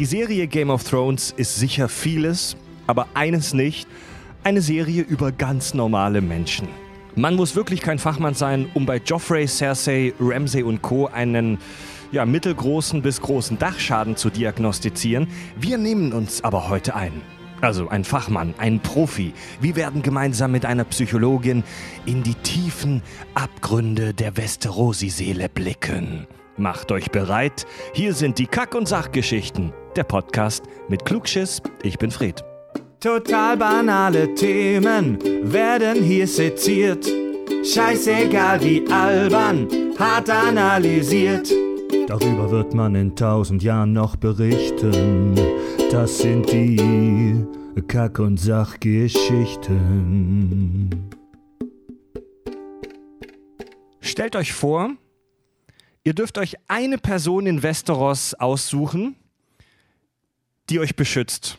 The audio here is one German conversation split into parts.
Die Serie Game of Thrones ist sicher vieles, aber eines nicht, eine Serie über ganz normale Menschen. Man muss wirklich kein Fachmann sein, um bei Joffrey, Cersei, Ramsay und Co. einen ja, mittelgroßen bis großen Dachschaden zu diagnostizieren. Wir nehmen uns aber heute ein. Also ein Fachmann, ein Profi. Wir werden gemeinsam mit einer Psychologin in die tiefen Abgründe der Westerosi-Seele blicken. Macht euch bereit. Hier sind die Kack- und Sachgeschichten. Der Podcast mit Klugschiss. Ich bin Fred. Total banale Themen werden hier seziert. Scheißegal wie albern, hart analysiert. Darüber wird man in tausend Jahren noch berichten. Das sind die Kack- und Sachgeschichten. Stellt euch vor, ihr dürft euch eine Person in Westeros aussuchen, die euch beschützt.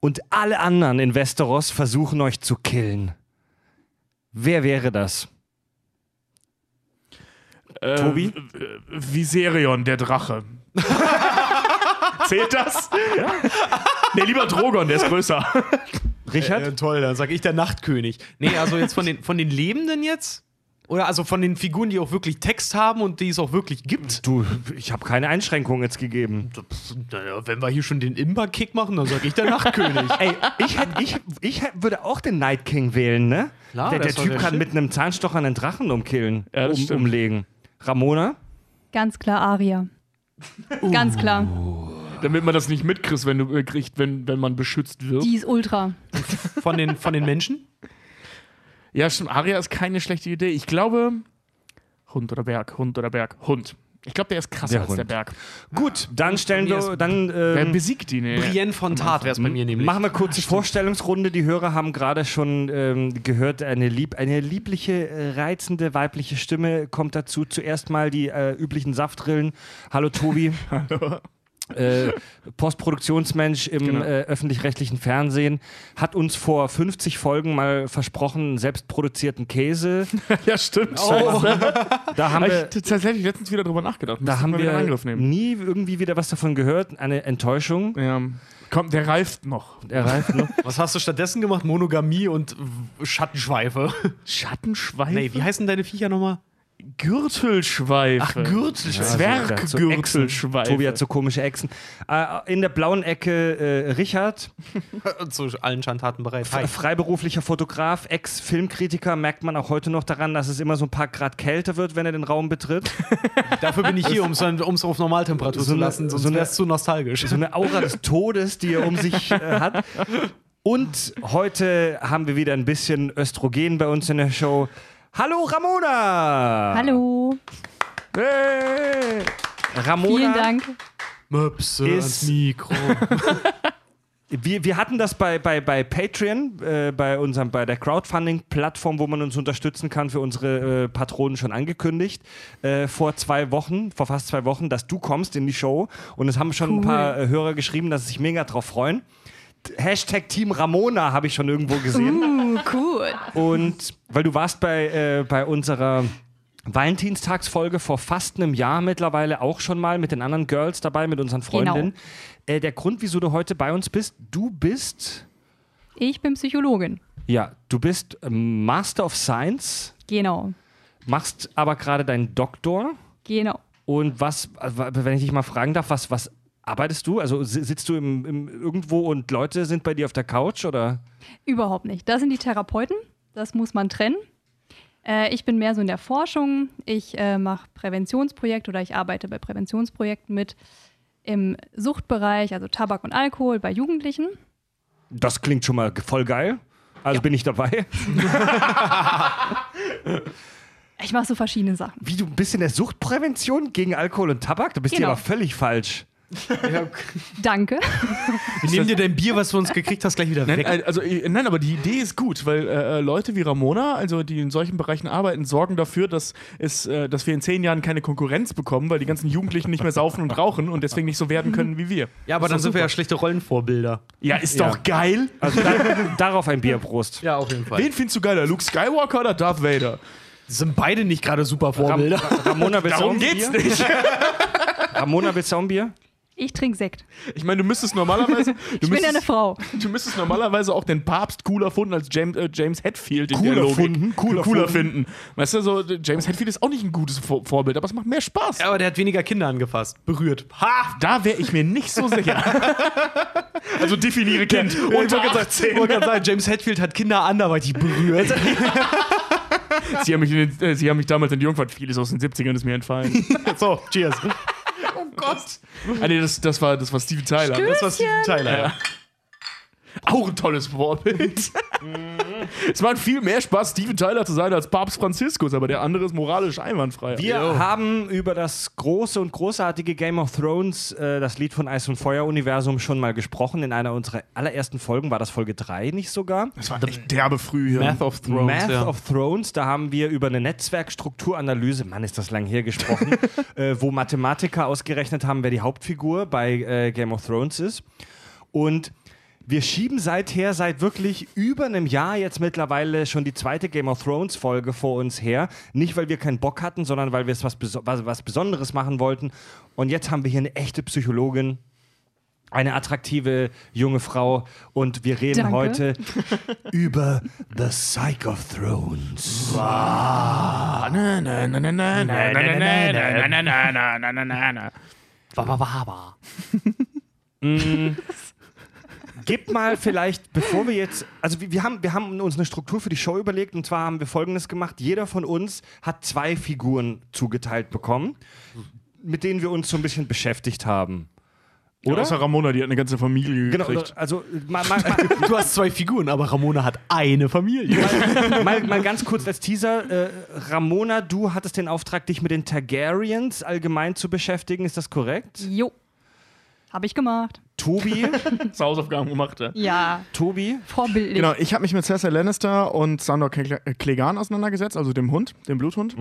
Und alle anderen in Westeros versuchen euch zu killen. Wer wäre das? Äh, Tobi? Viserion, der Drache. Zählt das? Ja. Nee, lieber Drogon, der ist größer. Richard? Äh, toll, dann sag ich der Nachtkönig. Nee, also jetzt von den, von den Lebenden jetzt? Oder also von den Figuren, die auch wirklich Text haben und die es auch wirklich gibt? Du, ich habe keine Einschränkungen jetzt gegeben. Pff, Naja, wenn wir hier schon den Imba-Kick machen, dann sag ich der Nachtkönig. Ey, ich, hätt, ich, ich hätt, würde auch den Night King wählen, ne? Klar, der der Typ der kann Shit. mit einem Zahnstocher einen Drachen umkillen, Ja, um, umlegen. Ramona? Ganz klar Aria. Ganz klar. Damit man das nicht mitkriegt, wenn, du, äh, kriegt, wenn, wenn man beschützt wird. Die ist ultra. Von den, von den Menschen? Ja, stimmt. Aria ist keine schlechte Idee. Ich glaube, Hund oder Berg, Hund oder Berg, Hund. Ich glaube, der ist krasser Der als Hund. der Berg. Gut, dann stellen wir, dann Wer ähm, besiegt ihn? ey? Brienne von Tat wäre es bei mir nämlich. machen wir kurze Vorstellungsrunde. Die Hörer haben gerade schon ähm, gehört, eine, lieb, eine liebliche, äh, reizende weibliche Stimme kommt dazu. Zuerst mal die äh, üblichen Saftrillen. Hallo Tobi. Äh, Postproduktionsmensch im Genau. äh, öffentlich-rechtlichen Fernsehen, hat uns vor 50 Folgen mal versprochen, selbstproduzierten Käse. ja, stimmt. Oh. Da haben Hab wir, ich tatsächlich letztens wieder drüber nachgedacht. da haben wir Angriff nehmen. nie irgendwie wieder was davon gehört. Eine Enttäuschung. Ja. Komm, der reift noch. Er reift noch. Was hast du stattdessen gemacht? Monogamie und Schattenschweife. Schattenschweife? Nee, wie heißen deine Viecher nochmal? Gürtelschweife. Ach, Gürtelschweife. Zwerggürtelschweife. Tobi hat so komische Echsen. Äh, in der blauen Ecke äh, Richard, Zu allen Schandtaten bereit. Hi. freiberuflicher Fotograf, Ex-Filmkritiker, merkt man auch heute noch daran, dass es immer so ein paar Grad kälter wird, wenn er den Raum betritt. Dafür bin ich hier, um es auf Normaltemperatur So zu eine- lassen, sonst so eine- wäre es zu nostalgisch. So eine Aura des Todes, die er um sich äh, hat. Und heute haben wir wieder ein bisschen Östrogen bei uns in der Show. Hallo Ramona! Hallo. Hey. Ramona, Vielen Dank. Möpse Ist- ans Mikro. Wir, wir hatten das bei, bei, bei Patreon, äh, bei, unserem, bei der Crowdfunding-Plattform, wo man uns unterstützen kann für unsere äh, Patronen schon angekündigt. Äh, vor zwei Wochen, vor fast zwei Wochen, dass du kommst in die Show. Und es haben schon ein Cool. paar äh, Hörer geschrieben, dass sie sich mega drauf freuen. Hashtag Team Ramona habe ich schon irgendwo gesehen. Uh, cool. Und weil du warst bei, äh, bei unserer Valentinstagsfolge vor fast einem Jahr mittlerweile auch schon mal mit den anderen Girls dabei, mit unseren Freundinnen. Äh, der Grund, wieso du heute bei uns bist, du bist, Ich bin Psychologin. ja, du bist Master of Science, Genau. machst aber gerade deinen Doktor. Genau. Und was, wenn ich dich mal fragen darf, was, was arbeitest du? Also si- sitzt du im, im, irgendwo und Leute sind bei dir auf der Couch oder? Überhaupt nicht. Das sind die Therapeuten. Das muss man trennen. Äh, ich bin mehr so in der Forschung. Ich äh, mache Präventionsprojekte oder ich arbeite bei Präventionsprojekten mit im Suchtbereich, also Tabak und Alkohol bei Jugendlichen. Das klingt schon mal voll geil. Also bin ich dabei. Ich mache so verschiedene Sachen. Wie du bist in der Suchtprävention gegen Alkohol und Tabak? Da bist du Genau. aber völlig falsch. Danke. Wir nehmen dir dein Bier, was du uns gekriegt hast, gleich wieder Nein, weg. also, äh, nein, aber die Idee ist gut, weil äh, äh, Leute wie Ramona, also die in solchen Bereichen arbeiten, sorgen dafür, dass, es, äh, dass wir in zehn Jahren keine Konkurrenz bekommen, weil die ganzen Jugendlichen nicht mehr saufen und rauchen und deswegen nicht so werden können wie wir. Ja, aber Ist dann sind wir ja schlechte Rollenvorbilder. Ja, ist Ja. doch geil. Also da, darauf ein Bierprost. Ja, auf jeden Fall. Wen findest du geiler, Luke Skywalker oder Darth Vader? Sind beide nicht gerade super Ram Vorbilder. Ramona, willst Darum geht's nicht. Ramona, willst du auch ein Bier? Ich trinke Sekt. Ich meine, du müsstest normalerweise. Du Ich bin ja eine Frau. Du müsstest normalerweise auch den Papst cooler finden als James, äh, James Hetfield in Cooler der Logik. finden, cooler cooler finden. finden. Weißt du, so, James Hetfield ist auch nicht ein gutes Vor Vorbild, aber es macht mehr Spaß. Ja, aber der hat weniger Kinder angefasst. Berührt. Ha! Da wäre ich mir nicht so sicher. also definiere Kind. Und ich 18. wollte gerade sagen, James Hetfield hat Kinder anderweitig berührt. Sie haben, mich in den, äh, Sie haben mich damals in die Jungfahrt. Vieles aus den 70ern ist mir entfallen. so, cheers. Oh Gott. Ah, nee, das, das, war, das war Steven Tyler. Das war Steven Tyler. Ja. Auch ein tolles Vorbild. es macht viel mehr Spaß, Steven Tyler zu sein als Papst Franziskus, aber der andere ist moralisch einwandfrei. Wir haben über das große und großartige Game of Thrones, äh, das Lied von Eis und Feuer Universum, schon mal gesprochen. In einer unserer allerersten Folgen war das Folge 3 nicht sogar. Das war echt derbe früh hier. Math of Thrones. Math ja. of Thrones, da haben wir über eine Netzwerkstrukturanalyse, Mann, ist das lang her gesprochen, äh, wo Mathematiker ausgerechnet haben, wer die Hauptfigur bei äh, Game of Thrones ist. Und wir schieben seither, seit wirklich über einem Jahr jetzt mittlerweile schon die zweite Game of Thrones Folge vor uns her. Nicht, weil wir keinen Bock hatten, sondern weil wir es was, was, was Besonderes machen wollten. Und jetzt haben wir hier eine echte Psychologin, eine attraktive junge Frau und wir reden Danke. heute über The Psych of Thrones. Gib mal vielleicht, bevor wir jetzt, also wir, wir, haben, wir haben uns eine Struktur für die Show überlegt und zwar haben wir folgendes gemacht. Jeder von uns hat zwei Figuren zugeteilt bekommen, mit denen wir uns so ein bisschen beschäftigt haben. Oder? Außer Ramona, die hat eine ganze Familie Genau, gekriegt. also mal, mal, mal, Du hast zwei Figuren, aber Ramona hat eine Familie. mal, mal ganz kurz als Teaser. Äh, Ramona, du hattest den Auftrag, dich mit den Targaryens allgemein zu beschäftigen. Ist das korrekt? Jo. Habe ich gemacht. Tobi, Das Hausaufgaben gemacht, ja. Ja, Tobi, vorbildlich. Genau, ich habe mich mit Cersei Lannister und Sandor äh, Clegane auseinandergesetzt, also dem Hund, dem Bluthund.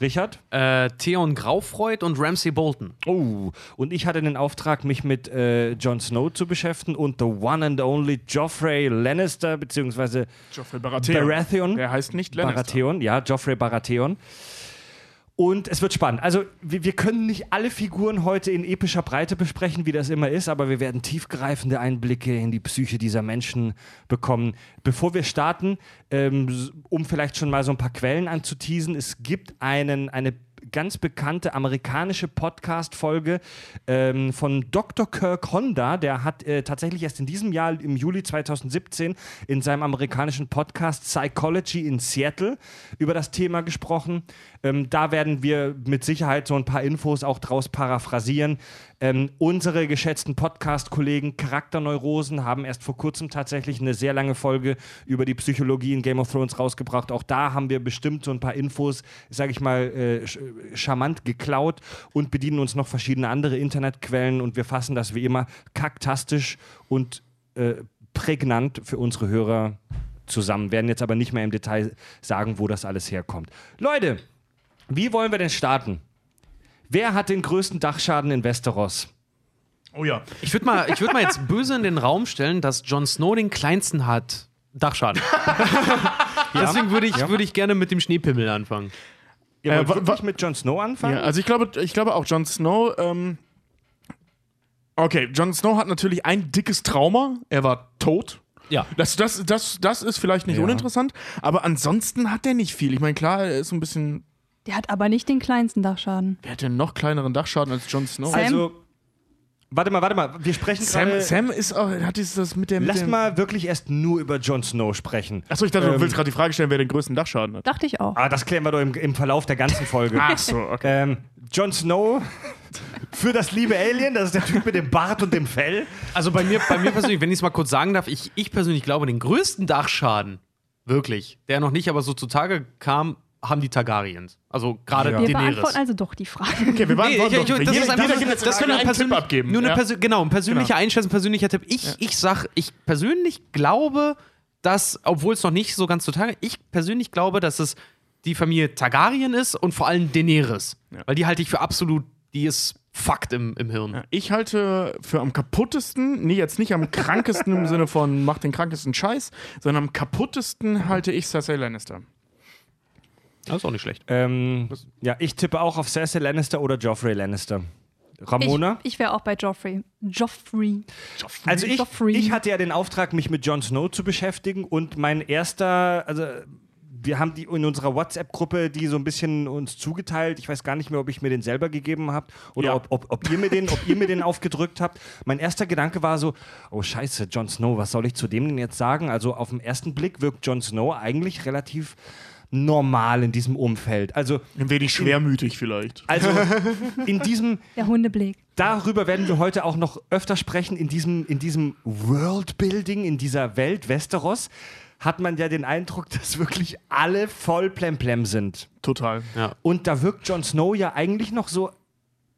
Richard. äh, Theon Graufreud und Ramsay Bolton. Oh, und ich hatte den Auftrag, mich mit äh, Jon Snow zu beschäftigen und the one and only Joffrey Lannister, beziehungsweise Joffrey Baratheon. Baratheon. Der heißt nicht Lannister. Baratheon, ja, Joffrey Baratheon. Und es wird spannend. Also, wir, wir können nicht alle Figuren heute in epischer Breite besprechen, wie das immer ist, aber wir werden tiefgreifende Einblicke in die Psyche dieser Menschen bekommen. Bevor wir starten, ähm, um vielleicht schon mal so ein paar Quellen anzuteasen, es gibt einen, eine ganz bekannte amerikanische Podcast-Folge ähm, von Dr. Kirk Honda. Der hat äh, tatsächlich erst in diesem Jahr, im Juli 2017, in seinem amerikanischen Podcast Psychology in Seattle über das Thema gesprochen. Ähm, da werden wir mit Sicherheit so ein paar Infos auch draus paraphrasieren. Ähm, unsere geschätzten Podcast-Kollegen Charakterneurosen haben erst vor kurzem tatsächlich eine sehr lange Folge über die Psychologie in Game of Thrones rausgebracht. Auch da haben wir bestimmt so ein paar Infos, sage ich mal, äh, charmant geklaut und bedienen uns noch verschiedene andere Internetquellen und wir fassen das wie immer kaktastisch und äh, prägnant für unsere Hörer zusammen. Werden jetzt aber nicht mehr im Detail sagen, wo das alles herkommt. Leute, wie wollen wir denn starten? Wer hat den größten Dachschaden in Westeros? Oh ja. Ich würde mal, ich würd mal jetzt böse in den Raum stellen, dass Jon Snow den kleinsten hat. Dachschaden. Deswegen würde ich, würd ich gerne mit dem Schneepimmel anfangen. Ihr Äh, wirklich mit Jon Snow anfangen? ja. Also ich glaube, ich glaube auch Jon Snow. Ähm, okay, Jon Snow hat natürlich ein dickes Trauma. Er war tot. Ja. Das, das, das, das ist vielleicht nicht Ja. uninteressant, aber ansonsten hat er nicht viel. Ich meine, klar, er ist so ein bisschen. Der hat aber nicht den kleinsten Dachschaden. Wer hat denn noch kleineren Dachschaden als Jon Snow? Sam? Also, warte mal, warte mal. Wir sprechen Sam, gerade... Sam ist auch, hat dieses das mit der. Mit Lass dem, mal wirklich erst nur über Jon Snow sprechen. Achso, ich dachte, du Ähm, willst gerade die Frage stellen, wer den größten Dachschaden hat. Dachte ich auch. Ah, das klären wir doch im, im Verlauf der ganzen Folge. Ach so, okay. Ähm, Jon Snow für das liebe Alien, das ist der Typ mit dem Bart und dem Fell. Also bei mir, bei mir persönlich, wenn ich es mal kurz sagen darf, ich, ich persönlich glaube, den größten Dachschaden, wirklich, der noch nicht aber so zutage kam, haben die Targaryens. Also gerade Ja. Wir Daenerys. beantworten also doch die Frage. Okay, wir waren Nee, ich, ich, das ist einfach das nur einen Tipp abgeben. Nur eine ja. genau, ein persönlicher Genau. Einschätzung, persönlicher Tipp. Ich, ich sag, ich persönlich glaube, dass, obwohl es noch nicht so ganz zutage, ich persönlich glaube, dass es die Familie Targaryen ist und vor allem Daenerys. Weil die halte ich für absolut, die ist Fakt im, im Hirn. Ich halte für am kaputtesten, nee, jetzt nicht am krankesten im Sinne von mach den krankesten Scheiß, sondern am kaputtesten halte ich Cersei Lannister. Das ist auch nicht schlecht. Ähm, ja, ich tippe auch auf Cersei Lannister oder Joffrey Lannister. Ramona? Ich, ich wäre auch bei Joffrey. Joffrey. Also ich, Joffrey. ich hatte ja den Auftrag, mich mit Jon Snow zu beschäftigen und mein erster, also wir haben die in unserer WhatsApp-Gruppe die so ein bisschen uns zugeteilt. Ich weiß gar nicht mehr, ob ich mir den selber gegeben habe oder Ja. ob, ob, ob, ihr mir den, ob ihr mir den aufgedrückt habt. Mein erster Gedanke war so, oh scheiße, Jon Snow, was soll ich zu dem denn jetzt sagen? Also auf den ersten Blick wirkt Jon Snow eigentlich relativ normal in diesem Umfeld. Also, Ein wenig schwermütig vielleicht. also in diesem, Der Hundeblick. darüber werden wir heute auch noch öfter sprechen. In diesem, in diesem Worldbuilding, in dieser Welt Westeros, hat man ja den Eindruck, dass wirklich alle voll plemplem sind. Total. Und da wirkt Jon Snow ja eigentlich noch so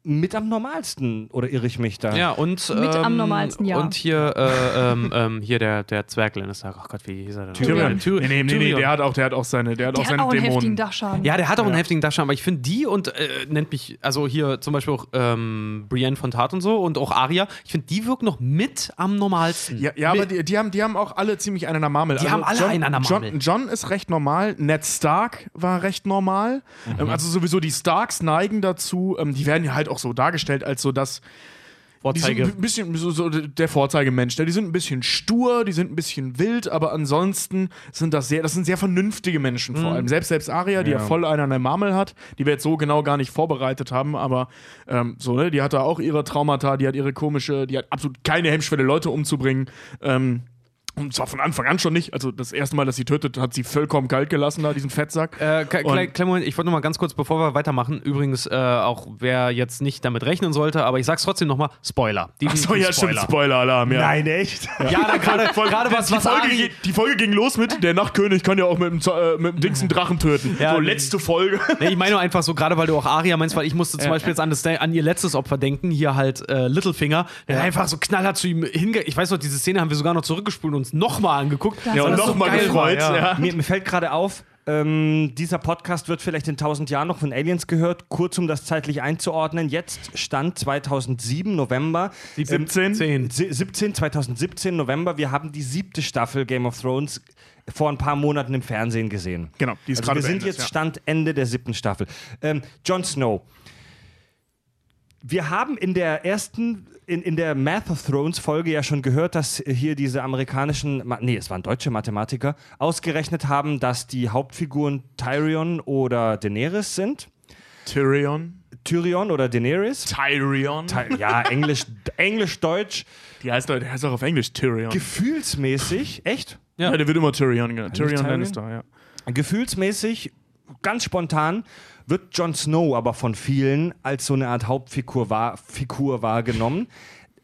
mit am normalsten. Oder irre ich mich da? Ja, und. Mit am ähm, normalsten, ja. Und hier, äh, ähm, ähm, hier der, der Zwerg Lannister. Ach Gott, wie hieß er denn? Tyrion. Tyr- Nee, nee, nee, nee, Tyrion. der hat auch, der hat auch seine, der hat Der auch hat seine auch einen heftigen Dämonen. Dachschaden. Ja, der hat auch einen Ja. heftigen Dachschaden, aber ich finde die und äh, nennt mich, also hier zum Beispiel auch ähm, Brienne von Tart und so und auch Arya, ich finde, die wirken noch mit am normalsten. Ja, ja aber die, die, haben, die haben auch alle ziemlich einen an der Marmel. Also Die haben alle John, einen an der Marmel. John, John ist recht normal, Ned Stark war recht normal. Mhm. Ähm, also sowieso die Starks neigen dazu, ähm, die werden ja halt auch so dargestellt als so das Die Vorzeige. sind ein bisschen so, so der Vorzeigemensch. ne? Die sind ein bisschen stur, die sind ein bisschen wild, aber ansonsten sind das sehr, das sind sehr vernünftige Menschen vor allem. Selbst selbst Aria, die ja, Ja. voll einen an der Marmel hat, die wir jetzt so genau gar nicht vorbereitet haben, aber ähm, so, ne, die hat da auch ihre Traumata, die hat ihre komische, die hat absolut keine Hemmschwelle, Leute umzubringen. Ähm, und zwar von Anfang an schon nicht. Also das erste Mal, dass sie tötet, hat sie vollkommen kalt gelassen, da diesen Fettsack. Äh, kle- Und- kle- kleinen Moment, ich wollte noch mal ganz kurz, bevor wir weitermachen, übrigens, äh, auch wer jetzt nicht damit rechnen sollte, aber ich sag's trotzdem noch mal, Spoiler. Achso, ja, stimmt, Spoiler-Alarm, ja. Nein, echt? Ja, da gerade gerade was, die, was Folge, Ari, die Folge ging los mit, der Nachtkönig kann ja auch mit dem, äh, mit dem Dings einen Drachen töten. Ja, so, letzte Folge. Nee, ich meine nur einfach so, gerade weil du auch Aria meinst, weil ich musste zum Beispiel jetzt an, das, an ihr letztes Opfer denken, hier halt äh, Littlefinger, der einfach so knallhart zu ihm hinge... Ich weiß noch, diese Szene haben wir sogar noch zurückgespult und uns nochmal angeguckt. Das Ja, und so nochmal geil. gefreut. war, ja. ja. Mir, mir fällt gerade auf, ähm, dieser Podcast wird vielleicht in 1000 Jahren noch von Aliens gehört. Kurz, um das zeitlich einzuordnen. Jetzt stand 2007, November. 17. Ähm, si- 17, 2017, November. Wir haben die siebte Staffel Game of Thrones vor ein paar Monaten im Fernsehen gesehen. Genau, die ist Also gerade wir sind jetzt ja. Stand Ende der siebten Staffel. Ähm, Jon Snow. Wir haben in der ersten, in, in der Math of Thrones Folge ja schon gehört, dass hier diese amerikanischen, nee, es waren deutsche Mathematiker, ausgerechnet haben, dass die Hauptfiguren Tyrion oder Daenerys sind. Tyrion. Tyrion oder Daenerys. Tyrion. Ty- Ja, Englisch, Englisch, Deutsch. Die heißt, der heißt auch auf Englisch Tyrion. Gefühlsmäßig, echt? ja. der wird immer Tyrion genannt. Tyrion Tyrion? Lannister, ja. Gefühlsmäßig, ganz spontan, wird Jon Snow aber von vielen als so eine Art Hauptfigur wahr, Figur wahrgenommen,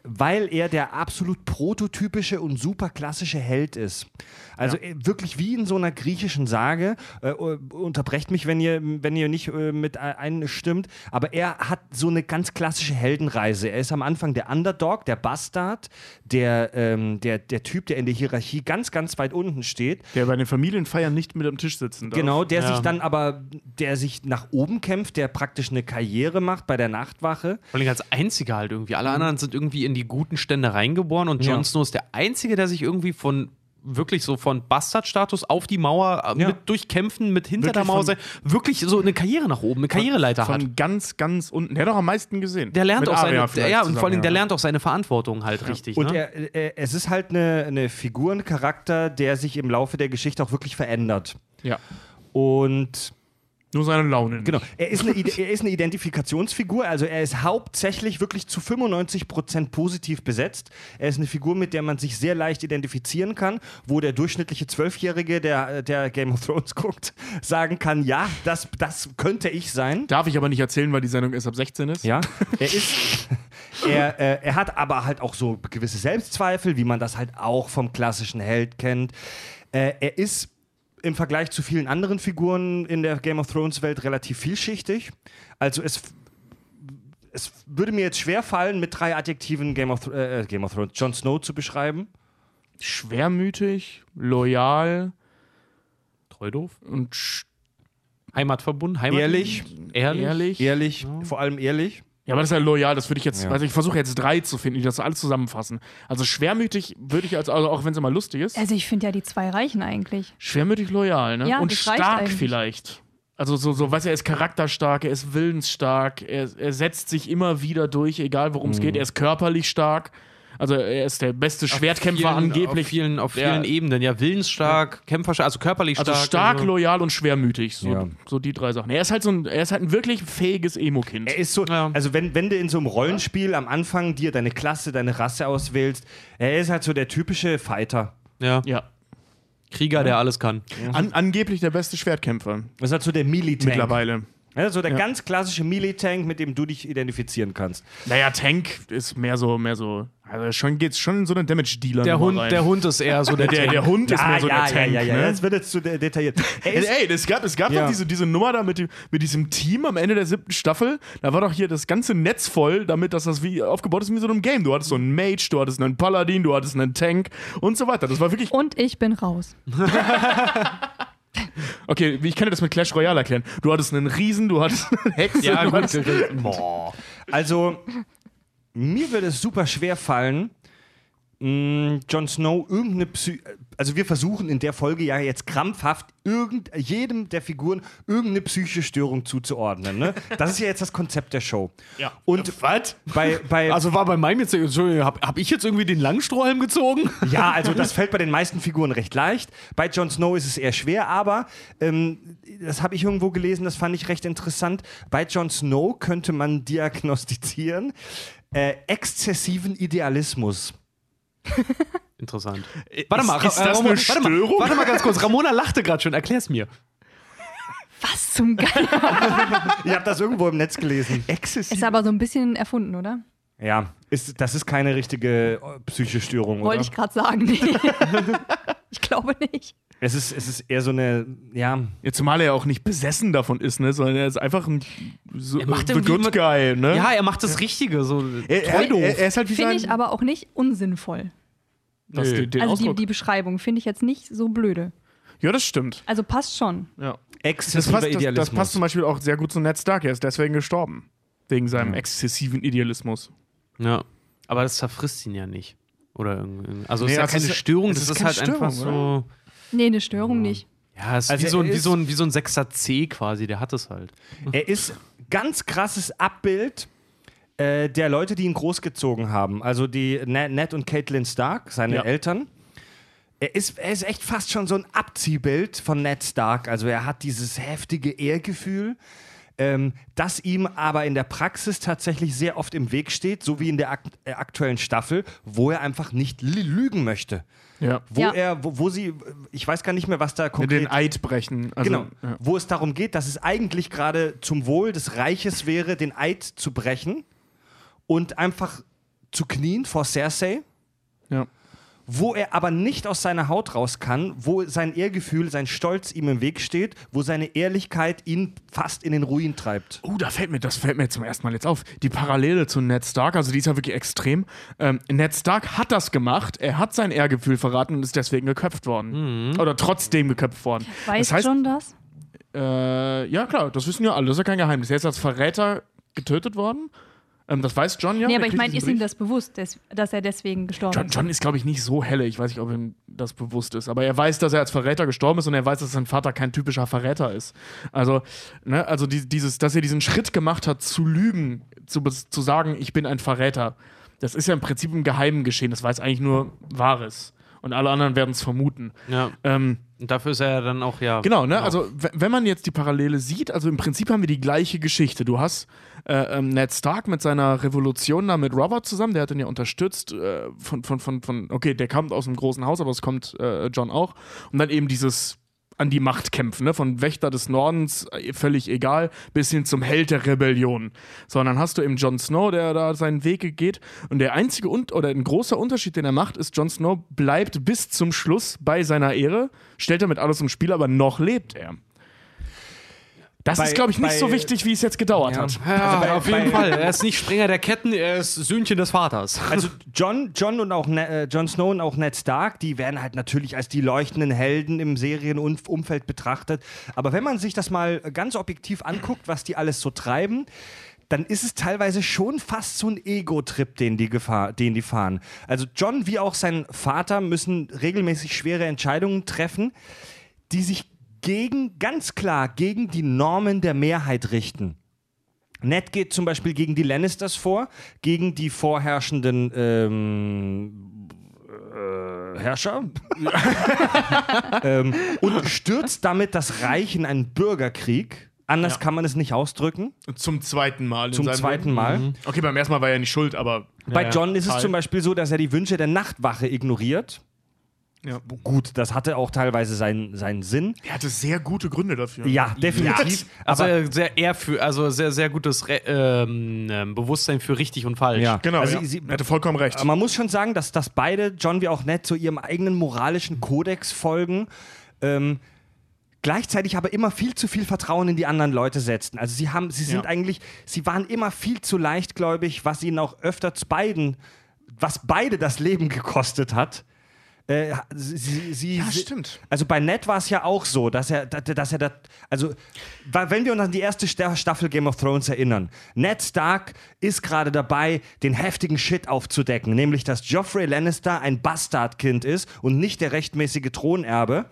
weil er der absolut prototypische und super klassische Held ist. Also äh, wirklich wie in so einer griechischen Sage. Äh, unterbrecht mich, wenn ihr, wenn ihr nicht äh, mit ein- einstimmt. Aber er hat so eine ganz klassische Heldenreise. Er ist am Anfang der Underdog, der Bastard, der, ähm, der, der Typ, der in der Hierarchie ganz, ganz weit unten steht. Der bei den Familienfeiern nicht mit am Tisch sitzen darf. Genau, der Ja. sich dann aber, der sich nach oben kämpft, der praktisch eine Karriere macht bei der Nachtwache. Vor allem als einziger halt irgendwie. Alle anderen sind irgendwie in die guten Stände reingeboren und Jon Ja. Snow ist der Einzige, der sich irgendwie von wirklich so von Bastardstatus auf die Mauer äh, Ja. mit durchkämpfen, mit hinter Wirklich der Mauer von- sein, wirklich so eine Karriere nach oben, eine Karriereleiter hat. Von ganz, ganz unten. Der hat auch am meisten gesehen. Der lernt Mit auch seine, der, vielleicht ja, und zusammen, vor allem, der ja. lernt auch seine Verantwortung halt richtig. Und ne? er, er, es ist halt eine, eine Figur, ein Charakter, der sich im Laufe der Geschichte auch wirklich verändert. Ja. Und Nur seine Laune. genau, er ist, eine, er ist eine Identifikationsfigur, also er ist hauptsächlich wirklich zu 95% positiv besetzt. Er ist eine Figur, mit der man sich sehr leicht identifizieren kann, wo der durchschnittliche Zwölfjährige, der, der Game of Thrones guckt, sagen kann, ja, das, das könnte ich sein. Darf ich aber nicht erzählen, weil die Sendung erst ab 16 ist. Ja, er ist. Er, äh, er hat aber halt auch so gewisse Selbstzweifel, wie man das halt auch vom klassischen Held kennt. Äh, er ist im Vergleich zu vielen anderen Figuren in der Game of Thrones Welt relativ vielschichtig. Also es, es würde mir jetzt schwer fallen, mit drei Adjektiven Game of, Thro- äh, Game of Thrones, Jon Snow zu beschreiben. Schwermütig, loyal Treu doof. und sch- Heimatverbund, Heimat Ehrlich. ehrlich. ehrlich. Ehrlich, vor allem ehrlich. Ja, aber das ist ja loyal, das würde ich jetzt, Ja. also ich versuche jetzt drei zu finden, die das alles zusammenfassen. Also schwermütig würde ich als, also auch wenn es immer lustig ist, Also ich finde ja die zwei reichen eigentlich. schwermütig loyal, ne? Ja, Und stark eigentlich. vielleicht. Also so, so, weißt du, er ist charakterstark, er ist willensstark, er, er setzt sich immer wieder durch, egal worum es geht. Er ist körperlich stark. Also er ist der beste Schwertkämpfer vielen, angeblich. Auf vielen, auf Ja. vielen Ebenen. Ja, willensstark, kämpferstark, also körperlich also stark. stark, also- loyal und schwermütig. So, Ja. so die drei Sachen. Er ist halt so ein, er ist halt ein wirklich fähiges Emo-Kind. Er ist so, Ja. also wenn, wenn du in so einem Rollenspiel am Anfang dir deine Klasse, deine Rasse auswählst, er ist halt so der typische Fighter. Ja, Ja. Krieger, der alles kann. An, angeblich der beste Schwertkämpfer. Das ist halt so der Melee-Tank. Mittlerweile. Ja, so der ganz klassische Melee-Tank, mit dem du dich identifizieren kannst. Naja, Tank ist mehr so, mehr so. Also schon geht's schon in so eine Damage-Dealer. Der Hund, rein. der Hund ist eher so der, der, der Hund ist mehr so ja, der Tank. ja, ja, ne? ja, das wird jetzt zu de detailliert. Er Ey, ey, es gab, es gab Ja. doch diese, diese Nummer da mit, dem, mit diesem Team am Ende der siebten Staffel. Da war doch hier das ganze Netz voll, damit dass das wie aufgebaut ist wie so einem Game. Du hattest so einen Mage, du hattest einen Paladin, du hattest einen Tank und so weiter. Das war wirklich. Und ich bin raus. Okay, ich kann dir das mit Clash Royale erklären. Du hattest einen Riesen, du hattest eine Hexe. Ja, du gut. hattest, Boah. Also, mir würde es super schwer fallen, mh, Jon Snow irgendeine Psy also wir versuchen in der Folge ja jetzt krampfhaft irgend jedem der Figuren irgendeine psychische Störung zuzuordnen. Ne? Das ist ja jetzt das Konzept der Show. Ja. Und Was? bei, bei Also war bei meinem jetzt, Entschuldigung, hab, hab ich jetzt irgendwie den Langstrohhalm gezogen? Ja, also das fällt bei den meisten Figuren recht leicht. Bei Jon Snow ist es eher schwer, aber ähm, das habe ich irgendwo gelesen, das fand ich recht interessant. Bei Jon Snow könnte man diagnostizieren äh, exzessiven Idealismus. Interessant. Warte mal, ist das Ramona- eine warte mal, Störung? warte mal ganz kurz. Ramona lachte gerade schon. Erklär's mir. Was zum Geier? Ich habe das irgendwo im Netz gelesen. Ist aber so ein bisschen erfunden, oder? Ja, ist, das ist keine richtige äh, psychische Störung, Wollte ich gerade sagen. Nee. ich glaube nicht. Es ist, es ist eher so eine, ja, Ja, zumal er auch nicht besessen davon ist, ne? sondern er ist einfach ein so, Er macht the good guy. Ne? Ja, er macht das Richtige. So er, er, er, ist halt wie Finde ich aber auch nicht unsinnvoll. Das, Nö. den, den Also die, die Beschreibung finde ich jetzt nicht so blöde. ja, das stimmt. Also passt schon. Ja. Das, exzessiver passt, das, das Idealismus. passt zum Beispiel auch sehr gut zu Ned Stark. Er ist deswegen gestorben. Wegen seinem exzessiven Idealismus. ja. Aber das zerfrisst ihn ja nicht. Oder irgendwie. Also es Nee, ist ja das keine ist- Störung, das das ist ist, halt einfach Störung, so. Nee, eine Störung nicht. Ja, es ist Also wie, so ein, wie, so ein, wie so ein 6er C quasi, der hat es halt. Er ist ganz krasses Abbild äh, der Leute, die ihn großgezogen haben. Also die Ne- Ned und Caitlin Stark, seine Ja. Eltern. Er ist, er ist echt fast schon so ein Abziehbild von Ned Stark. Also er hat dieses heftige Ehrgefühl, ähm, das ihm aber in der Praxis tatsächlich sehr oft im Weg steht, so wie in der ak äh, aktuellen Staffel, wo er einfach nicht lü- lügen möchte. Ja. Wo Ja. er, wo, wo sie, ich weiß gar nicht mehr, was da konkret Den Eid brechen. Also, genau. Ja. Wo es darum geht, dass es eigentlich gerade zum Wohl des Reiches wäre, den Eid zu brechen und einfach zu knien vor Cersei, Ja. wo er aber nicht aus seiner Haut raus kann, wo sein Ehrgefühl, sein Stolz ihm im Weg steht, wo seine Ehrlichkeit ihn fast in den Ruin treibt. Oh, da fällt mir, das fällt mir zum ersten Mal jetzt auf. Die Parallele zu Ned Stark, also die ist ja wirklich extrem. Ähm, Ned Stark hat das gemacht, er hat sein Ehrgefühl verraten und ist deswegen geköpft worden. Oder trotzdem geköpft worden. Weißt das heißt, schon das? Äh, ja klar, das wissen ja alle, das ist ja kein Geheimnis. Er ist als Verräter getötet worden. Ähm, das weiß John ja. nee, aber ich meine, ist ihm das bewusst, des, dass er deswegen gestorben John, ist? John ist, glaube ich, nicht so helle. Ich weiß nicht, ob ihm das bewusst ist. Aber er weiß, dass er als Verräter gestorben ist und er weiß, dass sein Vater kein typischer Verräter ist. Also, ne, also die, dieses, dass er diesen Schritt gemacht hat, zu lügen, zu, bes- zu sagen, ich bin ein Verräter, das ist ja im Prinzip im Geheimen geschehen. Das weiß eigentlich nur Wahres. Und alle anderen werden es vermuten. Ja. Ähm, Und dafür ist er ja dann auch, ja. Genau, ne? Also, w- wenn man jetzt die Parallele sieht, also im Prinzip haben wir die gleiche Geschichte. Du hast äh, ähm, Ned Stark mit seiner Revolution da mit Robert zusammen, der hat ihn ja unterstützt. Äh, von, von, von, von, okay, der kommt aus einem großen Haus, aber es kommt äh, John auch. Und dann eben dieses an die Macht kämpfen, ne? Von Wächter des Nordens, äh, völlig egal, bis hin zum Held der Rebellion. So, und dann hast du eben Jon Snow, der da seinen Weg geht. Und der einzige und oder ein großer Unterschied, den er macht, ist, Jon Snow bleibt bis zum Schluss bei seiner Ehre, stellt damit alles im Spiel, aber noch lebt er. Das Bei- ist, glaube ich, nicht bei- so wichtig, wie es jetzt gedauert Ja. hat. Ja, Also bei- auf jeden bei- Fall. Er ist nicht Springer der Ketten, er ist Söhnchen des Vaters. Also John, John und auch Ne- äh, Jon Snow und auch Ned Stark, die werden halt natürlich als die leuchtenden Helden im Serienumfeld betrachtet. Aber wenn man sich das mal ganz objektiv anguckt, was die alles so treiben, dann ist es teilweise schon fast so ein Ego-Trip, den die, gefahr, den die fahren. Also John wie auch sein Vater müssen regelmäßig schwere Entscheidungen treffen, die sich gegen, ganz klar gegen die Normen der Mehrheit richten. Ned geht zum Beispiel gegen die Lannisters vor, gegen die vorherrschenden ähm, äh, Herrscher ähm, und stürzt damit das Reich in einen Bürgerkrieg. Anders Ja. kann man es nicht ausdrücken. Zum zweiten Mal. Zum zweiten. Mal. Okay, beim ersten Mal war er nicht schuld, aber. Bei ja. John ist es Teil. zum Beispiel so, dass er die Wünsche der Nachtwache ignoriert. Ja. Gut, das hatte auch teilweise seinen, seinen Sinn. Er hatte sehr gute Gründe dafür. Ja, definitiv. Also aber sehr, sehr eher für, also sehr, sehr gutes Re ähm, ähm, Bewusstsein für richtig und falsch. Ja. Genau, Also ja. sie- er hatte vollkommen recht. Aber man muss schon sagen, dass, dass beide, John wie auch Ned, zu ihrem eigenen moralischen Kodex folgen. Ähm, gleichzeitig aber immer viel zu viel Vertrauen in die anderen Leute setzten. Also sie haben, sie sind Ja. eigentlich, sie waren immer viel zu leichtgläubig, was ihnen auch öfter zu beiden, was beide das Leben gekostet hat. Äh, sie, sie, Ja, sie, stimmt. Also bei Ned war es ja auch so, dass er, dass er, das, also wenn wir uns an die erste Sta- Staffel Game of Thrones erinnern, Ned Stark ist gerade dabei, den heftigen Shit aufzudecken, nämlich dass Joffrey Lannister ein Bastardkind ist und nicht der rechtmäßige Thronerbe.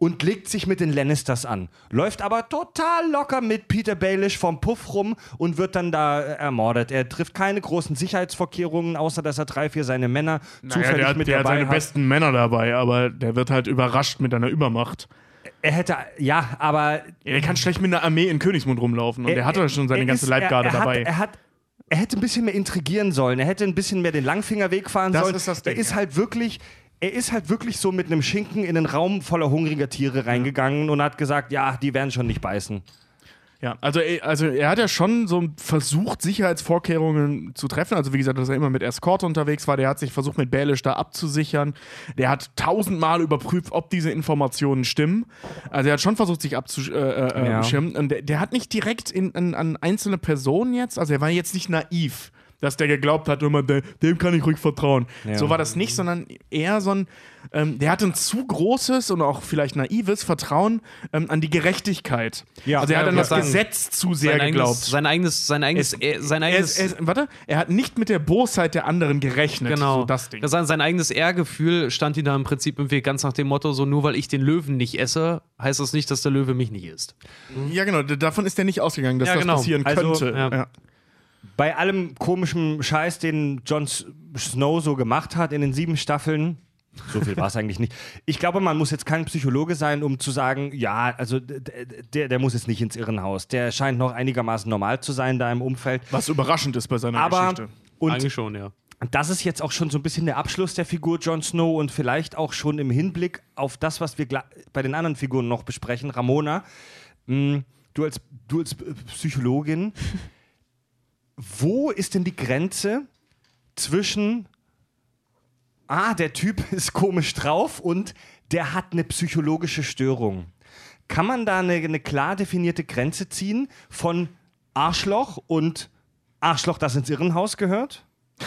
Und legt sich mit den Lannisters an. Läuft aber total locker mit Peter Baelish vom Puff rum und wird dann da äh, ermordet. Er trifft keine großen Sicherheitsvorkehrungen, außer dass er drei, vier seine Männer Naja, zufällig der hat, mit der hat dabei seine hat. besten Männer dabei, aber der wird halt überrascht mit einer Übermacht. Er hätte, ja, aber Er kann schlecht mit einer Armee in Königsmund rumlaufen und Er- der hatte schon seine er ganze ist- Leibgarde er, er dabei. Hat, er, hat, er hätte ein bisschen mehr intrigieren sollen. Er hätte ein bisschen mehr den Langfingerweg fahren Das sollen. ist das Ding, er ist halt wirklich. Er ist halt wirklich so mit einem Schinken in einen Raum voller hungriger Tiere reingegangen und hat gesagt, ja, die werden schon nicht beißen. Ja, also, er- also er hat ja schon so versucht, Sicherheitsvorkehrungen zu treffen. Also wie gesagt, dass er immer mit Escort unterwegs war. Der hat sich versucht, mit Baelish da abzusichern. Der hat tausendmal überprüft, ob diese Informationen stimmen. Also er hat schon versucht, sich abzuschirmen. Äh, äh, Ja. schirmen. Und der, der hat nicht direkt in, an, an einzelne Personen jetzt, also er war jetzt nicht naiv. Dass der geglaubt hat, immer, dem kann ich ruhig vertrauen. Ja. So war das nicht, sondern eher so ein, ähm, der hatte ein zu großes und auch vielleicht naives Vertrauen ähm, an die Gerechtigkeit. Ja. also er hat an das sagen, Gesetz zu sehr sein geglaubt. Eigenes, sein eigenes, sein eigenes, er, sein er, eigenes, er, ist, warte, er hat nicht mit der Bosheit der anderen gerechnet. genau, So das Ding. Sein, sein eigenes Ehrgefühl stand ihm da im Prinzip im Weg, ganz nach dem Motto, so nur weil ich den Löwen nicht esse, heißt das nicht, dass der Löwe mich nicht isst. ja, genau. Davon ist er nicht ausgegangen, dass Ja, das genau. passieren Also, könnte. ja. Ja. Bei allem komischen Scheiß, den Jon Snow so gemacht hat in den sieben Staffeln, so viel war es eigentlich nicht. Ich glaube, man muss jetzt kein Psychologe sein, um zu sagen, ja, also der, der muss jetzt nicht ins Irrenhaus. Der scheint noch einigermaßen normal zu sein da im Umfeld. Was überraschend ist bei seiner Aber Geschichte. und Eigentlich schon, ja. das ist jetzt auch schon so ein bisschen der Abschluss der Figur Jon Snow und vielleicht auch schon im Hinblick auf das, was wir bei den anderen Figuren noch besprechen. Ramona, mh, du als, du als Psychologin, wo ist denn die Grenze zwischen, ah, der Typ ist komisch drauf und der hat eine psychologische Störung? Kann man da eine, eine klar definierte Grenze ziehen von Arschloch und Arschloch, das ins Irrenhaus gehört?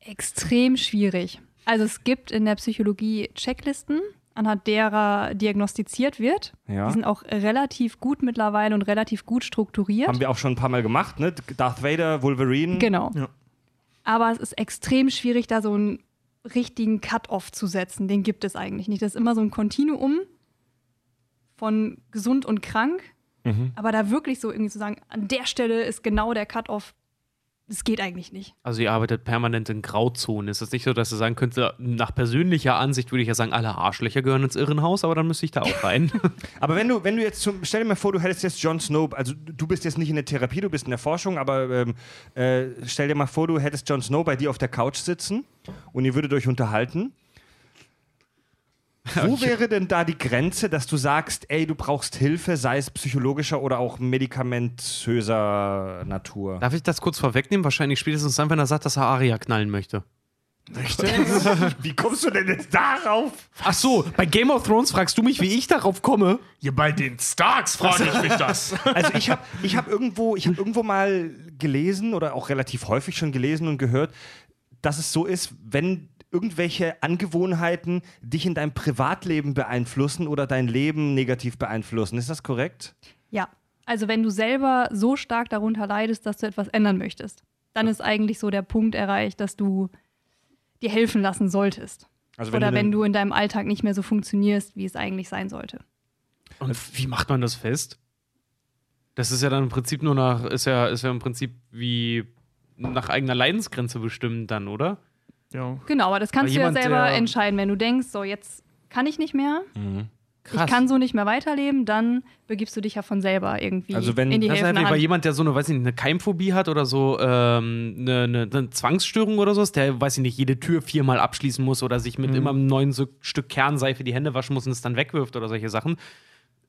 Extrem schwierig. Also es gibt in der Psychologie Checklisten, anhand derer diagnostiziert wird. Ja. Die sind auch relativ gut mittlerweile und relativ gut strukturiert. Haben wir auch schon ein paar Mal gemacht, ne? Darth Vader, Wolverine. Genau. Ja. Aber es ist extrem schwierig, da so einen richtigen Cut-off zu setzen. Den gibt es eigentlich nicht. Das ist immer so ein Kontinuum von gesund und krank. Aber da wirklich so irgendwie zu sagen, an der Stelle ist genau der Cut-off, das geht eigentlich nicht. Also ihr arbeitet permanent in Grauzonen. Ist es nicht so, dass ihr sagen könnte, nach persönlicher Ansicht würde ich ja sagen, alle Arschlöcher gehören ins Irrenhaus, aber dann müsste ich da auch rein. Aber wenn du, wenn du jetzt zum, stell dir mal vor, du hättest jetzt Jon Snow, also du bist jetzt nicht in der Therapie, du bist in der Forschung, aber ähm, äh, stell dir mal vor, du hättest Jon Snow bei dir auf der Couch sitzen und ihr würdet euch unterhalten. Wo wäre denn da die Grenze, dass du sagst, ey, du brauchst Hilfe, sei es psychologischer oder auch medikamentöser Natur? Darf ich das kurz vorwegnehmen? Wahrscheinlich spätestens dann, wenn er sagt, dass er Aria knallen möchte. Wie kommst du denn jetzt darauf? Ach so, bei Game of Thrones fragst du mich, wie ich darauf komme? Ja, bei den Starks frage ich mich das. Also ich habe ich hab irgendwo, ich hab irgendwo mal gelesen oder auch relativ häufig schon gelesen und gehört, dass es so ist, wenn irgendwelche Angewohnheiten dich in deinem Privatleben beeinflussen oder dein Leben negativ beeinflussen. Ist das korrekt? Ja. Also wenn du selber so stark darunter leidest, dass du etwas ändern möchtest, dann ist eigentlich so der Punkt erreicht, dass du dir helfen lassen solltest. Also Oder du wenn du in deinem Alltag nicht mehr so funktionierst, wie es eigentlich sein sollte. Und wie macht man das fest? Das ist ja dann im Prinzip nur nach, ist ja, ist ja im Prinzip wie nach eigener Leidensgrenze bestimmt dann, oder? Ja. Genau, aber das kannst Aber du ja selber entscheiden. Wenn du denkst, so jetzt kann ich nicht mehr, Krass. ich kann so nicht mehr weiterleben, dann begibst du dich ja von selber irgendwie Also wenn- in die bei Hand. jemand, der so eine, weiß ich nicht, eine Keimphobie hat oder so ähm, eine, eine, eine Zwangsstörung oder so, der, weiß ich nicht, jede Tür viermal abschließen muss oder sich mit immer einem neuen so Stück Kernseife die Hände waschen muss und es dann wegwirft oder solche Sachen.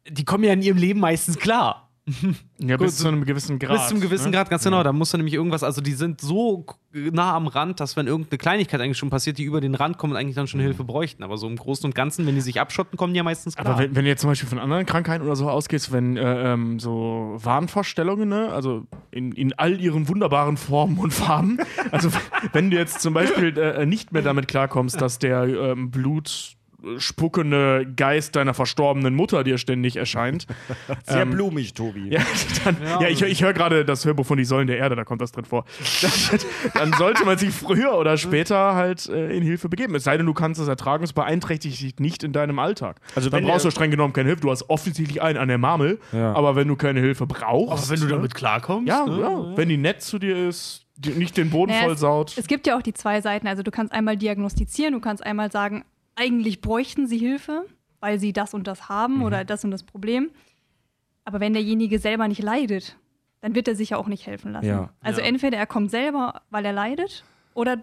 Die kommen ja in ihrem Leben meistens klar. Ja, bis zu einem gewissen Grad. Bis zum gewissen ne? Grad, ganz genau. Da muss dann nämlich irgendwas, also die sind so nah am Rand, dass wenn irgendeine Kleinigkeit eigentlich schon passiert, die über den Rand kommen und eigentlich dann schon Hilfe bräuchten. Aber so im Großen und Ganzen, wenn die sich abschotten, kommen die ja meistens klar. Aber wenn, wenn du jetzt zum Beispiel von anderen Krankheiten oder so ausgehst, wenn äh, ähm, so Wahnvorstellungen, ne, also in, in all ihren wunderbaren Formen und Farben, also wenn du jetzt zum Beispiel äh, nicht mehr damit klarkommst, dass der ähm, blutspuckende Geist deiner verstorbenen Mutter dir ständig erscheint, Sehr ähm, blumig, Tobi. ja, dann, ja. ich, ich höre gerade das Hörbuch von Die Säulen der Erde, da kommt das drin vor. dann sollte man sich früher oder später halt äh, in Hilfe begeben. Es sei denn, du kannst es ertragen, es beeinträchtigt dich nicht in deinem Alltag. Also dann brauchst du streng genommen keine Hilfe. Du hast offensichtlich einen an der Marmel, Ja. aber wenn du keine Hilfe brauchst. wenn du damit klarkommst. ja, ne? ja, wenn die nett zu dir ist, die nicht den Boden Naja, voll saut. Es gibt ja auch die zwei Seiten. Also du kannst einmal diagnostizieren, du kannst einmal sagen, eigentlich bräuchten sie Hilfe, weil sie das und das haben Mhm. oder das und das Problem. Aber wenn derjenige selber nicht leidet, dann wird er sich ja auch nicht helfen lassen. Ja. Also Ja. entweder er kommt selber, weil er leidet, oder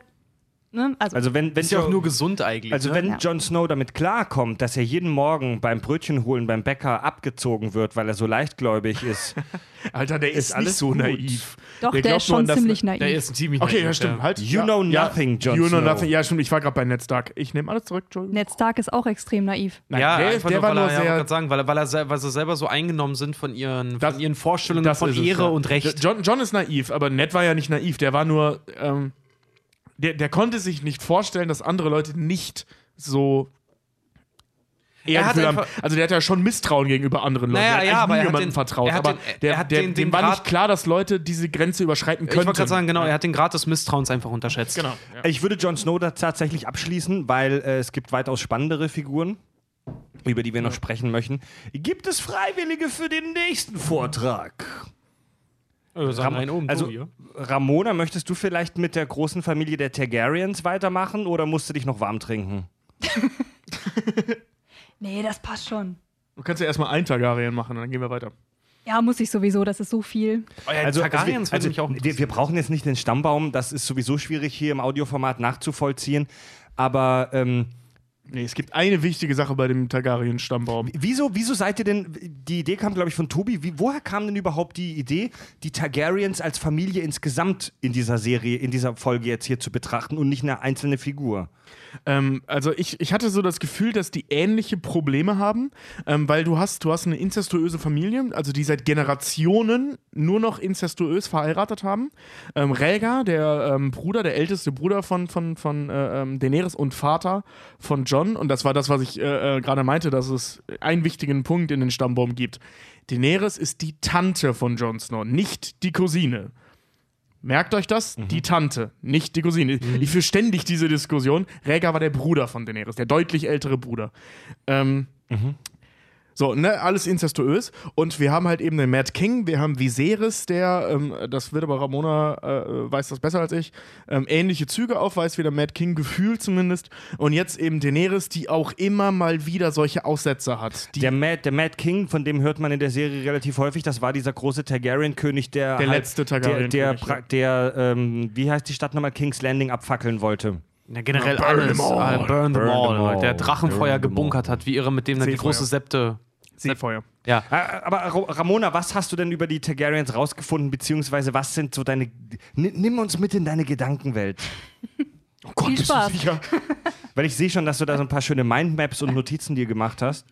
ne, also, Also wenn, wenn Ist ja auch nur gesund eigentlich. Also ne? wenn Ja. Jon Snow damit klarkommt, dass er jeden Morgen beim Brötchen holen beim Bäcker abgezogen wird, weil er so leichtgläubig ist. Alter, der ist, ist nicht alles so gut. naiv. doch, der, glaubt ist schon ziemlich naiv. Der ist ziemlich Okay, ja, naiv, stimmt. Halt. You ja, know ja, nothing, Jon You know Snow. nothing. Ja, stimmt. Ich war gerade bei Ned Stark. Ich nehme alles zurück, Entschuldigung. Ned Stark ist auch extrem naiv. Nein, ja, der, einfach der nur, war weil nur er, ja, sehr. gerade sagen, weil, er, weil, er, weil sie selber so eingenommen sind von ihren, Das- von ihren Vorstellungen von Ehre ja. und Recht. John, John ist naiv, aber Ned war ja nicht naiv. Der war nur. Ähm, der, der konnte sich nicht vorstellen, dass andere Leute nicht so. Er hat haben. einfach- Also der hat ja schon Misstrauen gegenüber anderen Leuten. Naja, der hat ja, aber nie er hat jemandem den- vertraut. er hat aber den- der, er der, den- dem den war Grad- nicht klar, dass Leute diese Grenze überschreiten ich könnten. wollte gerade sagen, genau, er hat den Grad des Misstrauens einfach unterschätzt. Genau. Ja. Ich würde Jon Snow da tatsächlich abschließen, weil äh, es gibt weitaus spannendere Figuren, über die wir noch sprechen möchten. Gibt es Freiwillige für den nächsten Vortrag? Äh, sagen Ram- einen oben, also, Tobi, ja? Ramona, möchtest du vielleicht mit der großen Familie der Targaryens weitermachen oder musst du dich noch warm trinken? Nee, das passt schon. Du kannst ja erstmal ein Targaryen machen und dann gehen wir weiter. Ja, muss ich sowieso, das ist so viel. Oh ja, Also, Targaryens also, würde mich auch wir, wir brauchen jetzt nicht den Stammbaum, das ist sowieso schwierig hier im Audioformat nachzuvollziehen. Aber ähm, Nee, es gibt eine wichtige Sache bei dem Targaryen-Stammbaum. wieso, wieso seid ihr denn, die Idee kam, glaube ich, von Tobi, wie, woher kam denn überhaupt die Idee, die Targaryens als Familie insgesamt in dieser Serie, in dieser Folge jetzt hier zu betrachten und nicht eine einzelne Figur? Ähm, also ich, ich hatte so das Gefühl, dass die ähnliche Probleme haben, ähm, weil du hast, du hast eine inzestuöse Familie, also die seit Generationen nur noch inzestuös verheiratet haben. Ähm, Rhaegar, der ähm, Bruder, der älteste Bruder von, von, von äh, ähm, Daenerys und Vater von John, und das war das, was ich äh, äh, gerade meinte, dass es einen wichtigen Punkt in den Stammbaum gibt. Daenerys ist die Tante von Jon Snow, nicht die Cousine. Merkt euch das? Die Tante, nicht die Cousine. Ich führe ständig diese Diskussion. Rhaegar war der Bruder von Daenerys, der deutlich ältere Bruder. Ähm, So, ne, alles inzestuös. Und wir haben halt eben den Mad King, wir haben Viserys, der, ähm, das wird aber Ramona, äh, weiß das besser als ich, ähm, ähnliche Züge aufweist wie der Mad King, gefühlt zumindest. Und jetzt eben Daenerys, die auch immer mal wieder solche Aussätze hat. Die, Der Mad, der Mad King, von dem hört man in der Serie relativ häufig, das war dieser große Targaryen-König, der. Der halt- letzte Der, Targaryen-König, der, ja. pra- der ähm, wie heißt die Stadt nochmal, King's Landing abfackeln wollte. Ja, generell Burn alles. them all. Äh, burn them Burn all. them all. Der Drachenfeuer Burn them gebunkert hat, wie irre mit dem dann die große Septe. Seefeuer. Ja. Aber Ra- Ramona, was hast du denn über die Targaryens rausgefunden, beziehungsweise was sind so deine. N nimm uns mit in deine Gedankenwelt. Oh Gott, Viel bist du Spaß. sicher? Weil ich sehe schon, dass du da so ein paar schöne Mindmaps und Notizen dir gemacht hast.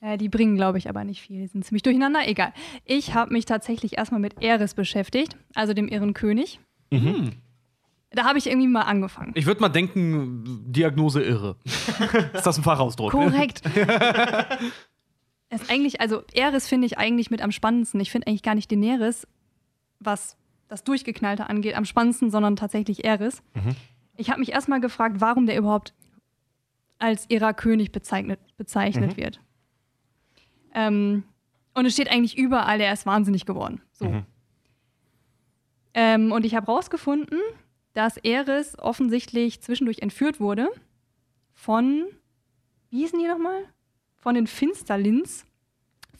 Ja, die bringen, glaube ich, aber nicht viel. Die sind ziemlich durcheinander. Egal. Ich habe mich tatsächlich erstmal mit Eris beschäftigt, also dem irren König. Da habe ich irgendwie mal angefangen. Ich würde mal denken, Diagnose irre. ist das ein Fachausdruck? Korrekt. ist eigentlich, also Eris finde ich eigentlich mit am spannendsten. Ich finde eigentlich gar nicht Daenerys, was das Durchgeknallte angeht, am spannendsten, sondern tatsächlich Eris. Ich habe mich erstmal gefragt, warum der überhaupt als ihrer König bezeichnet, bezeichnet wird. Ähm, und es steht eigentlich überall, er ist wahnsinnig geworden. So. Ähm, und ich habe rausgefunden, dass Eris offensichtlich zwischendurch entführt wurde von, wie hießen die nochmal? Von den Finsterlins.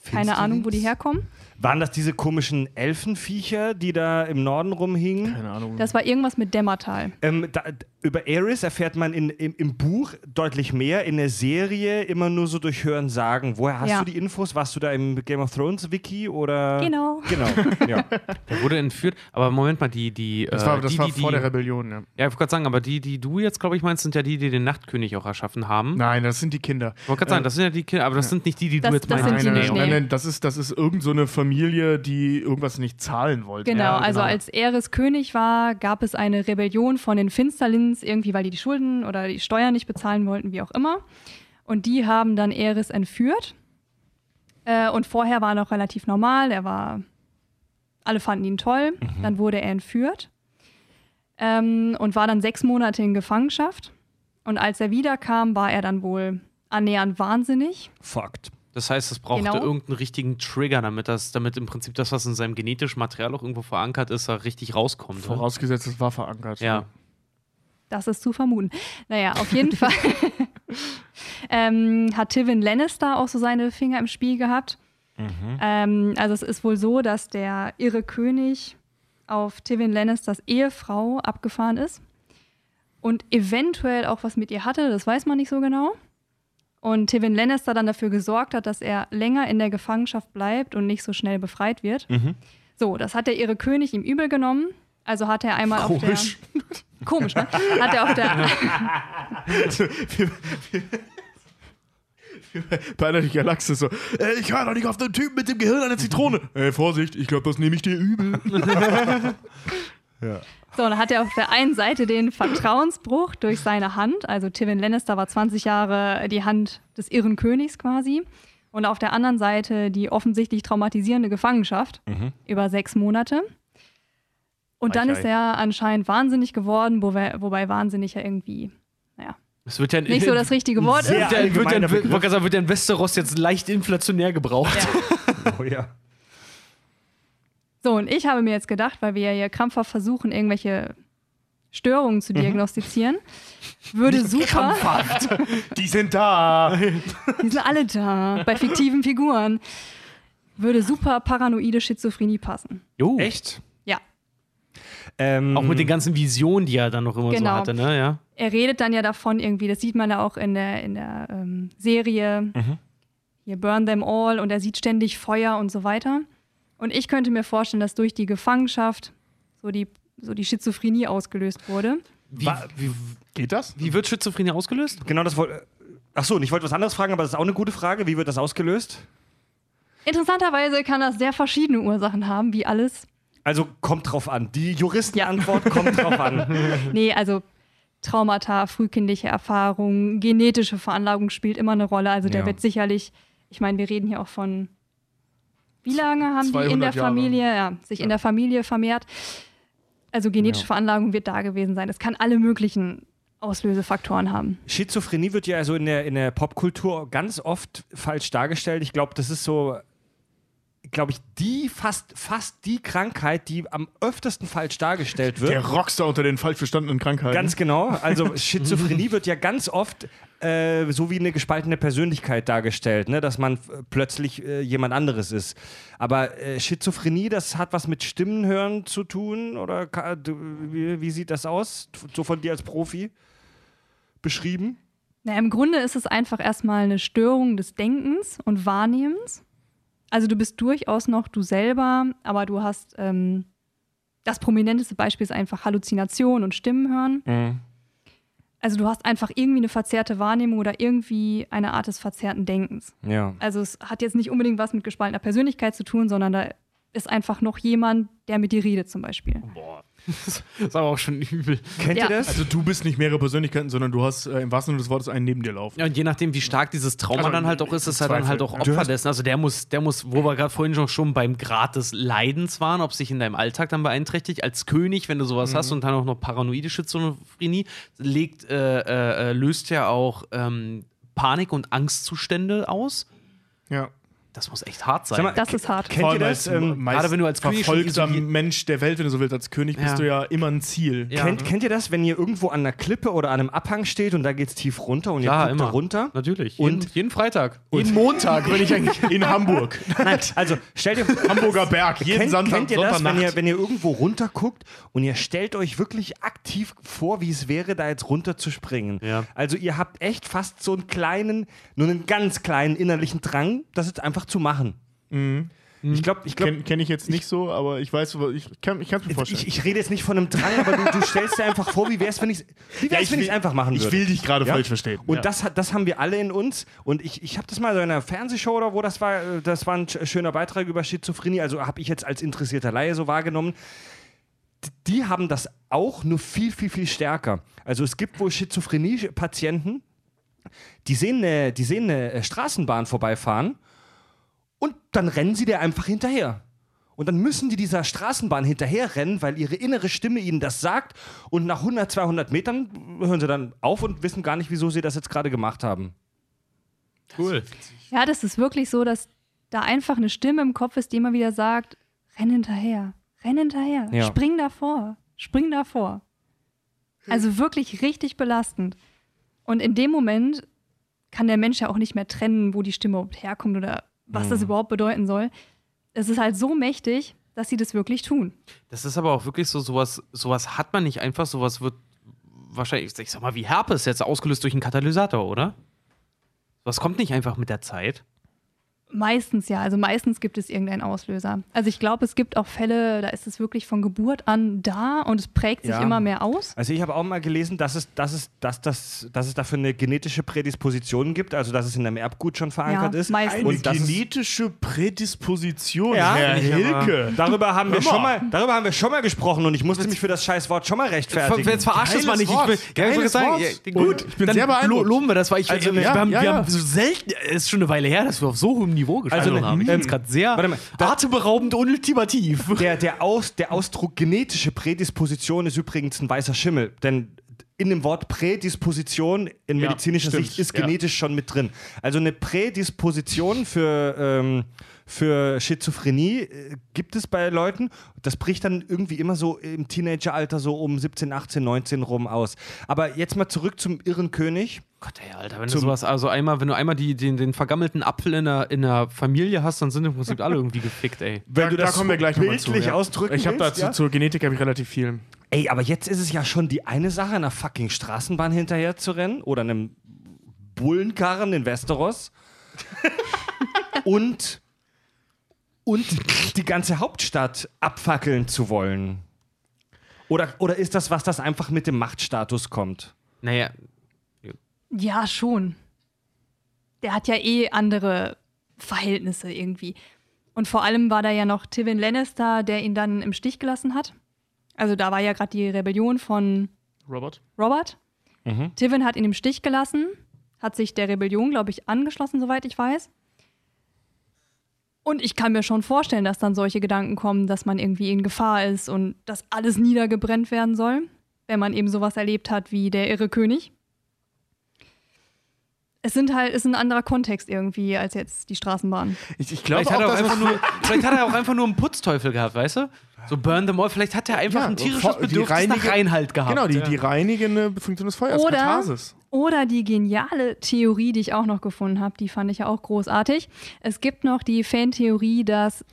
Keine Ahnung, wo die herkommen. Waren das diese komischen Elfenviecher, die da im Norden rumhingen? Keine Ahnung. Das war irgendwas mit Dämmertal. Ähm, da, über Eris erfährt man in, im, im Buch deutlich mehr, in der Serie immer nur so durch Hören sagen. Woher hast Ja. du die Infos? Warst du da im Game of Thrones Wiki oder? Genau. Genau. Ja. Der wurde entführt. Aber Moment mal, die, die. das äh, war, das die, war die, vor die, der Rebellion, ja. Ja, ich wollte gerade sagen, aber die, die du jetzt, glaube ich, meinst, sind ja die, die den Nachtkönig auch erschaffen haben. Nein, das sind die Kinder. Ich wollte gerade sagen, das sind ja die Kinder, aber das sind nicht die, die Das- du jetzt das meinst. sind Nein, die nein, nein, nein, das ist, das ist irgend so eine Familie, die irgendwas nicht zahlen wollte. Genau, Ja, also als Eris König war, gab es eine Rebellion von den Finsterlins, irgendwie weil die die Schulden oder die Steuern nicht bezahlen wollten, wie auch immer. Und die haben dann Eris entführt. Äh, und vorher war er noch relativ normal, er war, alle fanden ihn toll. Dann wurde er entführt ähm, und war dann sechs Monate in Gefangenschaft. Und als er wiederkam, war er dann wohl annähernd wahnsinnig. Fucked. Das heißt, es brauchte Genau. irgendeinen richtigen Trigger, damit das, damit im Prinzip das, was in seinem genetischen Material auch irgendwo verankert ist, da richtig rauskommt. Ne? Vorausgesetzt, es war verankert. Ja. Das ist zu vermuten. Naja, auf jeden Fall ähm, hat Tywin Lannister auch so seine Finger im Spiel gehabt. Ähm, also es ist wohl so, dass der irre König auf Tywin Lannisters Ehefrau abgefahren ist und eventuell auch was mit ihr hatte, das weiß man nicht so genau. Und Tywin Lannister dann dafür gesorgt hat, dass er länger in der Gefangenschaft bleibt und nicht so schnell befreit wird. So, das hat der irre König ihm übel genommen. Also hat er einmal Komisch. auf der Komisch, ne? Hat er auf der Bei einer Galaxis so, äh, ich höre doch nicht auf den Typen mit dem Gehirn einer Zitrone. Ey, Vorsicht, ich glaube, das nehme ich dir übel. So, dann hat er auf der einen Seite den Vertrauensbruch durch seine Hand. Also Tywin Lannister war 20 Jahre die Hand des irren Königs quasi. Und auf der anderen Seite die offensichtlich traumatisierende Gefangenschaft über sechs Monate. Und dann ist er anscheinend wahnsinnig geworden, wobei, wobei wahnsinnig ja irgendwie, naja, Es wird ja nicht so das richtige Wort ist. wird ja, wird ja, wird ja in Westeros jetzt leicht inflationär gebraucht. Ja. Oh ja. So, und ich habe mir jetzt gedacht, weil wir ja hier krampfhaft versuchen, irgendwelche Störungen zu diagnostizieren, würde super. Die sind da. Die sind alle da, bei fiktiven Figuren. Würde super paranoide Schizophrenie passen. Jo. Echt? Ja. Ähm, Auch mit den ganzen Visionen, die er dann noch immer so Genau. hatte, ne? Ja. Er redet dann ja davon irgendwie, das sieht man ja auch in der, in der ähm, Serie, hier Burn Them All und er sieht ständig Feuer und so weiter. Und ich könnte mir vorstellen, dass durch die Gefangenschaft so die, so die Schizophrenie ausgelöst wurde. Wie, wie, Geht das? wie wird Schizophrenie ausgelöst? Genau das wollte. Achso, und ich wollte was anderes fragen, aber das ist auch eine gute Frage. Wie wird das ausgelöst? Interessanterweise kann das sehr verschiedene Ursachen haben, wie alles. Also kommt drauf an. Die Juristenantwort kommt drauf an. Nee, also Traumata, frühkindliche Erfahrungen, genetische Veranlagung spielt immer eine Rolle. Also der Ja. wird sicherlich, ich meine, wir reden hier auch von, wie lange haben die in der 200 Jahre. Familie, ja, sich in der Familie vermehrt. Also genetische Veranlagung wird da gewesen sein. Es kann alle möglichen Auslösefaktoren haben. Schizophrenie wird ja also in der, in der Popkultur ganz oft falsch dargestellt. Ich glaube, das ist so, glaube ich, die fast, fast die Krankheit, die am öftesten falsch dargestellt wird. Der Rockstar unter den falsch verstandenen Krankheiten. Ganz genau. Also Schizophrenie wird ja ganz oft äh, so wie eine gespaltene Persönlichkeit dargestellt, ne? dass man plötzlich äh, jemand anderes ist. Aber äh, Schizophrenie, das hat was mit Stimmenhören zu tun? Oder wie, wie sieht das aus? So von dir als Profi beschrieben? Na, Im Grunde ist es einfach erstmal eine Störung des Denkens und Wahrnehmens. Also du bist durchaus noch du selber, aber du hast ähm, das prominenteste Beispiel ist einfach Halluzination und Stimmenhören. Also du hast einfach irgendwie eine verzerrte Wahrnehmung oder irgendwie eine Art des verzerrten Denkens. Ja. Also es hat jetzt nicht unbedingt was mit gespaltener Persönlichkeit zu tun, sondern da ist einfach noch jemand, der mit dir redet zum Beispiel. Das ist aber auch schon übel. Kennt Ja. ihr das? Also du bist nicht mehrere Persönlichkeiten, sondern du hast äh, im wahrsten Sinne des Wortes einen neben dir laufen. Ja, und je nachdem, wie stark dieses Trauma Also, dann halt auch ist, ist er dann halt auch. Opfer dessen. Also der muss, der muss, wo wir gerade vorhin schon, schon beim Grad des Leidens waren, ob sich in deinem Alltag dann beeinträchtigt, als König, wenn du sowas hast und dann auch noch paranoide Schizophrenie, legt, äh, äh, äh, löst ja auch ähm, Panik- und Angstzustände aus. Ja. Das muss echt hart sein. Mal, Das ist hart. Kennt ihr das? Ähm, gerade wenn du als verfolgter Mensch der Welt, wenn du so willst, als König bist Ja. du ja immer ein Ziel. Ja. Kennt, kennt ihr das, wenn ihr irgendwo an einer Klippe oder an einem Abhang steht und da geht es tief runter und ihr Klar, guckt da immer. runter? Natürlich. Und- jeden, jeden Freitag. jeden Montag, wenn ich eigentlich. In Hamburg. Nein, also stellt ihr Hamburger Berg. Jeden kennt, Sonntag, kennt ihr das, wenn ihr, wenn ihr irgendwo runter guckt und ihr stellt euch wirklich aktiv vor, wie es wäre, da jetzt runter zu springen? Ja. Also ihr habt echt fast so einen kleinen, nur einen ganz kleinen innerlichen Drang, das jetzt einfach zu machen. Ich glaube, ich glaube, Kenne kenn ich jetzt nicht so, aber ich weiß, ich kann es mir vorstellen. ich, ich rede jetzt nicht von einem Drang, aber du, du stellst dir einfach vor, wie wäre es, wenn ich wie wär's, wenn ich es einfach machen würde. Ich will dich gerade Ja? falsch verstehen. Und Ja. das, das haben wir alle in uns. Und ich, ich habe das mal so in einer Fernsehshow oder wo das war, äh, das war ein sch- schöner Beitrag über Schizophrenie, also habe ich jetzt als interessierter Laie so wahrgenommen. Die haben das auch, nur viel, viel, viel stärker. Also es gibt wohl Schizophrenie-Patienten, die sehen, eine, die sehen eine äh, Straßenbahn vorbeifahren und dann rennen sie der einfach hinterher. Und dann müssen die dieser Straßenbahn hinterherrennen, weil ihre innere Stimme ihnen das sagt. Und nach 100, 200 Metern hören sie dann auf und wissen gar nicht, wieso sie das jetzt gerade gemacht haben. Cool. Ja, das ist wirklich so, dass da einfach eine Stimme im Kopf ist, die immer wieder sagt: renn hinterher, renn hinterher, Ja. spring davor, spring davor. Also wirklich richtig belastend. Und in dem Moment kann der Mensch ja auch nicht mehr trennen, wo die Stimme überhaupt herkommt oder was das überhaupt bedeuten soll. Es ist halt so mächtig, dass sie das wirklich tun. Das ist aber auch wirklich so, sowas, sowas hat man nicht einfach, sowas wird wahrscheinlich, ich sag mal, wie Herpes jetzt ausgelöst durch einen Katalysator, oder? Was kommt nicht einfach mit der Zeit? Meistens ja, also meistens gibt es irgendeinen Auslöser. Also ich glaube, es gibt auch Fälle, da ist es wirklich von Geburt an da und es prägt sich Ja. immer mehr aus. Also ich habe auch mal gelesen, dass es, dass, es, dass, dass, dass es dafür eine genetische Prädisposition gibt, also dass es in einem Erbgut schon verankert Ja, ist. meistens. Eine Und genetische Prädisposition, Ja, Herr Hilke. Darüber haben, wir schon mal, darüber haben wir schon mal gesprochen und ich musste mich für das scheiß Wort schon mal rechtfertigen. Jetzt verarscht es mal nicht. Ich Wort. will, ich wollte Geiles sagen, ja, Gut, ich bin dann sehr beeindruckt. lo- loben wir das, weil ich, Also, wir, ja, haben, ja, wir ja. haben so selten, es ist schon eine Weile her, dass wir auf so hohem Niveau gesprochen Also, haben. Ich finde es gerade sehr warte mal, atemberaubend und ultimativ. Der, der, Aus, der Ausdruck genetische Prädisposition ist übrigens ein weißer Schimmel, denn in dem Wort Prädisposition in Ja, medizinischer stimmt, Sicht ist ja. genetisch schon mit drin. Also eine Prädisposition für, ähm, für Schizophrenie äh, gibt es bei Leuten. Das bricht dann irgendwie immer so im Teenageralter so um 17, 18, 19 rum aus. Aber jetzt mal zurück zum irren König. Gott, ey, Alter, wenn du sowas, also einmal, wenn du einmal die, den, den vergammelten Apfel in der, in der Familie hast, dann sind im Prinzip alle irgendwie gefickt, ey. Wenn da, du da das kommen wir gleich nochmal zu. bildlich ja. ausdrücken Ich habe dazu ja? zur Genetik habe ich relativ viel. Ey, aber jetzt ist es ja schon die eine Sache, einer fucking Straßenbahn hinterher zu rennen oder einem Bullenkarren in Westeros. und, und die ganze Hauptstadt abfackeln zu wollen. Oder, oder ist das was, das einfach mit dem Machtstatus kommt? Naja, Ja, schon. Der hat ja eh andere Verhältnisse irgendwie. Und vor allem war da ja noch Tywin Lannister, der ihn dann im Stich gelassen hat. Also da war ja gerade die Rebellion von Robert? Robert. Tywin hat ihn im Stich gelassen, hat sich der Rebellion, glaube ich, angeschlossen, soweit ich weiß. Und ich kann mir schon vorstellen, dass dann solche Gedanken kommen, dass man irgendwie in Gefahr ist und dass alles niedergebrennt werden soll, wenn man eben sowas erlebt hat wie der irre König. Es sind halt, ist ein anderer Kontext irgendwie als jetzt die Straßenbahn. Ich, ich glaube vielleicht hat, er auch dass einfach nur, vielleicht hat er auch einfach nur einen Putzteufel gehabt, weißt du? So burn them all. Vielleicht hat er einfach Ja, ein tierisches Bedürfnis nach reinige- Reinhalt gehabt. Genau, die, ja. die reinigende Funktion des Feuers, Oder, Katharsis. oder die geniale Theorie, die ich auch noch gefunden habe, die fand ich ja auch großartig. Es gibt noch die Fantheorie, dass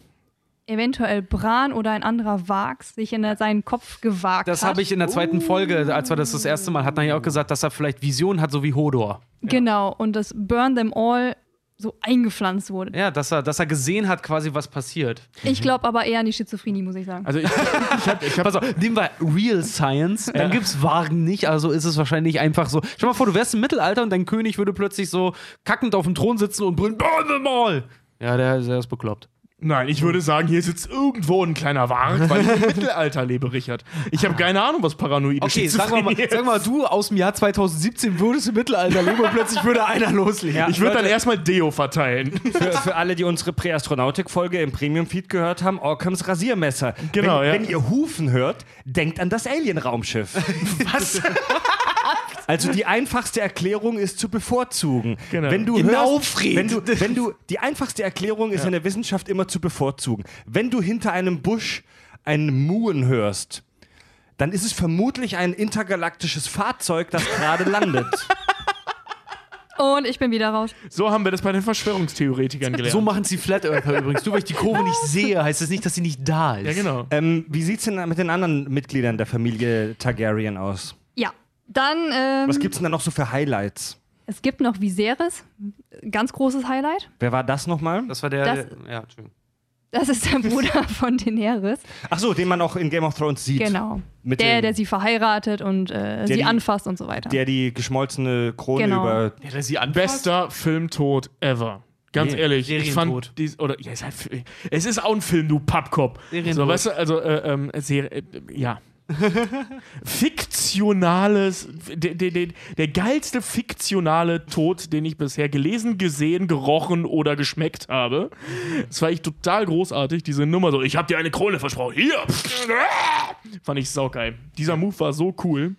eventuell Bran oder ein anderer Vax sich in seinen Kopf gewagt Das hat. habe ich in der zweiten Folge, als wir das das erste Mal hatten, ja auch gesagt, dass er vielleicht Visionen hat, so wie Hodor. Genau, und das Burn Them All so eingepflanzt wurde. Ja, dass er, dass er gesehen hat, quasi, was passiert. Ich glaube aber eher an die Schizophrenie, muss ich sagen. Also ich, ich habe ich hab, Pass auf, nehmen wir Real Science, dann gibt's Wagen nicht, also ist es wahrscheinlich einfach so. Stell mal vor, du wärst im Mittelalter und dein König würde plötzlich so kackend auf dem Thron sitzen und brüllen, Burn them all! Ja, der, der ist bekloppt. Nein, ich würde sagen, hier sitzt irgendwo ein kleiner Wart, weil ich im Mittelalter lebe, Richard. Ich habe keine Ahnung, was paranoide Okay, sag mal, sag mal, du aus dem Jahr 2017 würdest im Mittelalter leben und plötzlich würde einer loslegen. Ja. Ich würde dann erstmal Deo verteilen. Für, für alle, die unsere Präastronautik-Folge im Premium-Feed gehört haben, Orkhams Rasiermesser. Genau, wenn, ja. wenn ihr Hufen hört, denkt an das Alien-Raumschiff. Was? Also die einfachste Erklärung ist zu bevorzugen. Genau. Wenn du Genau, hörst, Fred. wenn du, wenn du, die einfachste Erklärung ist in der Wissenschaft immer zu bevorzugen. Wenn du hinter einem Busch einen Muhen hörst, dann ist es vermutlich ein intergalaktisches Fahrzeug, das gerade landet. Und ich bin wieder raus. So haben wir das bei den Verschwörungstheoretikern gelernt. So machen sie Flat Earther übrigens. Nur weil ich die Kurve nicht sehe, heißt das nicht, dass sie nicht da ist. ja, genau. ähm, wie sieht's denn mit den anderen Mitgliedern der Familie Targaryen aus? Dann, ähm, Was gibt's denn da noch so für Highlights? es gibt noch Viserys. Ganz großes Highlight. Wer war das nochmal? Das war der. Das- der ja, Entschuldigung. Das ist der Bruder von Daenerys. Ach so, den man auch in Game of Thrones sieht. Genau. Mit der, dem- der sie verheiratet und äh, sie die- anfasst und so weiter. Der die geschmolzene Krone Genau. über Ja, der sie anfasst? Bester Filmtod ever. Ganz Nee, ehrlich, ich fand dies, oder ja, es, hat, es ist auch ein Film, du Pappkopf. So, weißt du, also äh, ähm, Serie, äh, ja. Fiktionales, der, der, der, der geilste fiktionale Tod, den ich bisher gelesen, gesehen, gerochen oder geschmeckt habe. Das war echt total großartig, diese Nummer so, ich hab dir eine Krone versprochen, hier. Fand ich saugeil. Dieser Move war so cool.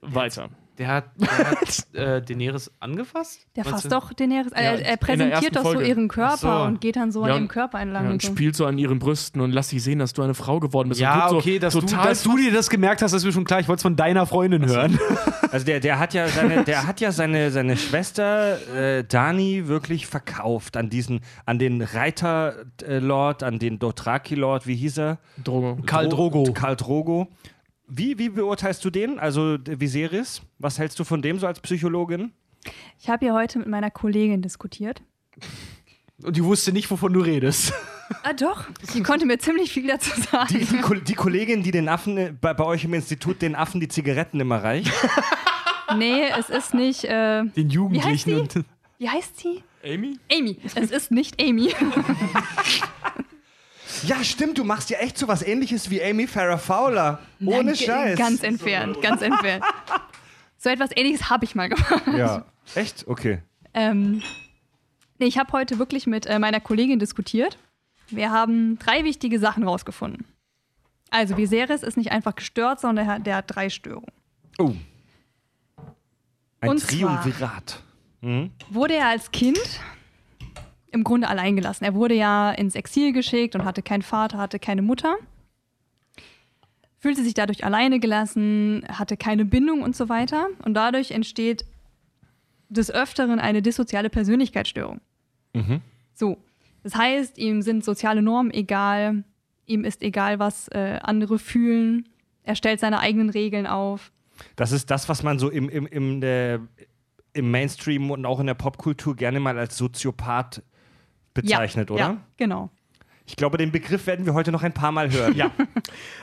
Weiter. Der hat, der hat äh, Daenerys angefasst? der fasst du? doch Daenerys. Ja, er, er präsentiert doch so Folge. ihren Körper so. und geht dann so Ja, an ihrem Körper entlang Ja, und und so. spielt so an ihren Brüsten und lass sie sehen, dass du eine Frau geworden bist. und Ja, tut so okay, dass, du, total dass du dir das gemerkt hast, ist mir schon klar. Ich wollte es von deiner Freundin hören. Also der, der hat ja seine, der hat ja seine, seine Schwester äh, Dani wirklich verkauft an diesen, an den Reiter-Lord, an den Dothraki-Lord, wie hieß er? Drogo. Karl Drogo. Karl Drogo. Wie, wie beurteilst du den? Also Viserys? Was hältst du von dem so als Psychologin? Ich habe hier heute mit meiner Kollegin diskutiert. Und die wusste nicht, wovon du redest. Ah, doch. Die konnte mir ziemlich viel dazu sagen. Die, die, Ko- die Kollegin, die den Affen äh, bei, bei euch im Institut den Affen die Zigaretten immer reicht. Nee, es ist nicht. Äh, Den Jugendlichen. Wie und wie heißt sie? Amy? Amy. Es ist nicht Amy. Ja, stimmt, du machst ja echt so was ähnliches wie Amy Farrah Fowler. Ohne Nein, Scheiß. Ganz entfernt, ganz entfernt. So etwas ähnliches habe ich mal gemacht. ja. Echt? Okay. Ähm, nee, ich habe heute wirklich mit äh, meiner Kollegin diskutiert. Wir haben drei wichtige Sachen rausgefunden. Also, Viserys ist nicht einfach gestört, sondern er hat, der hat drei Störungen. Oh. Ein Und Triumvirat. Wurde er als Kind im Grunde allein gelassen. Er wurde ja ins Exil geschickt und hatte keinen Vater, hatte keine Mutter. Fühlte sich dadurch alleine gelassen, hatte keine Bindung und so weiter. Und dadurch entsteht des Öfteren eine dissoziale Persönlichkeitsstörung. So. Das heißt, ihm sind soziale Normen egal, ihm ist egal, was äh, andere fühlen. Er stellt seine eigenen Regeln auf. Das ist das, was man so im, im, im, der, im Mainstream und auch in der Popkultur gerne mal als Soziopath bezeichnet, ja, oder? Ja, genau. Ich glaube, den Begriff werden wir heute noch ein paar Mal hören. Ja.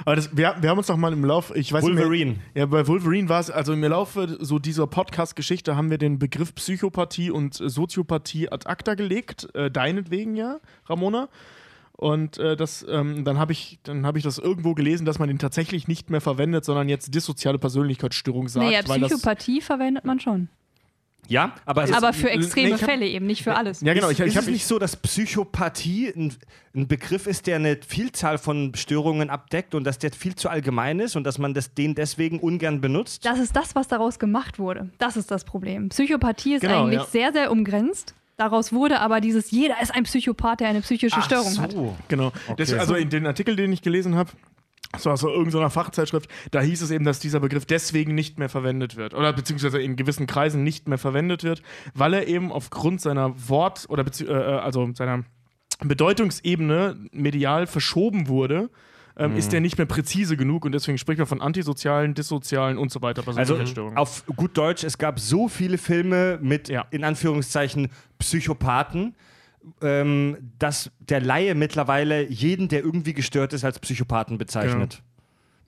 Aber das, wir, wir haben uns doch mal im Lauf, ich weiß Wolverine. nicht mehr, ja, bei Wolverine war es, also im Laufe so dieser Podcast-Geschichte haben wir den Begriff Psychopathie und Soziopathie ad acta gelegt, äh, deinetwegen ja, Ramona. Und äh, das, ähm, dann habe ich, dann habe ich das irgendwo gelesen, dass man den tatsächlich nicht mehr verwendet, sondern jetzt dissoziale Persönlichkeitsstörung sagt. Naja, weil das, Psychopathie verwendet man schon. Ja, aber, es Aber ist, für nee, extreme ich hab- Fälle eben, nicht für alles. ja genau, ich, ist, ich ist es nicht so, dass Psychopathie ein, ein Begriff ist, der eine Vielzahl von Störungen abdeckt und dass der viel zu allgemein ist und dass man das, den deswegen ungern benutzt? Das ist das, was daraus gemacht wurde. Das ist das Problem. Psychopathie ist Genau, eigentlich ja. sehr, sehr umgrenzt. Daraus wurde aber dieses, jeder ist ein Psychopath, der eine psychische Störung hat. Genau. Das, also in den Artikel, den ich gelesen habe, das war so irgendeiner Fachzeitschrift, da hieß es eben, dass dieser Begriff deswegen nicht mehr verwendet wird. Oder beziehungsweise in gewissen Kreisen nicht mehr verwendet wird, weil er eben aufgrund seiner Wort- oder bezieh- äh, also seiner Bedeutungsebene medial verschoben wurde. Ähm, Ist der nicht mehr präzise genug und deswegen spricht man von antisozialen, dissozialen und so weiter Also auf gut Deutsch, es gab so viele Filme mit Ja. in Anführungszeichen Psychopathen, ähm, dass der Laie mittlerweile jeden, der irgendwie gestört ist, als Psychopathen bezeichnet.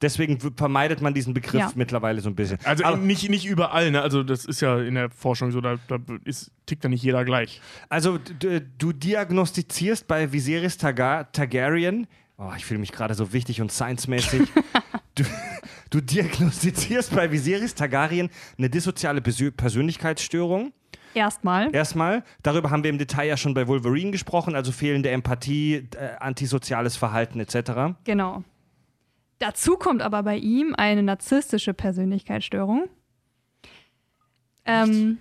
Deswegen w- vermeidet man diesen Begriff Ja. mittlerweile so ein bisschen. Also Aber- nicht, nicht überall, ne? Also das ist ja in der Forschung so, da, da ist, tickt ja nicht jeder gleich. Also du diagnostizierst bei Viserys Targa Targaryen, oh, ich fühle mich gerade so wichtig und science-mäßig, du, du diagnostizierst bei Viserys Targaryen eine dissoziale Persö Persönlichkeitsstörung. Erstmal. Erstmal, darüber haben wir im Detail ja schon bei Wolverine gesprochen, also fehlende Empathie, äh, antisoziales Verhalten etc. Genau. Dazu kommt aber bei ihm eine narzisstische Persönlichkeitsstörung. Ähm,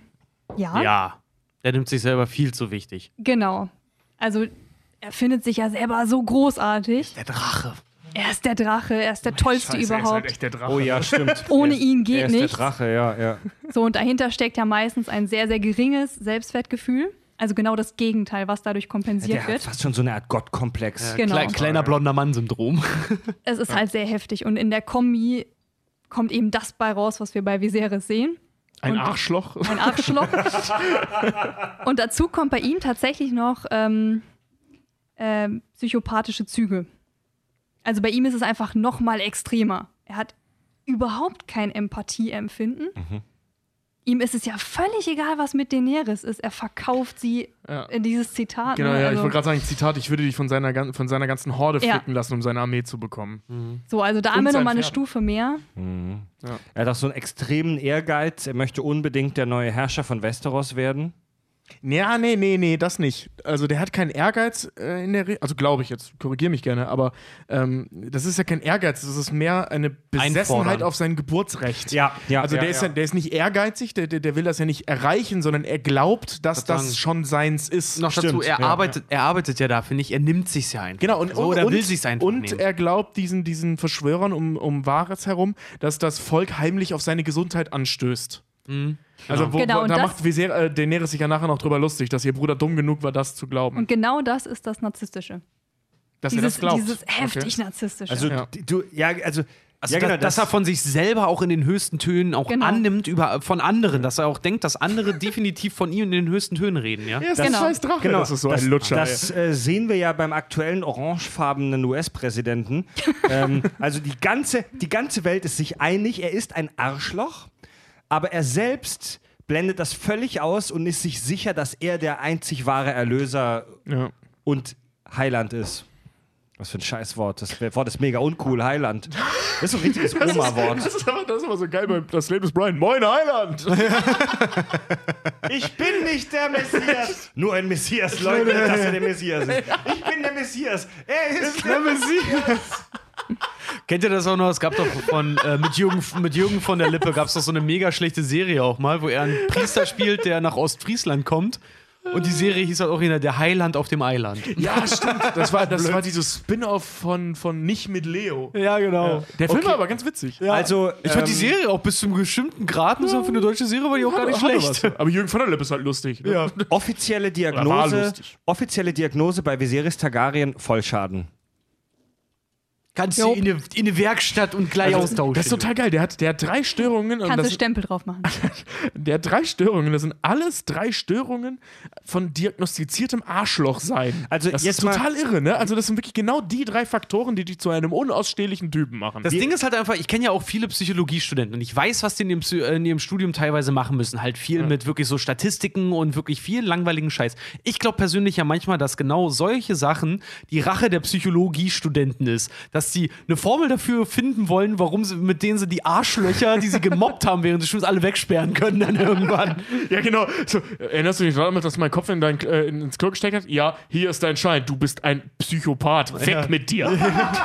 ja, Ja. Der nimmt sich selber viel zu wichtig. genau. Also er findet sich ja selber so großartig. Der Drache. Er ist der Drache, er ist der tollste Scheiße, er ist überhaupt. halt echt der Drache. Oh ja, stimmt. Ohne Er ist- ihn er geht ist nichts. der Drache, ja, ja. So, und dahinter steckt ja meistens ein sehr, sehr geringes Selbstwertgefühl. Also genau das Gegenteil, was dadurch kompensiert Der hat wird. fast schon so eine Art Gottkomplex. Genau. Klei- kleiner blonder Mann-Syndrom. Es ist halt sehr heftig. Und in der Kombi kommt eben das bei raus, was wir bei Viserys sehen. Ein Und- Arschloch. Ein Arschloch. und dazu kommt bei ihm tatsächlich noch ähm, ähm, psychopathische Züge. Also bei ihm ist es einfach noch mal extremer. Er hat überhaupt kein Empathieempfinden. Ihm ist es ja völlig egal, was mit Daenerys ist. Er verkauft sie Ja. in dieses Zitat. Genau, ne? ja, ich also, wollte gerade sagen, Zitat, ich würde dich von seiner, von seiner ganzen Horde Ja. flicken lassen, um seine Armee zu bekommen. so, also da haben wir noch sein mal eine. Stufe mehr. Er hat auch so einen extremen Ehrgeiz. Er möchte unbedingt der neue Herrscher von Westeros werden. Ja, nee, nee, nee, das nicht. Also der hat keinen Ehrgeiz äh, in der Re also glaube ich jetzt, korrigiere mich gerne, aber ähm, das ist ja kein Ehrgeiz, das ist mehr eine Besessenheit Einfordern. auf sein Geburtsrecht. Ja, ja. Also der, ja, ist ja. ja, der ist nicht ehrgeizig, der, der, der will das ja nicht erreichen, sondern er glaubt, dass das sagen- schon seins ist. Noch dazu, Stimmt, er, ja, arbeitet, er arbeitet ja da, finde ich. Er nimmt sich's ja einfach. Genau, und, so, und, oder und, will sich's einfach und nehmen. er glaubt diesen, diesen Verschwörern um, um Varys herum, dass das Volk heimlich auf seine Gesundheit anstößt. Also wo, Genau, wo, und da macht Viser, äh, Daenerys sich ja nachher noch drüber lustig, dass ihr Bruder dumm genug war, das zu glauben. Und genau das ist das Narzisstische. dass er Dieses, das glaubt. dieses heftig Okay. narzisstische. Also, Ja. du, ja, also, Also, ja, genau, dass, dass er von sich selber auch in den höchsten Tönen auch Genau. annimmt über, von anderen, dass er auch denkt, dass andere definitiv von ihm in den höchsten Tönen reden, ja? Er ist Das- ein scheiß Drache, Genau, das ist so das, ein Lutscher. Das äh, sehen wir ja beim aktuellen orangefarbenen US-Präsidenten. ähm, also die ganze, die ganze Welt ist sich einig, er ist ein Arschloch, aber er selbst blendet das völlig aus und ist sich sicher, dass er der einzig wahre Erlöser ja. und Heiland ist. Was für ein Scheißwort. Das Wort ist mega uncool, Heiland. Das ist so ein richtiges Oma-Wort. Das ist, aber, das ist aber so geil Das Leben ist Brian. Moin, Heiland! Ich bin nicht der Messias. Nur ein Messias leugnet, dass er der Messias ist. Ich bin der Messias. Er ist der Messias. Kennt ihr das auch noch? Es gab doch von, äh, mit, Jürgen, mit Jürgen von der Lippe gab es doch so eine mega schlechte Serie auch mal, wo er einen Priester spielt, der nach Ostfriesland kommt. Und die Serie hieß halt auch wieder Der Heiland auf dem Eiland. Ja, stimmt. Das war, das war dieses Spin-off von, von Nicht mit Leo. Ja, genau. Der Film war aber ganz witzig. Also, Ich fand die ähm, Serie auch bis zum bestimmten Grad, so für eine deutsche Serie war die auch gar nicht schlecht. Aber Jürgen von der Lippe ist halt lustig. Ne? Ja. Offizielle war Diagnose, lustig. offizielle Diagnose bei Viserys Targaryen Vollschaden. Kannst Jo. du in eine, in eine Werkstatt und gleich Also, austauschen. das ist total geil. Der hat, der hat drei Störungen. Und Kannst du Stempel drauf machen. der hat drei Störungen. Das sind alles drei Störungen von diagnostiziertem Arschlochsein. Also das jetzt ist mal- total irre, ne? Also, das sind wirklich genau die drei Faktoren, die dich zu einem unausstehlichen Typen machen. Das Ding ist halt einfach, ich kenne ja auch viele Psychologiestudenten und ich weiß, was die in ihrem, Psy- äh, in ihrem Studium teilweise machen müssen. Halt viel mit wirklich so Statistiken und wirklich viel langweiligen Scheiß. Ich glaube persönlich ja manchmal, dass genau solche Sachen die Rache der Psychologiestudenten ist. Dass sie eine Formel dafür finden wollen, warum sie, mit denen sie die Arschlöcher, die sie gemobbt haben, während des Studiums alle wegsperren können dann irgendwann. Ja, genau. So, erinnerst du dich damals, dass mein Kopf in dein, äh, ins Klo gesteckt hat? Ja, hier ist dein Schein. Du bist ein Psychopath. Weg mit dir.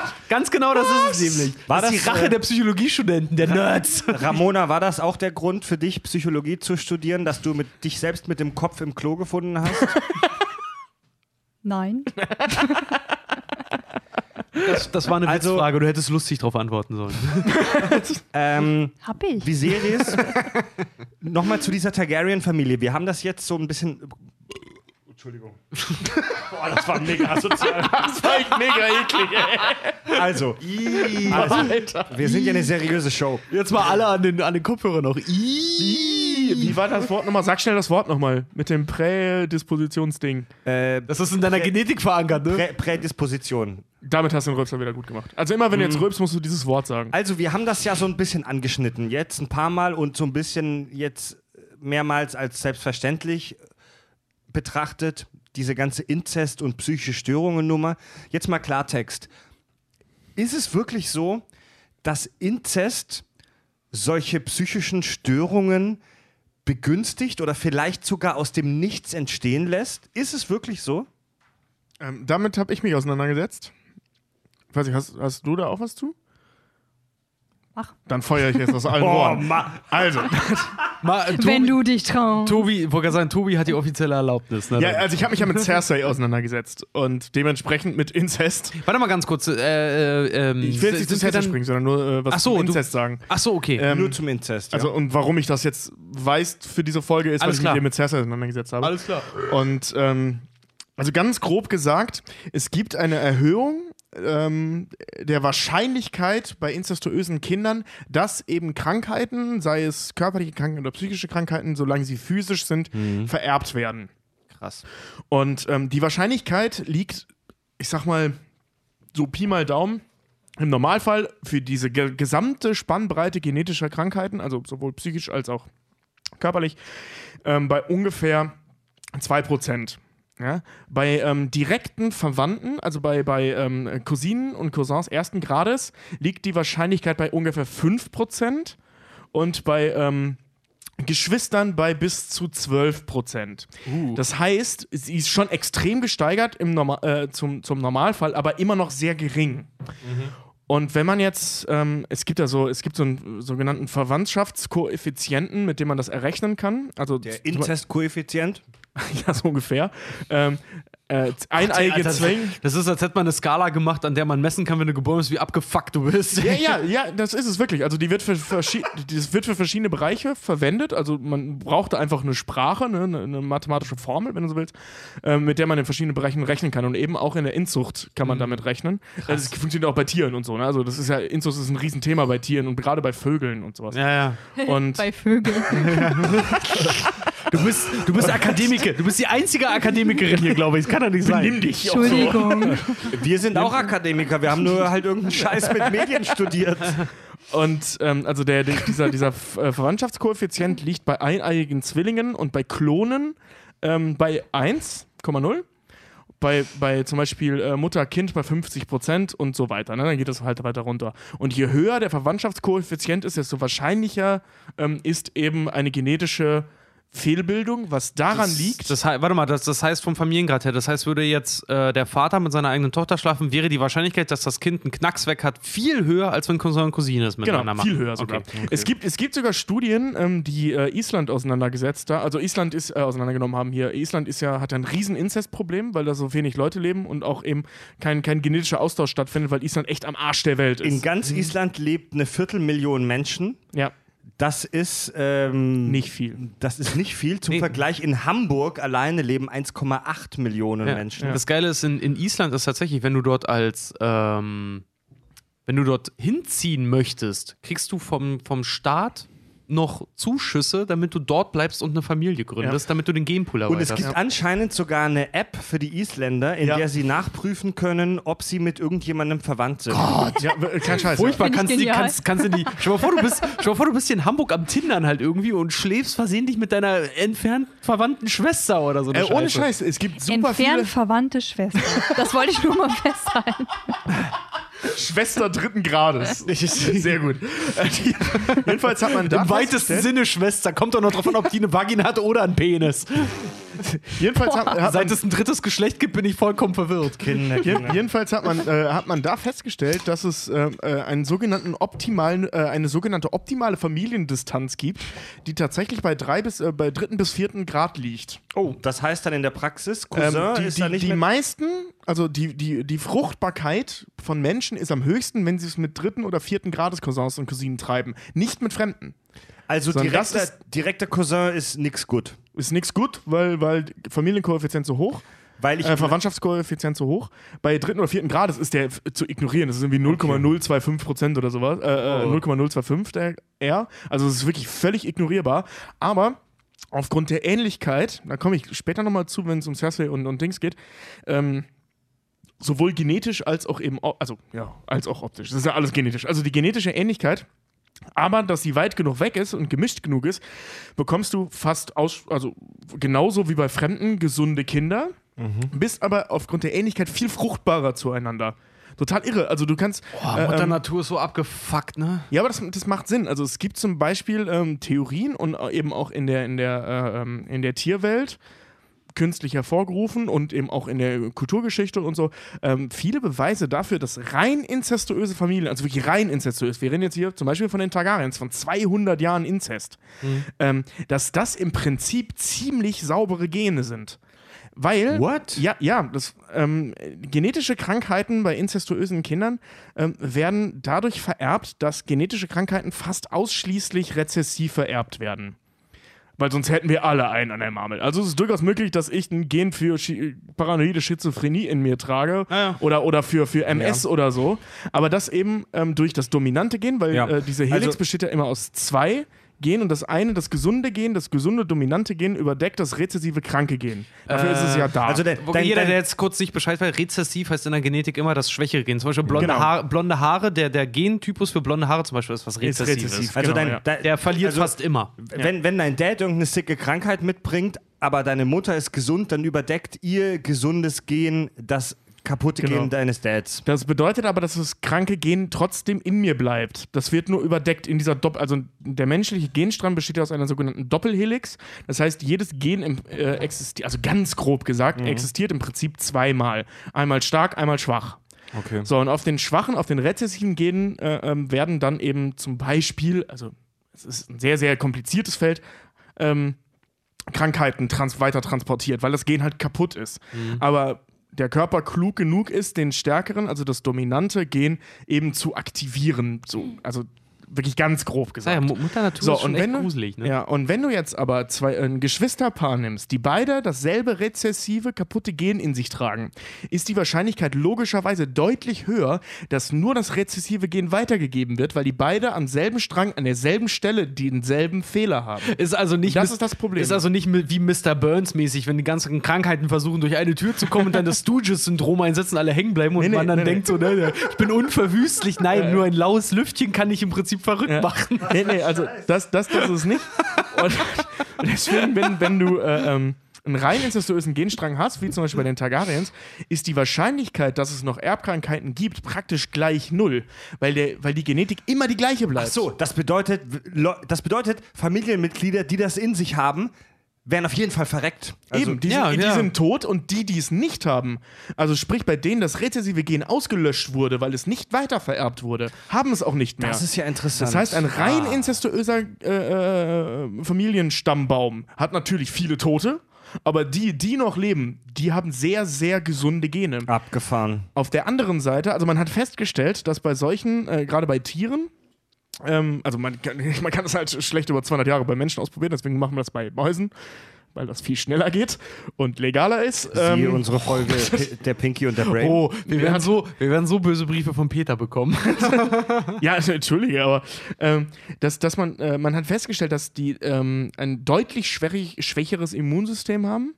Ganz genau das ist es nämlich. War das ist das, die Rache äh, der Psychologiestudenten, der Nerds. Ramona, war das auch der Grund für dich, Psychologie zu studieren, dass du mit, dich selbst mit dem Kopf im Klo gefunden hast? Nein. Das, das war eine Also- Witzfrage, du hättest lustig darauf antworten sollen. ähm, Hab ich. Viserys, nochmal zu dieser Targaryen-Familie. Wir haben das jetzt so ein bisschen. Entschuldigung. Boah, das war mega asozial. Das war echt mega eklig, ey. Also, also Alter. wir sind ja eine seriöse Show. Jetzt mal alle an den, an den Kopfhörern noch. Wie, war das Wort nochmal? Sag schnell das Wort nochmal. Mit dem Prädispositionsding. Äh, Das ist in deiner Genetik verankert, ne? Prä Prädisposition. Damit hast du den Rülpser wieder gut gemacht. Also immer wenn du jetzt rülpst, musst du dieses Wort sagen. Also wir haben das ja so ein bisschen angeschnitten. Jetzt ein paar Mal und so ein bisschen jetzt mehrmals als selbstverständlich betrachtet. Diese ganze Inzest- und psychische Störungen-Nummer. Jetzt mal Klartext. Ist es wirklich so, dass Inzest solche psychischen Störungen begünstigt oder vielleicht sogar aus dem Nichts entstehen lässt? Ist es wirklich so? Ähm, damit habe ich mich auseinandergesetzt. Ich weiß nicht, hast, hast du da auch was zu? Mach. Dann feuere ich jetzt aus allen Rohren. Also, Mal, äh, Tobi, Wenn du dich traust. Tobi, ich wollte gerade sagen, Tobi hat die offizielle Erlaubnis. Ne? ja, also ich habe mich ja mit Cersei auseinandergesetzt und dementsprechend mit Inzest. Warte mal ganz kurz. Äh, äh, ähm, Ich will jetzt nicht zu Cersei springen, sondern nur äh, was Ach so, zum du- Inzest sagen. Ach so, okay. Ähm, Nur zum Inzest. Also und warum ich das jetzt weiß für diese Folge ist, weil Alles ich klar. mich mit Cersei auseinandergesetzt habe. Alles klar. Und ähm, also ganz grob gesagt, es gibt eine Erhöhung ähm, der Wahrscheinlichkeit bei inzestuösen Kindern, dass eben Krankheiten, sei es körperliche Krankheiten oder psychische Krankheiten, solange sie physisch sind, vererbt werden. krass. Und ähm, die Wahrscheinlichkeit liegt, ich sag mal, so Pi mal Daumen, im Normalfall für diese ge gesamte Spannbreite genetischer Krankheiten, also sowohl psychisch als auch körperlich, ähm, bei ungefähr 2%. Ja? Bei ähm, direkten Verwandten, also bei, bei ähm, Cousinen und Cousins ersten Grades, liegt die Wahrscheinlichkeit bei ungefähr 5% und bei ähm, Geschwistern bei bis zu 12 Prozent. Das heißt, sie ist schon extrem gesteigert im Norma äh, zum, zum Normalfall, aber immer noch sehr gering. Und wenn man jetzt, ähm, es gibt ja so, es gibt so einen sogenannten Verwandtschaftskoeffizienten, mit dem man das errechnen kann. Also Der Inzestkoeffizient? ja, so ungefähr. Ähm, äh, eineige Zwillinge. Das ist, als hätte man eine Skala gemacht, an der man messen kann, wenn du geboren bist, wie abgefuckt du bist. Ja, ja, ja, das ist es wirklich. Also die wird für, verschi das wird für verschiedene Bereiche verwendet. Also man braucht da einfach eine Sprache, ne, eine, mathematische Formel, wenn du so willst, ähm, mit der man in verschiedenen Bereichen rechnen kann. Und eben auch in der Inzucht kann man damit rechnen. Das funktioniert auch bei Tieren und so. Ne? Also das ist ja, Inzucht ist ein Riesenthema bei Tieren und gerade bei Vögeln und sowas. Ja, ja. Und Bei Vögeln. Du bist, du bist Akademiker. Du bist die einzige Akademikerin hier, glaube ich. Das kann doch nicht sein. nimm dich auch so. Entschuldigung. Wir sind auch Akademiker, wir haben nur halt irgendeinen Scheiß mit Medien studiert. Und ähm, also der, der, dieser, dieser äh, Verwandtschaftskoeffizient liegt bei eineiigen Zwillingen und bei Klonen ähm, bei 1,0. Bei, bei zum Beispiel äh, Mutter-Kind bei 50 Prozent und so weiter. Ne? Dann geht das halt weiter runter. Und je höher der Verwandtschaftskoeffizient ist, desto wahrscheinlicher ähm, ist eben eine genetische Fehlbildung, was daran liegt. Das, warte mal, das, das heißt vom Familiengrad her, das heißt, würde jetzt äh, der Vater mit seiner eigenen Tochter schlafen, wäre die Wahrscheinlichkeit, dass das Kind einen Knacks weg hat, viel höher, als wenn Cousin und Cousine es miteinander Genau, machen. viel höher sogar. Okay. Es, gibt, es gibt sogar Studien, ähm, die äh, Island auseinandergesetzt haben. Also Island ist äh, auseinandergenommen haben hier. Island ist ja, hat ein riesen Inzestproblem, weil da so wenig Leute leben und auch eben kein, kein genetischer Austausch stattfindet, weil Island echt am Arsch der Welt ist. In ganz Island lebt eine Viertelmillion Menschen. ja, Das ist ähm, nicht viel. Das ist nicht viel. Zum Nee. Vergleich in Hamburg alleine leben 1,8 Millionen Ja. Menschen. Das Geile ist, in, in Island ist tatsächlich, wenn du dort als, ähm, wenn du dort hinziehen möchtest, kriegst du vom, vom Staat noch Zuschüsse, damit du dort bleibst und eine Familie gründest, damit du den Genpool Und es erweiterst. gibt anscheinend sogar eine App für die Isländer, in Ja. der sie nachprüfen können, ob sie mit irgendjemandem verwandt sind. Ja, w- kein Scheiß. Furchtbar, kannst, die, kannst, kannst du die. Stell mal, vor, du bist, stell mal vor, du bist hier in Hamburg am Tindern halt irgendwie und schläfst versehentlich mit deiner entfernt verwandten Schwester oder so. eine Äh, ohne Scheiße. Scheiß, es gibt super Entfernt viele verwandte Schwester. Das wollte ich nur mal festhalten. Schwester dritten Grades. Sehr gut. Jedenfalls hat man da Im weitesten Sinne Schwester. Kommt doch noch drauf an, ob die eine Vagina hat oder einen Penis. Jedenfalls hat, hat Seit man es ein drittes Geschlecht gibt, bin ich vollkommen verwirrt. Kinder, Kinder. Jedenfalls hat man, äh, hat man da festgestellt, dass es äh, äh, einen sogenannten optimalen, äh, eine sogenannte optimale Familiendistanz gibt, die tatsächlich bei, drei bis, äh, bei dritten bis vierten Grad liegt. Oh, das heißt dann in der Praxis, Cousin Ähm, die ist da die, nicht die meisten, also die, die, die Fruchtbarkeit von Menschen ist am höchsten, wenn sie es mit dritten oder vierten Grades Cousins und Cousinen treiben. Nicht mit Fremden. Also sondern direkter, direkter Cousin ist nix gut. Ist nichts gut, weil, weil Familienkoeffizient so hoch. Weil ich- äh, Verwandtschaftskoeffizient zu hoch. Bei dritten oder vierten Grad das ist der zu ignorieren. Das ist irgendwie 0,025 Prozent oder sowas. Äh, äh, Oh. 0,025 der R. Also es ist wirklich völlig ignorierbar. Aber aufgrund der Ähnlichkeit, da komme ich später nochmal zu, wenn es um Cersei und, und Dings geht, ähm, sowohl genetisch als auch eben, also ja, als auch optisch. Das ist ja alles genetisch. Also die genetische Ähnlichkeit, aber dass sie weit genug weg ist und gemischt genug ist, bekommst du fast aus, also genauso wie bei Fremden gesunde Kinder, bist aber aufgrund der Ähnlichkeit viel fruchtbarer zueinander. Total irre. Also du kannst. Boah, äh, Mutter ähm, Natur ist so abgefuckt, ne? ja, aber das, das macht Sinn. Also es gibt zum Beispiel ähm, Theorien und äh, eben auch in der, in der, äh, ähm, in der Tierwelt künstlich hervorgerufen und eben auch in der Kulturgeschichte und so ähm, viele Beweise dafür, dass rein inzestuöse Familien, also wirklich rein inzestuös, wir reden jetzt hier zum Beispiel von den Targaryens, von 200 Jahren Inzest, ähm, dass das im Prinzip ziemlich saubere Gene sind. Weil, What? ja, ja, das, ähm, genetische Krankheiten bei inzestuösen Kindern ähm, werden dadurch vererbt, dass genetische Krankheiten fast ausschließlich rezessiv vererbt werden. Weil sonst hätten wir alle einen an der Marmel. Also es ist durchaus möglich, dass ich ein Gen für Schi paranoide Schizophrenie in mir trage Ah, ja. oder, oder für, für MS oder so. Aber das eben ähm, durch das dominante Gen, weil Ja. äh, diese Helix Also- besteht ja immer aus zwei Gen und das eine, das gesunde Gen, das gesunde dominante Gen überdeckt das rezessive kranke Gen. Dafür ist es ja da. Also der, dein, jeder, der jetzt kurz nicht Bescheid weiß, rezessiv heißt in der Genetik immer das schwächere Gen. Zum Beispiel blonde, Genau. Haare, blonde Haare, der, der Gentypus für blonde Haare zum Beispiel ist was Ist rezessives. rezessiv. also genau, dein, ja. dein, Der verliert also, fast immer. Wenn, wenn dein Dad irgendeine sicke Krankheit mitbringt, aber deine Mutter ist gesund, dann überdeckt ihr gesundes Gen das kaputte Genau. Gen deines Dads. Das bedeutet aber, dass das kranke Gen trotzdem in mir bleibt. Das wird nur überdeckt in dieser Doppel. Also der menschliche Genstrang besteht ja aus einer sogenannten Doppelhelix. Das heißt, jedes Gen äh, existiert, also ganz grob gesagt, existiert im Prinzip zweimal. Einmal stark, einmal schwach. Okay. So, und auf den schwachen, auf den rezessiven Genen äh, ähm, werden dann eben zum Beispiel, also es ist ein sehr, sehr kompliziertes Feld, ähm, Krankheiten trans weiter transportiert, weil das Gen halt kaputt ist. Aber der Körper klug genug ist, den stärkeren, also das dominante Gen eben zu aktivieren. So, also wirklich ganz grob gesagt. ja, Mu- Mutter Natur So, ist schon und echt wenn du, gruselig, ne? Ja, und wenn du jetzt aber zwei, ein Geschwisterpaar nimmst, die beide dasselbe rezessive, kaputte Gen in sich tragen, ist die Wahrscheinlichkeit logischerweise deutlich höher, dass nur das rezessive Gen weitergegeben wird, weil die beide am selben Strang, an derselben Stelle denselben Fehler haben. Ist also nicht Das ist das Problem. Ist also nicht wie Mr. Burns mäßig, wenn die ganzen Krankheiten versuchen, durch eine Tür zu kommen und dann das Stooges-Syndrom einsetzen, alle hängen bleiben und Nee, nee, man dann nee, nee. denkt so, ne, ich bin unverwüstlich. Nein, nur ein laues Lüftchen kann ich im Prinzip verrückt machen. Nee, nee, also das, das, das ist es nicht. Und deswegen, wenn, wenn du äh, ähm, einen rein incestuösen Genstrang hast, wie zum Beispiel bei den Targaryens, ist die Wahrscheinlichkeit, dass es noch Erbkrankheiten gibt, praktisch gleich null. Weil, der, weil die Genetik immer die gleiche bleibt. Ach so, das bedeutet, das bedeutet, Familienmitglieder, die das in sich haben, werden auf jeden Fall verreckt. Also, Eben, die, ja, sind, die ja. sind tot und die, die es nicht haben, also sprich bei denen das rezessive Gen ausgelöscht wurde, weil es nicht weiter vererbt wurde, haben es auch nicht mehr. Das ist ja interessant. Das heißt, ein rein Ah. inzestuöser äh, äh, Familienstammbaum hat natürlich viele Tote, aber die, die noch leben, die haben sehr, sehr gesunde Gene. Abgefahren. Auf der anderen Seite, also man hat festgestellt, dass bei solchen, äh, gerade bei Tieren, ähm, also man kann, man kann das halt schlecht über 200 Jahre bei Menschen ausprobieren, deswegen machen wir das bei Mäusen, weil das viel schneller geht und legaler ist. Siehe Ähm, unsere Folge Der Pinky und der Brain. Oh, wir werden, so, wir werden so böse Briefe von Peter bekommen. Ja, also, entschuldige, aber ähm, dass, dass man, äh, man hat festgestellt, dass die ähm, ein deutlich schwächeres Immunsystem haben,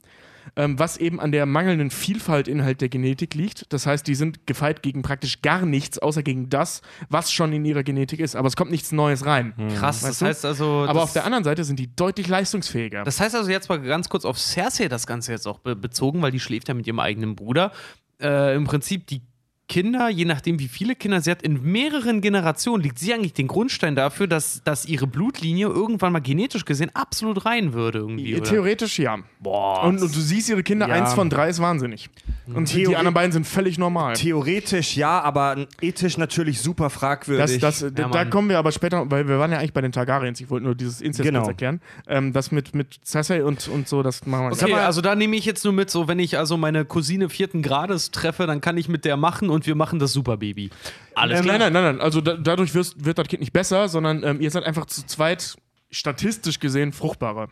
ähm, was eben an der mangelnden Vielfalt innerhalb der Genetik liegt. Das heißt, die sind gefeit gegen praktisch gar nichts, außer gegen das, was schon in ihrer Genetik ist. Aber es kommt nichts Neues rein. Krass, Weißt das du? heißt also. Aber auf der anderen Seite sind die deutlich leistungsfähiger. Das heißt also jetzt mal ganz kurz auf Cersei das Ganze jetzt auch be bezogen, weil die schläft ja mit ihrem eigenen Bruder. Äh, Im Prinzip die Kinder, je nachdem wie viele Kinder sie hat, in mehreren Generationen liegt sie eigentlich den Grundstein dafür, dass, dass ihre Blutlinie irgendwann mal genetisch gesehen absolut rein würde irgendwie. Oder? Theoretisch ja. Boah. Und, und du siehst ihre Kinder, Ja. eins von drei ist wahnsinnig. Und die Theori- anderen beiden sind völlig normal. Theoretisch ja, aber ethisch natürlich super Das, fragwürdig. das, da, da Mann. kommen wir aber später, weil wir waren ja eigentlich bei den Targaryens. Ich wollte nur dieses Inzest Genau. erklären. Ähm, das mit, mit Cersei und, und so, das machen wir Okay, also da nehme ich jetzt nur mit, so wenn ich also meine Cousine vierten Grades treffe, dann kann ich mit der machen und wir machen das Superbaby. Alles äh, klar. nein, nein, nein, nein. Also da, dadurch wirst, wird das Kind nicht besser, sondern ähm, ihr seid einfach zu zweit statistisch gesehen fruchtbarer.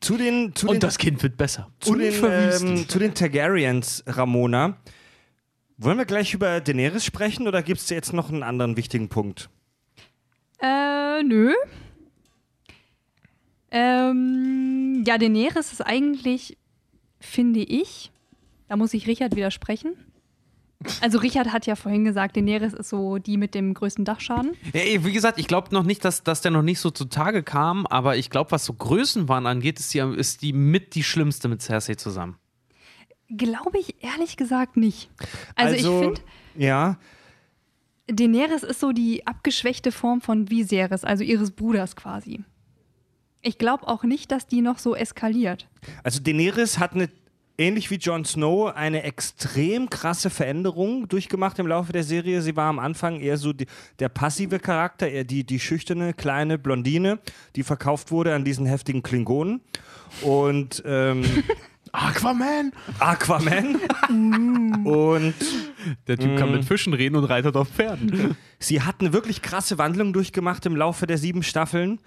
Zu den, zu den, Und das Kind wird besser. zu den, ähm, zu den Targaryens, Ramona. Wollen wir gleich über Daenerys sprechen oder gibt es jetzt noch einen anderen wichtigen Punkt? Äh, nö. Ähm, ja, Daenerys ist eigentlich, finde ich, da muss ich Richard widersprechen. Also Richard hat ja vorhin gesagt, Daenerys ist so die mit dem größten Dachschaden. Ja, ey, wie gesagt, ich glaube noch nicht, dass, dass der noch nicht so zutage kam, aber ich glaube, was so Größenwahn angeht, ist die, ist die mit die schlimmste mit Cersei zusammen. Glaube ich ehrlich gesagt nicht. Also, ich finde, Ja, Daenerys ist so die abgeschwächte Form von Viserys, also ihres Bruders quasi. Ich glaube auch nicht, dass die noch so eskaliert. also Daenerys hat eine, ähnlich wie Jon Snow, eine extrem krasse Veränderung durchgemacht im Laufe der Serie. Sie war am Anfang eher so die, der passive Charakter, eher die, die schüchterne, kleine Blondine, die verkauft wurde an diesen heftigen Klingonen. Und ähm, Aquaman! Aquaman. und Der Typ kann mit Fischen reden und reitet auf Pferden. Sie hat eine wirklich krasse Wandlung durchgemacht im Laufe der sieben Staffeln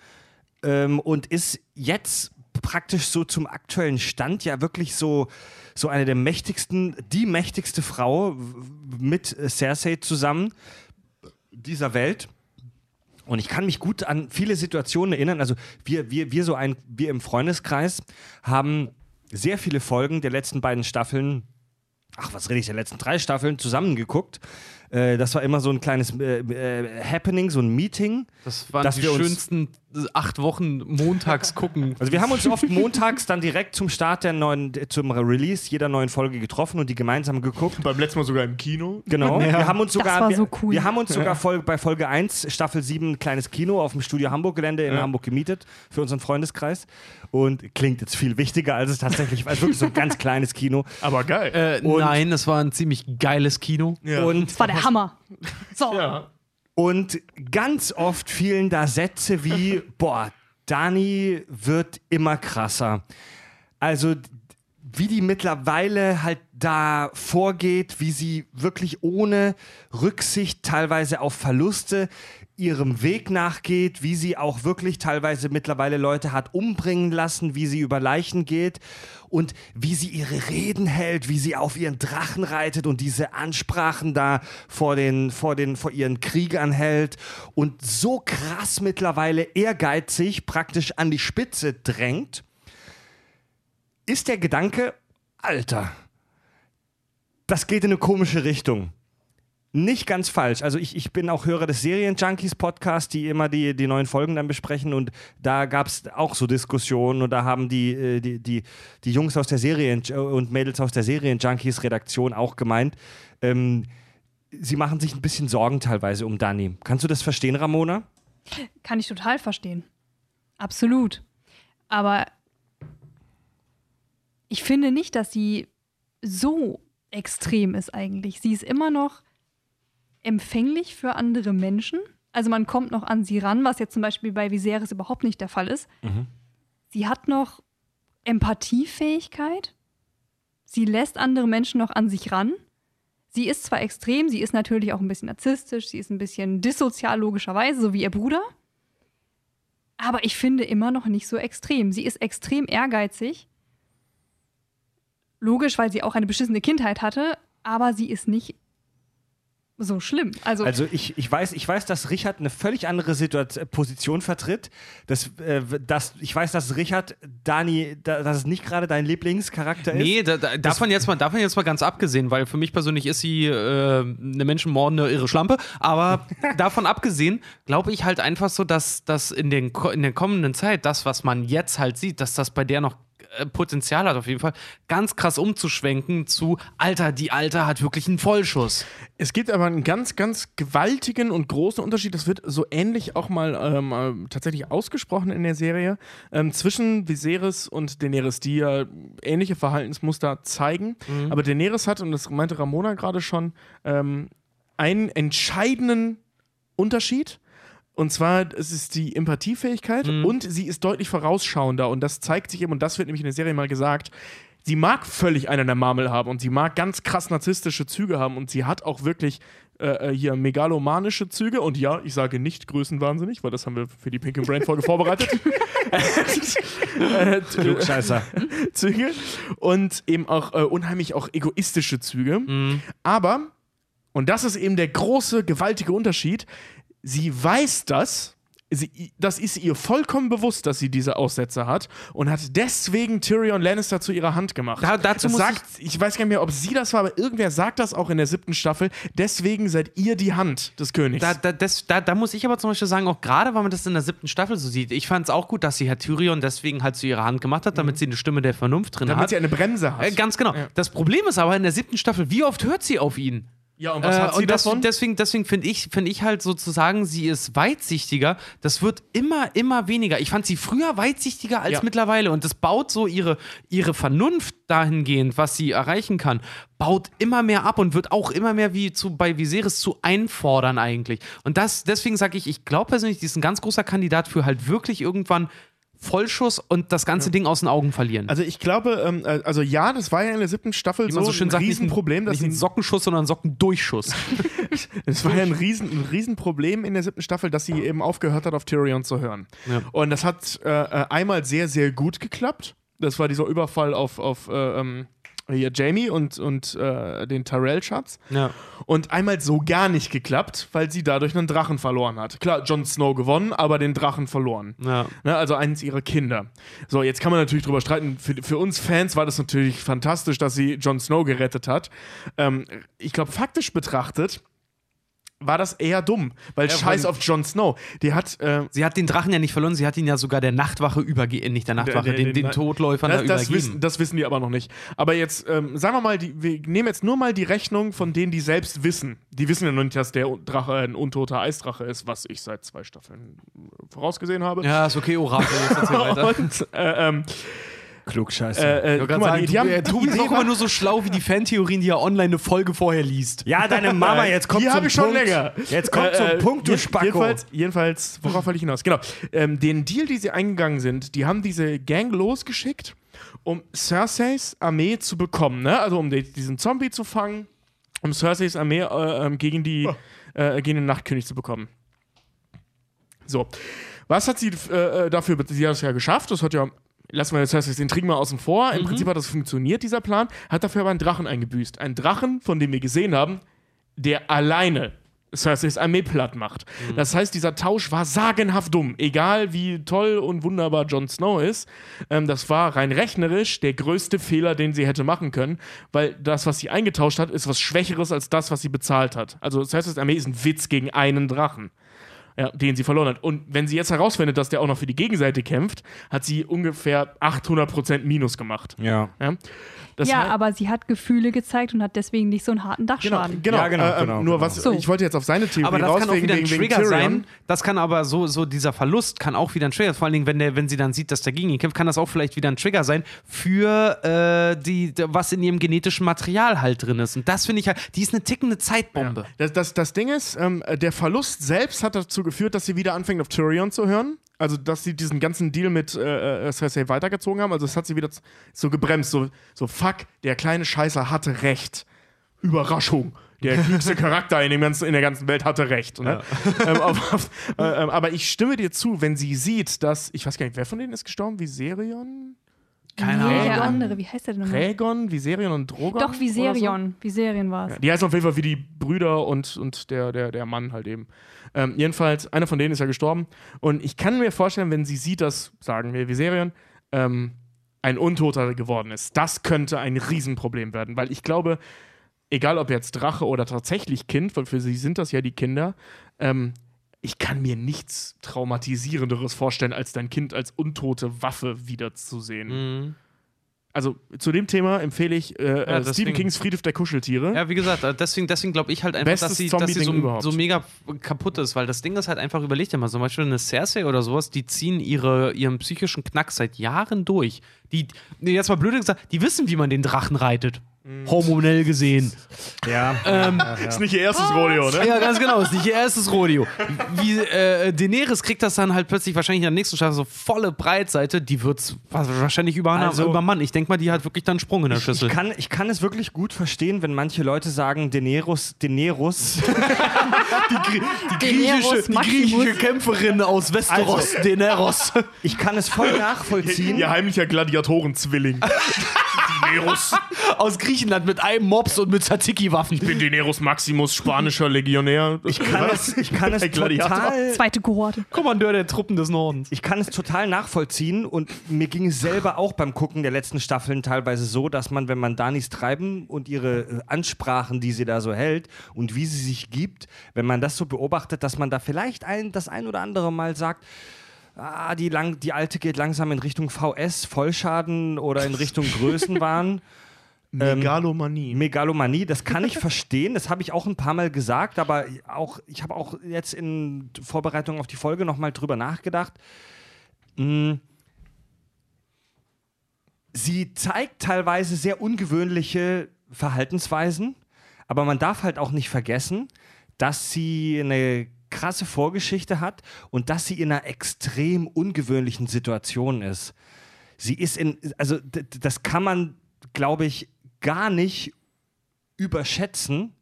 ähm, und ist jetzt praktisch so zum aktuellen Stand ja wirklich so, so eine der mächtigsten, die mächtigste Frau mit äh, Cersei zusammen dieser Welt. Und ich kann mich gut an viele Situationen erinnern. Also wir, wir, wir so ein, wir im Freundeskreis haben sehr viele Folgen der letzten beiden Staffeln ach, was rede ich, der letzten drei Staffeln zusammengeguckt. Äh, das war immer so ein kleines äh, äh, Happening, so ein Meeting. Das waren die schönsten acht Wochen montags gucken. Also wir haben uns oft montags dann direkt zum Start der neuen, zum Release jeder neuen Folge getroffen und die gemeinsam geguckt. Beim letzten Mal sogar im Kino. Genau. Wir haben uns Das sogar, war wir, so cool. wir haben uns sogar Fol bei Folge 1, Staffel 7, ein kleines Kino auf dem Studio Hamburg Gelände in Hamburg gemietet für unseren Freundeskreis. Und klingt jetzt viel wichtiger, als es tatsächlich war. Es ist wirklich so ein ganz kleines Kino. Aber geil. Äh, nein, es war ein ziemlich geiles Kino. ja. Und Das war der Hammer. So. ja. Und ganz oft fielen da Sätze wie, boah, Dani wird immer krasser. Also wie die mittlerweile halt da vorgeht, wie sie wirklich ohne Rücksicht teilweise auf Verluste ihrem Weg nachgeht, wie sie auch wirklich teilweise mittlerweile Leute hat umbringen lassen, wie sie über Leichen geht und wie sie ihre Reden hält, wie sie auf ihren Drachen reitet und diese Ansprachen da vor den vor den vor ihren Kriegern hält und so krass mittlerweile ehrgeizig praktisch an die Spitze drängt, ist der Gedanke, Alter, das geht in eine komische Richtung. Nicht ganz falsch. Also ich, ich bin auch Hörer des Serien-Junkies Podcast, die immer die, die neuen Folgen dann besprechen und da gab es auch so Diskussionen und da haben die, äh, die, die, die Jungs aus der Serien und Mädels aus der Serien-Junkies Redaktion auch gemeint, ähm, sie machen sich ein bisschen Sorgen teilweise um Dani. Kannst du das verstehen, Ramona? Kann ich total verstehen. Absolut. Aber ich finde nicht, dass sie so extrem ist eigentlich. Sie ist immer noch empfänglich für andere Menschen. Also man kommt noch an sie ran, was jetzt zum Beispiel bei Viserys überhaupt nicht der Fall ist. Sie hat noch Empathiefähigkeit. Sie lässt andere Menschen noch an sich ran. Sie ist zwar extrem, sie ist natürlich auch ein bisschen narzisstisch, sie ist ein bisschen dissozial logischerweise, so wie ihr Bruder. Aber ich finde immer noch nicht so extrem. Sie ist extrem ehrgeizig. Logisch, weil sie auch eine beschissene Kindheit hatte, aber sie ist nicht so schlimm. Also, Also ich, ich, weiß, ich weiß, dass Richard eine völlig andere Situation, äh, Position vertritt. Das, äh, das, ich weiß, dass Richard, Dani, da, dass es nicht gerade dein Lieblingscharakter ist. Nee, da, da, davon, jetzt mal, davon jetzt mal ganz abgesehen, weil für mich persönlich ist sie äh, eine menschenmordende irre Schlampe. Aber davon abgesehen glaube ich halt einfach so, dass das in, den, in der kommenden Zeit, das, was man jetzt halt sieht, dass das bei der noch Potenzial hat, auf jeden Fall, ganz krass umzuschwenken zu, Alter, die Alte hat wirklich einen Vollschuss. Es gibt aber einen ganz, ganz gewaltigen und großen Unterschied. Das wird so ähnlich auch mal ähm, äh, tatsächlich ausgesprochen in der Serie ähm, zwischen Viserys und Daenerys, die ja ähnliche Verhaltensmuster zeigen. Aber Daenerys hat, und das meinte Ramona gerade schon, ähm, einen entscheidenden Unterschied. Und zwar, es ist die Empathiefähigkeit und sie ist deutlich vorausschauender. Und das zeigt sich eben, und das wird nämlich in der Serie mal gesagt, sie mag völlig einen der Marmel haben und sie mag ganz krass narzisstische Züge haben und sie hat auch wirklich äh, äh, hier megalomanische Züge und ja, ich sage nicht größenwahnsinnig, weil das haben wir für die Pink and Brain Folge vorbereitet. äh, Klugscheißer. Züge und eben auch äh, unheimlich auch egoistische Züge. Mhm. Aber, und das ist eben der große, gewaltige Unterschied, sie weiß das, sie, das ist ihr vollkommen bewusst, dass sie diese Aussätze hat und hat deswegen Tyrion Lannister zu ihrer Hand gemacht. Da- dazu das sagt, ich, weiß gar nicht mehr, ob sie das war, aber irgendwer sagt das auch in der siebten Staffel. Deswegen seid ihr die Hand des Königs. Da, da, das, da, da muss ich aber zum Beispiel sagen, auch gerade, weil man das in der siebten Staffel so sieht, ich fand es auch gut, dass sie Herr Tyrion deswegen halt zu ihrer Hand gemacht hat, damit sie eine Stimme der Vernunft drin damit hat. sie eine Bremse hat. Äh, ganz genau. Ja. Das Problem ist aber in der siebten Staffel, wie oft hört sie auf ihn? Ja, und was Äh, hat sie und das, davon? deswegen, deswegen finde ich, find ich halt sozusagen, sie ist weitsichtiger. Das wird immer, immer weniger. Ich fand sie früher weitsichtiger als Ja. mittlerweile. Und das baut so ihre, ihre Vernunft dahingehend, was sie erreichen kann, baut immer mehr ab und wird auch immer mehr wie zu, bei Viserys zu einfordern eigentlich. Und das, deswegen sage ich, ich glaube persönlich, die ist ein ganz großer Kandidat für halt wirklich irgendwann Vollschuss und das ganze Ding aus den Augen verlieren. also ich glaube, ähm, äh, also ja, das war ja in der siebten Staffel so, so schön ein sagt, nicht ein- Riesenproblem, dass nicht ein Sockenschuss, sondern ein Sockendurchschuss. Es war ja ein, Riesen, ein Riesenproblem in der siebten Staffel, dass sie eben aufgehört hat, auf Tyrion zu hören. Ja. Und das hat äh, äh, einmal sehr, sehr gut geklappt. Das war dieser Überfall auf, auf äh, ähm, hier Jamie und, und äh, den Tyrell-Schatz. ja. Und einmal so gar nicht geklappt, weil sie dadurch einen Drachen verloren hat. Klar, Jon Snow gewonnen, aber den Drachen verloren. Ja. Ne, also eines ihrer Kinder. So, jetzt kann man natürlich drüber streiten. Für, für uns Fans war das natürlich fantastisch, dass sie Jon Snow gerettet hat. Ähm, ich glaube, faktisch betrachtet war das eher dumm, weil scheiß vor auf Jon Snow. Die hat. Äh, Sie hat den Drachen ja nicht verloren, sie hat ihn ja sogar der Nachtwache übergeben, nicht der Nachtwache, der- den, den der- Todläufern das, da das, übergeben. wissen, das wissen die aber noch nicht. Aber jetzt, ähm, sagen wir mal, die, wir nehmen jetzt nur mal die Rechnung von denen, die selbst wissen. Die wissen ja noch nicht, dass der Drache ein untoter Eisdrache ist, was ich seit zwei Staffeln äh, vorausgesehen habe. ja, ist okay, Orakel, jetzt. Und äh, ähm, Klugscheißer. äh, äh, guck mal, sagen, die, die haben, äh, die Tobi ist auch immer nur so schlau wie die Fantheorien, die er online eine Folge vorher liest. ja, deine Mama, jetzt kommt die zum habe ich schon Punkt. länger. Jetzt kommt zum Äh, Punkt, du Spacko. Jedenfalls, jedenfalls, worauf wollte ich hinaus? Genau. Ähm, den Deal, die sie eingegangen sind, die haben diese Gang losgeschickt, um Cerseis Armee zu bekommen. Ne? Also um die, diesen Zombie zu fangen, um Cerseis Armee äh, ähm, gegen, die, äh, gegen den Nachtkönig zu bekommen. So. Was hat sie äh, äh, dafür? Sie hat es ja geschafft. Das hat ja. Lassen wir das heißt, den Trinken mal außen vor. Im Prinzip hat das funktioniert, dieser Plan. Hat dafür aber einen Drachen eingebüßt. Einen Drachen, von dem wir gesehen haben, der alleine Cerseis Armee platt macht. Das heißt, dieser Tausch war sagenhaft dumm. Egal wie toll und wunderbar Jon Snow ist, ähm, das war rein rechnerisch der größte Fehler, den sie hätte machen können, weil das, was sie eingetauscht hat, ist was Schwächeres als das, was sie bezahlt hat. Also Cerseis Armee ist ein Witz gegen einen Drachen. Ja, den sie verloren hat. Und wenn sie jetzt herausfindet, dass der auch noch für die Gegenseite kämpft, hat sie ungefähr 800% Minus gemacht. ja. Ja, das ja, heißt- aber sie hat Gefühle gezeigt und hat deswegen nicht so einen harten Genau, Dachschaden. genau, Ja, genau, äh, ähm, genau, Nur genau. was, So. ich wollte jetzt auf seine Theorie Aber das raus, kann auch wegen, wieder ein wegen, Trigger sein. Das kann aber so, so dieser Verlust kann auch wieder ein Trigger. Vor allen Dingen, wenn, der, wenn sie dann sieht, dass der gegen ihn kämpft, kann das auch vielleicht wieder ein Trigger sein für äh, die, was in ihrem genetischen Material halt drin ist. Und das finde ich halt, die ist eine tickende Zeitbombe. Das, das, das Ding ist, ähm, der Verlust selbst hat dazu geführt, dass sie wieder anfängt, auf Tyrion zu hören. Also, dass sie diesen ganzen Deal mit äh, äh, Cersei weitergezogen haben. Also, das hat sie wieder so gebremst. So, so fuck, der kleine Scheißer hatte recht. Überraschung. Der klügste Charakter in, dem ganzen, in der ganzen Welt hatte recht. Ne? ähm, auf, auf, äh, ähm, aber ich stimme dir zu, wenn sie sieht, dass, ich weiß gar nicht, wer von denen ist gestorben? Viserion? Keine Nee, Ahnung. der andere, wie heißt der denn nochmal? Rhaegon, Viserion und Drogon? Doch, Viserion. Viserion war es. Die heißen auf jeden Fall wie die Brüder und, und der, der, der Mann halt eben. Ähm, jedenfalls, einer von denen ist ja gestorben. Und ich kann mir vorstellen, wenn sie sieht, dass, sagen wir, Viserion, ähm, ein Untoter geworden ist, das könnte ein Riesenproblem werden. Weil ich glaube, egal ob jetzt Drache oder tatsächlich Kind, weil für sie sind das ja die Kinder, ähm, ich kann mir nichts Traumatisierenderes vorstellen, als dein Kind als untote Waffe wiederzusehen. Mhm. Also zu dem Thema empfehle ich äh, äh, deswegen- Stephen Kings Friedhof der Kuscheltiere. Ja, wie gesagt, äh, deswegen, deswegen glaube ich halt einfach, Bestes dass sie, dass sie so, so mega kaputt ist, weil das Ding ist halt einfach, überlegt dir mal, zum Beispiel eine Cersei oder sowas, die ziehen ihre, ihren psychischen Knack seit Jahren durch. Die, jetzt mal blöd gesagt, die wissen, wie man den Drachen reitet. Hormonell gesehen. Ja. Ist nicht ihr erstes Rodeo, ne? Ja, ganz genau, ist nicht ihr erstes Rodeo. Wie äh, Daenerys kriegt das dann halt plötzlich wahrscheinlich in der nächsten Staffel so volle Breitseite, die wird's wahrscheinlich über, Also- über Mann. Ich denke mal, die hat wirklich dann einen Sprung in der Ich Schüssel. kann, ich kann es wirklich gut verstehen, wenn manche Leute sagen, Daenerys, Daenerys, Daenerys Maximus. Kämpferin aus Westeros, Daenerys. ich kann es voll nachvollziehen. Ihr heimlicher Gladiatorenzwilling. Dineros. aus Griechenland mit einem Mops und mit Tzatziki-Waffen. Ich bin Dineros Maximus, spanischer Legionär. Ich kann es, ich kann es total Zweite Kohorte. Kommandeur der Truppen des Nordens. Ich kann es total nachvollziehen und mir ging es selber auch beim Gucken der letzten Staffeln teilweise so, dass man, wenn man Danis Treiben und ihre äh, Ansprachen, die sie da so hält und wie sie sich gibt, wenn man das so beobachtet, dass man da vielleicht ein, das ein oder andere Mal sagt, ah, die, lang, die Alte geht langsam in Richtung VS, Vollschaden oder in Richtung Größenwahn. Megalomanie. Megalomanie, das kann ich verstehen, das habe ich auch ein paar Mal gesagt, aber auch, ich habe auch jetzt in Vorbereitung auf die Folge nochmal drüber nachgedacht. Mm. Sie zeigt teilweise sehr ungewöhnliche Verhaltensweisen, aber man darf halt auch nicht vergessen, dass sie eine krasse Vorgeschichte hat und dass sie in einer extrem ungewöhnlichen Situation ist. Sie ist in, also das kann man, glaube ich, gar nicht überschätzen,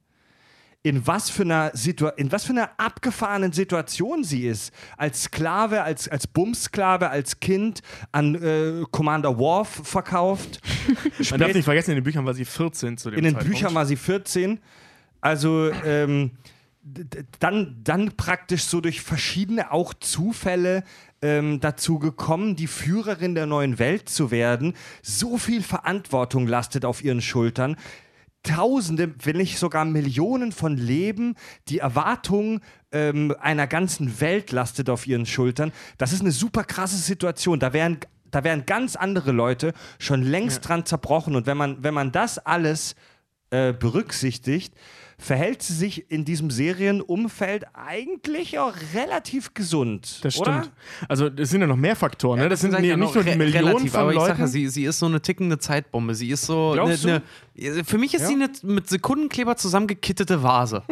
in was für einer Situa in was für einer abgefahrenen Situation sie ist. Als Sklave, als, als Bumsklave, als Kind an äh, Commander Worf verkauft. Man darf nicht vergessen, in den Büchern war sie 14 zu dem In den Zeitpunkt. Büchern war sie 14. Also ähm, dann, dann praktisch so durch verschiedene auch Zufälle ähm, dazu gekommen, die Führerin der neuen Welt zu werden. So viel Verantwortung lastet auf ihren Schultern. Tausende, wenn nicht sogar Millionen von Leben, die Erwartung ähm, einer ganzen Welt lastet auf ihren Schultern. Das ist eine super krasse Situation. Da wären, da wären ganz andere Leute schon längst dran zerbrochen. Und wenn man, wenn man das alles äh, berücksichtigt, verhält sie sich in diesem Serienumfeld eigentlich auch relativ gesund. Das oder? stimmt. Also, es sind ja noch mehr Faktoren. ne? Das sind ich nicht ja nur die Millionen relativ, von aber ich Leuten. sag ja, sie, sie ist so eine tickende Zeitbombe. Sie ist so. Ne, Glaubst du? ne, für mich ist sie eine mit Sekundenkleber zusammengekittete Vase.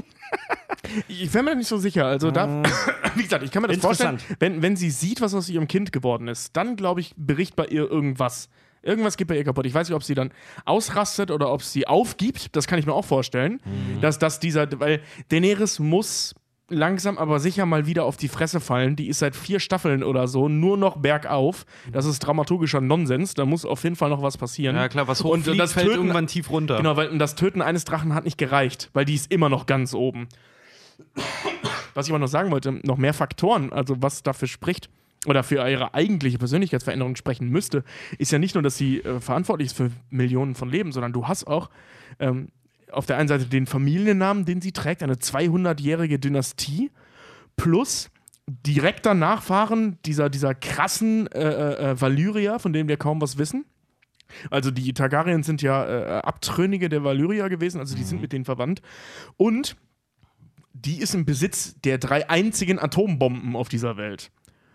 Ich wäre mir nicht so sicher. Also da, wie gesagt, ich kann mir das vorstellen, wenn, wenn sie sieht, was aus ihrem Kind geworden ist, dann glaube ich, bricht bei ihr irgendwas. Irgendwas geht bei ihr kaputt. Ich weiß nicht, ob sie dann ausrastet oder ob sie aufgibt. Das kann ich mir auch vorstellen. Dass, dass dieser, weil Daenerys muss langsam aber sicher mal wieder auf die Fresse fallen. Die ist seit vier Staffeln oder so nur noch bergauf. Das ist dramaturgischer Nonsens. Da muss auf jeden Fall noch was passieren. Ja, klar, was Und hochfliegt, das fällt Töten- irgendwann tief runter. Genau, weil das Töten eines Drachen hat nicht gereicht, weil die ist immer noch ganz oben. Was ich aber noch sagen wollte, noch mehr Faktoren, also was dafür spricht oder für ihre eigentliche Persönlichkeitsveränderung sprechen müsste, ist ja nicht nur, dass sie äh, verantwortlich ist für Millionen von Leben, sondern du hast auch ähm, auf der einen Seite den Familiennamen, den sie trägt, eine 200-jährige Dynastie, plus direkter Nachfahren dieser, dieser krassen äh, äh, Valyrier, von denen wir kaum was wissen. Also die Targaryens sind ja äh, Abtrünnige der Valyrier gewesen, also die sind mit denen verwandt. Und die ist im Besitz der drei einzigen Atombomben auf dieser Welt.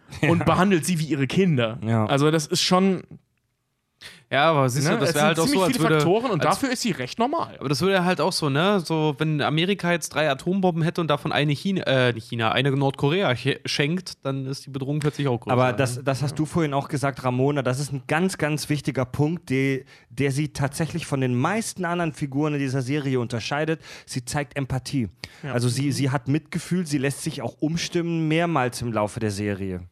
Und behandelt sie wie ihre Kinder. Ja. Also das ist schon. Ja, aber siehst Ne? du, das wäre halt sind auch ziemlich so, als viele würde, Faktoren und als, dafür ist sie recht normal. Aber das würde halt auch so, ne? So, wenn Amerika jetzt drei Atombomben hätte und davon eine China, äh, nicht China, eine Nordkorea ch- schenkt, dann ist die Bedrohung plötzlich auch größer. Aber das, das hast du vorhin auch gesagt, Ramona. Das ist ein ganz, ganz wichtiger Punkt, der, der sie tatsächlich von den meisten anderen Figuren in dieser Serie unterscheidet. Sie zeigt Empathie. Also sie, sie hat Mitgefühl, sie lässt sich auch umstimmen, mehrmals im Laufe der Serie.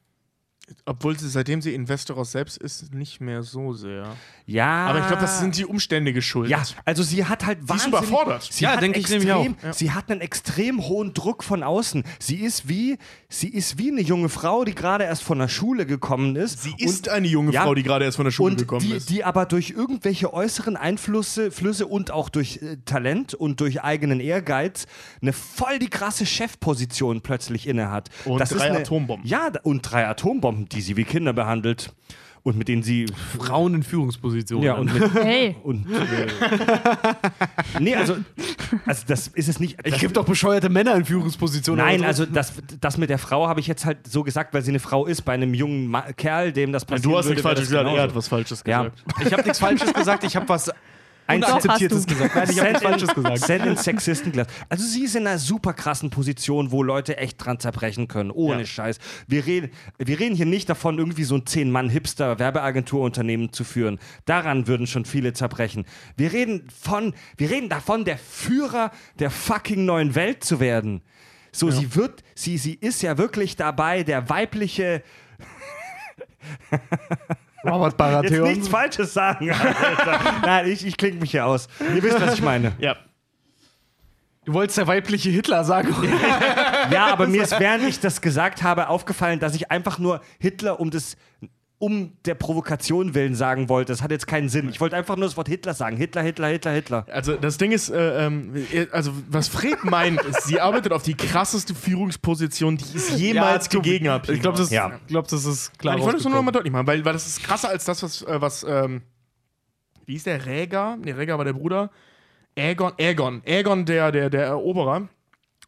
Obwohl sie, seitdem sie in Westeros selbst ist, nicht mehr so sehr. Ja. Aber ich glaube, das sind die Umstände geschuldet. Ja, also sie hat halt ist wahnsinnig... überfordert. Sie Ja, hat denke ich nämlich auch. Ja. Sie hat einen extrem hohen Druck von außen. Sie ist wie, sie ist wie eine junge Frau, die gerade erst von der Schule gekommen ist. Sie ist eine junge Ja. Frau, die gerade erst von der Schule und gekommen die, ist. die aber durch irgendwelche äußeren Einflüsse Flüsse und auch durch äh, Talent und durch eigenen Ehrgeiz eine voll die krasse Chefposition plötzlich innehat. Und das ist drei eine, Atombomben. Ja, und drei Atombomben, die sie wie Kinder behandelt und mit denen sie Frauen in Führungspositionen. ja und mit, Hey, und äh, nee, also also das ist es nicht. ich gebe doch bescheuerte Männer in Führungspositionen. Nein, also das, das mit der Frau habe ich jetzt halt so gesagt, weil sie eine Frau ist. Bei einem jungen Ma Kerl, dem das passiert du hast nichts Falsches gesagt, er hat was Falsches Ja. gesagt. Ich habe nichts Falsches gesagt, ich habe was Ein Unakzeptiertes hast du. gesagt. Nein, ich habe Falsches gesagt. Send in Sexistenglas. Also sie ist in einer super krassen Position, wo Leute echt dran zerbrechen können. Ohne Ja. Scheiß. Wir reden, wir reden hier nicht davon, irgendwie so ein 10-Mann-Hipster-Werbeagenturunternehmen zu führen. Daran würden schon viele zerbrechen. Wir reden von, wir reden davon, der Führer der fucking neuen Welt zu werden. So, sie wird, sie, sie ist ja wirklich dabei, der weibliche, Robert jetzt Baratheon. nichts Falsches sagen. Nein, ich, ich klinge mich hier aus. Ihr wisst, was ich meine. Ja. Du wolltest der weibliche Hitler sagen. Ja, aber mir ist, während ich das gesagt habe, aufgefallen, dass ich einfach nur Hitler um des um der Provokation willen sagen wollte. Das hat jetzt keinen Sinn. Ich wollte einfach nur das Wort Hitler sagen. Hitler, Hitler, Hitler, Hitler. Also das Ding ist, äh, ähm, also was Fred meint, ist, sie arbeitet auf die krasseste Führungsposition, die es jemals du- gegeben hat. Ich glaube, das, Ja. glaub, das ist klar. Nein, ich wollte es nur noch mal deutlich machen, weil, weil das ist krasser als das, was, äh, was ähm, wie ist der Rhaegar? Ne, Rhaegar war der Bruder. Aegon, Aegon, Aegon, der, der, der Eroberer,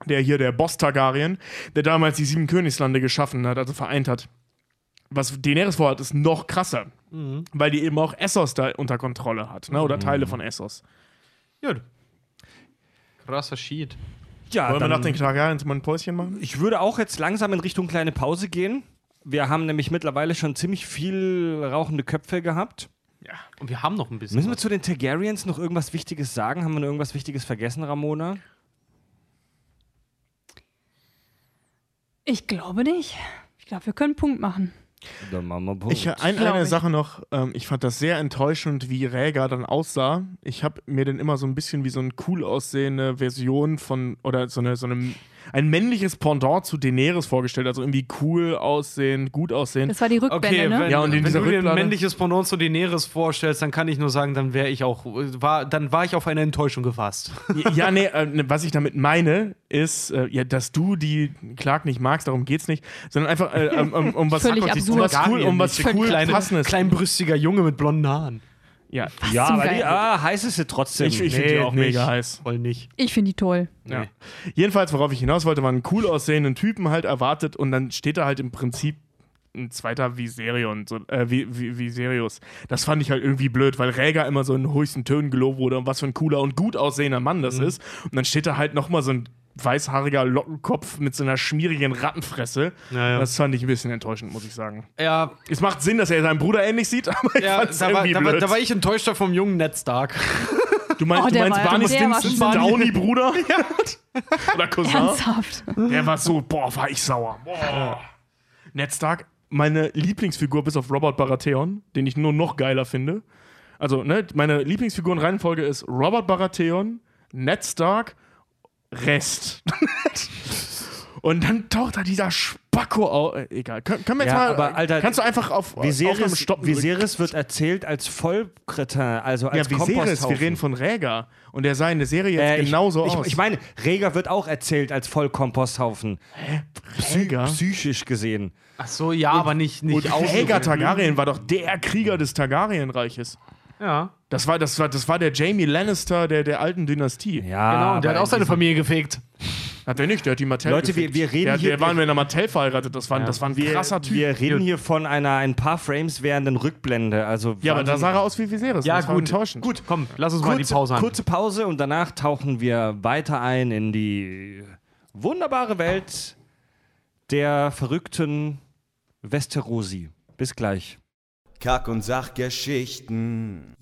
der hier der Boss Targaryen, der damals die sieben Königslande geschaffen hat, also vereint hat. Was Daenerys vorhat, ist noch krasser, weil die eben auch Essos da unter Kontrolle hat, ne? oder Teile von Essos. Gut. Krasser Sheet. Ja, Wollen wir nach den Targaryens mal ein Päuschen machen? ich würde auch jetzt langsam in Richtung kleine Pause gehen. Wir haben nämlich mittlerweile schon ziemlich viel rauchende Köpfe gehabt. Ja. Und wir haben noch ein bisschen. Müssen wir was. zu den Targaryens noch irgendwas Wichtiges sagen? Haben wir noch irgendwas Wichtiges vergessen, Ramona? Ich glaube nicht. Ich glaube, wir können einen Punkt machen. Dann machen wir Punkt. Ich, ein, eine ich. Sache noch, ähm, ich fand das sehr enttäuschend, wie Rhaegar dann aussah. Ich habe mir den immer so ein bisschen wie so eine cool aussehende Version von, oder so eine, so eine, ein männliches Pendant zu Daenerys vorgestellt. Also irgendwie cool aussehen, gut aussehen. Das war die Rückblende, Okay, ne? wenn, Ja, und in wenn du dir ein männliches Pendant zu Daenerys vorstellst, dann kann ich nur sagen, dann wäre ich auch, war, dann war ich auf eine Enttäuschung gefasst. ja, nee, äh, ne, was ich damit meine, ist, äh, ja, dass du die Clark nicht magst, darum geht's nicht, sondern einfach äh, um, um, um was, Völlig um absurd. was cool, um was cool Kleine, passendes. kleinbrüstiger Junge mit blonden Haaren. Ja, ja, zum aber die, ah, heiß ist sie trotzdem. ich, ich finde die auch nicht. mega heiß. Voll nicht. Ich finde die toll. Ja. Jedenfalls, worauf ich hinaus wollte, war einen cool aussehenden Typen halt erwartet und dann steht da halt im Prinzip ein zweiter Viserion, so, äh, Vi- Vi- Viserius. Das fand ich halt irgendwie blöd, weil Rhaegar immer so in höchsten Tönen gelobt wurde und was für ein cooler und gut aussehender Mann das ist. Und dann steht da halt nochmal so ein weißhaariger Lockenkopf mit so einer schmierigen Rattenfresse. Ja, ja. Das fand ich ein bisschen enttäuschend, muss ich sagen. Ja, Es macht Sinn, dass er seinen Bruder ähnlich sieht, aber ich ja fand's da, war, da, war, da war ich enttäuschter vom jungen Ned Stark. du meinst, Oh, du meinst Barney Stinsons. Downey-Bruder? Oder Cousin? Ernsthaft. Der war so, boah, war ich sauer. Boah. Ned Stark, meine Lieblingsfigur bis auf Robert Baratheon, den ich nur noch geiler finde. Also, ne, meine Lieblingsfigurenreihenfolge ist Robert Baratheon, Ned Stark, Rest. Und dann taucht da dieser Spacko auf. Äh, egal. Können, können wir jetzt Ja, mal. aber, Alter, kannst du einfach auf Viserys, stoppen? Viserys wird erzählt als Vollkretin, also Ja, als Viserys, wir Komposthaufen. reden von Rhaegar. Und der sah in der Serie jetzt Äh, ich, genauso ich, aus. Ich meine, Rhaegar wird auch erzählt als Vollkomposthaufen. Rhaegar? Psychisch gesehen. Ach so, ja, aber nicht, nicht Und Rhaegar Targaryen war doch der Krieger des Targaryenreiches. Ja, Das war, das war, das war der Jamie Lannister der, der alten Dynastie. Ja, genau. Und der hat auch seine in Familie gefegt. Hat er nicht, der hat die Martell Leute, wir- wir reden der, hier- Der war mit einer Martell verheiratet, das war, das war ein Wir, krasser Typ. wir reden hier von einer ein paar Frames währenden Rückblende. Also ja, aber da sah er aus wie Viserys. Ja, das war gut. enttäuschend. Gut, komm, lass uns mal in die kurze, Pause an. kurze Pause und danach tauchen wir weiter ein in die wunderbare Welt der verrückten Westerosi. Bis gleich. Kack- und Sachgeschichten.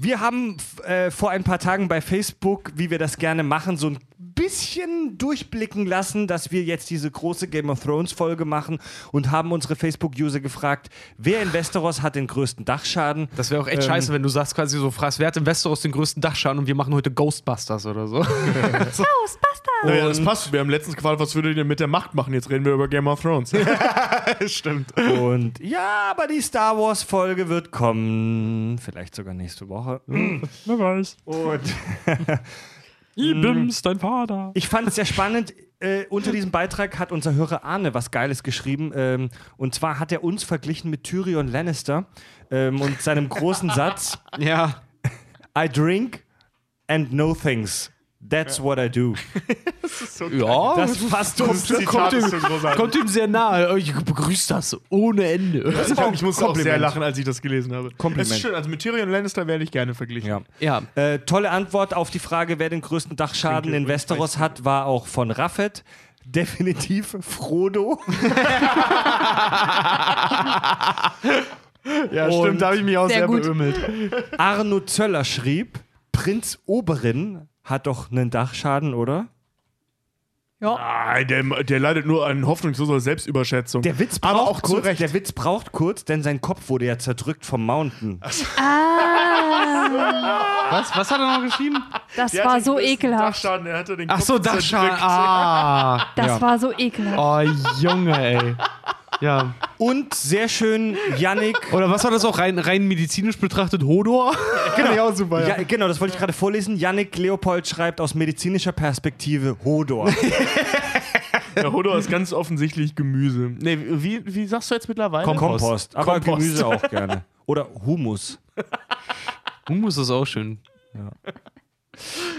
Wir haben äh, vor ein paar Tagen bei Facebook, wie wir das gerne machen, so ein bisschen durchblicken lassen, dass wir jetzt diese große Game of Thrones Folge machen und haben unsere Facebook-User gefragt, wer in Westeros hat den größten Dachschaden? Das wäre auch echt Ähm, scheiße, wenn du sagst quasi so, fragst, wer hat im Westeros den größten Dachschaden und wir machen heute Ghostbusters oder so. Naja, das passt. Wir haben letztens gefragt, was würdet ihr mit der Macht machen? Jetzt reden wir über Game of Thrones. Stimmt. Und ja, aber die Star Wars Folge wird kommen, vielleicht sogar nächste Woche. Wer weiß. Und Ibims, dein Vater. Ich fand es sehr spannend. Äh, unter diesem Beitrag hat unser Hörer Arne was Geiles geschrieben. Ähm, und zwar hat er uns verglichen mit Tyrion Lannister ähm, und seinem großen Satz: Ja. I drink and know things. That's what I do. Ja, Das passt Das uns. Zitat kommt, ist ihm, so kommt ihm sehr nahe. Ich begrüße das ohne Ende. Ich, hab, ich musste auch sehr lachen, als ich das gelesen habe. Kompliment. Es ist schön, also mit Tyrion Lannister werde ich gerne verglichen. Ja. Ja. Äh, tolle Antwort auf die Frage, wer den größten Dachschaden in Westeros hat, war auch von Raffet. Definitiv Frodo. Ja, stimmt, da habe ich mich auch Sehr gut. beömmelt. Arno Zöller schrieb, Prinz Oberin hat doch einen Dachschaden, oder? Ja. Nein, der, der leidet nur an hoffnungsloser Selbstüberschätzung. Der Witz braucht Aber auch kurz, Recht. der Witz braucht kurz, denn sein Kopf wurde ja zerdrückt vom Mountain. Ah, Was, was hat er noch geschrieben? das Der war hatte so ekelhaft. Dachschaden, er hatte den Ach Kopf so, Dachschaden. zerdrückt. Ah. Das Ja. war so ekelhaft. Oh, Junge, ey. Ja. Und sehr schön, Yannick. Oder was war das auch rein, rein medizinisch betrachtet? Hodor? Ich auch super, ja. Ja, genau, das wollte ich gerade vorlesen. Yannick Leopold schreibt aus medizinischer Perspektive Hodor. Der Hodor ist ganz offensichtlich Gemüse. Nee, wie, wie sagst du jetzt mittlerweile? Kompost. Kompost, aber Kompost. Gemüse auch gerne. Oder Humus. Humus ist auch schön.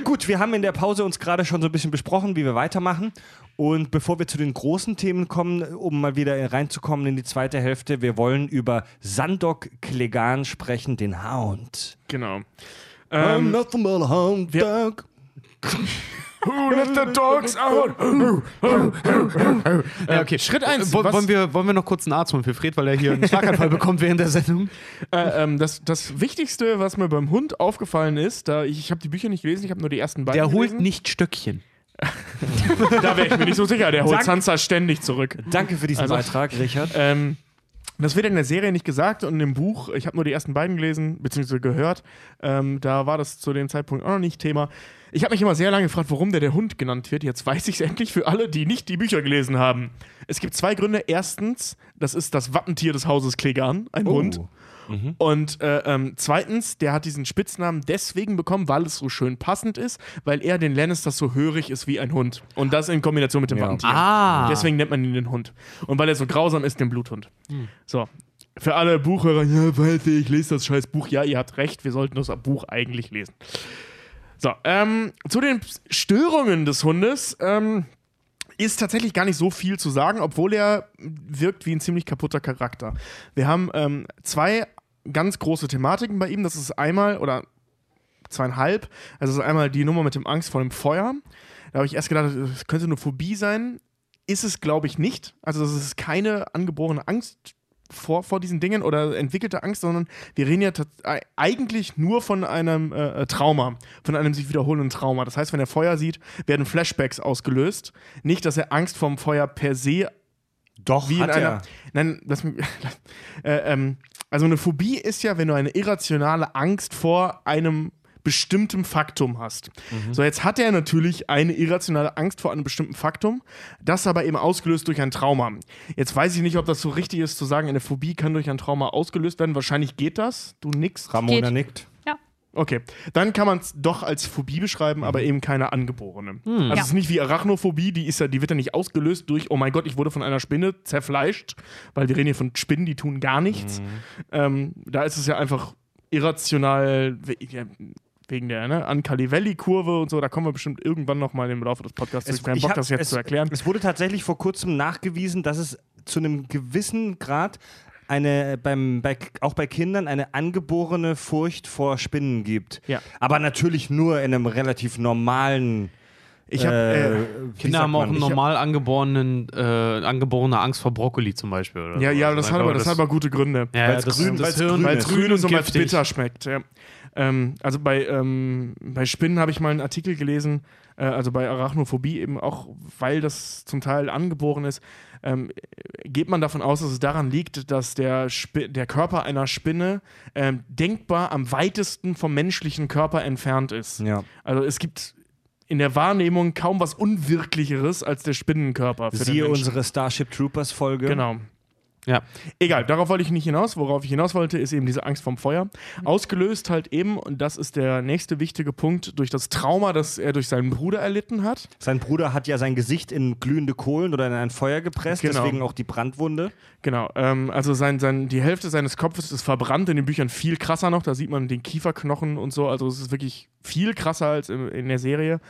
Gut, wir haben in der Pause uns gerade schon so ein bisschen besprochen, wie wir weitermachen. Und bevor wir zu den großen Themen kommen, um mal wieder reinzukommen in die zweite Hälfte, wir wollen über Sandok Klegan sprechen, den Hound. Genau. I'm Ähm, not the hound dog. who let the dogs out? Ja, okay. Schritt eins, Wo- was- Wollen wir, wollen wir noch kurz einen Arzt holen für Fred, weil er hier einen Schlaganfall bekommt während der Sendung? Äh, ähm, das, das Wichtigste, was mir beim Hund aufgefallen ist, da ich, ich habe die Bücher nicht gelesen, ich habe nur die ersten beiden Der holt gelesen. nicht Stöckchen. Da wäre ich mir nicht so sicher, der holt Sansa ständig zurück. Danke für diesen Also- Beitrag, Richard. Ähm, das wird in der Serie nicht gesagt und im Buch, ich habe nur die ersten beiden gelesen, beziehungsweise gehört, ähm, da war das zu dem Zeitpunkt auch noch nicht Thema. Ich habe mich immer sehr lange gefragt, warum der der Hund genannt wird. Jetzt weiß ich es endlich für alle, die nicht die Bücher gelesen haben. Es gibt zwei Gründe. Erstens, das ist das Wappentier des Hauses Klegan, ein Oh. Hund. Und äh, ähm, zweitens, der hat diesen Spitznamen deswegen bekommen, weil es so schön passend ist, weil er den Lannisters so hörig ist wie ein Hund. Und das in Kombination mit dem Ja. Wappentier. Ah. Deswegen nennt man ihn den Hund. Und weil er so grausam ist, den Bluthund. So. Für alle Buchhörer, ja, weiß ich, ich lese das scheiß Buch. Ja, ihr habt recht, wir sollten das Buch eigentlich lesen. So, ähm, zu den Störungen des Hundes. Ähm, ist tatsächlich gar nicht so viel zu sagen, obwohl er wirkt wie ein ziemlich kaputter Charakter. Wir haben ähm, zwei ganz große Thematiken bei ihm. Das ist einmal, oder zweieinhalb, also ist einmal die Nummer mit dem Angst vor dem Feuer. Da habe ich erst gedacht, das könnte eine Phobie sein. Ist es, glaube ich, nicht. Also das ist keine angeborene Angst vor, vor diesen Dingen oder entwickelte Angst, sondern wir reden ja eigentlich nur von einem äh, äh, Trauma, von einem sich wiederholenden Trauma. Das heißt, wenn er Feuer sieht, werden Flashbacks ausgelöst. Nicht, dass er Angst vom Feuer per se Doch, wie in hat einer. er. Nein, lass mich. äh, ähm, also eine Phobie ist ja, wenn du eine irrationale Angst vor einem bestimmten Faktum hast. So, jetzt hat er natürlich eine irrationale Angst vor einem bestimmten Faktum, das aber eben ausgelöst durch ein Trauma. Jetzt weiß ich nicht, ob das so richtig ist zu sagen, eine Phobie kann durch ein Trauma ausgelöst werden. Wahrscheinlich geht das. Du nix. Ramona Geht. nickt. Okay, dann kann man es doch als Phobie beschreiben, aber eben keine angeborene. Also Ja. es ist nicht wie Arachnophobie, die ist ja, die wird ja nicht ausgelöst durch, oh mein Gott, ich wurde von einer Spinne zerfleischt, weil wir reden hier von Spinnen, die tun gar nichts. Ähm, da ist es ja einfach irrational wegen der ne, Ankali-Valley-Kurve und so. Da kommen wir bestimmt irgendwann nochmal im Laufe des Podcasts. Ich habe keinen ich Bock, hab- das jetzt es, zu erklären. Es wurde tatsächlich vor kurzem nachgewiesen, dass es zu einem gewissen Grad eine beim, bei, auch bei Kindern eine angeborene Furcht vor Spinnen gibt. Ja. Aber natürlich nur in einem relativ normalen. Ich habe äh, wie Kinder haben auch man? einen normal angeborenen, äh, angeborene Angst vor Brokkoli zum Beispiel. Oder ja, so. ja, Also das hat aber, das hat aber gute Gründe. Ja, Weil's das, grün- das grün Weil es grün ist und weil es bitter schmeckt. Ja. Ähm, also bei, ähm, bei Spinnen habe ich mal einen Artikel gelesen, äh, also bei Arachnophobie eben auch, weil das zum Teil angeboren ist, ähm, geht man davon aus, dass es daran liegt, dass der, Spi der Körper einer Spinne ähm, denkbar am weitesten vom menschlichen Körper entfernt ist. Ja. Also es gibt in der Wahrnehmung kaum was Unwirklicheres als der Spinnenkörper. Für Siehe unsere Starship Troopers Folge. Genau. Ja. Egal, darauf wollte ich nicht hinaus. Worauf ich hinaus wollte, ist eben diese Angst vom Feuer. Ausgelöst halt eben, und das ist der nächste wichtige Punkt, durch das Trauma, das er durch seinen Bruder erlitten hat. Sein Bruder hat ja sein Gesicht in glühende Kohlen oder in ein Feuer gepresst, Genau. deswegen auch die Brandwunde. Genau, ähm, also sein, sein, die Hälfte seines Kopfes ist verbrannt, in den Büchern viel krasser noch. Da sieht man den Kieferknochen und so. Also es ist wirklich viel krasser als in, in der Serie.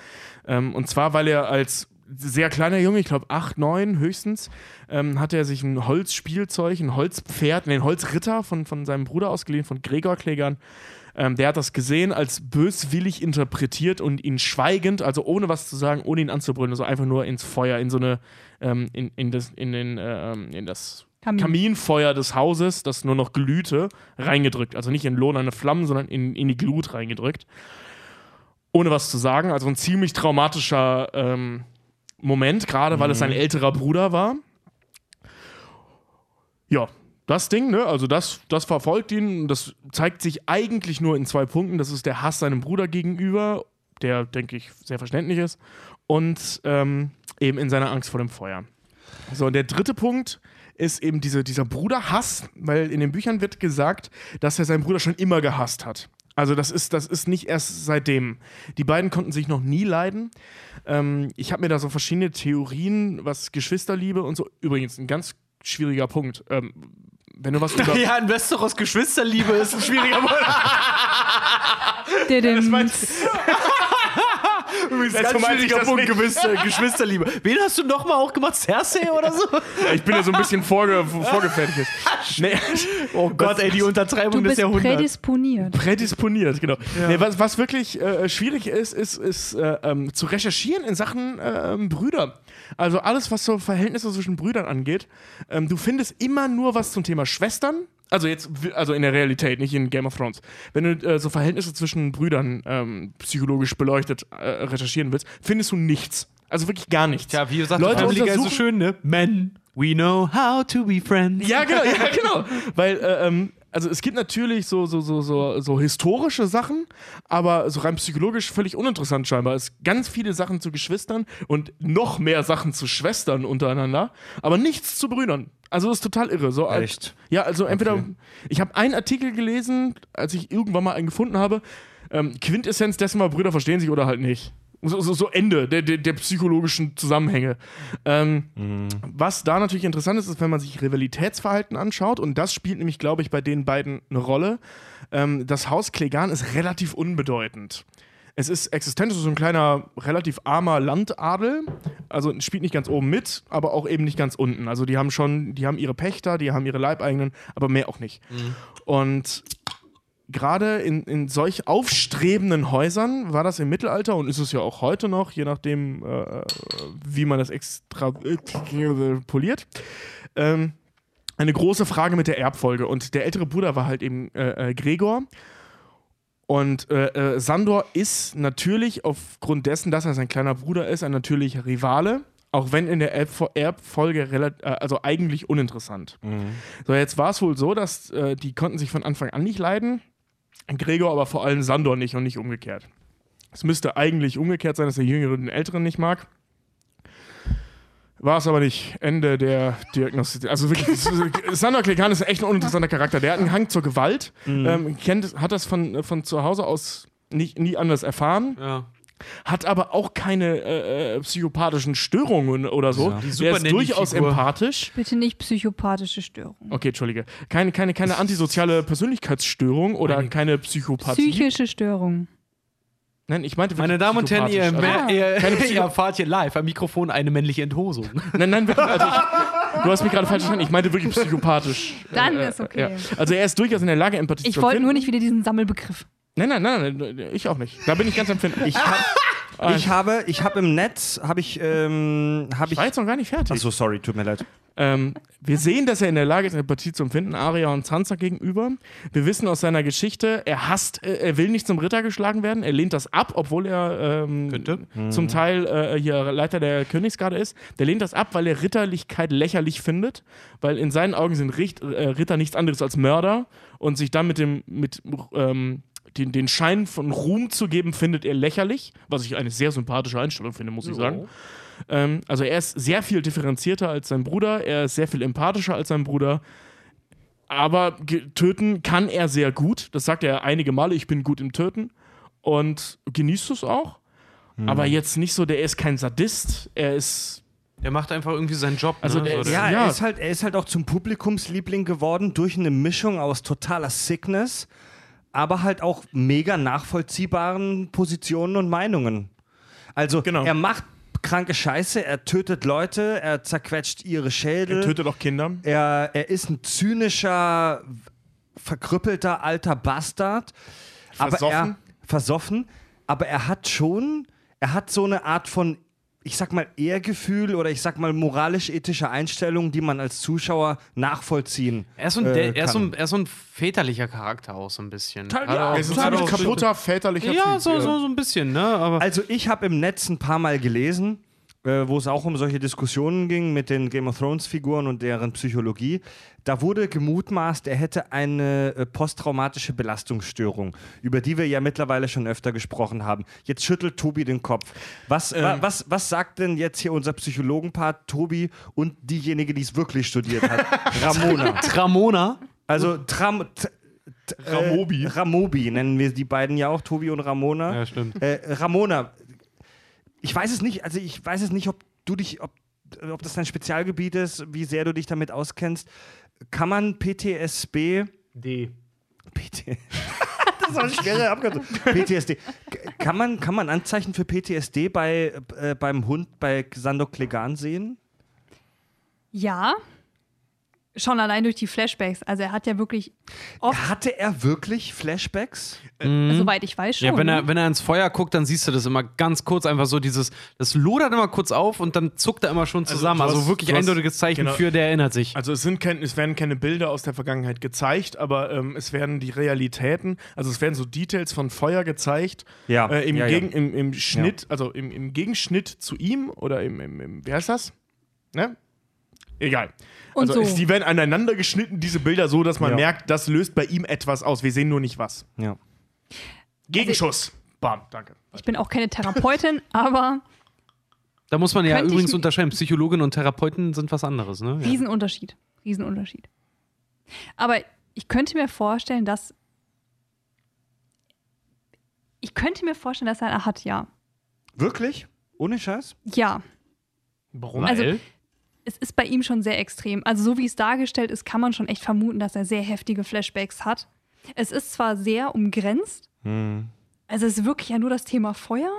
Ähm, und zwar, weil er als sehr kleiner Junge, ich glaube 8, 9 höchstens, ähm, hat er sich ein Holzspielzeug, ein Holzpferd, nee, ein Holzritter von, von seinem Bruder ausgeliehen, von Gregor Klägern. Ähm, der hat das gesehen, als böswillig interpretiert und ihn schweigend, also ohne was zu sagen, ohne ihn anzubrüllen, also einfach nur ins Feuer, in so eine, ähm, in, in, das, in, den, ähm, in das Kamin. Kaminfeuer des Hauses, das nur noch glühte, reingedrückt. Also nicht in lohnende Flammen, sondern in, in die Glut reingedrückt. Ohne was zu sagen. Also ein ziemlich traumatischer ähm, Moment, gerade weil es sein älterer Bruder war. Ja, das Ding, ne? Also das, das verfolgt ihn. Das zeigt sich eigentlich nur in zwei Punkten. Das ist der Hass seinem Bruder gegenüber, der, denke ich, sehr verständlich ist. Und ähm, eben in seiner Angst vor dem Feuer. So, und der dritte Punkt ist eben diese, dieser Bruderhass, weil in den Büchern wird gesagt, dass er seinen Bruder schon immer gehasst hat. Also das ist, das ist nicht erst seitdem. Die beiden konnten sich noch nie leiden. Ähm, ich habe mir da so verschiedene Theorien, was Geschwisterliebe und so. Übrigens, ein ganz schwieriger Punkt. Ähm, wenn du was über... Ja, ein Westeros Geschwisterliebe ist ein schwieriger Punkt. Didim. Übrigens, Ja, ganz ich schwieriger Punkt. Geschwister, Geschwisterliebe. Wen hast du nochmal auch gemacht? Cersei oder so? Ich bin ja so ein bisschen vorge vorgefertigt. Nee, Oh Gott, ey, die Untertreibung Du des bist Jahrhunderts. prädisponiert. Prädisponiert, genau. Nee, was, was wirklich äh, schwierig ist, ist, ist äh, ähm, zu recherchieren in Sachen ähm, Brüder. Also alles, was so Verhältnisse zwischen Brüdern angeht. Ähm, du findest immer nur was zum Thema Schwestern. Also jetzt, also in der Realität, nicht in Game of Thrones. Wenn du äh, so Verhältnisse zwischen Brüdern ähm, psychologisch beleuchtet äh, recherchieren willst, findest du nichts. Also wirklich gar nichts. Ja, wie gesagt, Leute Family Guy so schön, ne? Men, we know how to be friends. Ja, genau, ja, genau. Weil, äh, ähm, also es gibt natürlich so, so, so, so, so historische Sachen, aber so rein psychologisch völlig uninteressant scheinbar. Es gibt ganz viele Sachen zu Geschwistern und noch mehr Sachen zu Schwestern untereinander, aber nichts zu Brüdern. Also das ist total irre. So Echt? Ja, also entweder, Okay. ich habe einen Artikel gelesen, als ich irgendwann mal einen gefunden habe, ähm, Quintessenz dessen war, Brüder verstehen sich oder halt nicht. So, so, so Ende der, der, der psychologischen Zusammenhänge. Ähm, Was da natürlich interessant ist, ist, wenn man sich Rivalitätsverhalten anschaut, und das spielt nämlich, glaube ich, bei den beiden eine Rolle. Ähm, das Haus Klegan ist relativ unbedeutend. Es ist existent, es ist so ein kleiner, relativ armer Landadel. Also spielt nicht ganz oben mit, aber auch eben nicht ganz unten. Also die haben schon, die haben ihre Pächter, die haben ihre Leibeigenen, aber mehr auch nicht. Und gerade in, in solch aufstrebenden Häusern war das im Mittelalter und ist es ja auch heute noch, je nachdem, äh, wie man das extra äh, poliert. Ähm, eine große Frage mit der Erbfolge. Und der ältere Bruder war halt eben äh, äh, Gregor. Und äh, äh, Sandor ist natürlich aufgrund dessen, dass er sein kleiner Bruder ist, ein natürlicher Rivale. Auch wenn in der Erbfo- Erbfolge äh, also eigentlich uninteressant. So, jetzt war es wohl so, dass äh, die konnten sich von Anfang an nicht leiden. Gregor aber vor allem Sandor nicht und nicht umgekehrt. Es müsste eigentlich umgekehrt sein, dass der Jüngere den Älteren nicht mag. War es aber nicht. Ende der Diagnostik. Also wirklich, Sandor Klekan ist echt ein uninteressanter Charakter. Der hat einen Hang zur Gewalt, ähm, kennt, hat das von, von zu Hause aus nicht, nie anders erfahren, Ja. Hat aber auch keine äh, äh, psychopathischen Störungen oder so. Die Der ist durchaus empathisch. Bitte nicht psychopathische Störung. Okay, Entschuldige. Keine, keine, keine antisoziale Persönlichkeitsstörung oder keine Psychopathie. Psychische Störung. Nein, ich meinte Meine Damen und Herren, ihr. Also, ihr, keine ihr, erfahrt hier live am Mikrofon eine männliche Enthosung. nein, nein, wirklich, also ich, du hast mich gerade falsch verstanden. Ich meinte wirklich psychopathisch. Dann Äh, ist okay. Ja. Also er ist durchaus in der Lage, Empathie Ich zu wollte empfinden. nur nicht wieder diesen Sammelbegriff. Nein, nein, nein, nein, ich auch nicht. Da bin ich ganz empfindlich. Ich, hab, ich habe, ich habe im Netz, habe ich, ähm, habe Ich war jetzt noch gar nicht fertig. Achso, sorry, tut mir leid. Ähm, wir sehen, dass er in der Lage ist, Empathie zu empfinden, Arya und Sansa gegenüber. Wir wissen aus seiner Geschichte, er hasst, äh, er will nicht zum Ritter geschlagen werden. Er lehnt das ab, obwohl er ähm, Könnte. zum Teil äh, hier Leiter der Königsgarde ist. Der lehnt das ab, weil er Ritterlichkeit lächerlich findet, weil in seinen Augen sind Richt, äh, Ritter nichts anderes als Mörder und sich dann mit dem mit ähm, den, den Schein von Ruhm zu geben, findet er lächerlich, was ich eine sehr sympathische Einstellung finde, muss ich sagen. Ähm, also er ist sehr viel differenzierter als sein Bruder, er ist sehr viel empathischer als sein Bruder. Aber töten kann er sehr gut. Das sagt er einige Male, ich bin gut im Töten. Und genießt es auch. Hm. Aber jetzt nicht so, der ist kein Sadist. Er ist der macht einfach irgendwie seinen Job. Also ne? so, ja, ja, Er, ist halt, er ist halt auch zum Publikumsliebling geworden durch eine Mischung aus totaler Sickness, aber halt auch mega nachvollziehbaren Positionen und Meinungen. Also genau. er macht kranke Scheiße, er tötet Leute, er zerquetscht ihre Schädel. Er tötet auch Kinder. Er, er ist ein zynischer, verkrüppelter alter Bastard. Versoffen. Aber er, versoffen. Aber er hat schon, er hat so eine Art von ich sag mal, Ehrgefühl oder ich sag mal moralisch-ethische Einstellung, die man als Zuschauer nachvollziehen er ist, so ein, äh, er, ist so ein, er ist so ein väterlicher Charakter auch so ein bisschen. Teil, ja, er ist ein kaputter, väterlicher Ja, typ, so, ja. So, so ein bisschen, ne? Aber also ich habe im Netz ein paar Mal gelesen, äh, wo es auch um solche Diskussionen ging mit den Game of Thrones Figuren und deren Psychologie. Da wurde gemutmaßt, er hätte eine äh, posttraumatische Belastungsstörung, über die wir ja mittlerweile schon öfter gesprochen haben. Jetzt schüttelt Tobi den Kopf. Was, ähm. wa, was, was sagt denn jetzt hier unser Psychologenpart Tobi und diejenige, die es wirklich studiert hat? Ramona. Ramona? Also Tram. Ramobi. Äh, Ramobi nennen wir die beiden ja auch, Tobi und Ramona. Ja, stimmt. Äh, Ramona, ich weiß es nicht, also ich weiß es nicht, ob du dich, ob, ob das dein Spezialgebiet ist, wie sehr du dich damit auskennst. Kann man PTSB. D. PT das ist eine schwere Abkürzung. PTSD. Kann man, kann man Anzeichen für PTSD bei, äh, beim Hund bei Sandok Klegan sehen? Ja, Schon allein durch die Flashbacks. Also er hat ja wirklich oft. Hatte er wirklich Flashbacks? Mhm. Soweit ich weiß schon. Ja, wenn er, wenn er ins Feuer guckt, dann siehst du das immer ganz kurz, einfach so dieses, das lodert immer kurz auf und dann zuckt er immer schon also zusammen. Also, hast, also wirklich eindeutiges Zeichen genau, für, der erinnert sich. Also es, sind kein, es werden keine Bilder aus der Vergangenheit gezeigt, aber ähm, es werden die Realitäten, also es werden so Details von Feuer gezeigt. Ja. Äh, im, ja, Gegen, Im, Im Schnitt, also im, im Gegenschnitt zu ihm oder im, im, im wie heißt das? Ne? Egal. Und also so. die werden aneinander geschnitten, diese Bilder, so dass man ja. merkt, das löst bei ihm etwas aus. Wir sehen nur nicht was. Ja. Gegenschuss. Also, Bam, danke. Ich bin auch keine Therapeutin, aber. Da muss man ja übrigens unterscheiden. Psychologin und Therapeuten sind was anderes, ne? Riesenunterschied. Riesenunterschied. Aber ich könnte mir vorstellen, dass. Ich könnte mir vorstellen, dass er eine hat, ja. Wirklich? Ohne Scheiß? Ja. Warum? Also, es ist bei ihm schon sehr extrem. Also so wie es dargestellt ist, kann man schon echt vermuten, dass er sehr heftige Flashbacks hat. Es ist zwar sehr umgrenzt, hm. also es ist wirklich ja nur das Thema Feuer,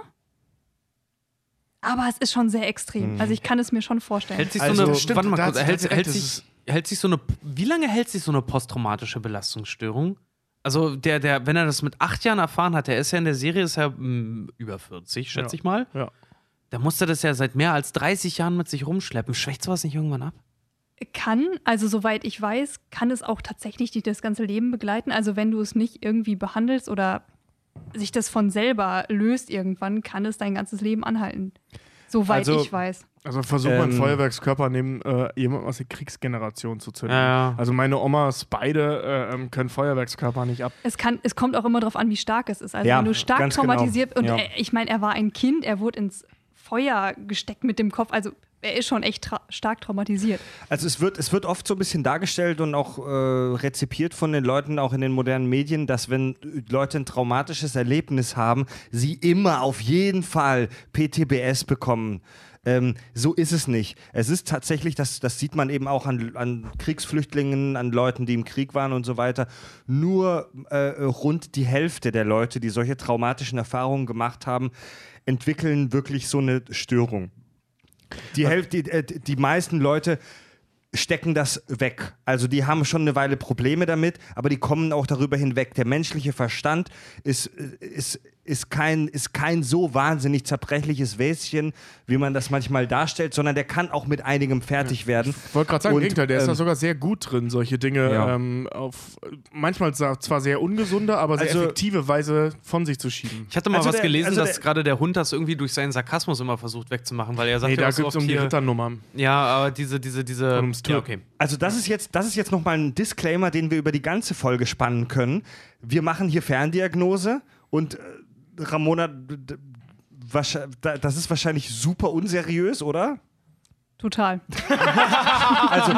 aber es ist schon sehr extrem. Hm. Also ich kann es mir schon vorstellen. Hält sich so also, eine, stimmt, warte mal kurz, hält, hält, sich, hält sich so eine, wie lange hält sich so eine posttraumatische Belastungsstörung? Also der, der, wenn er das mit acht Jahren erfahren hat, der ist ja in der Serie ist ja mh, hm, über 40, schätze ja. ich mal. Ja. Da musste das ja seit mehr als 30 Jahren mit sich rumschleppen. Schwächt sowas nicht irgendwann ab? Kann, also soweit ich weiß, kann es auch tatsächlich dich das ganze Leben begleiten. Also wenn du es nicht irgendwie behandelst oder sich das von selber löst irgendwann, kann es dein ganzes Leben anhalten. Soweit also, ich weiß. Also versuch mal einen ähm, Feuerwerkskörper neben äh, jemandem aus der Kriegsgeneration zu zünden. Ja, ja. Also meine Omas beide äh, ähm, können Feuerwerkskörper nicht ab. Es, kann, es kommt auch immer darauf an, wie stark es ist. Also ja, wenn du stark genau. traumatisiert genau. und äh, ich meine, er war ein Kind, er wurde ins Feuer gesteckt mit dem Kopf. Also er ist schon echt tra stark traumatisiert. Also es wird, es wird oft so ein bisschen dargestellt und auch äh, rezipiert von den Leuten, auch in den modernen Medien, dass wenn Leute ein traumatisches Erlebnis haben, sie immer auf jeden Fall PTBS bekommen. Ähm, so ist es nicht. Es ist tatsächlich, das, das sieht man eben auch an, an Kriegsflüchtlingen, an Leuten, die im Krieg waren und so weiter. Nur äh, rund die Hälfte der Leute, die solche traumatischen Erfahrungen gemacht haben, entwickeln wirklich so eine Störung. Die, Hälfte, die, äh, die meisten Leute stecken das weg. Also die haben schon eine Weile Probleme damit, aber die kommen auch darüber hinweg. Der menschliche Verstand ist, äh, ist, ist, kein, ist kein so wahnsinnig zerbrechliches Wäschen, wie man das manchmal darstellt, sondern der kann auch mit einigem fertig werden. Ich wollte gerade sagen, Und, Gegenteil, der ähm, ist da sogar sehr gut drin, solche Dinge ja. ähm, auf manchmal zwar sehr ungesunde, aber sehr also, effektive Weise von sich zu schieben. Ich hatte mal also was der, gelesen, also dass gerade der Hund das irgendwie durch seinen Sarkasmus immer versucht wegzumachen, weil er sagt, nee, da geht es um die Ritternummer. Ja, aber diese, diese, diese. Ja, okay. Also das ist jetzt, das ist jetzt nochmal ein Disclaimer, den wir über die ganze Folge spannen können. Wir machen hier Ferndiagnose und äh, Ramona das ist wahrscheinlich super unseriös, oder? Total. Also,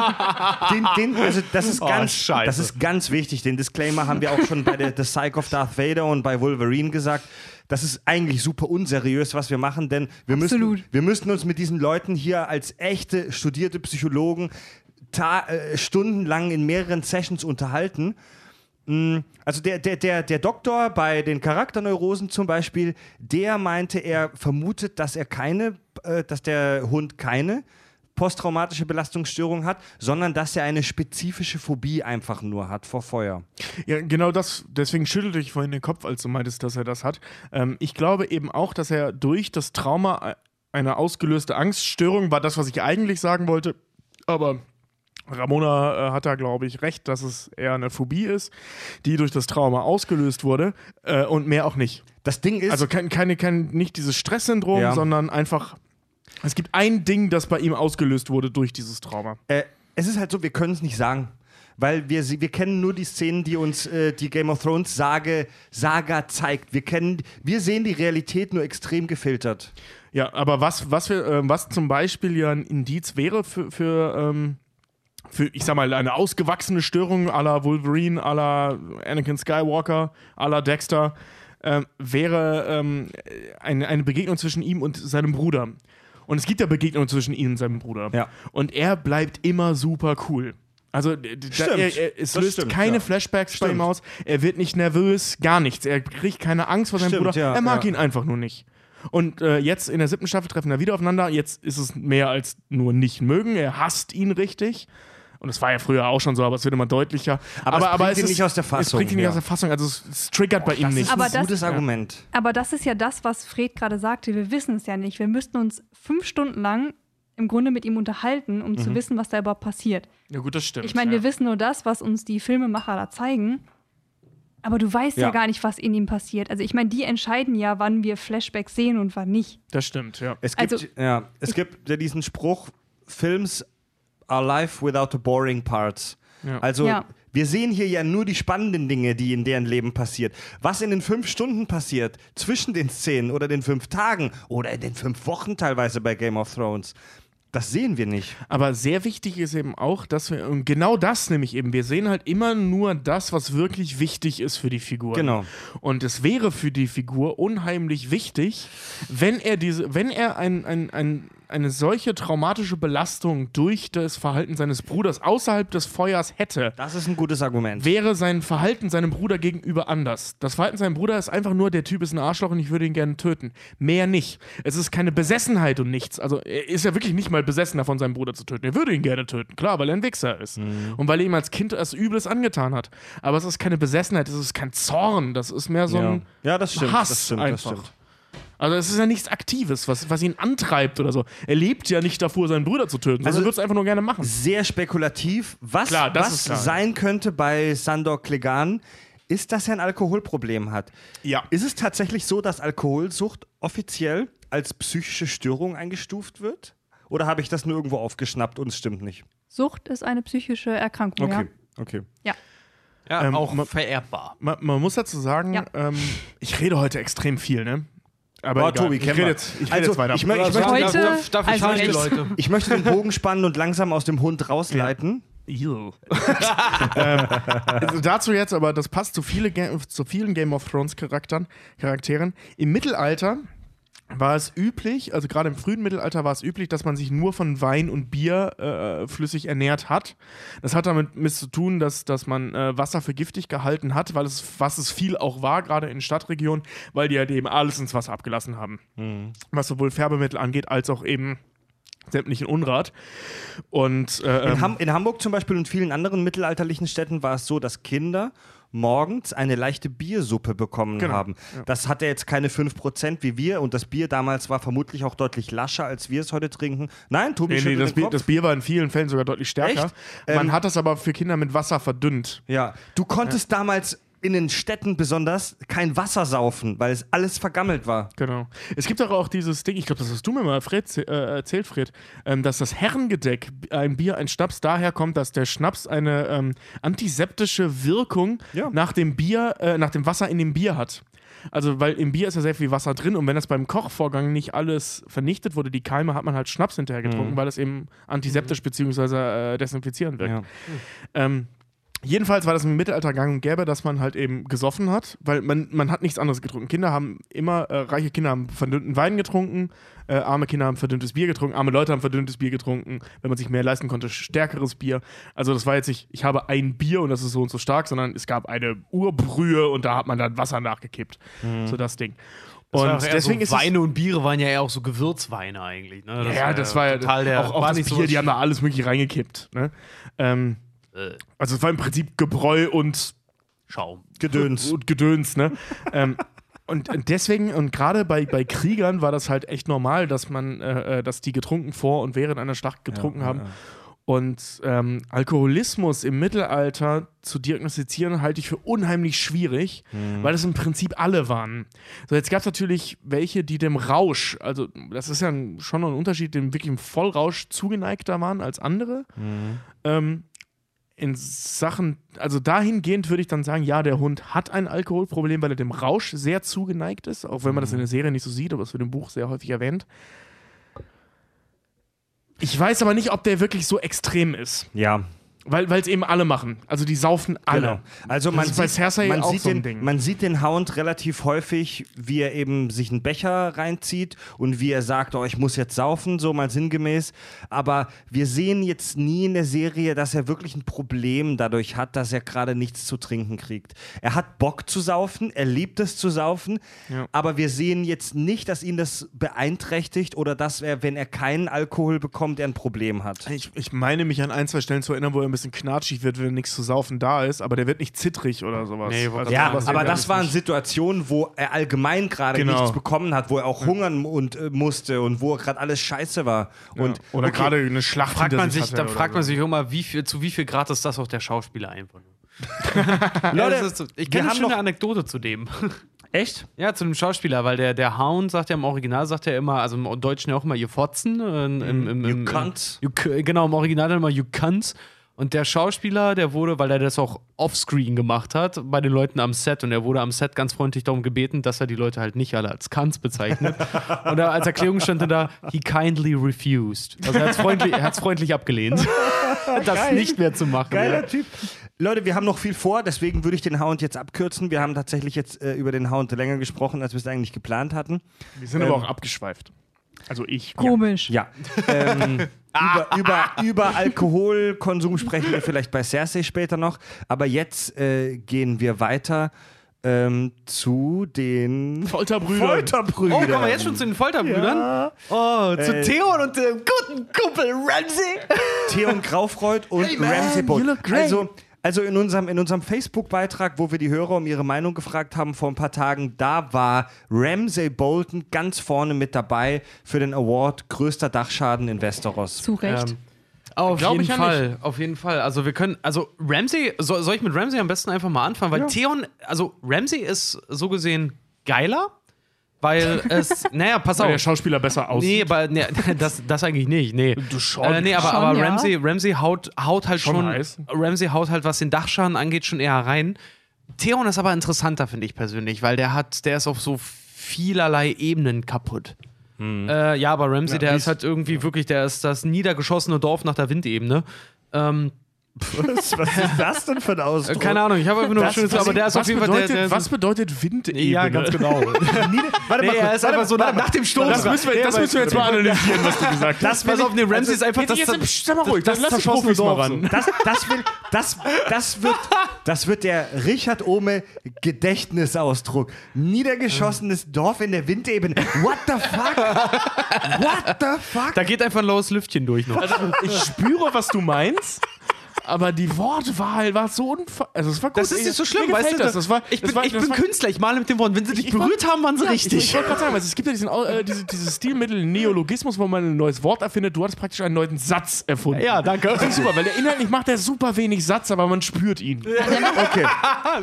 den, den, also das, ist Oh, ganz, scheiße. das ist ganz wichtig. Den Disclaimer haben wir auch schon bei der The Psych of Darth Vader und bei Wolverine gesagt. Das ist eigentlich super unseriös, was wir machen, denn wir müssen, Absolut. wir müssen uns mit diesen Leuten hier als echte studierte Psychologen ta äh, stundenlang in mehreren Sessions unterhalten. Mm, Also der, der, der, der Doktor bei den Charakterneurosen zum Beispiel, der meinte, er vermutet, dass er keine, äh, dass der Hund keine posttraumatische Belastungsstörung hat, sondern dass er eine spezifische Phobie einfach nur hat vor Feuer. Ja, genau das. Deswegen schüttelte ich vorhin den Kopf, als du meintest, dass er das hat. Ähm, ich glaube eben auch, dass er durch das Trauma äh, eine ausgelöste Angststörung war das, was ich eigentlich sagen wollte. Aber Ramona äh, hat da, glaube ich, recht, dass es eher eine Phobie ist, die durch das Trauma ausgelöst wurde äh, und mehr auch nicht. Das Ding ist, Also kein, keine, kein, nicht dieses Stresssyndrom, Ja. sondern einfach, es gibt ein Ding, das bei ihm ausgelöst wurde durch dieses Trauma. äh, es ist halt so, wir können es nicht sagen. Weil wir, wir kennen nur die Szenen, die uns äh, die Game of Thrones Sage, Saga zeigt. Wir, kennen, wir sehen die Realität nur extrem gefiltert. Ja, aber was, was, wir, ähm, was zum Beispiel ja ein Indiz wäre für, für, ähm, für, ich sag mal, eine ausgewachsene Störung la Wolverine, la Anakin Skywalker, la Dexter, ähm, wäre ähm, eine, eine Begegnung zwischen ihm und seinem Bruder. Und es gibt ja Begegnungen zwischen ihm und seinem Bruder. Ja. Und er bleibt immer super cool. Also d- d- Stimmt. er, er, es löst stimmt, keine ja. Flashbacks bei ihm Stimmt. aus. Er wird nicht nervös, gar nichts. Er kriegt keine Angst vor seinem Stimmt, Bruder. ja, er mag ja. ihn einfach nur nicht. Und äh, jetzt in der siebten Staffel treffen wir wieder aufeinander. Jetzt ist es mehr als nur nicht mögen. Er hasst ihn richtig. Und es war ja früher auch schon so, aber es wird immer deutlicher. Aber es bringt ihn ist- nicht aus der Es Fassung, bringt ihn nicht ja. aus der Fassung. Also es, es triggert bei ihm Das nicht. ist Aber ein das- gutes Argument. Aber das ist ja das, was Fred gerade sagte. Wir wissen es ja nicht. Wir müssten uns fünf Stunden lang im Grunde mit ihm unterhalten, um zu wissen, was da überhaupt passiert. ja gut, das stimmt. Ich meine, ja. wir wissen nur das, was uns die Filmemacher da zeigen. Aber du weißt ja, Ja. gar nicht, was in ihm passiert. Also ich meine, die entscheiden ja, wann wir Flashbacks sehen und wann nicht. Das stimmt, ja. Es gibt, Also- ja, es gibt ja diesen Spruch, Films are life without the boring parts. Ja. Also Ja. wir sehen hier ja nur die spannenden Dinge, die in deren Leben passiert. Was in den fünf Stunden passiert, zwischen den Szenen oder den fünf Tagen oder in den fünf Wochen teilweise bei Game of Thrones, das sehen wir nicht. Aber sehr wichtig ist eben auch, dass wir, und genau das nämlich eben, wir sehen halt immer nur das, was wirklich wichtig ist für die Figur. Genau. Und es wäre für die Figur unheimlich wichtig, wenn er diese, wenn er ein, ein, ein, eine solche traumatische Belastung durch das Verhalten seines Bruders außerhalb des Feuers hätte, Das ist ein gutes Argument. wäre sein Verhalten seinem Bruder gegenüber anders. Das Verhalten seinem Bruder ist einfach nur, der Typ ist ein Arschloch und ich würde ihn gerne töten. Mehr nicht. Es ist keine Besessenheit und nichts. Also er ist ja wirklich nicht mal besessen davon, seinen Bruder zu töten. Er würde ihn gerne töten, klar, weil er ein Wichser ist. Und weil er ihm als Kind etwas Übles angetan hat. Aber es ist keine Besessenheit, es ist kein Zorn. Das ist mehr so ja. ein ja, das stimmt. Hass das stimmt, einfach. Das stimmt. Also es ist ja nichts Aktives, was, was ihn antreibt oder so. Er lebt ja nicht davor, seinen Bruder zu töten, Also- er würde es einfach nur gerne machen. Sehr spekulativ. Was, Klar, das was sein könnte bei Sandor Clegane, ist, dass er ein Alkoholproblem hat. Ja. Ist es tatsächlich so, dass Alkoholsucht offiziell als psychische Störung eingestuft wird? Oder habe ich das nur irgendwo aufgeschnappt und es stimmt nicht? Sucht ist eine psychische Erkrankung, Okay, okay. ja. Ja, Ähm, auch ma- vererbbar. Man, man muss dazu sagen, Ja. ähm, ich rede heute extrem viel, ne? Aber Oh, egal. Tobi, ich rede jetzt, ich rede Also, jetzt weiter. ich mö- ich möchte- Heute, darf, darf ich also. Leute. Ich möchte den Bogen spannen und langsam aus dem Hund rausleiten. Ähm, also dazu jetzt, aber das passt zu, viele Ga zu vielen Game of Thrones Charakteren, Charakteren. Im Mittelalter war es üblich, also gerade im frühen Mittelalter war es üblich, dass man sich nur von Wein und Bier äh, flüssig ernährt hat. Das hat damit mit zu tun, dass, dass man äh, Wasser für giftig gehalten hat, weil es, was es viel auch war, gerade in Stadtregionen, weil die halt eben alles ins Wasser abgelassen haben. Was sowohl Färbemittel angeht, als auch eben sämtlichen Unrat. Und äh, In, ähm, Ham in Hamburg zum Beispiel und vielen anderen mittelalterlichen Städten war es so, dass Kinder morgens eine leichte Biersuppe bekommen Genau, haben. Das hatte jetzt keine 5% wie wir und das Bier damals war vermutlich auch deutlich lascher, als wir es heute trinken. Nein, Tobi Nee, nee, das Bier, das Bier war in vielen Fällen sogar deutlich stärker. Echt? Man Ähm, hat das aber für Kinder mit Wasser verdünnt. Ja, du konntest damals in den Städten besonders kein Wasser saufen, weil es alles vergammelt war. Genau. Es gibt auch dieses Ding, ich glaube, das hast du mir mal Fred, äh, erzählt, Fred, ähm, dass das Herrengedeck, ein Bier, ein Schnaps, daher kommt, dass der Schnaps eine ähm, antiseptische Wirkung Ja. nach dem Bier, äh, nach dem Wasser in dem Bier hat. Also, weil im Bier ist ja sehr viel Wasser drin und wenn das beim Kochvorgang nicht alles vernichtet wurde, die Keime, hat man halt Schnaps hinterher getrunken, weil das eben antiseptisch bzw. Äh, desinfizierend wirkt. Ja. Ähm, jedenfalls war das im Mittelalter gang und gäbe, dass man halt eben gesoffen hat, weil man, man hat nichts anderes getrunken. Kinder haben immer, äh, reiche Kinder haben verdünnten Wein getrunken, äh, arme Kinder haben verdünntes Bier getrunken, arme Leute haben verdünntes Bier getrunken, wenn man sich mehr leisten konnte, stärkeres Bier. Also das war jetzt nicht, ich habe ein Bier und das ist so und so stark, sondern es gab eine Urbrühe und da hat man dann Wasser nachgekippt. So das Ding. Und Und deswegen so ist Weine und Biere waren ja eher auch so Gewürzweine eigentlich. Ne? ja, das war ja total der. auch, auch war das Bier, so die haben da alles mögliche reingekippt. Ne? Ähm, Äh. also es war im Prinzip Gebräu und Schaum. Gedöns. und Gedöns, ne? ähm, und und deswegen, und gerade bei, bei Kriegern war das halt echt normal, dass man, äh, äh, dass die getrunken vor und während einer Schlacht getrunken haben. Und ähm, Alkoholismus im Mittelalter zu diagnostizieren, halte ich für unheimlich schwierig, weil es im Prinzip alle waren. So, jetzt gab es natürlich welche, die dem Rausch, also das ist ja ein, schon noch ein Unterschied, dem wirklich im Vollrausch zugeneigter waren als andere. Ähm, in Sachen, also dahingehend würde ich dann sagen, ja, der Hund hat ein Alkoholproblem, weil er dem Rausch sehr zugeneigt ist, auch wenn man das in der Serie nicht so sieht, aber es wird im Buch sehr häufig erwähnt. Ich weiß aber nicht, ob der wirklich so extrem ist, Ja, weil es eben alle machen. Also die saufen alle. Genau. Also Das man ist bei sieht, man, auch sieht so ein den, Ding. man sieht den Hound relativ häufig, wie er eben sich einen Becher reinzieht und wie er sagt, oh, ich muss jetzt saufen, so mal sinngemäß. Aber wir sehen jetzt nie in der Serie, dass er wirklich ein Problem dadurch hat, dass er gerade nichts zu trinken kriegt. Er hat Bock zu saufen, er liebt es zu saufen, Ja. aber wir sehen jetzt nicht, dass ihn das beeinträchtigt oder dass er, wenn er keinen Alkohol bekommt, er ein Problem hat. Ich, ich meine mich an ein, zwei Stellen zu erinnern, wo er bisschen knatschig wird, wenn nichts zu saufen da ist, aber der wird nicht zittrig oder sowas. Nee, also, Ja, sowas aber wir das waren nicht. Situationen, wo er allgemein gerade Genau. nichts bekommen hat, wo er auch hungern und äh, musste und wo gerade alles scheiße war. Und ja. Oder okay, gerade eine Schlacht Fragt man sich, dann fragt so. man sich immer, wie viel, zu wie viel Grad ist das auch der Schauspieler einfach. Leute, Ja, so- ich wir kenne eine schöne Anekdote zu dem. echt? Ja, zu dem Schauspieler, weil der, der Hound sagt ja im Original, sagt er immer, also im Deutschen ja auch immer, ihr Fotzen. äh, Im, im, im, You im, cunt. You, genau, im Original dann immer you cunt. Und der Schauspieler, der wurde, weil er das auch offscreen gemacht hat, bei den Leuten am Set und er wurde am Set ganz freundlich darum gebeten, dass er die Leute halt nicht alle als Cunts bezeichnet. und da, als Erklärung stand da, he kindly refused. Also er hat es freundlich, freundlich abgelehnt, das nicht mehr zu machen. Geiler Typ. Leute, wir haben noch viel vor, deswegen würde ich den Hound jetzt abkürzen. Wir haben tatsächlich jetzt äh, über den Hound länger gesprochen, als wir es eigentlich geplant hatten. Wir sind aber auch abgeschweift. Also ich. Komisch. Ja. ähm, über, über, über Alkoholkonsum sprechen wir vielleicht bei Cersei später noch. Aber jetzt äh, gehen wir weiter ähm, zu den Folterbrüder. Folterbrüdern. Oh, kommen wir jetzt schon zu den Folterbrüdern? Oh, zu Äh, Theon und dem guten Kumpel Ramsey. Theon Graufreud und Hey, man, Ramsay you Bolton. look great. Also, also in unserem, in unserem Facebook-Beitrag, wo wir die Hörer um ihre Meinung gefragt haben vor ein paar Tagen, da war Ramsay Bolton ganz vorne mit dabei für den Award größter Dachschaden in Westeros. Zu Recht. Ähm, auf Glaub jeden ich ja Fall, auf jeden Fall. Also wir können, also Ramsey, soll, soll ich mit Ramsey am besten einfach mal anfangen? Weil Theon, also Ramsey ist so gesehen geiler, weil es, naja, pass Weil der auf. Schauspieler besser aussieht. Nee, aber nee, das, das eigentlich nicht. Nee. Du schon. Äh, nee, aber, Schon, aber ja. Ramsey, Ramsey haut, haut halt Schon schon. heiß. Ramsey haut halt, was den Dachschaden angeht, schon eher rein. Theon ist aber interessanter, finde ich persönlich, weil der hat, der ist auf so vielerlei Ebenen kaputt. Äh, ja, aber Ramsey, der ist halt irgendwie wirklich, der ist das niedergeschossene Dorf nach der Windebene. Ähm, Was, was ist das denn für ein Ausdruck? keine Ahnung, ich habe einfach nur Das- was Schönes, aber der ist auf jeden Fall bedeutet, der, der was bedeutet Windebene? Ja, ganz genau. Warte nee, mal er ist einfach so nach, nach dem Sturm. Das müssen wir, das müssen wir jetzt mal analysieren, was du gesagt hast. Das Pass auf, nee, Ramsey also, ist einfach das, jetzt, das, mal ruhig, das, lass die zerschossene Profis mal ran. Das, das, will, das, das, wird, das wird der Richard Ohme Gedächtnisausdruck. Niedergeschossenes Dorf in der Windebene. What the fuck? What the fuck? Da geht einfach ein laues Lüftchen durch noch. Also, ich spüre, was du meinst. Aber die Wortwahl war so unver... Also es war gut. Das ist nicht so schlimm, weißt du? das. das war, ich das bin, war, ich das bin war, Künstler, ich male mit den Worten. Wenn sie dich ich war- berührt haben, waren sie Ich, richtig. ich wollte gerade sagen, also es gibt ja diesen, äh, diese, dieses Stilmittel Neologismus, wo man ein neues Wort erfindet. Du hattest praktisch einen neuen Satz erfunden. Ja, danke. Das ist super, weil der inhaltlich macht er super wenig Satz, aber man spürt ihn. Okay.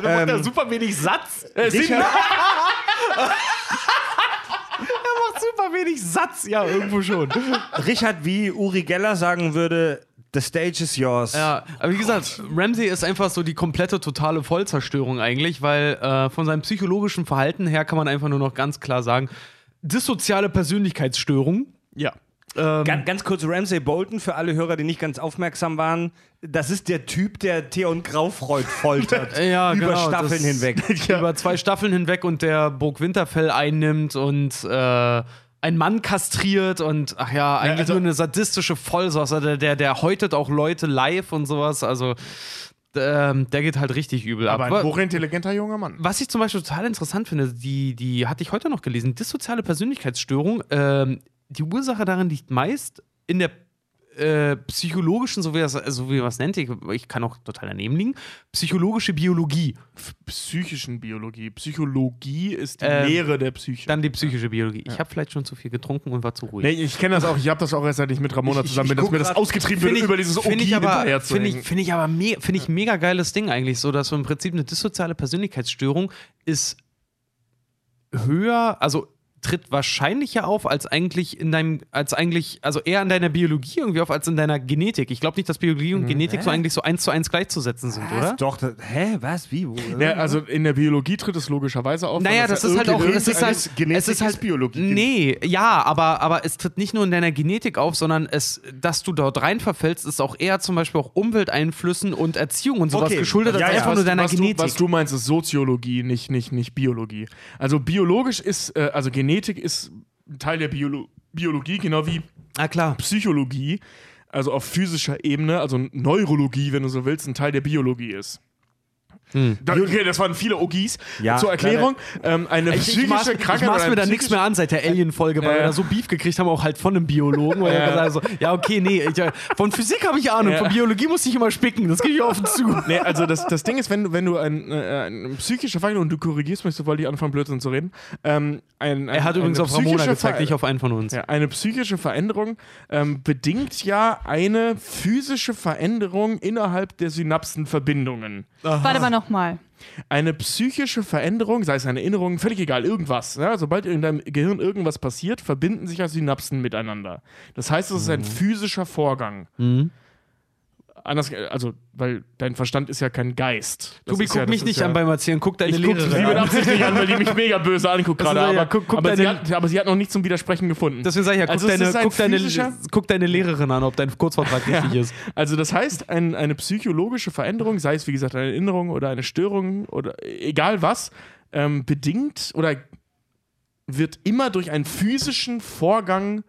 Da macht super wenig Satz. Äh, Richard, Er macht super wenig Satz. Ja, irgendwo schon. Richard, wie Uri Geller sagen würde, The stage is yours. Ja, aber wie gesagt, Ramsey ist einfach so die komplette, totale Vollzerstörung eigentlich, weil äh, von seinem psychologischen Verhalten her kann man einfach nur noch ganz klar sagen, dissoziale Persönlichkeitsstörung. Ja. Ähm, Ganz, ganz kurz, Ramsay Bolton, für alle Hörer, die nicht ganz aufmerksam waren, das ist der Typ, der Theon Graufreud foltert. ja, über genau, Staffeln das- hinweg. Über zwei Staffeln hinweg und der Burg Winterfell einnimmt und äh, einen Mann kastriert und ach ja, eigentlich also- nur eine sadistische Vollsauce. Der, der, der häutet auch Leute live und sowas. Also ähm, der geht halt richtig übel Aber ab. ein hochintelligenter junger Mann. Was ich zum Beispiel total interessant finde, die, die hatte ich heute noch gelesen, dissoziale Persönlichkeitsstörung, ähm, die Ursache darin liegt meist in der äh, psychologischen, so wie, das, so wie man es nennt, ich, ich kann auch total daneben liegen, psychologische Biologie. Psychischen Biologie. Psychologie ist die Ähm, Lehre der Psyche. Dann die psychische Biologie. Ich habe vielleicht schon zu viel getrunken und war zu ruhig. Nee, ich kenne das auch. Ich habe das auch erst, seit ich mit Ramona zusammen bin, dass mir das ausgetrieben wird, über dieses Ogi aber, hinterher zu finde ich, find ich aber me find ich mega geiles Ding eigentlich, so dass so im Prinzip eine dissoziale Persönlichkeitsstörung ist höher, also tritt wahrscheinlicher auf als eigentlich in deinem, als eigentlich, also eher in deiner Biologie irgendwie auf als in deiner Genetik. Ich glaube nicht, dass Biologie und Genetik so eigentlich so eins zu eins gleichzusetzen sind, oder? Doch, das, hä, was, wie? Wo? Ja, also in der Biologie tritt es logischerweise auf. Naja, weil das ist halt auch, irgendwie- es ist halt, Genetik es ist halt ist Biologie. Nee, ja, aber, aber es tritt nicht nur in deiner Genetik auf, sondern es, dass du dort rein verfällst, ist auch eher zum Beispiel auch Umwelteinflüssen und Erziehung und sowas Okay. geschuldet, als Ja, ja, einfach was, nur deiner was, du, Genetik. was du meinst, ist Soziologie, nicht, nicht, nicht Biologie. Also biologisch ist, äh, also Genetik ist ein Teil der Biolo Biologie, genau wie ah, klar. Psychologie, also auf physischer Ebene, also Neurologie, wenn du so willst, ein Teil der Biologie ist. Da, okay, das waren viele Ogis. Ja, Zur Erklärung, ähm, eine Ich, psychische ich maß, ich Krankheit. maß oder mir da nichts mehr an seit der Alien-Folge, weil Ja. wir da so Beef gekriegt haben, auch halt von einem Biologen. Weil Ja. er gesagt hat, so, ja, okay, nee, ich, äh, von Physik habe ich Ahnung, Ja. von Biologie muss ich immer spicken, das gebe ich offen zu. Nee, also das, das Ding ist, wenn du, wenn du ein, äh, ein psychischer Veränderung, und du korrigierst mich, sobald ich anfange, Blödsinn zu reden. Ähm, ein, ein, Er hat übrigens eine auf Ramona psychische gezeigt, nicht auf einen von uns. Ja, eine psychische Veränderung ähm, bedingt ja eine physische Veränderung innerhalb der Synapsenverbindungen. Warte mal nochmal. Eine psychische Veränderung, sei es eine Erinnerung, völlig egal, irgendwas. Ja, sobald in deinem Gehirn irgendwas passiert, verbinden sich ja Synapsen miteinander. Das heißt, es ist Mhm. ein physischer Vorgang. Anders, also, weil dein Verstand ist ja kein Geist. Das Tobi, ja, guck das mich nicht ja, an beim Erzählen, guck deine ich guck sie Lehrerin mit an. Absicht nicht an, weil die mich mega böse anguckt gerade. ja- Aber, guck- guck aber, sie deine- hat, aber sie hat noch nichts zum Widersprechen gefunden. Deswegen sage ich ja, guck, Also deine, guck, deine, guck deine Lehrerin an, ob dein Kurzvortrag richtig ist. Also das heißt, ein, eine psychologische Veränderung, sei es wie gesagt eine Erinnerung oder eine Störung oder egal was, ähm, bedingt oder wird immer durch einen physischen Vorgang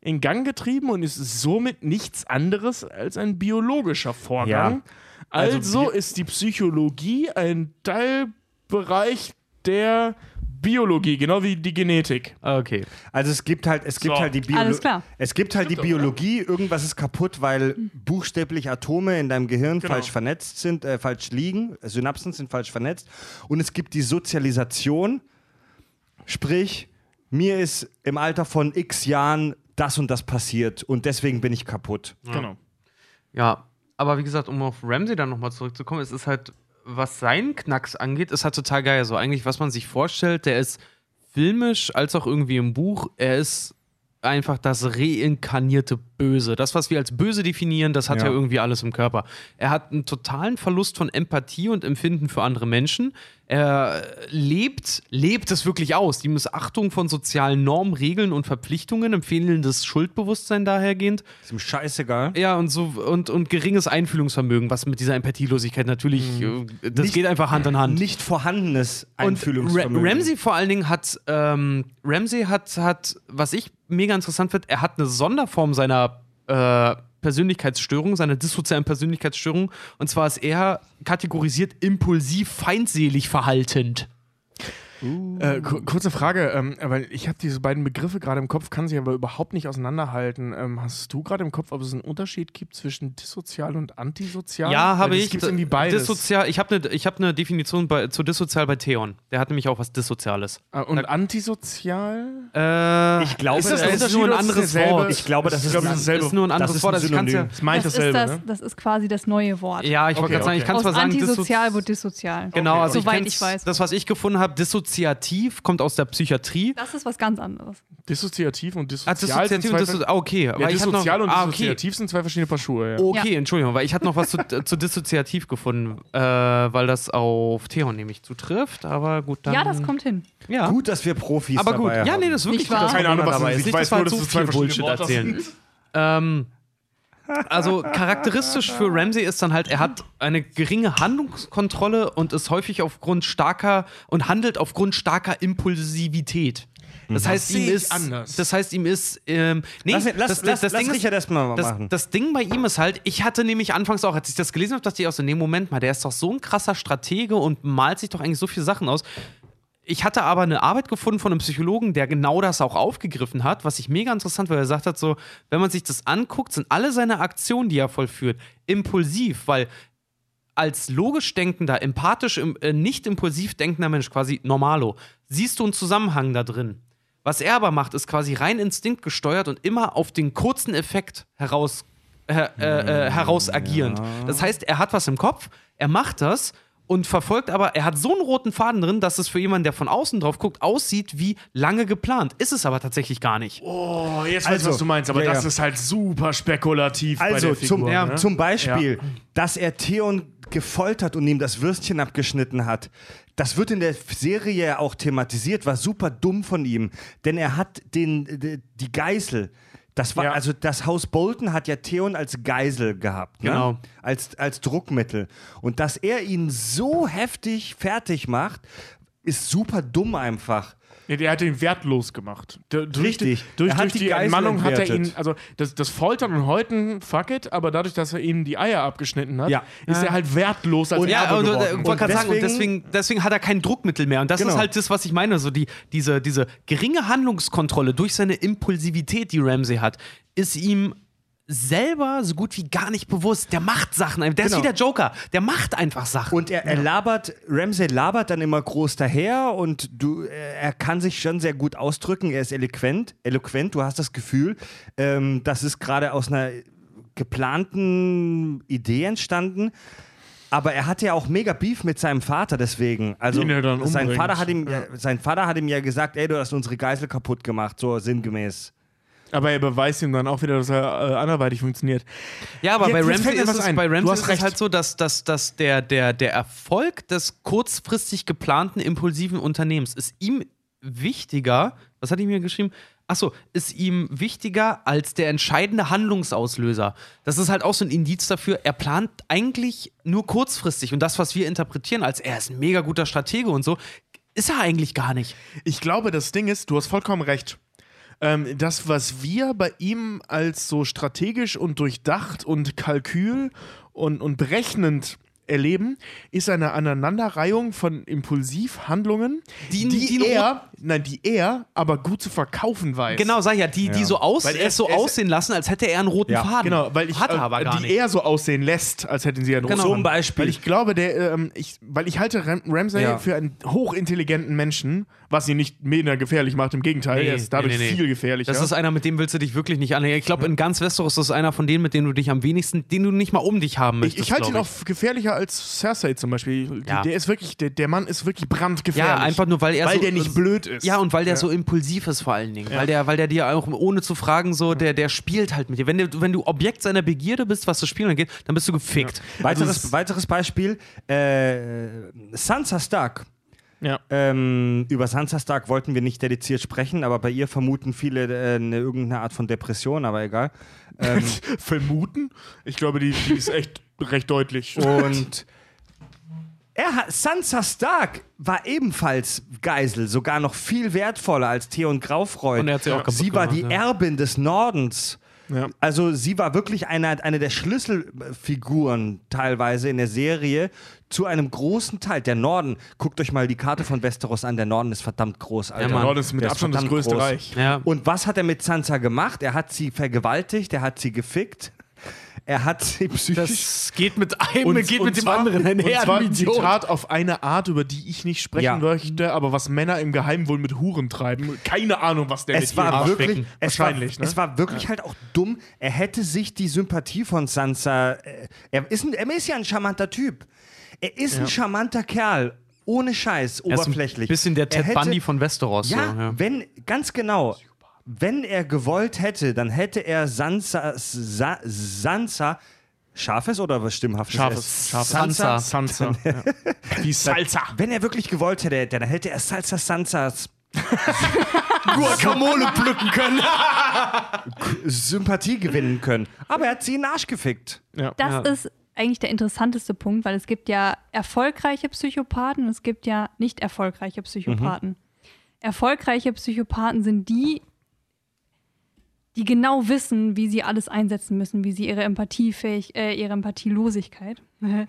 in Gang getrieben und ist somit nichts anderes als ein biologischer Vorgang. Ja. Also Also, ist die Psychologie ein Teilbereich der Biologie, genau wie die Genetik. Okay. Also es gibt halt, es gibt So. halt die Biologie. Alles klar. Es gibt halt die Biologie, irgendwas ist kaputt, weil buchstäblich Atome in deinem Gehirn Genau. falsch vernetzt sind, äh, falsch liegen, Synapsen sind falsch vernetzt. Und es gibt die Sozialisation, sprich, mir ist im Alter von x Jahren das und das passiert und deswegen bin ich kaputt. Genau. Ja, aber wie gesagt, um auf Ramsey dann nochmal zurückzukommen, es ist halt, was seinen Knacks angeht, ist halt total geil. So eigentlich, was man sich vorstellt, der ist filmisch als auch irgendwie im Buch, er ist einfach das reinkarnierte Böse. Das, was wir als böse definieren, das hat ja. Ja. irgendwie alles im Körper. Er hat einen totalen Verlust von Empathie und Empfinden für andere Menschen. Er lebt, lebt es wirklich aus. Die Missachtung von sozialen Normen, Regeln und Verpflichtungen, ein fehlendes Schuldbewusstsein dahergehend. Ist ihm scheißegal. Ja, und so und, und geringes Einfühlungsvermögen, was mit dieser Empathielosigkeit natürlich, äh, das Nicht- geht einfach Hand in Hand. Nicht vorhandenes und Ra Einfühlungsvermögen. Ramsey vor allen Dingen hat, ähm, Ramsey hat, hat, was ich mega interessant finde, er hat eine Sonderform seiner äh, Persönlichkeitsstörung, seiner dissozialen Persönlichkeitsstörung. Und zwar ist er kategorisiert impulsiv, feindselig verhaltend. Äh, ku- kurze Frage, ähm, weil ich habe diese beiden Begriffe gerade im Kopf, kann sie aber überhaupt nicht auseinanderhalten. Ähm, hast du gerade im Kopf, ob es einen Unterschied gibt zwischen dissozial und antisozial? Ja, habe ich. Es gibt irgendwie beides. Dissozial, ich habe eine ich hab ne Definition bei, zu dissozial bei Theon. Der hat nämlich auch was Dissoziales. Ah, und antisozial? Äh, Ich glaube, ist das, das das ist nur ein das anderes dasselbe? Wort. Ich glaube, das Ich ist, glaube, das ein- ist dasselbe. Das ist nur ein Das anderes ist Wort. ein Also ich ja, Synonym. Das meint Das ist, dasselbe, das, ne? das ist quasi das neue Wort. ja, ich wollte Okay, gerade sagen, ich okay. kann Aus zwar sagen, antisozial wird dissozial. Genau, also Soweit ich weiß. Das, was ich gefunden habe, disso dissoziativ, kommt aus der Psychiatrie. Das ist was ganz anderes. Dissoziativ und Ah, dissozial sind dissoziativ zwei und disso ah, okay. ja, weil ich hatte noch, dissozial und ah, okay. dissoziativ sind zwei verschiedene Paar Schuhe. Ja. Okay, Ja. Entschuldigung, weil ich hatte noch was zu, zu dissoziativ gefunden, äh, weil das auf Theon nämlich zutrifft, aber gut, dann. ja, das kommt hin. Ja. Gut, dass wir Profis aber gut, dabei ja, nee, das ist wirklich gut, Keine Ahnung, was dabei das ist. Ich weiß nur, dass es zwei viel verschiedene Bullshit erzählen. sind. Ähm, also charakteristisch für Ramsey ist dann halt, er hat eine geringe Handlungskontrolle und ist häufig aufgrund starker und handelt aufgrund starker Impulsivität. Das heißt, ihm ist, anders. das heißt, ihm ist, ähm, nee, Lass, lass, das, lass, das, lass Ding ist, Richard erstmal das, machen. das Ding bei ihm ist halt, ich hatte nämlich anfangs auch, als ich das gelesen habe, dachte ich auch so, nee, Moment mal, der ist doch so ein krasser Stratege und malt sich doch eigentlich so viele Sachen aus. Ich hatte aber eine Arbeit gefunden von einem Psychologen, der genau das auch aufgegriffen hat, was ich mega interessant, weil er gesagt hat, so, wenn man sich das anguckt, sind alle seine Aktionen, die er vollführt, impulsiv, weil als logisch denkender, empathisch, äh, nicht impulsiv denkender Mensch, quasi normalo, siehst du einen Zusammenhang da drin. Was er aber macht, ist quasi rein instinktgesteuert und immer auf den kurzen Effekt heraus, äh, äh, äh, heraus agierend. Das heißt, er hat was im Kopf, er macht das und verfolgt aber, er hat so einen roten Faden drin, dass es für jemanden, der von außen drauf guckt, aussieht wie lange geplant. Ist es aber tatsächlich gar nicht. Oh, jetzt weiß ich, Also, was du meinst, aber ja, das ja. ist halt super spekulativ bei Also der Figur. zum, ne? zum Beispiel, dass er Theon gefoltert und ihm das Würstchen abgeschnitten hat. Das wird in der Serie auch thematisiert, war super dumm von ihm, denn er hat den, die- Geisel. Das war, Ja. also das Haus Bolton hat ja Theon als Geisel gehabt, ne? Genau. als, als Druckmittel. Und dass er ihn so heftig fertig macht, ist super dumm einfach. Nee, der hat ihn wertlos gemacht. Der, durch Richtig. Die, durch, hat durch die die, Entmannung hat er ihn, also das, das Foltern und Häuten, fuck it, aber dadurch, dass er ihm die Eier abgeschnitten hat, Ja. ist er halt wertlos als Ja, Erbe und, äh, ich wollte gerade sagen, und deswegen- deswegen, deswegen hat er kein Druckmittel mehr. Und das Genau. ist halt das, was ich meine. So die, diese, diese geringe Handlungskontrolle durch seine Impulsivität, die Ramsey hat, ist ihm selber so gut wie gar nicht bewusst. Der macht Sachen. Der ist Genau. wie der Joker. Der macht einfach Sachen. Und er, er labert, Ramsey labert dann immer groß daher und du, äh, er kann sich schon sehr gut ausdrücken. Er ist eloquent, eloquent. Du hast das Gefühl, ähm, das ist gerade aus einer geplanten Idee entstanden. Aber er hatte ja auch mega Beef mit seinem Vater deswegen. Also Den er dann sein. Vater hat ihm, ja. sein Vater hat ihm ja gesagt, ey, du hast unsere Geisel kaputt gemacht, so sinngemäß. Aber er beweist ihm dann auch wieder, dass er äh, anderweitig funktioniert. Ja, aber Jetzt- bei Ramsey ist es, ein. bei Ramsey ist es halt so, dass, dass, dass der, der, der Erfolg des kurzfristig geplanten impulsiven Unternehmens ist ihm wichtiger, was hatte ich mir geschrieben? Achso, ist ihm wichtiger als der entscheidende Handlungsauslöser. Das ist halt auch so ein Indiz dafür, er plant eigentlich nur kurzfristig. Und das, was wir interpretieren als er ist ein mega guter Stratege und so, ist er eigentlich gar nicht. Ich glaube, das Ding ist, du hast vollkommen recht. Ähm, das, was wir bei ihm als so strategisch und durchdacht und Kalkül und, und berechnend erleben, ist eine Aneinanderreihung von Impulsivhandlungen, Die- die, die- er, nein, die er aber gut zu verkaufen weiß. Genau, sag ich ja, die, die so, aus, Weil er- es so er ist- aussehen lassen, als hätte er einen roten Ja, Faden. Genau, weil ich Hat er äh, aber gar die nicht. eher so aussehen lässt, als hätten sie einen Genau. roten Zum Beispiel. Weil ich glaube, der, ähm, ich, weil ich halte Ram Ramsay Ja. für einen hochintelligenten Menschen, was ihn nicht mega gefährlich macht. Im Gegenteil, er ist dadurch nee, nee. viel gefährlicher. Das ist einer, mit dem willst du dich wirklich nicht anlegen. Ich glaube, in ganz Westeros ist das einer von denen, mit denen du dich am wenigsten, den du nicht mal um dich haben ich, möchtest. ich halte ihn auch für gefährlicher als Cersei zum Beispiel. Der ist wirklich, der, der Mann ist wirklich brandgefährlich. Ja, einfach nur, weil er weil so- der nicht blöd ist. Ja, und weil der so impulsiv ist vor allen Dingen. Weil, der, weil der dir auch ohne zu fragen, so, der, der spielt halt mit dir. Wenn, der, wenn du Objekt seiner Begierde bist, was das Spielen angeht, dann bist du gefickt. Weiteres, Also es- weiteres Beispiel, äh, Sansa Stark. Ja. Ähm, über Sansa Stark wollten wir nicht dediziert sprechen, aber bei ihr vermuten viele äh, eine, irgendeine Art von Depression, aber egal. Ähm, Vermuten? Ich glaube, die, die ist echt recht deutlich. und er hat, Sansa Stark war ebenfalls Geisel, sogar noch viel wertvoller als Theon Graufreud. Und er hat sie auch kaputt sie war die ja. Erbin des Nordens. Ja. Also sie war wirklich eine, eine der Schlüsselfiguren teilweise in der Serie zu einem großen Teil. Der Norden, guckt euch mal die Karte von Westeros an, der Norden ist verdammt groß, Alter. Mann. Der Norden ist mit Der Abstand das verdammt größte groß. Reich. Ja. Und was hat er mit Sansa gemacht? Er hat sie vergewaltigt, er hat sie gefickt, er hat psychisch... das geht mit einem, Und, geht und mit dem zwar, anderen einher. Und zwar ein. Zitat auf eine Art, über die ich nicht sprechen Ja. möchte, aber was Männer im Geheimen wohl mit Huren treiben. Keine Ahnung, was der es mit war wirklich, es war, Wahrscheinlich, ne? es war wirklich halt auch dumm. Er hätte sich die Sympathie von Sansa. Äh, er, ist ein, er ist ja ein charmanter Typ. Er ist ein charmanter Kerl. ohne Scheiß, Er ist oberflächlich. ein bisschen der Er Ted hätte- Bundy von Westeros. Ja, so, ja. wenn, ganz genau. Wenn er gewollt hätte, dann hätte er Sansa, Sa, Sansa, scharfes oder was stimmhaftes? Scharfes, scharfes. Sansa. Sansa. ja. Wie Salsa. Wenn er wirklich gewollt hätte, dann hätte er Salsa Sansas Guacamole pflücken können. Sympathie gewinnen können. Aber er hat sie in den Arsch gefickt. Ja. Das Ja. ist eigentlich der interessanteste Punkt, weil es gibt ja erfolgreiche Psychopathen und es gibt ja nicht erfolgreiche Psychopathen. Erfolgreiche Psychopathen sind die, die genau wissen, wie sie alles einsetzen müssen, wie sie ihre Empathiefähig, äh, ihre Empathielosigkeit äh,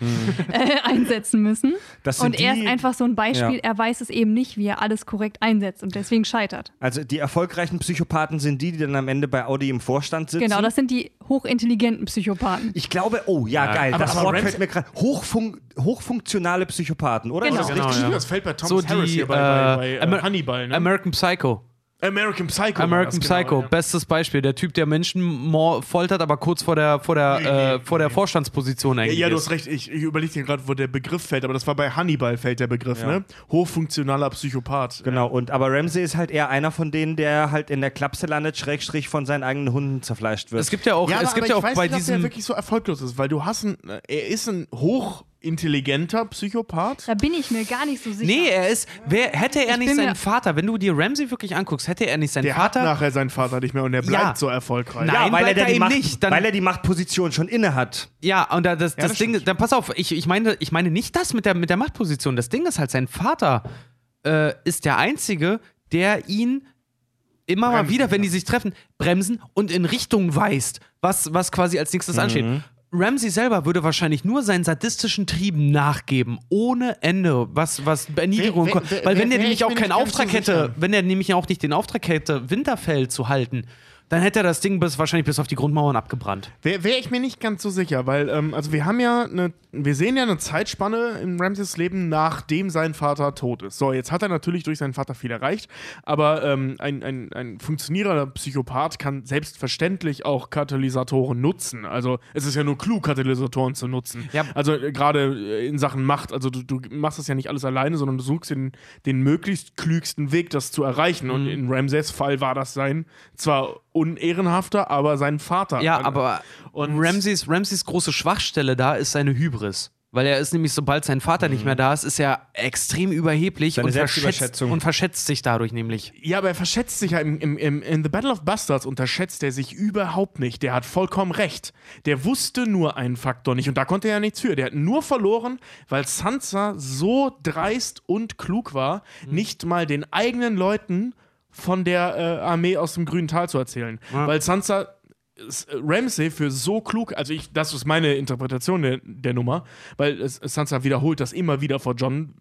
einsetzen müssen. Das sind Und er die- ist einfach so ein Beispiel, Ja. er weiß es eben nicht, wie er alles korrekt einsetzt und deswegen scheitert. Also die erfolgreichen Psychopathen sind die, die dann am Ende bei Audi im Vorstand sitzen. Genau, das sind die hochintelligenten Psychopathen. ich glaube, oh ja, geil, aber- das Wort fällt mir gerade. Hochfun hochfunktionale Psychopathen, oder? Genau. Richtig richtig? gut, das fällt bei Thomas So Harris die hier bei, äh, bei, bei äh, Amer- Hannibal. Ne? American Psycho. American Psycho. American das Psycho, Genau, ja. bestes Beispiel. Der Typ, der Menschen foltert, aber kurz vor der, vor der, äh, vor der Vorstandsposition Ja, eigentlich ja, du ist. hast recht. Ich, ich überlege dir gerade, wo der Begriff fällt, aber das war bei Hannibal fällt der Begriff, ne? Hochfunktionaler Psychopath. Genau, und aber Ramsey ist halt eher einer von denen, der halt in der Klapse landet, Schrägstrich von seinen eigenen Hunden zerfleischt wird. Es gibt ja auch, Ja, es aber gibt ich ja auch weiß bei nicht, ob der diesem. wirklich so erfolglos ist, weil du hast ein, er ist ein hochintelligenter Psychopath. Da bin ich mir gar nicht so sicher. Nee, er ist. Wer, hätte er nicht bin seinen Vater, wenn du dir Ramsey wirklich anguckst, hätte er nicht seinen Der hat Vater. nachher seinen Vater nicht mehr und er bleibt Ja. so erfolgreich. Nein. ja, weil er, der er die eben Macht, nicht, dann- weil er die Machtposition schon inne hat. Ja, und da, das, das, das Ding, dann pass auf, ich, ich, meine, ich meine nicht das mit der, mit der Machtposition. Das Ding ist halt, sein Vater äh, ist der Einzige, der ihn immer mal Bremsen, wieder, wenn die sich treffen, bremsen und in Richtung weist, was, was quasi als nächstes ansteht. Ramsey selber würde wahrscheinlich nur seinen sadistischen Trieben nachgeben, ohne Ende, was, was Erniedrigung, weil wenn der nämlich ich auch keinen Auftrag hätte, wenn er nämlich auch nicht den Auftrag hätte, Winterfell zu halten, dann hätte er das Ding bis wahrscheinlich bis auf die Grundmauern abgebrannt. Wäre wär ich mir nicht ganz so sicher, weil, ähm, also wir haben ja eine, wir sehen ja eine Zeitspanne in Ramses Leben, nachdem sein Vater tot ist. So, jetzt hat er natürlich durch seinen Vater viel erreicht, aber ähm, ein, ein, ein funktionierender Psychopath kann selbstverständlich auch Katalysatoren nutzen. Also es ist ja nur klug, Katalysatoren zu nutzen. Ja. Also äh, gerade äh, in Sachen Macht, also du, du machst das ja nicht alles alleine, sondern du suchst den, den möglichst klügsten Weg, das zu erreichen. Und in Ramses Fall war das sein, zwar unehrenhafter, aber sein Vater. Ja, aber und- Ramses, Ramses große Schwachstelle da ist seine Hybris. Weil er ist nämlich, sobald sein Vater nicht mehr da ist, ist er extrem überheblich Seine und verschätzt, und verschätzt sich dadurch nämlich. Ja, aber er verschätzt sich ja im, im, im, in The Battle of Bastards unterschätzt er sich überhaupt nicht. Der hat vollkommen recht. Der wusste nur einen Faktor nicht und da konnte er ja nichts für. Der hat nur verloren, weil Sansa so dreist und klug war, nicht mal den eigenen Leuten von der äh, Armee aus dem grünen Tal zu erzählen. Weil Sansa Ramsay für so klug, also ich, das ist meine Interpretation der, der Nummer, weil es, Sansa wiederholt das immer wieder vor John.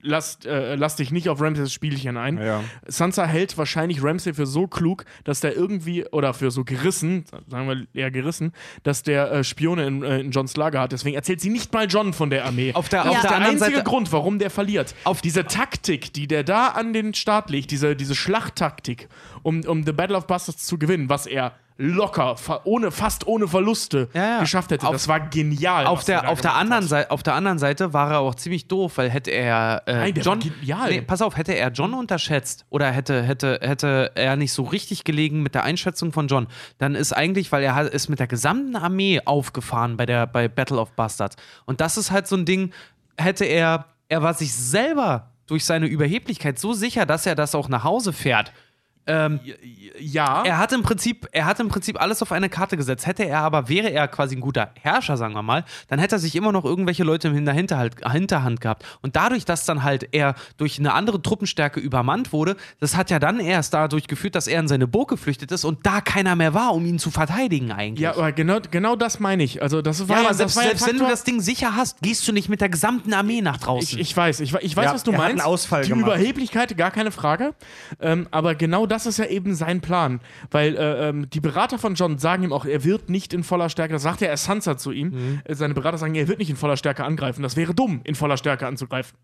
Lass, äh, lass dich nicht auf Ramsays Spielchen ein. Ja. Sansa hält wahrscheinlich Ramsay für so klug, dass der irgendwie, oder für so gerissen, sagen wir eher gerissen, dass der äh, Spione in, äh, in Johns Lager hat. Deswegen erzählt sie nicht mal John von der Armee. Auf der, Das auf der der einzige Seite. Grund, warum der verliert. Auf diese Taktik, die der da an den Start legt, diese, diese Schlachttaktik, um, um The Battle of Bastards zu gewinnen, was er locker, ohne, fast ohne Verluste Ja, ja. geschafft hätte. Auf- das war genial. Auf er der, auf, der anderen. Seite, auf der anderen Seite war er auch ziemlich doof, weil hätte er äh, Nein, der John. Nee, pass auf, hätte er John unterschätzt oder hätte, hätte, hätte er nicht so richtig gelegen mit der Einschätzung von John, dann ist eigentlich, weil er ist mit der gesamten Armee aufgefahren bei der bei Battle of Bastards. Und das ist halt so ein Ding, hätte er, er war sich selber durch seine Überheblichkeit so sicher, dass er das auch nach Hause fährt. Ähm, Ja. er hat im Prinzip, er hat im Prinzip alles auf eine Karte gesetzt. Hätte er aber, wäre er quasi ein guter Herrscher, sagen wir mal, dann hätte er sich immer noch irgendwelche Leute in der Hinterhalt, Hinterhand gehabt. Und dadurch, dass dann halt er durch eine andere Truppenstärke übermannt wurde, das hat ja dann erst dadurch geführt, dass er in seine Burg geflüchtet ist und da keiner mehr war, um ihn zu verteidigen eigentlich. ja, aber genau, genau das meine ich. Also das war Ja, ja, aber das selbst, selbst wenn du das Ding sicher hast, gehst du nicht mit der gesamten Armee nach draußen. Ich, ich weiß, ich, ich weiß, Ja, was du er hat meinst. einen Ausfall Die gemacht. Überheblichkeit, gar keine Frage. Ähm, aber genau das ist ja eben sein Plan. Weil äh, ähm, die Berater von John sagen ihm auch, er wird nicht in voller Stärke, das sagt ja erst Sansa zu ihm. Mhm. Äh, Seine Berater sagen, er wird nicht in voller Stärke angreifen. Das wäre dumm, in voller Stärke anzugreifen.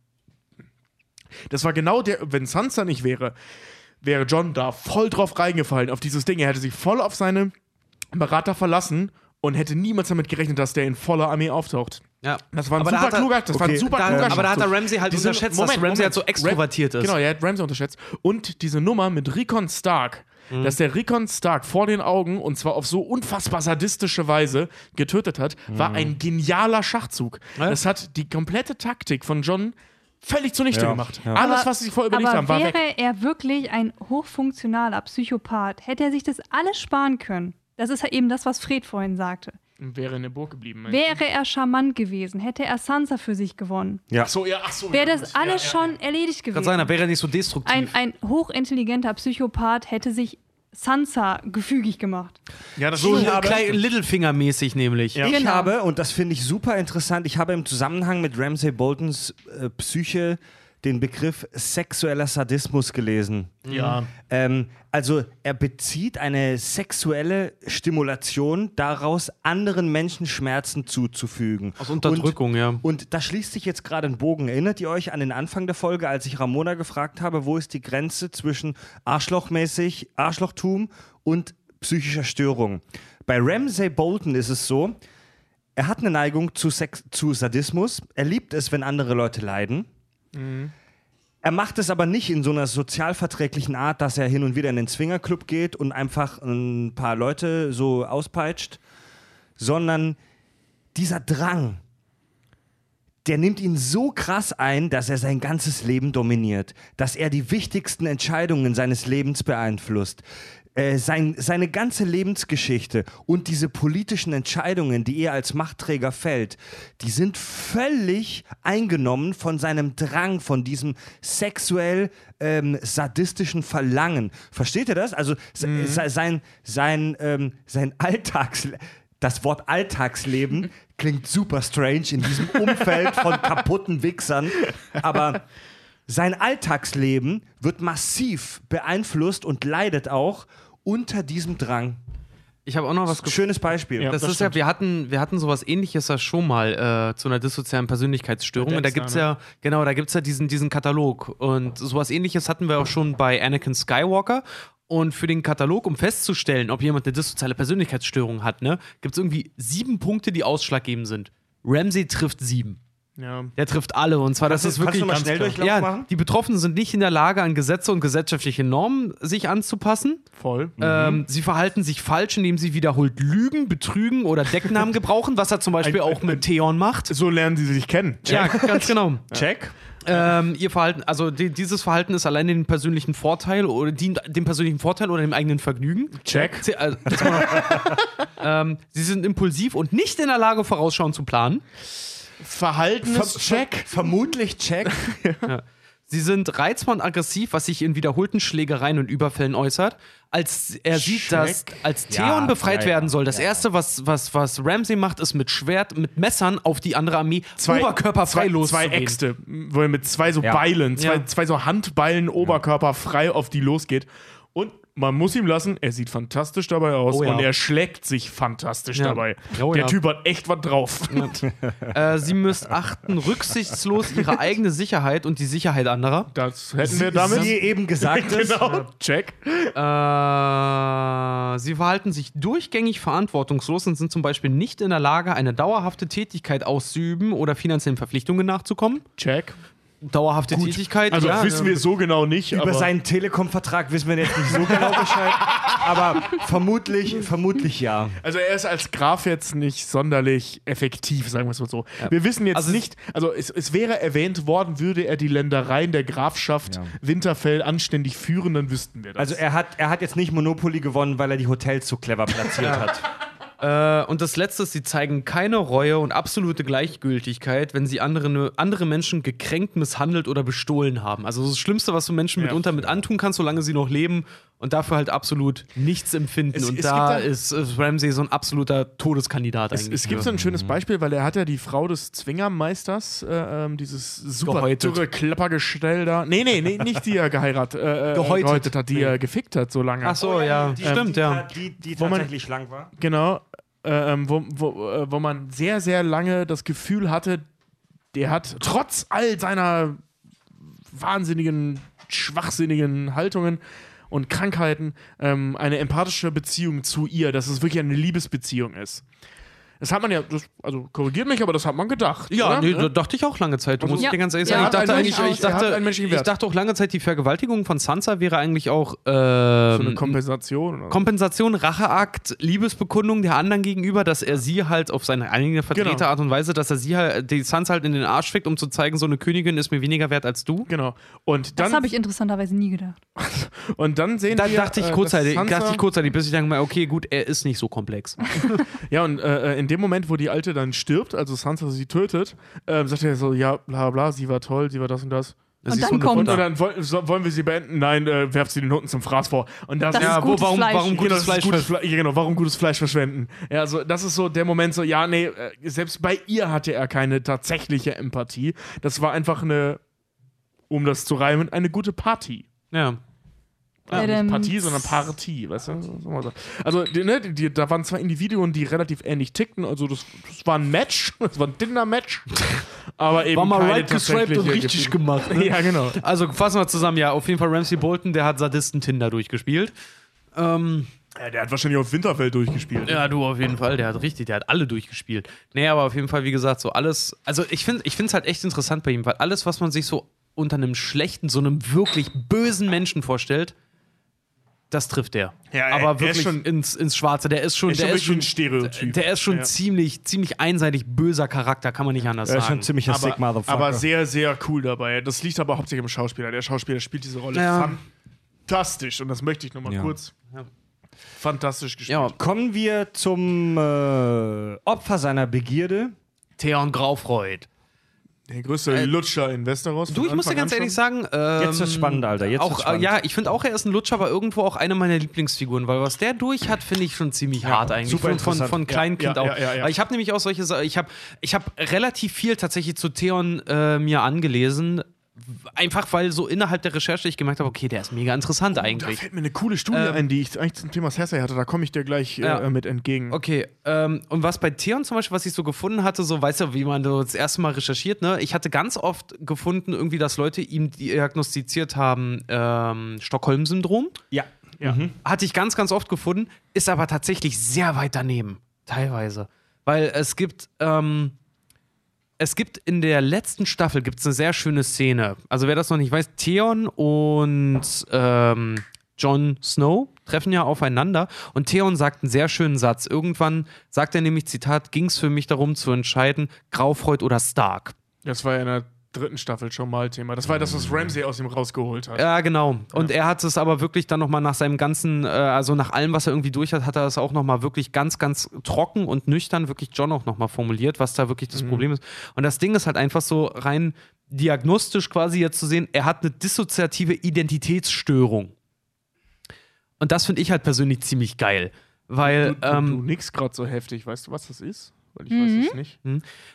Das war genau der, wenn Sansa nicht wäre, wäre John da voll drauf reingefallen, auf dieses Ding. Er hätte sich voll auf seine Berater verlassen und hätte niemals damit gerechnet, dass der in voller Armee auftaucht. Ja. Das war ein Aber da super hat er- kluger, das war ein okay, super Da, kluger aber da hat er. Ramsey halt Diese- unterschätzt, Moment, dass Ramsey Moment. halt so extrovertiert Ram- ist. Genau, er hat Ramsey unterschätzt. Und diese Nummer mit Rickon Stark, Mhm. dass der Rickon Stark vor den Augen und zwar auf so unfassbar sadistische Weise getötet hat, war Mhm. ein genialer Schachzug. Ja. Das hat die komplette Taktik von John völlig zunichte Ja, gemacht. ja. Alles, was sie sich vorher überlegt Aber haben, war wäre weg. er wirklich ein hochfunktionaler Psychopath, hätte er sich das alles sparen können. Das ist ja eben das, was Fred vorhin sagte. Wäre in der Burg geblieben. Wäre er charmant gewesen, hätte er Sansa für sich gewonnen, Ach so, ja, ach so. wäre ja, das ja, alles ja, schon erledigt Kann gewesen. sein, da wäre er nicht so destruktiv. ein, ein hochintelligenter Psychopath hätte sich Sansa gefügig gemacht. Ja, das so Littlefinger-mäßig nämlich. Ja. Ich Genau. habe, und das finde ich super interessant, ich habe im Zusammenhang mit Ramsay Boltons äh, Psyche den Begriff sexueller Sadismus gelesen. Ja. Ähm, also er bezieht eine sexuelle Stimulation daraus, anderen Menschen Schmerzen zuzufügen. Aus Unterdrückung, und, ja. Und da schließt sich jetzt gerade ein Bogen. Erinnert ihr euch an den Anfang der Folge, als ich Ramona gefragt habe, wo ist die Grenze zwischen Arschlochmäßig, Arschlochtum und psychischer Störung? Bei Ramsay Bolton ist es so, er hat eine Neigung zu, Sex, zu Sadismus. Er liebt es, wenn andere Leute leiden. Er macht es aber nicht in so einer sozialverträglichen Art, dass er hin und wieder in den Swingerclub geht und einfach ein paar Leute so auspeitscht, sondern dieser Drang, der nimmt ihn so krass ein, dass er sein ganzes Leben dominiert, dass er die wichtigsten Entscheidungen seines Lebens beeinflusst. Äh, sein, seine ganze Lebensgeschichte und diese politischen Entscheidungen, die er als Machtträger fällt, die sind völlig eingenommen von seinem Drang, von diesem sexuell ähm, sadistischen Verlangen. Versteht ihr das? Also se- sein, sein, ähm, sein Alltags das Wort Alltagsleben klingt super strange in diesem Umfeld von kaputten Wichsern, aber sein Alltagsleben wird massiv beeinflusst und leidet auch unter diesem Drang. Ich habe auch noch was gefunden. Schönes Beispiel. Ja. Das, das ist ja, wir hatten, wir hatten sowas ähnliches ja schon mal äh, zu einer dissozialen Persönlichkeitsstörung. Und da gibt's ne? ja, genau, da gibt's ja diesen, diesen Katalog. Und sowas ähnliches hatten wir auch schon bei Anakin Skywalker. Und für den Katalog, um festzustellen, ob jemand eine dissoziale Persönlichkeitsstörung hat, ne, gibt es irgendwie sieben Punkte, die ausschlaggebend sind. Ramsey trifft sieben. Ja. Der trifft alle. Und zwar, das Kannst ist du- kannst wirklich. du mal ganz Schnelldurchlauf klar. machen? Ja, die Betroffenen sind nicht in der Lage, an Gesetze und gesellschaftliche Normen sich anzupassen. Voll. Ähm, sie verhalten sich falsch, indem sie wiederholt lügen, betrügen oder Decknamen gebrauchen, was er zum Beispiel Ein- auch mit Theon macht. So lernen sie sich kennen. Ja, ganz genau. Check. Ähm, ihr Verhalten, also die, dieses Verhalten ist allein den persönlichen Vorteil oder dient dem persönlichen Vorteil oder dem eigenen Vergnügen. Check. Sie, also, ähm, sie sind impulsiv und nicht in der Lage, vorausschauend zu planen. Verhaltenscheck. Vermutlich check. Sie sind reizbar und aggressiv, was sich in wiederholten Schlägereien und Überfällen äußert. Als er sieht, dass als Theon Ja, befreit ja, ja, werden soll, das erste, was, was, was Ramsey macht, ist mit Schwert, mit Messern auf die andere Armee oberkörperfrei zwei, loszugehen. zwei Äxte, wo er mit zwei so Ja. Beilen, zwei, Ja. zwei so Handbeilen oberkörperfrei auf die losgeht. Und man muss ihm lassen, er sieht fantastisch dabei aus Oh ja. und er schlägt sich fantastisch Ja. dabei. Oh Der ja. Typ hat echt was drauf. Äh, sie missachten rücksichtslos ihre eigene Sicherheit und die Sicherheit anderer. Das hätten wir damit. Wie eben gesagt genau. Check. Äh, sie verhalten sich durchgängig verantwortungslos und sind zum Beispiel nicht in der Lage, eine dauerhafte Tätigkeit auszuüben oder finanziellen Verpflichtungen nachzukommen. Check. Dauerhafte Tätigkeit, Also ja, wissen wir so genau nicht. Über seinen Telekom-Vertrag wissen wir jetzt nicht so genau Bescheid, aber vermutlich, vermutlich ja. Also er ist als Graf jetzt nicht sonderlich effektiv, sagen wir es mal so. Wir wissen jetzt Also nicht, also es, es wäre erwähnt worden, würde er die Ländereien der Grafschaft Ja. Winterfell anständig führen, dann wüssten wir das. Also er hat, er hat jetzt nicht Monopoly gewonnen, weil er die Hotels so clever platziert hat. Äh, und das Letzte ist, sie zeigen keine Reue und absolute Gleichgültigkeit, wenn sie andere, andere Menschen gekränkt, misshandelt oder bestohlen haben. Also das Schlimmste, was du Menschen Ja. mitunter mit antun kannst, solange sie noch leben und dafür halt absolut nichts empfinden. Es- und es da ist, ist Ramsey so ein absoluter Todeskandidat es, eigentlich. es gibt so ein schönes Beispiel, weil er hat ja die Frau des Zwingermeisters, äh, ähm, dieses super Gehäutet. dürre Klappergestell da. Nee, nee, nee, nicht die er geheiratet, äh, äh, Gehäutet. gehäutet hat, die er gefickt hat so lange. Ach so, ja, Die, stimmt, die, ja. Die, die Wo man- tatsächlich schlank war. Genau, äh, ähm, wo, wo, äh, wo man sehr, sehr lange das Gefühl hatte, der hat trotz all seiner wahnsinnigen, schwachsinnigen Haltungen und Krankheiten ähm, eine empathische Beziehung zu ihr, dass es wirklich eine Liebesbeziehung ist. Das hat man ja, das, also korrigiert mich, aber das hat man gedacht. Ja, oder? nee, Ne? da dachte ich auch lange Zeit. Du Also- musst Ja. dir ganz ehrlich Ja, sagen, ich hat dachte eigentlich, ich dachte, ich dachte auch lange Zeit, die Vergewaltigung von Sansa wäre eigentlich auch so eine ähm, Kompensation. Oder? Kompensation, Racheakt, Liebesbekundung der anderen gegenüber, dass er sie halt auf seine eigene vertretene Genau. Art und Weise, dass er sie halt, die Sansa halt in den Arsch fickt, um zu zeigen, so eine Königin ist mir weniger wert als du. genau. Und Das dann, habe ich interessanterweise nie gedacht. und dann sehen Da wir. dachte ich äh, kurzzeitig, dachte ich kurzzeitig, bis ich denke mal, okay, gut, er ist nicht so komplex. Ja, und äh, in dem Moment, wo die Alte dann stirbt, also Sansa sie tötet, ähm, sagt er so: Ja, bla bla, sie war toll, sie war das und das. Und Sie ist dann kommt- Und dann wollen wir sie beenden? Nein, äh, werft sie den Hunden zum Fraß vor. Und das, Das ist ist Ja, wo, gutes warum, Fleisch. warum Genau, gutes das ist Fleisch? gutes Fle ja, genau, warum gutes Fleisch verschwenden? Ja, also das ist so der Moment so, ja, nee, äh, selbst bei ihr hatte er keine tatsächliche Empathie. Das war einfach eine, um das zu reimen, eine gute Party. Ja. Ja, nicht Ähm, Partie, sondern Partie, weißt du? Also, die, ne, die, da waren zwei Individuen, die relativ ähnlich tickten. Also, das, das war ein Match, das war ein Tinder-Match. Aber eben War mal keine right geswiped und richtig Gefühle. gemacht. Ne? Ja, genau. Also fassen wir zusammen, ja, auf jeden Fall Ramsey Bolton, der hat Sadisten-Tinder durchgespielt. Ähm, Ja, der hat wahrscheinlich auf Winterfell durchgespielt. Ja, du auf jeden Fall. Der hat richtig, der hat alle durchgespielt. Nee, aber auf jeden Fall, wie gesagt, so alles. Also ich finde ich es halt echt interessant bei ihm, weil alles, was man sich so unter einem schlechten, so einem wirklich bösen Menschen vorstellt, das trifft der. Ja, er- aber er ist wirklich schon- ins, ins Schwarze. Der ist schon, Ist der schon ist wirklich schon ein Stereotyp. Der ist schon Ja. ziemlich, ziemlich einseitig böser Charakter, kann man nicht anders Er ist schon sagen. ein ziemlicher sick aber, Motherfucker. aber sehr, sehr cool dabei. Das liegt aber hauptsächlich am Schauspieler. Der Schauspieler spielt diese Rolle Ja. fantastisch. Und das möchte ich nochmal Ja. kurz. Fantastisch gespielt. ja, Kommen wir zum äh, Opfer seiner Begierde. Theon Graufreud. Der größte Lutscher in Westeros. Du, ich muss dir ganz an ehrlich schon. sagen, ähm, Jetzt wird's spannend, Alter. Jetzt auch, wird's spannend. äh, ja, ich finde auch, er ist ein Lutscher, aber irgendwo auch eine meiner Lieblingsfiguren, weil was der durch hat, finde ich schon ziemlich hart eigentlich. super von, von, Kleinkind Ja, auch. ja, ja, ja. Weil ich habe nämlich auch solche, ich habe ich hab relativ viel tatsächlich zu Theon äh, mir angelesen. Einfach weil so innerhalb der Recherche ich gemerkt habe, okay, der ist mega interessant Da eigentlich. fällt mir eine coole Studie Ähm, ein, die ich eigentlich zum Thema Cersei hatte. Da komme ich dir gleich Ja. äh, mit entgegen. Okay, ähm, und was bei Theon zum Beispiel, was ich so gefunden hatte, so, weißt du, wie man so das erste Mal recherchiert, ne? Ich hatte ganz oft gefunden, irgendwie, dass Leute ihm diagnostiziert haben, ähm, Stockholm-Syndrom. Ja. Ja. Hatte ich ganz, ganz oft gefunden, ist aber tatsächlich sehr weit daneben, teilweise. Weil es gibt, ähm, es gibt in der letzten Staffel gibt's eine sehr schöne Szene. Also wer das noch nicht weiß, Theon und ähm, Jon Snow treffen ja aufeinander und Theon sagt einen sehr schönen Satz. Irgendwann sagt er nämlich, Zitat, ging es für mich darum zu entscheiden, Graufreud oder Stark. Das war ja in der dritten Staffel schon mal Thema. Das war das, was Ramsey aus ihm rausgeholt hat. Ja, genau. Und er hat es aber wirklich dann nochmal nach seinem ganzen, äh, also nach allem, was er irgendwie durch hat, hat er es auch nochmal wirklich ganz, ganz trocken und nüchtern wirklich John auch nochmal formuliert, was da wirklich das Problem ist. Und das Ding ist halt einfach so rein diagnostisch quasi jetzt zu sehen, er hat eine dissoziative Identitätsstörung. Und das finde ich halt persönlich ziemlich geil. Weil, Du, du, ähm, du nix gerade so heftig. Weißt du, was das ist? Weil ich Mhm. weiß es nicht.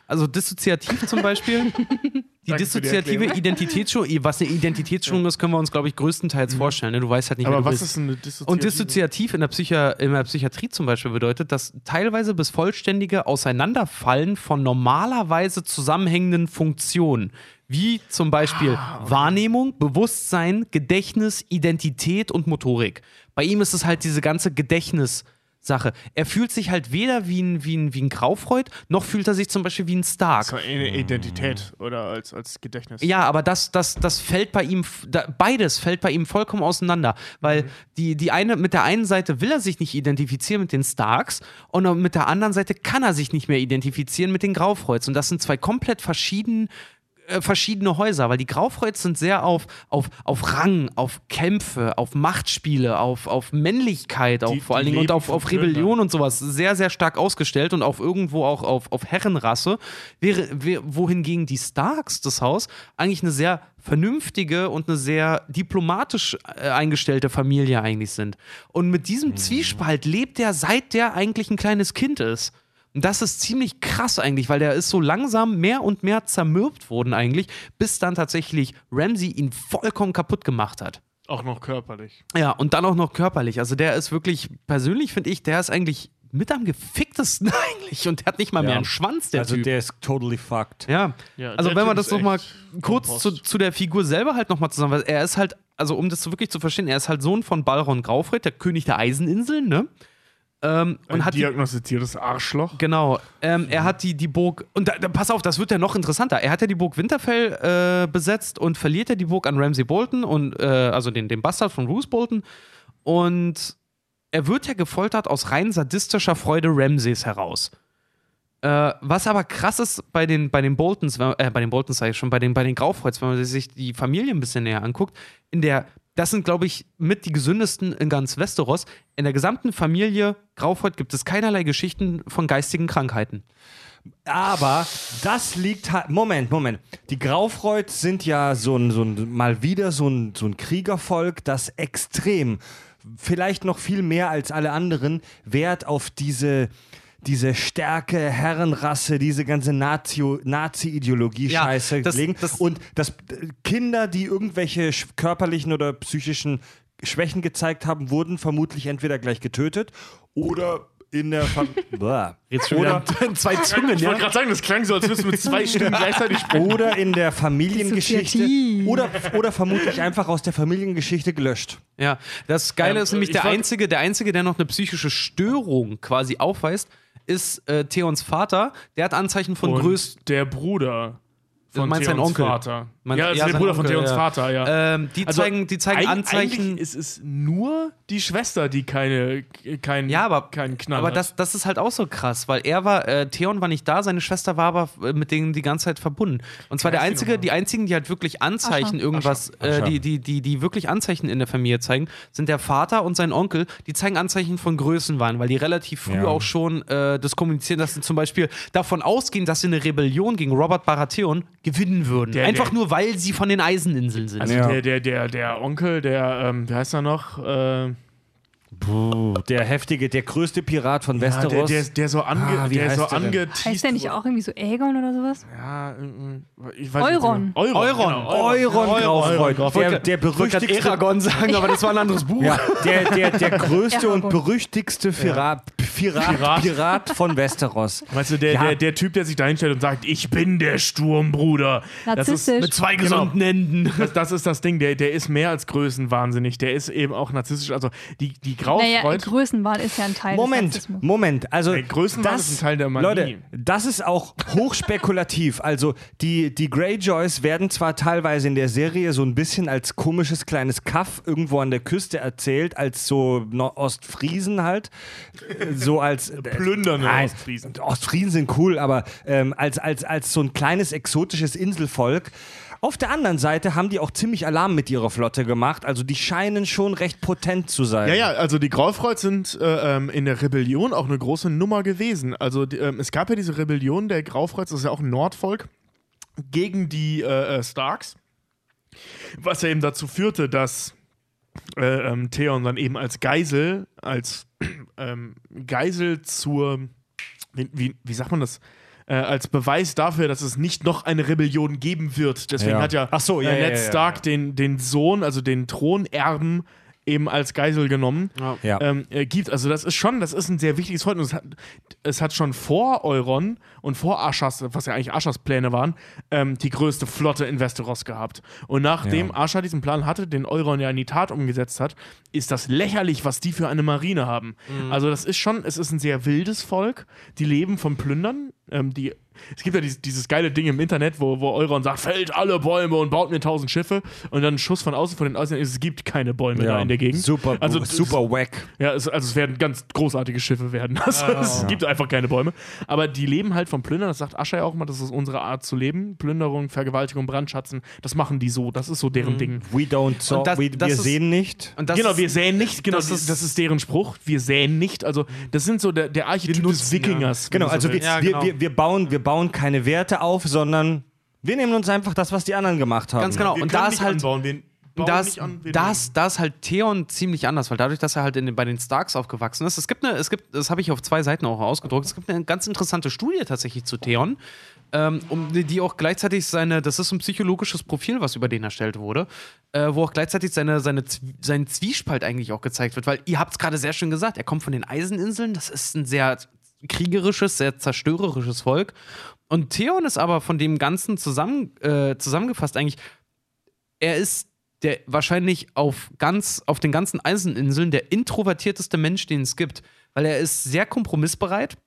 Also dissoziativ zum Beispiel. Die Danke die dissoziative Erklärung. Identitätsstörung, was eine Identitätsstörung ist, können wir uns, glaube ich, größtenteils vorstellen. Ne? Du weißt halt nicht, wer Aber du was bist. ist eine Dissoziative? Und dissoziativ in der, Psychi in der Psychiatrie zum Beispiel bedeutet, dass teilweise bis vollständige Auseinanderfallen von normalerweise zusammenhängenden Funktionen, wie zum Beispiel Wahrnehmung, Bewusstsein, Gedächtnis, Identität und Motorik. Bei ihm ist es halt diese ganze Gedächtnis. Sache. Er fühlt sich halt weder wie ein, wie, ein, wie ein Graufreud, noch fühlt er sich zum Beispiel wie ein Stark. War eine Identität oder als, als Gedächtnis. Ja, aber das, das, das fällt bei ihm, da, beides fällt bei ihm vollkommen auseinander. Weil die, die eine, mit der einen Seite will er sich nicht identifizieren mit den Starks und mit der anderen Seite kann er sich nicht mehr identifizieren mit den Graufreuds. Und das sind zwei komplett verschieden, äh, verschiedene Häuser, weil die Graufreuds sind sehr auf, auf, auf Rang, auf Kämpfe, auf Machtspiele, auf, auf Männlichkeit auch Die- vor allen Dingen und auf, auf. Rebellion und sowas sehr, sehr stark ausgestellt und auch irgendwo auch auf, auf Herrenrasse, wäre, wär, wohingegen die Starks, das Haus, eigentlich eine sehr vernünftige und eine sehr diplomatisch äh, eingestellte Familie eigentlich sind. Und mit diesem Zwiespalt lebt er, seit der eigentlich ein kleines Kind ist. Und das ist ziemlich krass eigentlich, weil der ist so langsam mehr und mehr zermürbt worden eigentlich, bis dann tatsächlich Ramsey ihn vollkommen kaputt gemacht hat. Auch noch körperlich. Ja, und dann auch noch körperlich. Also der ist wirklich, persönlich finde ich, der ist eigentlich mit am geficktesten eigentlich und der hat nicht mal mehr einen Schwanz, der also Typ. der ist totally fucked. ja. Ja, also wenn man das ist noch mal echt kurz zu, zu der Figur selber halt noch mal zusammen, er ist halt, also um das wirklich zu verstehen, er ist halt Sohn von Balron Graufred, der König der Eiseninseln, ne? Ähm, und Ein hat diagnostiziertes Arschloch. Genau. Ähm, er hat die, die Burg. Und da, da, pass auf, das wird ja noch interessanter. Er hat ja die Burg Winterfell äh, besetzt und verliert ja die Burg an Ramsay Bolton und äh, also den, den Bastard von Bruce Bolton. Und er wird ja gefoltert aus rein sadistischer Freude Ramsays heraus. Äh, was aber krass ist bei den, bei den Boltons, äh, bei den Boltons sage ich schon, bei den, bei den Graufreuds, wenn man sich die Familie ein bisschen näher anguckt, in der, das sind, glaube ich, mit die gesündesten in ganz Westeros. In der gesamten Familie Graufreud gibt es keinerlei Geschichten von geistigen Krankheiten. Aber das liegt halt. Moment, Moment. Die Graufreud sind ja so ein, so ein mal wieder so ein, so ein Kriegervolk, das extrem, vielleicht noch viel mehr als alle anderen, Wert auf diese. Diese Stärke, Herrenrasse, diese ganze Nazi- Ja, Nazi-Ideologie-Scheiße das- legen. das- Und dass Kinder, die irgendwelche körperlichen oder psychischen Schwächen gezeigt haben, wurden vermutlich entweder gleich getötet oder in der Familie. oder, zwei Zungen, Ich wollte gerade sagen, das klang so, als würdest du mit zwei Stimmen gleichzeitig sprechen. oder in der Familiengeschichte oder, oder vermutlich einfach aus der Familiengeschichte gelöscht. Ja, das Geile Ähm, ist nämlich ich der einzige, der einzige, der noch eine psychische Störung quasi aufweist, ist äh, Theons Vater. Der hat Anzeichen von Und Größ. der Bruder von Theons Onkel? Vater. Meinst- ja, also ja, der sein Bruder von Onkel, Theons ja. Vater, ja. Ähm, die Also, zeigen, die zeigen Eig- Anzeichen. Eigentlich ist es nur die Schwester, die keine, kein, Ja, aber, keinen Knall aber hat. das, das ist halt auch so krass, weil er war, äh, Theon war nicht da, seine Schwester war aber äh, mit denen die ganze Zeit verbunden. Und zwar der einzige, die einzigen, die halt wirklich Anzeichen Ascha. irgendwas, Ascha. Äh, die, die, die, die wirklich Anzeichen in der Familie zeigen, sind der Vater und sein Onkel, die zeigen Anzeichen von Größenwahn, weil die relativ früh Ja. auch schon äh, das kommunizieren, dass sie zum Beispiel davon ausgehen, dass sie eine Rebellion gegen Robert Baratheon gewinnen würden. Der- Einfach der- nur, weil sie von den Eiseninseln sind. also Ja. der, der, der, der Onkel, der, ähm, wie heißt er noch? Äh, Puh, der heftige, der größte Pirat von ja, der, Westeros. der, der so, ange, Ah, wie der heißt so der angeteased Heißt der nicht auch irgendwie so Aegon oder sowas? Ja, äh, ich weiß Euron. Nicht, genau. Euron. Euron. Genau, Euron Graufreud, Graufreud. der, der Ich wollte gerade berüchtigste, Eragon sagen, aber das war ein anderes Buch. ja, der, der, der größte und berüchtigste Pirat, Pirat, Pirat. Pirat von Westeros. Weißt du, der, Ja. der, der Typ, der sich da hinstellt und sagt, ich bin der Sturmbruder. Das ist. Mit zwei Genau. gesunden Händen. das, das ist das Ding, der, der ist mehr als größenwahnsinnig. Der ist eben auch narzisstisch. Also die, die Naja, Graufreud. Größenwahn ist ja ein Teil des Moment, Narzissmus. Moment. Also Ey, Größenwahn das, ist ein Teil der Magie. Leute, das ist auch hochspekulativ. Also die, die Greyjoys werden zwar teilweise in der Serie so ein bisschen als komisches kleines Kaff irgendwo an der Küste erzählt, als so Ostfriesen halt. Äh, So als Plündernde Nein, Ostfriesen. Ostfriesen sind cool, aber ähm, als, als, als so ein kleines exotisches Inselvolk. Auf der anderen Seite haben die auch ziemlich Alarm mit ihrer Flotte gemacht. Also die scheinen schon recht potent zu sein. Ja, ja, also die Graufreud sind äh, ähm, in der Rebellion auch eine große Nummer gewesen. Also die, ähm, es gab ja diese Rebellion der Graufreuds, das ist ja auch ein Nordvolk, gegen die äh, äh, Starks. Was ja eben dazu führte, dass äh, ähm, Theon dann eben als Geisel, als ähm, Geisel zur, wie, wie, wie sagt man das? Äh, als Beweis dafür, dass es nicht noch eine Rebellion geben wird. Deswegen Ja. hat ja, Ach so, ja, äh, ja, Ned. Stark Den, den Sohn, also den Thronerben, eben als Geisel genommen. Ja. Ähm, äh, gibt. Also das ist schon, das ist ein sehr wichtiges Volk. Und es hat, es hat schon vor Euron und vor Aschas, was ja eigentlich Aschas Pläne waren, ähm, die größte Flotte in Westeros gehabt. Und nachdem Ja. Ascha diesen Plan hatte, den Euron ja in die Tat umgesetzt hat, ist das lächerlich, was die für eine Marine haben. Also das ist schon, es ist ein sehr wildes Volk. Die leben vom Plündern. Ähm, die es gibt ja dieses, dieses geile Ding im Internet, wo, wo Euron sagt, fällt alle Bäume und baut mir tausend Schiffe und dann ein Schuss von außen von den Außen, es gibt keine Bäume da in der Gegend. Super, Also, super wack. Ja, es, also es werden ganz großartige Schiffe werden. Also, es gibt einfach keine Bäume. Aber die leben halt vom Plündern. Das sagt Ascha ja auch mal, das ist unsere Art zu leben. Plünderung, Vergewaltigung, Brandschatzen, das machen die so. Das ist so deren Ding. We don't Und das- we, das wir ist- sehen nicht. Und das genau, ist- wir säen nicht. Genau, das das ist- das ist deren Spruch. Wir säen nicht. Also, das sind so der, der Archetyp des Wikingers. Genau, so also wir. Ja, wir, genau. Wir, wir, bauen, wir bauen keine Werte auf, sondern wir nehmen uns einfach das, was die anderen gemacht haben. Ganz genau. Wir und da ist halt. anbauen. Wir bauen Das, das, das ist halt Theon ziemlich anders, weil dadurch, dass er halt in, den- bei den Starks aufgewachsen ist, es gibt eine, es gibt, das habe ich auf zwei Seiten auch ausgedruckt, es gibt eine ganz interessante Studie tatsächlich zu Theon, ähm, um die, auch gleichzeitig seine, das ist ein psychologisches Profil, was über den erstellt wurde, äh, wo auch gleichzeitig seine, seine, sein Zwiespalt eigentlich auch gezeigt wird, weil ihr habt es gerade sehr schön gesagt, er kommt von den Eiseninseln, das ist ein sehr kriegerisches, sehr zerstörerisches Volk. Und Theon ist aber von dem Ganzen zusammen, äh, zusammengefasst eigentlich, er ist der wahrscheinlich auf ganz, auf den ganzen Eiseninseln der introvertierteste Mensch, den es gibt. weil er ist sehr kompromissbereit.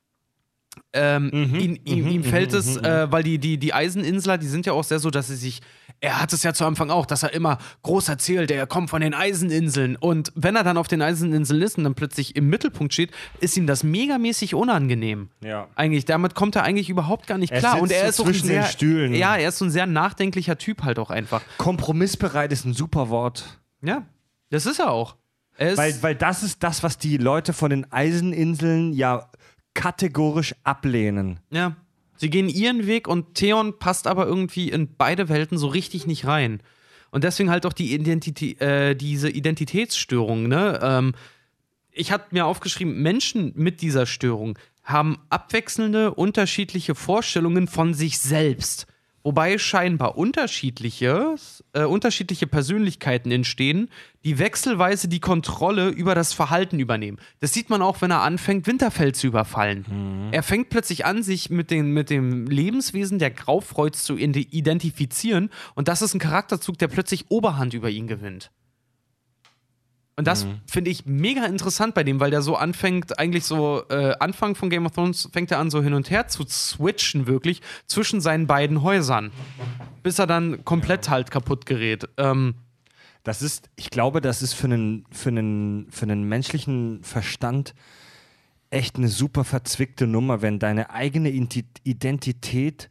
Ähm, ihn, ihm, ihm fällt es, äh, weil die, die, die Eiseninsler, die sind ja auch sehr so, dass sie sich, er hat es ja zu Anfang auch, dass er immer groß erzählt, er kommt von den Eiseninseln. Und wenn er dann auf den Eiseninseln ist und dann plötzlich im Mittelpunkt steht, ist ihm das megamäßig unangenehm. Ja. Eigentlich, damit kommt er eigentlich überhaupt gar nicht klar. Und er so ist ein zwischen sehr, den Stühlen. Ja, er ist so ein sehr nachdenklicher Typ halt auch einfach. Kompromissbereit ist ein super Wort. Ja, das ist er auch. Er ist, Weil, weil das ist das, was die Leute von den Eiseninseln ja kategorisch ablehnen. Ja. Sie gehen ihren Weg und Theon passt aber irgendwie in beide Welten so richtig nicht rein. Und deswegen halt auch die Identität, äh, diese Identitätsstörung, ne? Ähm, ich hatte mir aufgeschrieben, Menschen mit dieser Störung haben abwechselnde, unterschiedliche Vorstellungen von sich selbst. Wobei scheinbar unterschiedliche, äh, unterschiedliche Persönlichkeiten entstehen, die wechselweise die Kontrolle über das Verhalten übernehmen. Das sieht man auch, wenn er anfängt, Winterfell zu überfallen. Er fängt plötzlich an, sich mit, den, mit dem Lebenswesen der Graufreuz zu ide- identifizieren. Und das ist ein Charakterzug, der plötzlich Oberhand über ihn gewinnt. Und das finde ich mega interessant bei dem, weil der so anfängt, eigentlich so, äh, Anfang von Game of Thrones fängt er an, so hin und her zu switchen, wirklich, zwischen seinen beiden Häusern. Bis er dann komplett halt kaputt gerät. Ähm, Das ist, ich glaube, das ist für einen, für einen, für einen menschlichen Verstand echt eine super verzwickte Nummer, wenn deine eigene Identität,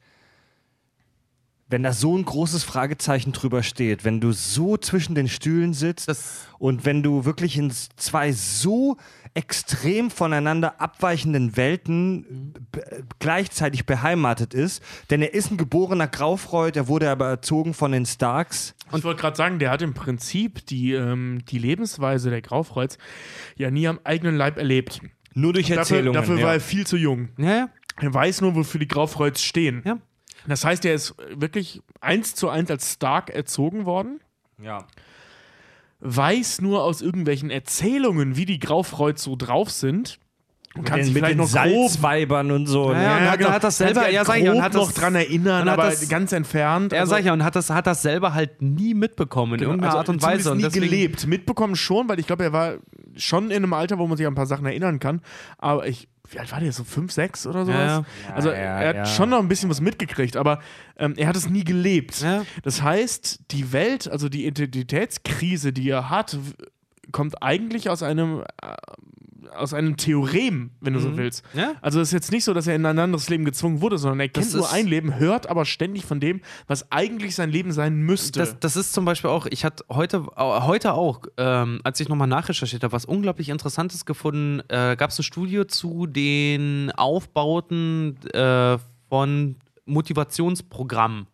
wenn da so ein großes Fragezeichen drüber steht, wenn du so zwischen den Stühlen sitzt Das- und wenn du wirklich in zwei so extrem voneinander abweichenden Welten gleichzeitig beheimatet ist, denn er ist ein geborener Graufreud, er wurde aber erzogen von den Starks. Ich wollte gerade sagen, der hat im Prinzip die, ähm, die Lebensweise der Graufreuz ja nie am eigenen Leib erlebt. Nur durch Dafür, Erzählungen. dafür ja. war er viel zu jung. ja, ja. Er weiß nur, wofür die Graufreuz stehen. Ja. Das heißt, er ist wirklich eins zu eins als Stark erzogen worden, ja. weiß nur aus irgendwelchen Erzählungen, wie die Graufreuz so drauf sind. Und kann den, sich mit vielleicht den noch grob Salzweibern und so. Ja, ne? ja, und hat- hat das selber- kann sich ja, halt sag ich ja, und grob hat das- noch dran erinnern, aber das- ganz entfernt. Er Also- sag ich ja, und hat das, hat das selber halt nie mitbekommen in irgendeiner also Art und Weise. Und nie deswegen, gelebt. Mitbekommen schon, weil ich glaube, er war schon in einem Alter, wo man sich an ein paar Sachen erinnern kann. Aber ich, wie alt war der? So fünf, sechs oder sowas? Ja, ja. also Ja, er hat ja. schon noch ein bisschen was mitgekriegt, aber ähm, er hat es nie gelebt. Das heißt, die Welt, also die Identitätskrise, die er hat, kommt eigentlich aus einem, äh, aus einem Theorem, wenn du so willst. Mhm. Ja. Also es ist jetzt nicht so, dass er in ein anderes Leben gezwungen wurde, sondern er kennt nur ein Leben, hört aber ständig von dem, was eigentlich sein Leben sein müsste. Das, das ist zum Beispiel auch, ich hatte heute, heute auch, ähm, als ich nochmal nachrecherchiert habe, was unglaublich Interessantes gefunden, äh, gab es ein Studio zu den Aufbauten äh, von Motivationsprogrammen.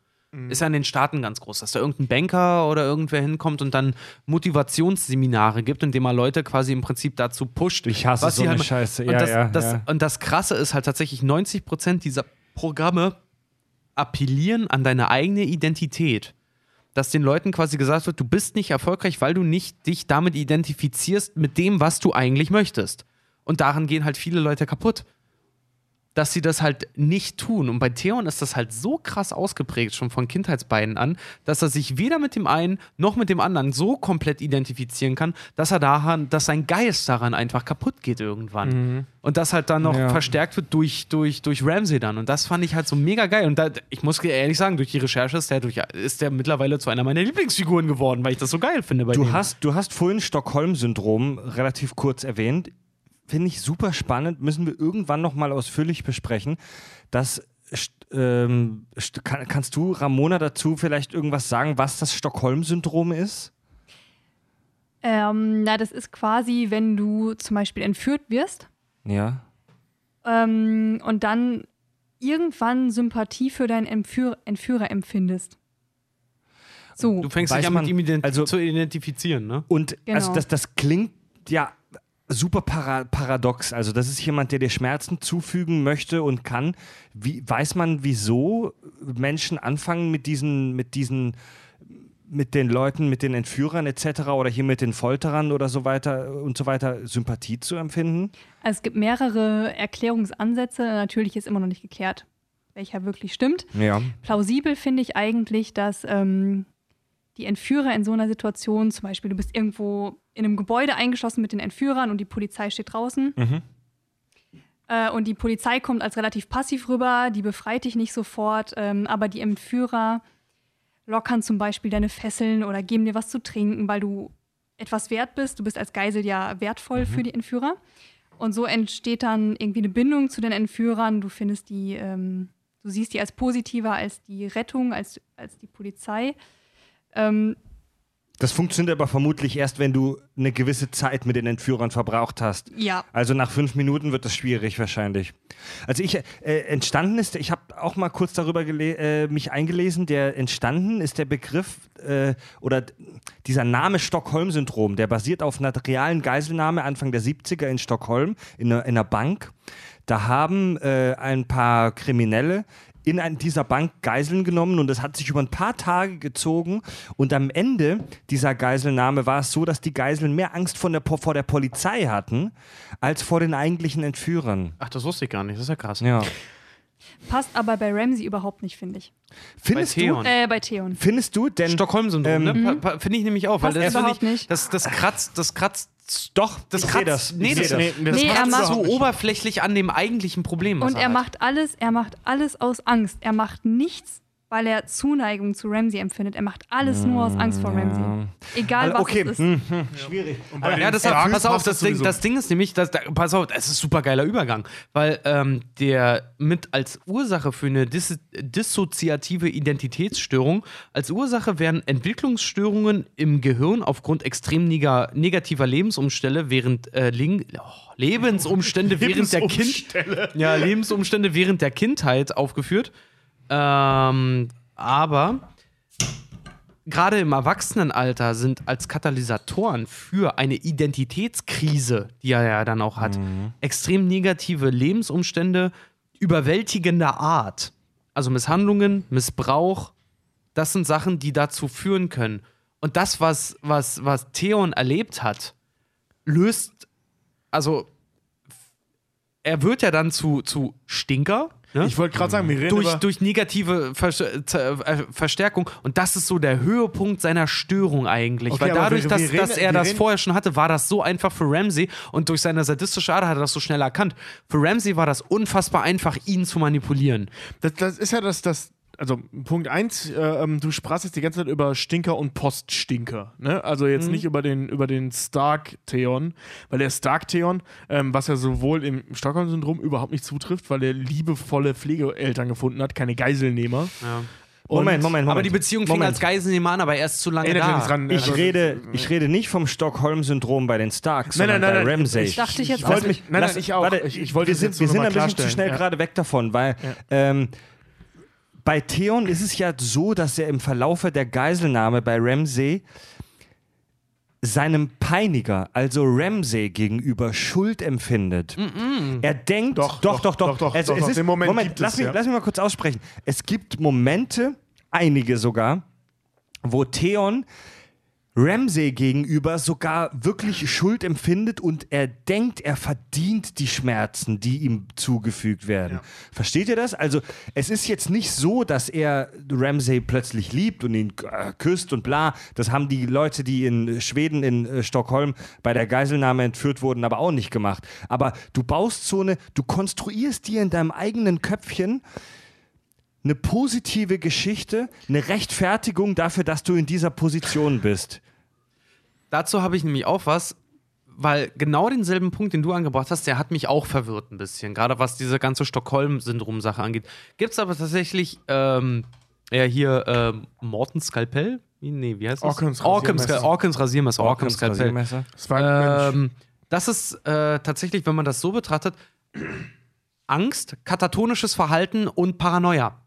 Ist ja in den Staaten ganz groß, dass da irgendein Banker oder irgendwer hinkommt und dann Motivationsseminare gibt, indem er Leute quasi im Prinzip dazu pusht. Ich hasse was so eine halt- Scheiße. Und, Ja, das, ja, das, ja. und das Krasse ist halt tatsächlich, 90% dieser Programme appellieren an deine eigene Identität. Dass den Leuten quasi gesagt wird, du bist nicht erfolgreich, weil du nicht dich damit identifizierst mit dem, was du eigentlich möchtest. Und daran gehen halt viele Leute kaputt. Dass sie das halt nicht tun. Und bei Theon ist das halt so krass ausgeprägt, schon von Kindheitsbeinen an, dass er sich weder mit dem einen noch mit dem anderen so komplett identifizieren kann, dass er daran, dass sein Geist daran einfach kaputt geht irgendwann. Und das halt dann noch Ja. verstärkt wird durch, durch, durch Ramsey dann. Und das fand ich halt so mega geil. Und da, ich muss ehrlich sagen, durch die Recherche ist der, durch, ist der mittlerweile zu einer meiner Lieblingsfiguren geworden, weil ich das so geil finde bei Du dem. hast, du hast vorhin Stockholm-Syndrom relativ kurz erwähnt. Finde ich super spannend, müssen wir irgendwann nochmal ausführlich besprechen. Das ähm, kann, kannst du, Ramona, dazu vielleicht irgendwas sagen, was das Stockholm-Syndrom ist? Ähm, na, das ist quasi, wenn du zum Beispiel entführt wirst Ja. ähm, und dann irgendwann Sympathie für deinen Entführer, Entführer empfindest. So. du fängst Weiß dich an, mit ihm ident also- zu identifizieren, ne? Und Genau. also das, das klingt ja super para paradox. Also das ist jemand, der dir Schmerzen zufügen möchte und kann. Wie, weiß man, wieso Menschen anfangen mit diesen, mit diesen, mit den Leuten, mit den Entführern etc. oder hier mit den Folterern oder so weiter und so weiter Sympathie zu empfinden? Also es gibt mehrere Erklärungsansätze. Natürlich ist immer noch nicht geklärt, welcher wirklich stimmt. Ja. Plausibel finde ich eigentlich, dass ähm, die Entführer in so einer Situation, zum Beispiel, du bist irgendwo in einem Gebäude eingeschlossen mit den Entführern und die Polizei steht draußen. Äh, und die Polizei kommt als relativ passiv rüber, die befreit dich nicht sofort, ähm, aber die Entführer lockern zum Beispiel deine Fesseln oder geben dir was zu trinken, weil du etwas wert bist. Du bist als Geisel ja wertvoll für die Entführer. Und so entsteht dann irgendwie eine Bindung zu den Entführern. Du findest die, ähm, du siehst die als positiver als die Rettung, als, als die Polizei. Ähm, Das funktioniert aber vermutlich erst, wenn du eine gewisse Zeit mit den Entführern verbraucht hast. ja, Also nach fünf Minuten wird das schwierig wahrscheinlich. Also ich äh, entstanden ist, ich habe auch mal kurz darüber äh, mich eingelesen. Der entstanden ist der Begriff äh, oder dieser Name Stockholm-Syndrom. Der basiert auf einer realen Geiselnahme Anfang der 70er in Stockholm in einer, in einer Bank. Da haben äh, ein paar Kriminelle in ein, dieser Bank Geiseln genommen und das hat sich über ein paar Tage gezogen und am Ende dieser Geiselnahme war es so, dass die Geiseln mehr Angst von der, vor der Polizei hatten, als vor den eigentlichen Entführern. Ach, das wusste ich gar nicht. Das ist ja krass. Ja. passt aber bei Ramsey überhaupt nicht, finde ich. Findest Bei du, Theon. Äh, bei Theon. findest du denn Stockholm-Syndrom, Ähm, ne? Pa- pa- Finde ich nämlich auch, weil Passt das, überhaupt finde ich, nicht. das, das kratzt, das kratzt doch, das ich kratzt, das. Nee, das, das. Nee, das Nee, er überhaupt so nicht. oberflächlich an dem eigentlichen Problem. Und er hat. macht alles, er macht alles aus Angst. Er macht nichts, weil er Zuneigung zu Ramsey empfindet. Er macht alles nur aus Angst vor Ramsey. Egal was okay, es ist. hm, hm, schwierig. Bei den Ja, Starks pass auf, das Ding, das Ding ist nämlich, das, da, pass auf, es ist ein super geiler Übergang, weil ähm, der mit als Ursache für eine dis dissoziative Identitätsstörung, als Ursache werden Entwicklungsstörungen im Gehirn aufgrund extrem nega negativer Lebensumstände während äh, Ling oh, Lebensumstände während der Kind ja, Lebensumstände während der Kindheit aufgeführt. Ähm, aber gerade im Erwachsenenalter sind als Katalysatoren für eine Identitätskrise, die er ja dann auch hat, extrem negative Lebensumstände überwältigender Art. Also Misshandlungen, Missbrauch, das sind Sachen, die dazu führen können. Und das, was, was, was Theon erlebt hat, löst, also er wird ja dann zu, zu Stinker. Ne? Ich wollte gerade sagen, wir reden durch, durch negative äh, Verstärkung. Und das ist so der Höhepunkt seiner Störung eigentlich. Okay, Weil dadurch, wir- dass, wir reden- dass er das vorher schon hatte, war das so einfach für Ramsey. Und durch seine sadistische Ader hat er das so schnell erkannt. Für Ramsey war das unfassbar einfach, ihn zu manipulieren. Das, das ist ja das, das also Punkt eins, äh, ähm, du sprachst jetzt die ganze Zeit über Stinker und Poststinker. Ne? Also jetzt nicht über den, über den Stark-Theon, weil der Stark-Theon, ähm, was ja sowohl im Stockholm-Syndrom überhaupt nicht zutrifft, weil er liebevolle Pflegeeltern gefunden hat, keine Geiselnehmer. Und- Moment, Moment, Moment. Aber die Beziehung fing Moment. als Geiselnehmer an, aber er ist zu lange Erinnert da. dran. Ich also- rede, ich rede nicht vom Stockholm-Syndrom bei den Starks, Nein, sondern nein, nein, bei nein. Ramsay. Ich Dachte ich jetzt ich auch. wollte mich, nein, nein, ich auch. Warte, ich, ich wollte wir sind, wir sind ein bisschen zu schnell Ja. gerade weg davon, weil ähm, bei Theon ist es ja so, dass er im Verlaufe der Geiselnahme bei Ramsay seinem Peiniger, also Ramsay, gegenüber Schuld empfindet. Er denkt, Doch, doch, doch, doch, doch. doch, doch, also doch, es ist, Moment Moment, lass, es, mich, ja. lass mich mal kurz aussprechen. Es gibt Momente, einige sogar, wo Theon Ramsay gegenüber sogar wirklich Schuld empfindet und er denkt, er verdient die Schmerzen, die ihm zugefügt werden. Versteht ihr das? Also es ist jetzt nicht so, dass er Ramsay plötzlich liebt und ihn äh, küsst und bla. Das haben die Leute, die in Schweden, in äh, Stockholm bei der Geiselnahme entführt wurden, aber auch nicht gemacht. Aber du baust so eine, du konstruierst dir in deinem eigenen Köpfchen eine positive Geschichte, eine Rechtfertigung dafür, dass du in dieser Position bist. Dazu habe ich nämlich auch was, weil genau denselben Punkt, den du angebracht hast, der hat mich auch verwirrt ein bisschen, gerade was diese ganze Stockholm-Syndrom-Sache angeht. Gibt es aber tatsächlich, ähm, ja, hier, ähm, Morten Skalpell? Wie- Nee, wie heißt das? Orkans, Rasiermesser. Orkans Rasiermesser. Orkans Skalpell. Rasiermesser. Das war. Ähm, das ist äh, tatsächlich, wenn man das so betrachtet, Angst, katatonisches Verhalten und Paranoia,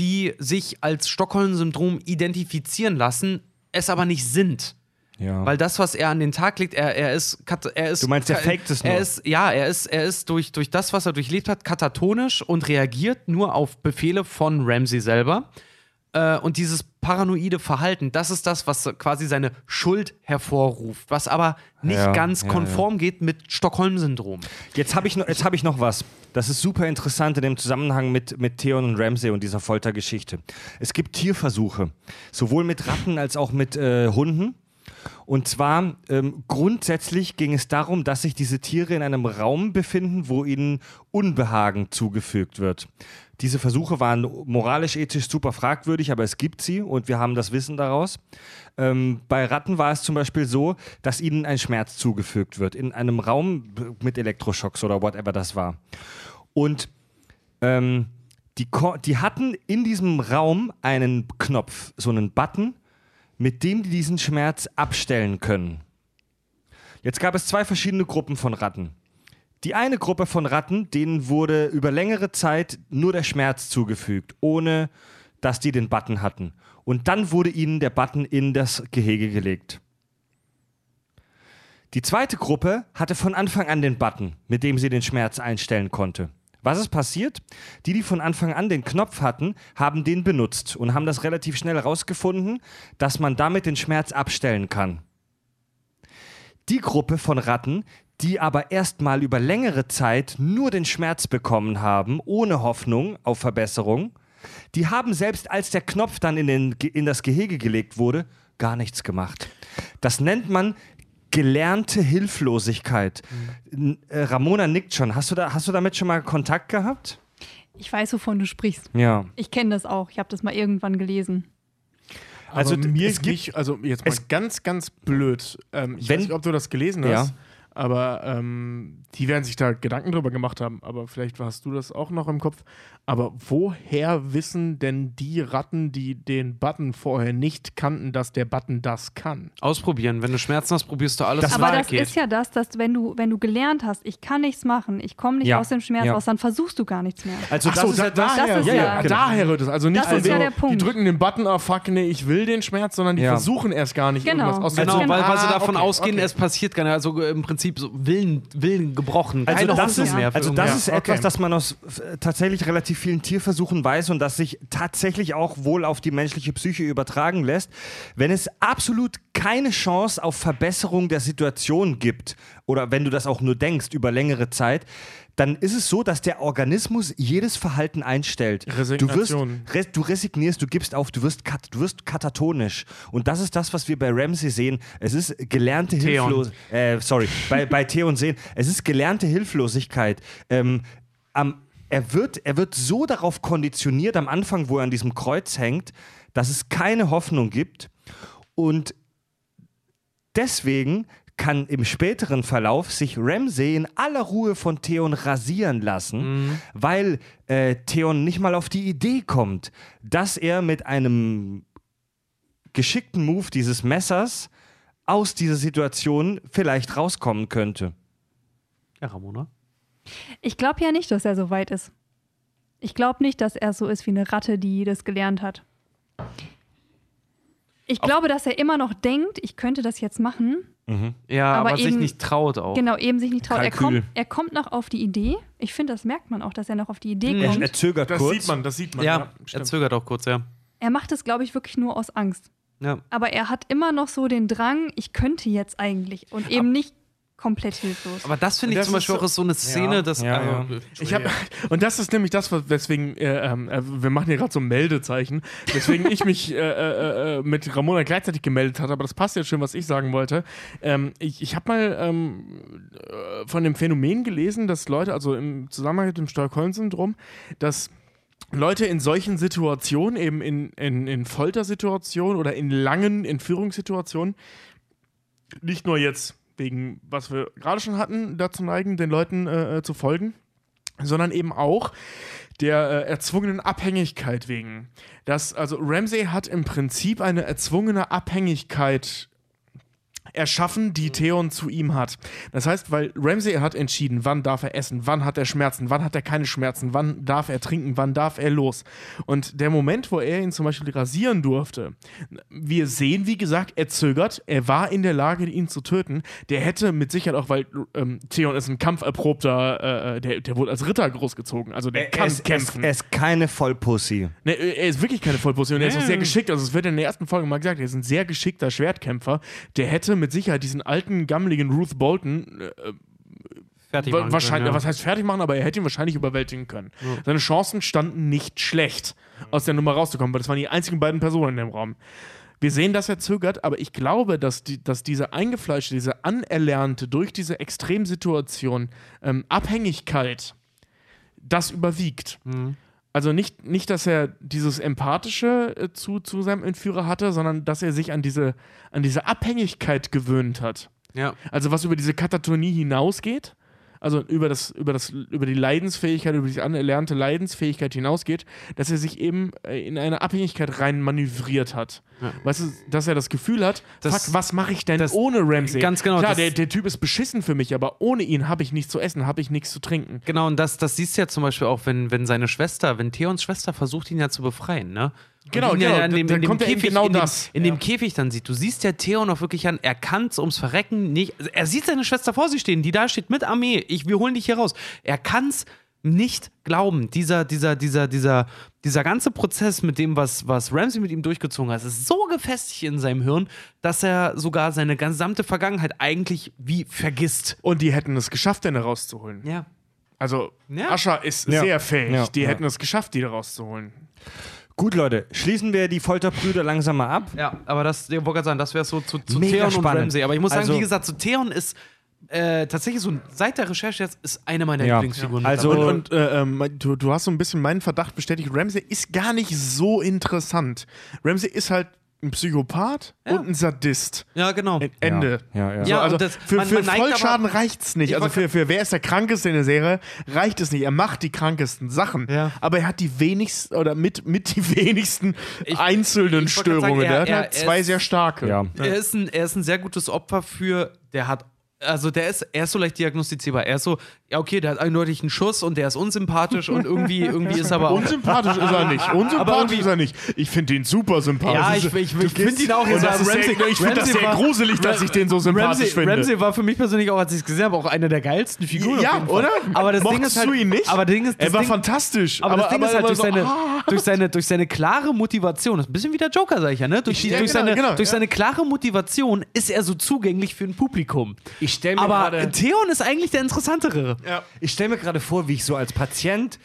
die sich als Stockholm-Syndrom identifizieren lassen, es aber nicht sind. Ja. Weil das, was er an den Tag legt, er, er ist. Er ist Du meinst, er faked es nur? Er ist, ja, er ist, er ist durch, durch das, was er durchlebt hat, katatonisch und reagiert nur auf Befehle von Ramsey selber. Äh, und dieses paranoide Verhalten, das ist das, was quasi seine Schuld hervorruft, was aber nicht Ja, ganz ja, konform geht mit Stockholm-Syndrom. Jetzt habe ich, jetzt hab ich noch was. Das ist super interessant in dem Zusammenhang mit, mit Theon und Ramsay und dieser Foltergeschichte. Es gibt Tierversuche, sowohl mit Ratten als auch mit äh, Hunden. Und zwar ähm, grundsätzlich ging es darum, dass sich diese Tiere in einem Raum befinden, wo ihnen Unbehagen zugefügt wird. Diese Versuche waren moralisch, ethisch super fragwürdig, aber es gibt sie und wir haben das Wissen daraus. Ähm, bei Ratten war es zum Beispiel so, dass ihnen ein Schmerz zugefügt wird in einem Raum mit Elektroschocks oder whatever das war. Und ähm, die, die hatten in diesem Raum einen Knopf, so einen Button, mit dem die diesen Schmerz abstellen können. Jetzt gab es zwei verschiedene Gruppen von Ratten. Die eine Gruppe von Ratten, denen wurde über längere Zeit nur der Schmerz zugefügt, ohne dass die den Button hatten. Und dann wurde ihnen der Button in das Gehege gelegt. Die zweite Gruppe hatte von Anfang an den Button, mit dem sie den Schmerz einstellen konnte. Was ist passiert? Die, die von Anfang an den Knopf hatten, haben den benutzt und haben das relativ schnell herausgefunden, dass man damit den Schmerz abstellen kann. Die Gruppe von Ratten, die aber erstmal über längere Zeit nur den Schmerz bekommen haben, ohne Hoffnung auf Verbesserung, die haben selbst als der Knopf dann in, den, in das Gehege gelegt wurde, gar nichts gemacht. Das nennt man gelernte Hilflosigkeit. N- äh, Ramona nickt schon. Hast du, da, hast du damit schon mal Kontakt gehabt? Ich weiß, wovon du sprichst. Ja. Ich kenne das auch. Ich habe das mal irgendwann gelesen. Also, mir es gibt- nicht, also jetzt mal ganz, ganz blöd. Ähm, ich Wenn- weiß nicht, ob du das gelesen Ja. Aber ähm, die werden sich da Gedanken drüber gemacht haben. Aber vielleicht hast du das auch noch im Kopf. Aber woher wissen denn die Ratten, die den Button vorher nicht kannten, dass der Button das kann? Ausprobieren. Wenn du Schmerzen hast, probierst du alles, Das Aber das geht. ist ja das, dass wenn du, wenn du gelernt hast, ich kann nichts machen, ich komme nicht Ja. aus dem Schmerz Ja. raus, dann versuchst du gar nichts mehr. Also Ach das so, ist da, etwas, daher, Das ist ja, ja- ja, genau. daher rührt es. Also nicht Das von ist ja wegen, der Punkt. die drücken den Button, ah fuck, nee, ich will den Schmerz, sondern die Ja. versuchen erst gar nicht Genau. irgendwas aus Genau, Also- weil, weil sie Ah, davon okay, ausgehen, okay. es passiert gar nicht. Also im Prinzip so Willen, Willen gebrochen. Also Keine das, Hoffnung ist, mehr. also das ist okay. etwas, das man aus äh, tatsächlich relativ vielen Tierversuchen weiß und das sich tatsächlich auch wohl auf die menschliche Psyche übertragen lässt. Wenn es absolut keine Chance auf Verbesserung der Situation gibt oder wenn du das auch nur denkst über längere Zeit, dann ist es so, dass der Organismus jedes Verhalten einstellt. Du, wirst, Resignation. res, du resignierst, du gibst auf, du wirst, kat, du wirst katatonisch. Und das ist das, was wir bei Ramsey sehen. Es ist gelernte. Hilflosigkeit. Äh, sorry, bei, bei Theon sehen. Es ist gelernte Hilflosigkeit. Ähm, am, er, wird, er wird so darauf konditioniert am Anfang, wo er an diesem Kreuz hängt, dass es keine Hoffnung gibt. Und deswegen kann im späteren Verlauf sich Ramsey in aller Ruhe von Theon rasieren lassen, weil äh, Theon nicht mal auf die Idee kommt, dass er mit einem geschickten Move dieses Messers aus dieser Situation vielleicht rauskommen könnte. Ja, Ramona. Ich glaube ja nicht, dass er so weit ist. Ich glaube nicht, dass er so ist wie eine Ratte, die das gelernt hat. Ich glaube, dass er immer noch denkt, ich könnte das jetzt machen. Ja, Aber aber, sich eben- nicht traut auch. Genau, eben sich nicht traut. Er kommt, er kommt noch auf die Idee. Ich finde, das merkt man auch, dass er noch auf die Idee Mhm. Er, kommt. er zögert Das kurz. sieht man, das sieht man. Ja, er stimmt. zögert auch kurz, ja. Er macht es, glaube ich, wirklich nur aus Angst. ja. Aber er hat immer noch so den Drang, ich könnte jetzt eigentlich. Und eben nicht komplett hilflos. Aber das finde ich Das zum ist Beispiel so- auch ist so eine Szene, Ja, dass. ja, also, ja. Ich hab, und das ist nämlich das, was- weswegen äh, ähm, äh, wir machen hier gerade so ein Meldezeichen, weswegen ich mich äh, äh, äh, mit Ramona gleichzeitig gemeldet hatte, aber das passt jetzt schön, was ich sagen wollte. Ähm, ich ich habe mal ähm, äh, von dem Phänomen gelesen, dass Leute, also im Zusammenhang mit dem Stockholm-Syndrom, dass Leute in solchen Situationen, eben in, in, in Foltersituationen oder in langen Entführungssituationen, nicht nur jetzt wegen, was wir gerade schon hatten, dazu neigen, den Leuten äh, äh, zu folgen, sondern eben auch der äh, erzwungenen Abhängigkeit wegen. Das, also Ramsey hat im Prinzip eine erzwungene Abhängigkeit erschaffen, die Theon zu ihm hat. Das heißt, weil Ramsey hat entschieden, wann darf er essen, wann hat er Schmerzen, wann hat er keine Schmerzen, wann darf er trinken, wann darf er los. Und der Moment, wo er ihn zum Beispiel rasieren durfte, wir sehen, wie gesagt, er zögert, er war in der Lage, ihn zu töten. Der hätte mit Sicherheit auch, weil ähm, Theon ist ein kampferprobter, äh, der, der wurde als Ritter großgezogen, also der Er, kann ist, kämpfen. er ist keine Vollpussy. Ne, er ist wirklich keine Vollposition. Er ist auch sehr geschickt. Also, es wird in der ersten Folge mal gesagt, er ist ein sehr geschickter Schwertkämpfer. Der hätte mit Sicherheit diesen alten, gammeligen Ruth Bolton äh, fertig machen wahrscheinlich, können, ja. was heißt fertig machen, aber er hätte ihn wahrscheinlich überwältigen können. Seine Chancen standen nicht schlecht, aus der Nummer rauszukommen, weil das waren die einzigen beiden Personen in dem Raum. Wir sehen, dass er zögert, aber ich glaube, dass, die, dass diese eingefleischte, diese anerlernte, durch diese Extremsituation ähm, Abhängigkeit, das überwiegt. Also nicht, nicht, dass er dieses Empathische äh, zu, zu seinem Entführer hatte, sondern dass er sich an diese, an diese Abhängigkeit gewöhnt hat. Ja. Also was über diese Katatonie hinausgeht, also über, das, über, das, über die Leidensfähigkeit, über die anerlernte Leidensfähigkeit hinausgeht, dass er sich eben äh, in eine Abhängigkeit rein manövriert hat. Weißt du, dass er das Gefühl hat, Das- fuck, was mache ich denn das- ohne Ramsey? ganz genau, Klar, das- der, der Typ ist beschissen für mich, aber ohne ihn habe ich nichts zu essen, habe ich nichts zu trinken. Genau, und das, das siehst du ja zum Beispiel auch, wenn, wenn seine Schwester, wenn Theons Schwester versucht, ihn ja zu befreien, ne? Genau, ihn ja genau, in dem, da- in dem kommt Käfig, genau in dem, das. in dem Käfig dann sieht. Du siehst ja Theon auch wirklich an, er kann es ums Verrecken nicht. Also er sieht seine Schwester vor sich stehen, die da steht mit Armee. Ich, wir holen dich hier raus. Er kann es nicht glauben. Dieser, dieser, dieser, dieser, dieser ganze Prozess mit dem, was, was Ramsey mit ihm durchgezogen hat, ist so gefestigt in seinem Hirn, dass er sogar seine gesamte Vergangenheit eigentlich wie vergisst. Und die hätten es geschafft, den rauszuholen. Ja. Also Ja. Ascha ist Ja. sehr fähig. Ja, Die ja. hätten es geschafft, die da rauszuholen. Gut, Leute, schließen wir die Folterbrüder langsam mal ab. Ja, aber das, ich wollte gerade sagen, das wäre so zu, zu Mega Theon und spannend. Ramsey. Aber ich muss sagen, Also- wie gesagt, zu Theon ist äh, tatsächlich so seit der Recherche jetzt ist eine meiner Ja. Lieblingsfiguren. Also- mittlerweile. Und, und äh, ähm, du, du hast so ein bisschen meinen Verdacht bestätigt, Ramsey ist gar nicht so interessant. Ramsey ist halt ein Psychopath Ja. und ein Sadist. ja, genau. Ende. Ja, ja, ja. So, also das- für, man- für man Vollschaden aber- reicht's nicht. Ich Also für, für wer ist der Krankeste in der Serie, reicht es nicht. Er macht die krankesten Sachen. Ja. Aber er hat die wenigsten oder mit, mit die wenigsten einzelnen ich grad sagen, Störungen. er- er hat er- halt er zwei ist- sehr starke. Ja. Er, ist ein, er ist ein sehr gutes Opfer für, der hat, also der ist, er ist so leicht diagnostizierbar. Er ist so, ja okay, der hat eindeutig einen Schuss und der ist unsympathisch und irgendwie, irgendwie ist aber auch. Unsympathisch ist er nicht. Unsympathisch ist er nicht. Ich finde ihn super sympathisch. Ja, ich, ich, ich finde ihn auch jetzt. Ramsey, sehr, Ich finde das sehr war- gruselig, dass ich den so sympathisch Ramsey, finde. Ramsey war für mich persönlich auch, als ich es gesehen habe, auch eine der geilsten Figuren. ja, oder? Aber das Ding ist halt, du ihn nicht? Aber Ding ist, er war Ding, fantastisch. Aber, das Ding ist halt aber durch so, seine, ah. durch, seine, durch seine klare Motivation, das ist ein bisschen wie der Joker, sag ich ja, ne? Durch, Ja, durch, genau, seine, genau, durch ja. seine klare Motivation ist er so zugänglich für ein Publikum. Ich stell mir Aber gerade- Theon ist eigentlich der interessantere. Ich stelle mir gerade vor, wie ich so als Patient,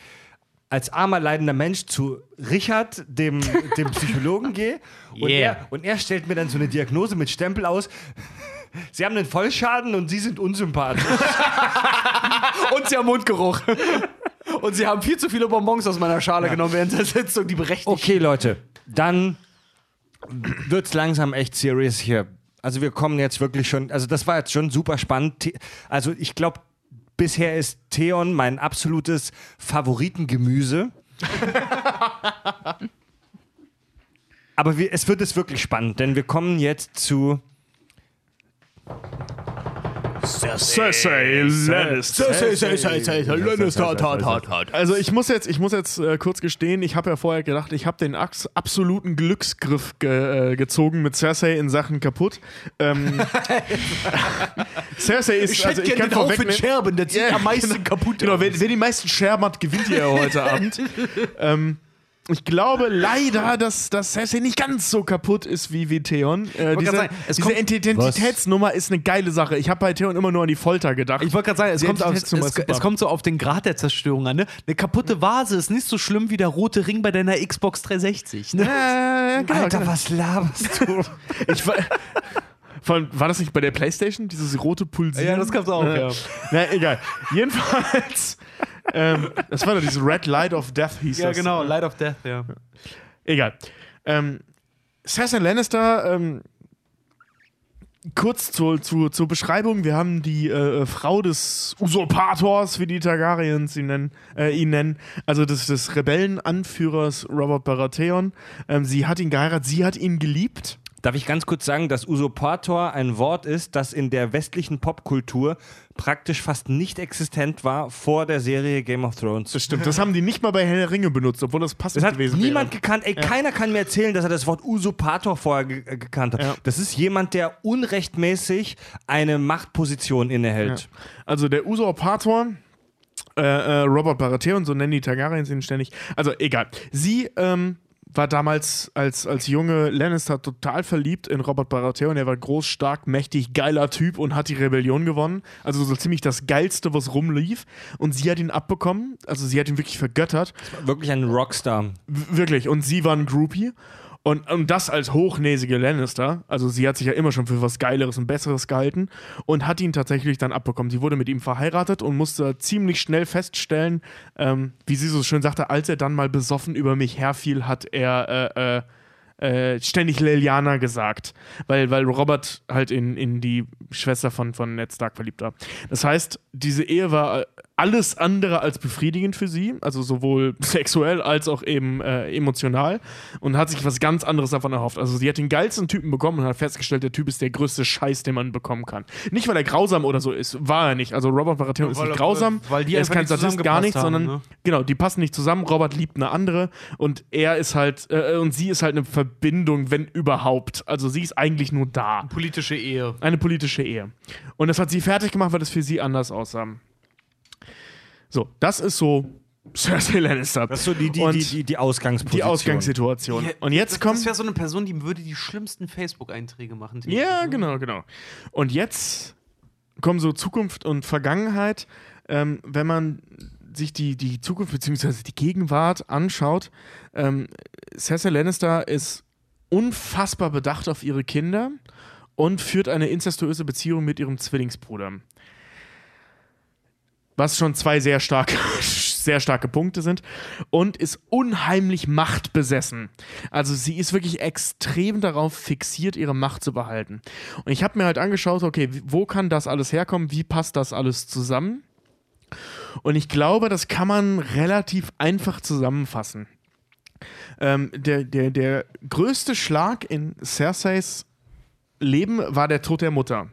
als armer, leidender Mensch zu Richard, dem, dem Psychologen, gehe. Und, Yeah. er, und er stellt mir dann so eine Diagnose mit Stempel aus. Sie haben einen Vollschaden und Sie sind unsympathisch. Und sie haben Mundgeruch. Und sie haben viel zu viele Bonbons aus meiner Schale genommen während der Sitzung, die berechtigt. Okay, Leute, dann wird's langsam echt serious hier. Also wir kommen jetzt wirklich schon, also das war jetzt schon super spannend. Also ich glaube, bisher ist Theon mein absolutes Favoritengemüse. Aber wir, es wird es wirklich spannend, denn wir kommen jetzt zu Cersei Lannister. Also ich muss jetzt, ich muss jetzt äh, kurz gestehen, ich habe ja vorher gedacht, ich habe den absoluten Glücksgriff ge äh, gezogen mit Cersei in Sachen kaputt. Ähm, Cersei ist, also ich kann vorwegnehmen, Scherben, der zieht Ja, am meisten genau. kaputt. Genau, wer, wer die meisten Scherben hat, gewinnt ja heute Abend. ähm, ich glaube leider, dass, dass Cersei nicht ganz so kaputt ist wie, wie Theon. Äh, diese sagen, es diese Identitätsnummer ist eine geile Sache. Ich habe bei Theon immer nur an die Folter gedacht. Ich wollte gerade sagen, es kommt, auf, es, es kommt so auf den Grad der Zerstörung an. Ne? Eine kaputte Vase ist nicht so schlimm wie der rote Ring bei deiner Xbox 360. Ne? Äh, genau, Alter, genau. was laberst du? Ich war, vor allem, war das nicht bei der Playstation, dieses rote Pulsieren? Ja, das gab's auch, ja. Na, egal. Jedenfalls, ähm, das war doch dieses Red Light of Death, hieß Ja, das. genau, Light of Death, ja. Egal. Ähm, Cersei Lannister, ähm, kurz zur, zur, zur Beschreibung, wir haben die äh, Frau des Usurpators, wie die Targaryens ihn nennen, äh, ihn nennen, also des, des Rebellenanführers Robert Baratheon. Ähm, sie hat ihn geheiratet, sie hat ihn geliebt. Darf ich ganz kurz sagen, dass Usurpator ein Wort ist, das in der westlichen Popkultur praktisch fast nicht existent war vor der Serie Game of Thrones. Das stimmt, das haben die nicht mal bei Herr der Ringe benutzt, obwohl das passend Das hat gewesen niemand wäre. gekannt. Ey, keiner kann mir erzählen, dass er das Wort Usurpator vorher ge äh, gekannt hat. Ja. Das ist jemand, der unrechtmäßig eine Machtposition innehält. Also der Usurpator, äh, äh, Robert Baratheon, so nennen die Targaryens ihn ständig. Also egal. Sie ähm, war damals als, als junge Lannister total verliebt in Robert Baratheon. Er war groß, stark, mächtig, geiler Typ und hat die Rebellion gewonnen. Also so ziemlich das Geilste, was rumlief. Und sie hat ihn abbekommen. Also sie hat ihn wirklich vergöttert. Wirklich ein Rockstar. W wirklich. Und sie war ein Groupie. Und, und das als hochnäsige Lannister. Also sie hat sich ja immer schon für was Geileres und Besseres gehalten und hat ihn tatsächlich dann abbekommen. Sie wurde mit ihm verheiratet und musste ziemlich schnell feststellen, ähm, wie sie so schön sagte, als er dann mal besoffen über mich herfiel, hat er äh, äh, äh, ständig Liliana gesagt, weil, weil Robert halt in, in die Schwester von, von Ned Stark verliebt war. Das heißt, diese Ehe war äh, alles andere als befriedigend für sie, also sowohl sexuell als auch eben äh, emotional und hat sich was ganz anderes davon erhofft. Also sie hat den geilsten Typen bekommen und hat festgestellt, der Typ ist der größte Scheiß, den man bekommen kann. Nicht, weil er grausam oder so ist, war er nicht. Also Robert Baratheon ist nicht grausam, weil die er ist kein Sadist, gar zusammengepasst nicht, haben, sondern ne? genau, die passen nicht zusammen. Robert liebt eine andere und er ist halt, äh, und sie ist halt eine Verbindung, wenn überhaupt. Also sie ist eigentlich nur da. Politische Ehe. Eine politische Ehe. Und das hat sie fertig gemacht, weil das für sie anders aussah. So, das ist so Cersei Lannister. Das ist so die, die, die, die, die Ausgangsposition. die Ausgangssituation. Und jetzt das, kommt. Das wäre so eine Person, die würde die schlimmsten Facebook-Einträge machen. Ja, genau, genau. Und jetzt kommen so Zukunft und Vergangenheit. Ähm, wenn man sich die, die Zukunft bzw. die Gegenwart anschaut, ähm, Cersei Lannister ist unfassbar bedacht auf ihre Kinder und führt eine incestuöse Beziehung mit ihrem Zwillingsbruder. Was schon zwei sehr starke, sehr starke Punkte sind. Und ist unheimlich machtbesessen. Also sie ist wirklich extrem darauf fixiert, ihre Macht zu behalten. Und ich habe mir halt angeschaut, okay, wo kann das alles herkommen? Wie passt das alles zusammen? Und ich glaube, das kann man relativ einfach zusammenfassen. Ähm, der, der, der größte Schlag in Cerseis Leben war der Tod der Mutter.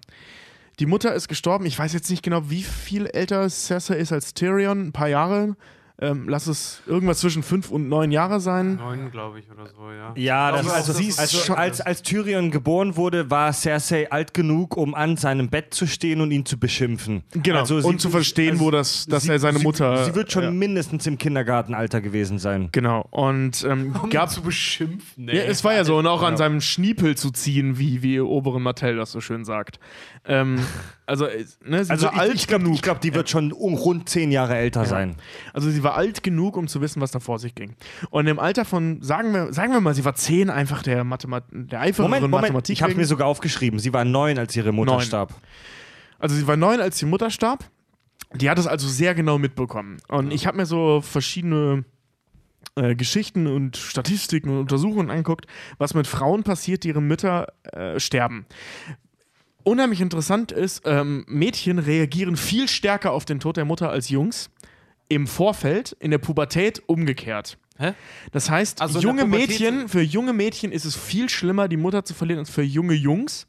Die Mutter ist gestorben. Ich weiß jetzt nicht genau, wie viel älter Cersei ist als Tyrion. Ein paar Jahre. Ähm, lass es irgendwas zwischen fünf und neun Jahre sein. Neun, glaube ich, oder so, ja. Ja, das, also, das ist also schon- als, als Tyrion geboren wurde, war Cersei alt genug, um an seinem Bett zu stehen und ihn zu beschimpfen. Genau. Also und zu verstehen, wo das, dass er seine sie, Mutter. Sie wird schon ja. mindestens im Kindergartenalter gewesen sein. Genau. Und ähm, gab zu beschimpfen, Ja, es war ja so, und auch an seinem Schniepel zu ziehen, wie, wie oberen Mattel das so schön sagt. Ähm, also, äh, ne, sie Also war ich, alt ich glaube, genug. glaub, die wird schon um rund zehn Jahre älter sein. Also sie war alt genug, um zu wissen, was da vor sich ging. Und im Alter von, sagen wir, sagen wir mal, sie war zehn, einfach der, Mathemat der Moment, Moment, Mathematik. ich habe mir sogar aufgeschrieben, sie war neun, als ihre Mutter Neun. starb. Also sie war neun, als die Mutter starb. Die hat es also sehr genau mitbekommen. Und ich habe mir so verschiedene äh, Geschichten und Statistiken und Untersuchungen angeguckt, was mit Frauen passiert, die ihre Mütter äh, sterben. Unheimlich interessant ist, ähm, Mädchen reagieren viel stärker auf den Tod der Mutter als Jungs. Im Vorfeld, in der Pubertät umgekehrt. Hä? Das heißt, Also junge Mädchen, für junge Mädchen ist es viel schlimmer, die Mutter zu verlieren, als für junge Jungs.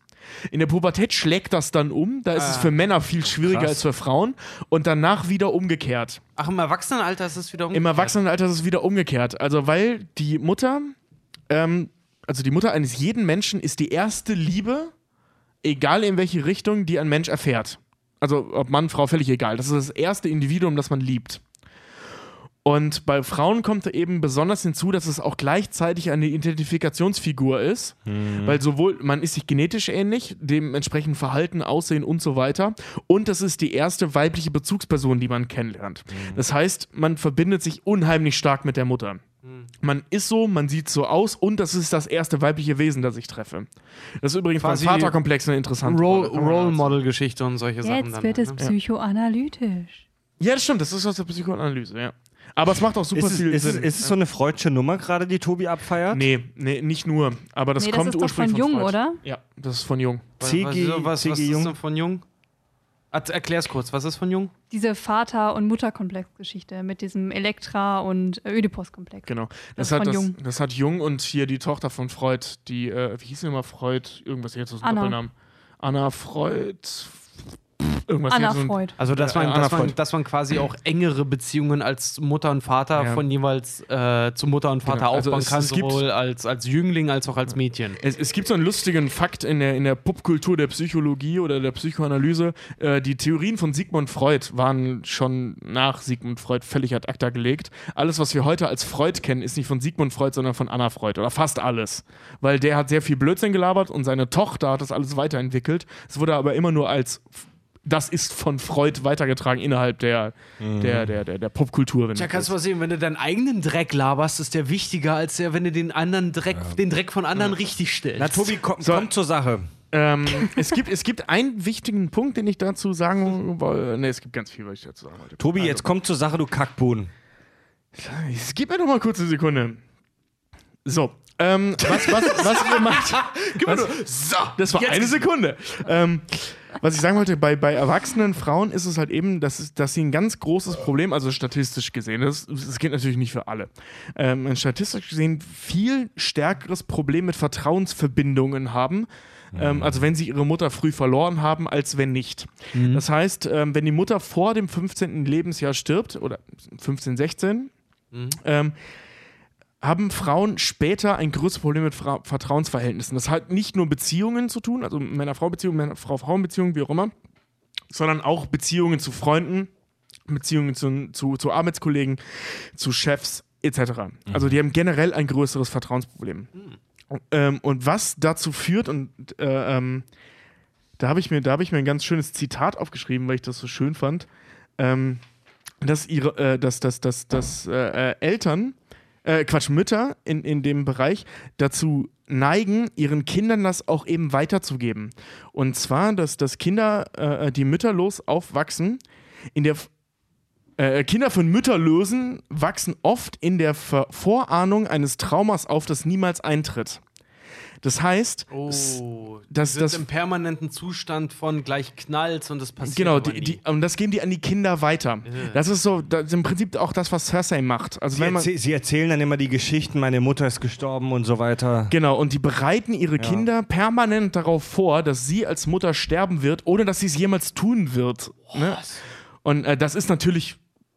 In der Pubertät schlägt das dann um. Da ist es Ah. für Männer viel schwieriger Krass. als für Frauen. Und danach wieder umgekehrt. Ach, im Erwachsenenalter ist es wieder Im umgekehrt. Erwachsenenalter ist es wieder umgekehrt. Also, weil die Mutter, ähm, also die Mutter eines jeden Menschen ist die erste Liebe, egal in welche Richtung, die ein Mensch erfährt. Also, ob Mann, Frau, völlig egal. Das ist das erste Individuum, das man liebt. Und bei Frauen kommt eben besonders hinzu, dass es auch gleichzeitig eine Identifikationsfigur ist, weil sowohl man ist sich genetisch ähnlich, dementsprechend Verhalten, Aussehen und so weiter, und das ist die erste weibliche Bezugsperson, die man kennenlernt. Das heißt, man verbindet sich unheimlich stark mit der Mutter. Man ist so, man sieht so aus und das ist das erste weibliche Wesen, das ich treffe. Das ist übrigens beim Vaterkomplex eine interessante Role, Rolle. Role Model Geschichte und solche Sachen Jetzt wird halt, es ne? psychoanalytisch. Ja, das stimmt, das ist aus der Psychoanalyse, ja. Aber es macht auch super Ist es, viel ist, es, Sinn. ist es so eine freudsche Nummer gerade, die Tobi abfeiert? Nee, nee, nicht nur. Aber das Nee, das kommt ist doch ursprünglich von Jung, Freud. oder? Ja, das ist von Jung. Was, C.G. was, was, was C.G. ist Jung. denn von Jung? Er- Erklär's kurz, was ist von Jung? Diese Vater- und Mutterkomplex-Geschichte mit diesem Elektra- und Ödipus-Komplex. Genau. Das Das, hat, von das, Jung. das hat Jung und hier die Tochter von Freud, die, äh, wie hieß sie immer Freud? Irgendwas jetzt aus dem Anna. Doppelnamen. Anna Freud. Irgendwas Anna so ein- Freud. Also, dass Ja, man, Anna dass, man, Freud. dass man quasi auch engere Beziehungen als Mutter und Vater Ja. von jeweils äh, zu Mutter und Vater Genau, also aufbauen es- kann, es gibt- sowohl als, als Jüngling als auch als Mädchen. Es, es gibt so einen lustigen Fakt in der, in der Popkultur der Psychologie oder der Psychoanalyse. Äh, die Theorien von Sigmund Freud waren schon nach Sigmund Freud völlig ad acta gelegt. Alles, was wir heute als Freud kennen, ist nicht von Sigmund Freud, sondern von Anna Freud oder fast alles. Weil der hat sehr viel Blödsinn gelabert und seine Tochter hat das alles weiterentwickelt. Es wurde aber immer nur als das ist von Freud weitergetragen innerhalb der, der, der, der, der Popkultur. wenn Tja, du kannst du mal sehen, wenn du deinen eigenen Dreck laberst, ist der wichtiger, als der, wenn du den anderen Dreck, den Dreck von anderen richtig stellst. Na, Tobi, komm, So. komm zur Sache. Ähm, es, gibt, es gibt einen wichtigen Punkt, den ich dazu sagen wollte. Ne, es gibt ganz viel, was ich dazu sagen wollte. Tobi, Also, jetzt komm zur Sache, du Kackbuhn. Es gib mir doch mal kurz eine Sekunde. So. Ähm, was, was, was ihr macht. was, so, das war eine Sekunde. Ähm, was ich sagen wollte, bei, bei erwachsenen Frauen ist es halt eben, dass, dass sie ein ganz großes Problem, also statistisch gesehen, das, das geht natürlich nicht für alle, ähm, ein statistisch gesehen viel stärkeres Problem mit Vertrauensverbindungen haben. Ähm, also wenn sie ihre Mutter früh verloren haben, als wenn nicht. Das heißt, ähm, wenn die Mutter vor dem 15. Lebensjahr stirbt, oder 15, 16, ähm, haben Frauen später ein größeres Problem mit Fra Vertrauensverhältnissen. Das hat nicht nur Beziehungen zu tun, also Männer-Frau-Beziehungen, Männer-Frau-Frauen-Beziehungen, wie auch immer, sondern auch Beziehungen zu Freunden, Beziehungen zu, zu, zu Arbeitskollegen, zu Chefs etc. Also die haben generell ein größeres Vertrauensproblem. Ähm, und was dazu führt, und äh, ähm, da habe ich, mir- da hab ich mir ein ganz schönes Zitat aufgeschrieben, weil ich das so schön fand, ähm, dass ihre, äh, dass, dass, dass, dass äh, äh, Eltern, äh, Quatsch, Mütter in, in dem Bereich dazu neigen, ihren Kindern das auch eben weiterzugeben. Und zwar, dass, dass Kinder, äh, die mütterlos aufwachsen, in der äh, Kinder von Mütterlosen wachsen oft in der Ver Vorahnung eines Traumas auf, das niemals eintritt. Das heißt, Oh, das- die sind das- im permanenten Zustand von gleich knallt und das passiert Genau, aber die, nie. die, und das geben die an die Kinder weiter. Das ist so, das ist im Prinzip auch das, was Cersei macht. Also Sie, wenn man, erzäh sie erzählen dann immer die Geschichten, meine Mutter ist gestorben und so weiter. genau, und die bereiten ihre Kinder permanent darauf vor, dass sie als Mutter sterben wird, ohne dass sie es jemals tun wird. Ne? Und äh, das ist natürlich,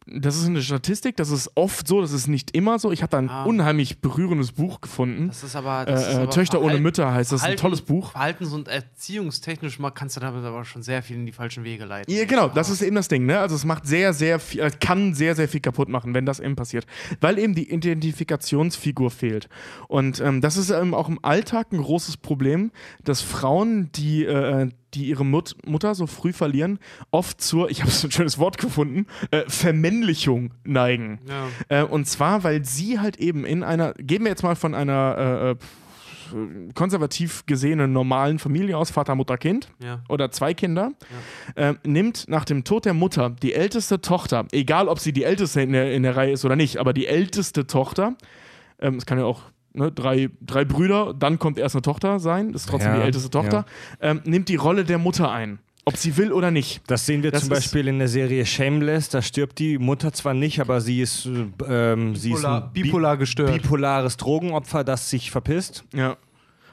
das ist eine Statistik, das ist oft so, das ist nicht immer so. Ich habe da ein Ah. unheimlich berührendes Buch gefunden. Das ist aber. Das ist Äh, äh, aber Töchter ohne Verhalten- Mütter heißt das, ist ein Verhalten- tolles Buch. Verhaltens- und erziehungstechnisch kannst du damit aber schon sehr viel in die falschen Wege leiten. Ja, genau, das ist eben das Ding, ne? Also es macht sehr, sehr viel, äh, kann sehr, sehr viel kaputt machen, wenn das eben passiert. Weil eben die Identifikationsfigur fehlt. Und ähm, das ist ähm, auch im Alltag ein großes Problem, dass Frauen, die, äh, die ihre Mut Mutter so früh verlieren, oft zur, ich habe so ein schönes Wort gefunden, äh, Vermännlichung neigen. Ja. Äh, und zwar, weil sie halt eben in einer, gehen wir jetzt mal von einer äh, äh, konservativ gesehenen normalen Familie aus, Vater, Mutter, Kind Ja. oder zwei Kinder, ähm, nimmt nach dem Tod der Mutter die älteste Tochter, egal ob sie die älteste in der, in der Reihe ist oder nicht, aber die älteste Tochter, ähm, es kann ja auch ne, drei, drei Brüder, dann kommt erst eine Tochter sein, ist trotzdem Ja, die älteste Tochter, ähm, nimmt die Rolle der Mutter ein. Ob sie will oder nicht. Das sehen wir Das zum ist- Beispiel in der Serie Shameless. Da stirbt die Mutter zwar nicht, aber sie ist, äh, ähm, sie ist Bipolar- ein bi- bipolar gestört. bipolares Drogenopfer, das sich verpisst. Ja.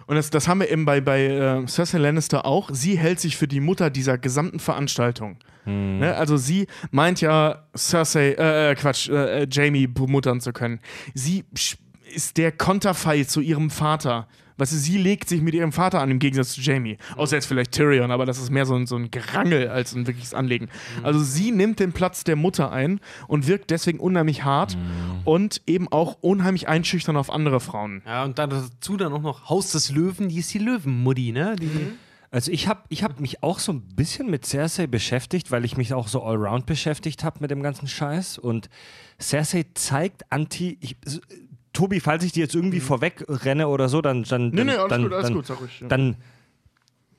Und das, das haben wir eben bei, bei äh, Cersei Lannister auch. Sie hält sich für die Mutter dieser gesamten Veranstaltung. Ne? Also sie meint ja, Cersei, äh, äh, Quatsch, äh, äh, Jamie bemuttern zu können. Sie ist der Konterfei zu ihrem Vater. Weißt du, sie legt sich mit ihrem Vater an, im Gegensatz zu Jamie. Außer jetzt vielleicht Tyrion, aber das ist mehr so ein, so ein Gerangel als ein wirkliches Anlegen. Also sie nimmt den Platz der Mutter ein und wirkt deswegen unheimlich hart und eben auch unheimlich einschüchtern auf andere Frauen. Ja, und dann dazu dann auch noch Haus des Löwen, die ist die Löwenmutti, ne? Die, Also ich habe ich hab mich auch so ein bisschen mit Cersei beschäftigt, weil ich mich auch so allround beschäftigt habe mit dem ganzen Scheiß. Und Cersei zeigt Anti... Ich, Tobi, falls ich dir jetzt irgendwie vorweg renne oder so, dann... dann Nee, nee, alles dann, gut, alles dann, gut, sag ruhig, ja. Dann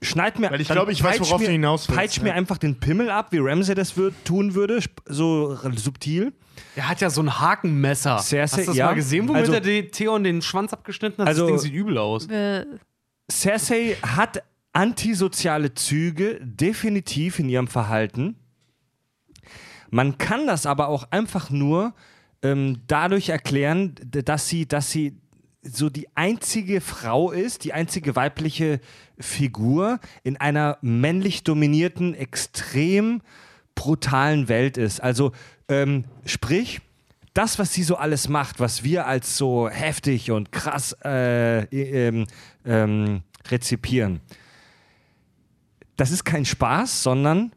schneid mir... Weil ich dann glaube, ich weiß, worauf mir, du hinaus willst, Peitsch mir ja. einfach den Pimmel ab, wie Ramsay das würd, tun würde, so subtil. der hat ja so ein Hakenmesser. Cersei, Hast du das ja. mal gesehen, womit Also- er die Theon den Schwanz abgeschnitten hat? Also- das Ding sieht übel aus. Äh, Cersei hat antisoziale Züge definitiv in ihrem Verhalten. Man kann das aber auch einfach nur ähm, dadurch erklären, dass sie, dass sie so die einzige Frau ist, die einzige weibliche Figur in einer männlich dominierten, extrem brutalen Welt ist. Also ähm, sprich, das, was sie so alles macht, was wir als so heftig und krass äh, ähm, ähm, rezipieren, das ist kein Spaß, sondern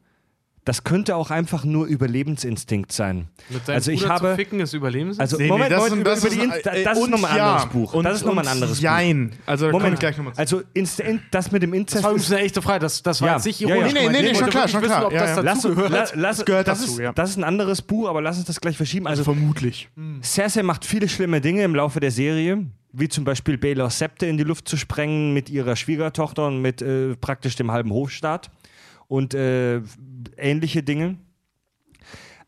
das könnte auch einfach nur Überlebensinstinkt sein. Mit seinem Also ich Bruder habe- zu ficken ist Überlebens. Also Nee, nee, Moment, das Moment, ist- über, das über ist äh, das ist und nochmal ein ja. anderes Buch. Und- das ist nochmal ein anderes Buch. Jein. Also da komme ich Moment, gleich nochmal zu. also Inst in, das mit dem Inzest das war ist übrigens eine echte Frage. Das, das war Ja, jetzt nicht ja, ja. ironisch. Nee, nee, nee, Ich schon klar, schon wissen, klar. ob Ja, das ja. Lass, dazugehört. la, lass, Das gehört das dazu, ist, ja. Das ist ein anderes Buch, aber lass uns das gleich verschieben. Also, vermutlich. Cersei macht viele schlimme Dinge im Laufe der Serie, wie zum Beispiel Baelor Septe in die Luft zu sprengen mit ihrer Schwiegertochter und mit äh, praktisch dem halben Hofstaat und äh, ähnliche Dinge.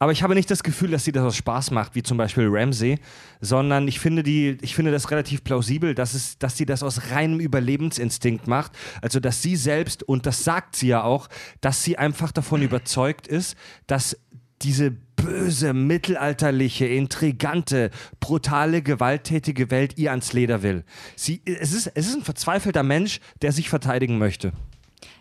Aber ich habe nicht das Gefühl, dass sie das aus Spaß macht, wie zum Beispiel Ramsey, sondern ich finde, die, ich finde das relativ plausibel, dass, es, dass sie das aus reinem Überlebensinstinkt macht. Also, dass sie selbst, und das sagt sie ja auch, dass sie einfach davon überzeugt ist, dass diese böse, mittelalterliche, intrigante, brutale, gewalttätige Welt ihr ans Leder will. Sie, es, ist, es ist ein verzweifelter Mensch, der sich verteidigen möchte.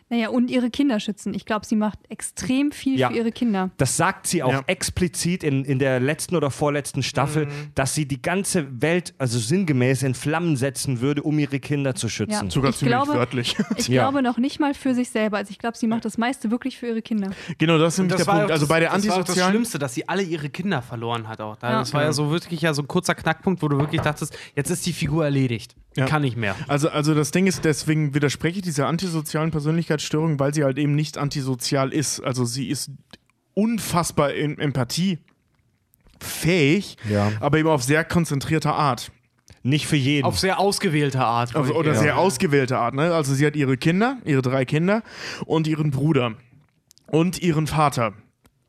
Naja, und ihre Kinder schützen. Ich glaube, sie macht extrem viel Ja. für ihre Kinder. Das sagt sie auch Ja. explizit in, in der letzten oder vorletzten Staffel, Mhm. dass sie die ganze Welt, also sinngemäß, in Flammen setzen würde, um ihre Kinder zu schützen. Ja. Sogar Ich ziemlich glaube- wörtlich. Ich Ja. glaube noch nicht mal für sich selber. Also ich glaube, sie macht das meiste wirklich für ihre Kinder. genau, das ist nämlich das der war Punkt. Also das, bei der das war auch das antisozialen. Schlimmste, dass sie alle ihre Kinder verloren hat auch. Das war ja so wirklich ja so ein kurzer Knackpunkt, wo du wirklich dachtest, jetzt ist die Figur erledigt. Ja. Kann nicht mehr. Also, also das Ding ist, deswegen widerspreche ich dieser antisozialen Persönlichkeitsstörung, weil sie halt eben nicht antisozial ist. Also sie ist unfassbar in Empathie fähig, Ja. aber eben auf sehr konzentrierter Art. Nicht für jeden. Auf sehr ausgewählte Art. Also, oder sehr ausgewählte Art. Ne? Also sie hat ihre Kinder, ihre drei Kinder und ihren Bruder und ihren Vater.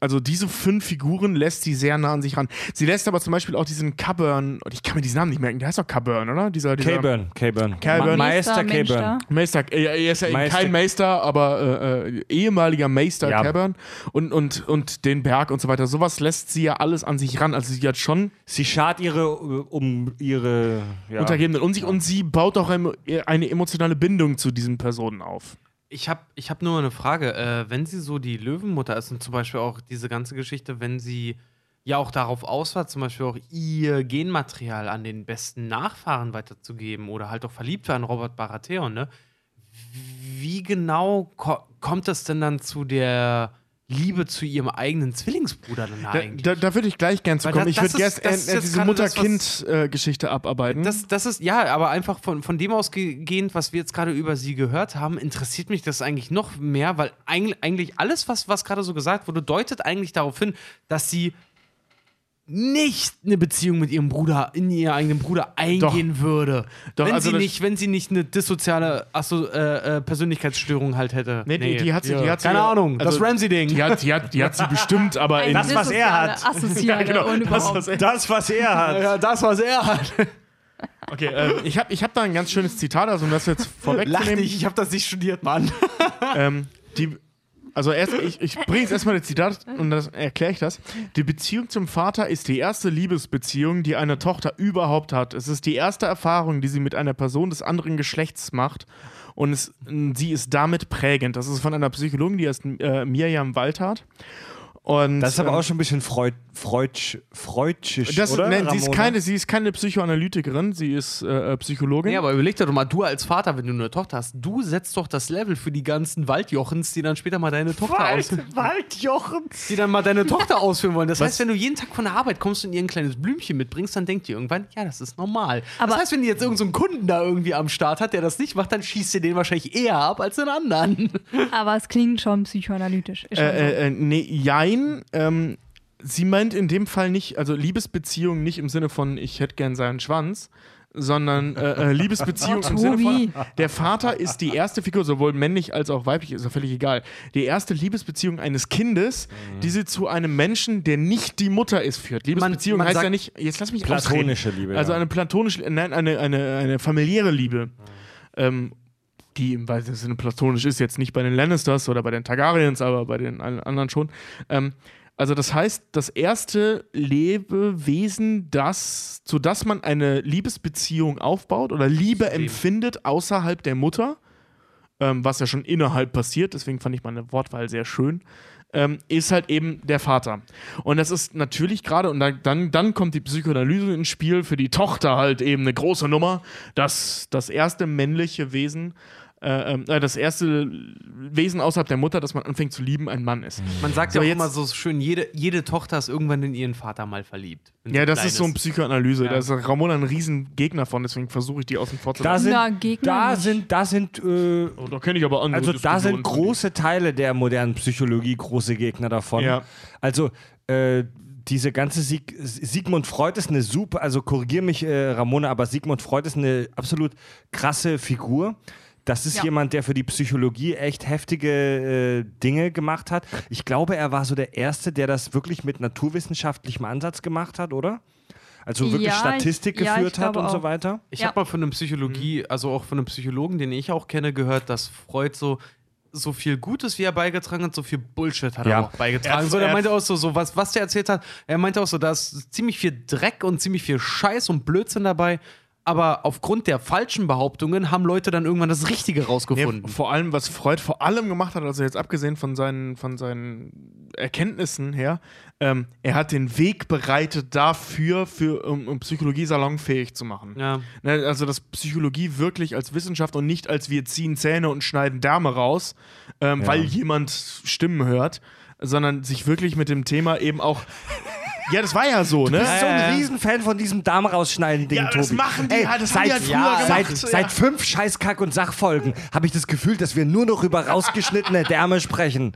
Also diese fünf Figuren lässt sie sehr nah an sich ran. Sie lässt aber zum Beispiel auch diesen Caburn, ich kann mir diesen Namen nicht merken, der heißt doch Caburn, oder? Dieser, dieser K-Burn, K-Burn. K-Burn. Ma- Meister da. Meister, äh, er ist ja Meister- kein Meister, aber äh, äh, ehemaliger Meister Ja. Caburn und, und, und den Berg und so weiter. Sowas lässt sie ja alles an sich ran. Also sie hat schon Sie schart ihre, äh, um ihre, ja. Untergebenen und, sich, und sie baut auch eine, eine emotionale Bindung zu diesen Personen auf. Ich habe ich hab nur eine Frage. Äh, wenn sie so die Löwenmutter ist und zum Beispiel auch diese ganze Geschichte, wenn sie ja auch darauf aus war, zum Beispiel auch ihr Genmaterial an den besten Nachfahren weiterzugeben oder halt auch verliebt war an Robert Baratheon, ne? Wie genau ko kommt es denn dann zu der Liebe zu ihrem eigenen Zwillingsbruder dann Da, eigentlich? da, da würde ich gleich gern zu Weil kommen. das- Ich würde gerne äh, jetzt diese Mutter-Kind-Geschichte abarbeiten. Das, das ist, ja, aber einfach von, von dem ausgehend, was wir jetzt gerade über sie gehört haben, interessiert mich das eigentlich noch mehr, weil eigentlich, eigentlich alles, was, was gerade so gesagt wurde, deutet eigentlich darauf hin, dass sie nicht eine Beziehung mit ihrem Bruder, in ihren eigenen Bruder eingehen würde. Doch, wenn, also sie nicht, wenn sie nicht eine dissoziale Asso äh, äh, Persönlichkeitsstörung halt hätte. Nee, die- die hat sie- die hat sie Keine ja- Ahnung, also- das Ramsey-Ding. die, hat, die, hat, die hat sie bestimmt, aber in. Das, was er hat. Assoziale genau, das, was er- Das, was er hat. ja, das, was er hat. Okay, äh, ich habe ich hab da ein ganz schönes Zitat, also um das jetzt Lach vorwegzunehmen. nicht, ich habe das nicht studiert, Mann. Ähm, die, also erst, ich, ich bringe jetzt erstmal das Zitat und dann erkläre ich das. Die Beziehung zum Vater ist die erste Liebesbeziehung, die eine Tochter überhaupt hat. Es ist die erste Erfahrung, die sie mit einer Person des anderen Geschlechts macht. Und es, sie ist damit prägend. Das ist von einer Psychologin, die heißt äh, Mirjam Waldhardt. Und, Das ist aber ähm, auch schon ein bisschen Freud, Freudsch, Freudsch, das, oder? nein, sie, ist keine, sie ist keine Psychoanalytikerin, sie ist äh, äh, Psychologin. Ja, aber überleg dir doch mal, du als Vater, wenn du eine Tochter hast, du setzt doch das Level für die ganzen Waldjochens, die dann später mal deine Tochter aus Waldjochens. die dann mal deine Tochter ausführen wollen. Das heißt, wenn du jeden Tag von der Arbeit kommst und ihr ein kleines Blümchen mitbringst, dann denkt ihr irgendwann, ja, das ist normal. Aber- das heißt, wenn die jetzt irgendeinen so Kunden da irgendwie am Start hat, der das nicht macht, dann schießt ihr den wahrscheinlich eher ab als den anderen. Aber es klingt schon psychoanalytisch. Ist schon so. Äh, äh, äh, nee, jein. Ähm, sie meint in dem Fall nicht, also Liebesbeziehung nicht im Sinne von, ich hätte gern seinen Schwanz, sondern äh, äh, Liebesbeziehung im Sinne von, der Vater ist die erste Figur, sowohl männlich als auch weiblich, ist ja völlig egal. Die erste Liebesbeziehung eines Kindes, die sie zu einem Menschen, der nicht die Mutter ist, führt. Liebesbeziehung man heißt sagt- ja nicht, jetzt lass mich Platonische ausreden. Liebe, Also eine platonische, nein, eine, eine, eine familiäre Liebe. Ähm, die im weitesten Sinne platonisch ist, jetzt nicht bei den Lannisters oder bei den Targaryens, aber bei den allen anderen schon. Ähm, also das heißt, das erste Lebewesen, das, zu das man eine Liebesbeziehung aufbaut oder Liebe empfindet außerhalb der Mutter, ähm, was ja schon innerhalb passiert, deswegen fand ich meine Wortwahl sehr schön, ähm, ist halt eben der Vater. Und das ist natürlich gerade, und da, dann, dann kommt die Psychoanalyse ins Spiel, für die Tochter halt eben eine große Nummer, dass das erste männliche Wesen äh, ähm, äh, das erste Wesen außerhalb der Mutter, das man anfängt zu lieben, ein Mann ist. Man sagt So, ja auch immer so schön, jede, jede Tochter ist irgendwann in ihren Vater mal verliebt. Ja, das ist so eine Psychoanalyse. Da ist Ramona ein riesen Gegner von, deswegen versuche ich die außen vor zu Da lassen. sind, Na, Gegner da nicht. sind, da sind, äh, Oh, da kenne ich aber andere also da sind große Teile der modernen Psychologie große Gegner davon. Ja. Also äh, diese ganze Sieg Sigmund Freud ist eine super, also korrigier mich, äh, Ramona, aber Sigmund Freud ist eine absolut krasse Figur. Das ist Ja. jemand, der für die Psychologie echt heftige äh, Dinge gemacht hat. Ich glaube, er war so der Erste, der das wirklich mit naturwissenschaftlichem Ansatz gemacht hat, oder? Also wirklich Ja, Statistik ja, ich geführt hat glaube und so auch. weiter. Ich Ja. habe mal von einem Psychologie, also auch von einem Psychologen, den ich auch kenne, gehört, dass Freud so so viel Gutes, wie er beigetragen hat, so viel Bullshit hat Ja. er auch beigetragen. Er- so, er- meinte auch so, so was, was der erzählt hat, er meinte auch so, da ist ziemlich viel Dreck und ziemlich viel Scheiß und Blödsinn dabei. Aber aufgrund der falschen Behauptungen haben Leute dann irgendwann das Richtige Ja, rausgefunden. vor allem, was Freud vor allem gemacht hat, also jetzt abgesehen von seinen, von seinen Erkenntnissen her, ähm, er hat den Weg bereitet dafür, für, um, um Psychologie salonfähig zu machen. ja. Ne, also, dass Psychologie wirklich als Wissenschaft und nicht als wir ziehen Zähne und schneiden Därme raus, ähm, Ja. weil jemand Stimmen hört, sondern sich wirklich mit dem Thema eben auch. Ja, das war ja so, ne? Du bist so Ja, ja, ein ja. Riesenfan von diesem Darm rausschneiden Ding, Ja, Tobi. das machen die Ey, halt, das haben seit, die halt früher ja, gemacht, Seit, ja. seit fünf scheiß Kack- und Sachfolgen habe ich das Gefühl, dass wir nur noch über rausgeschnittene Därme sprechen.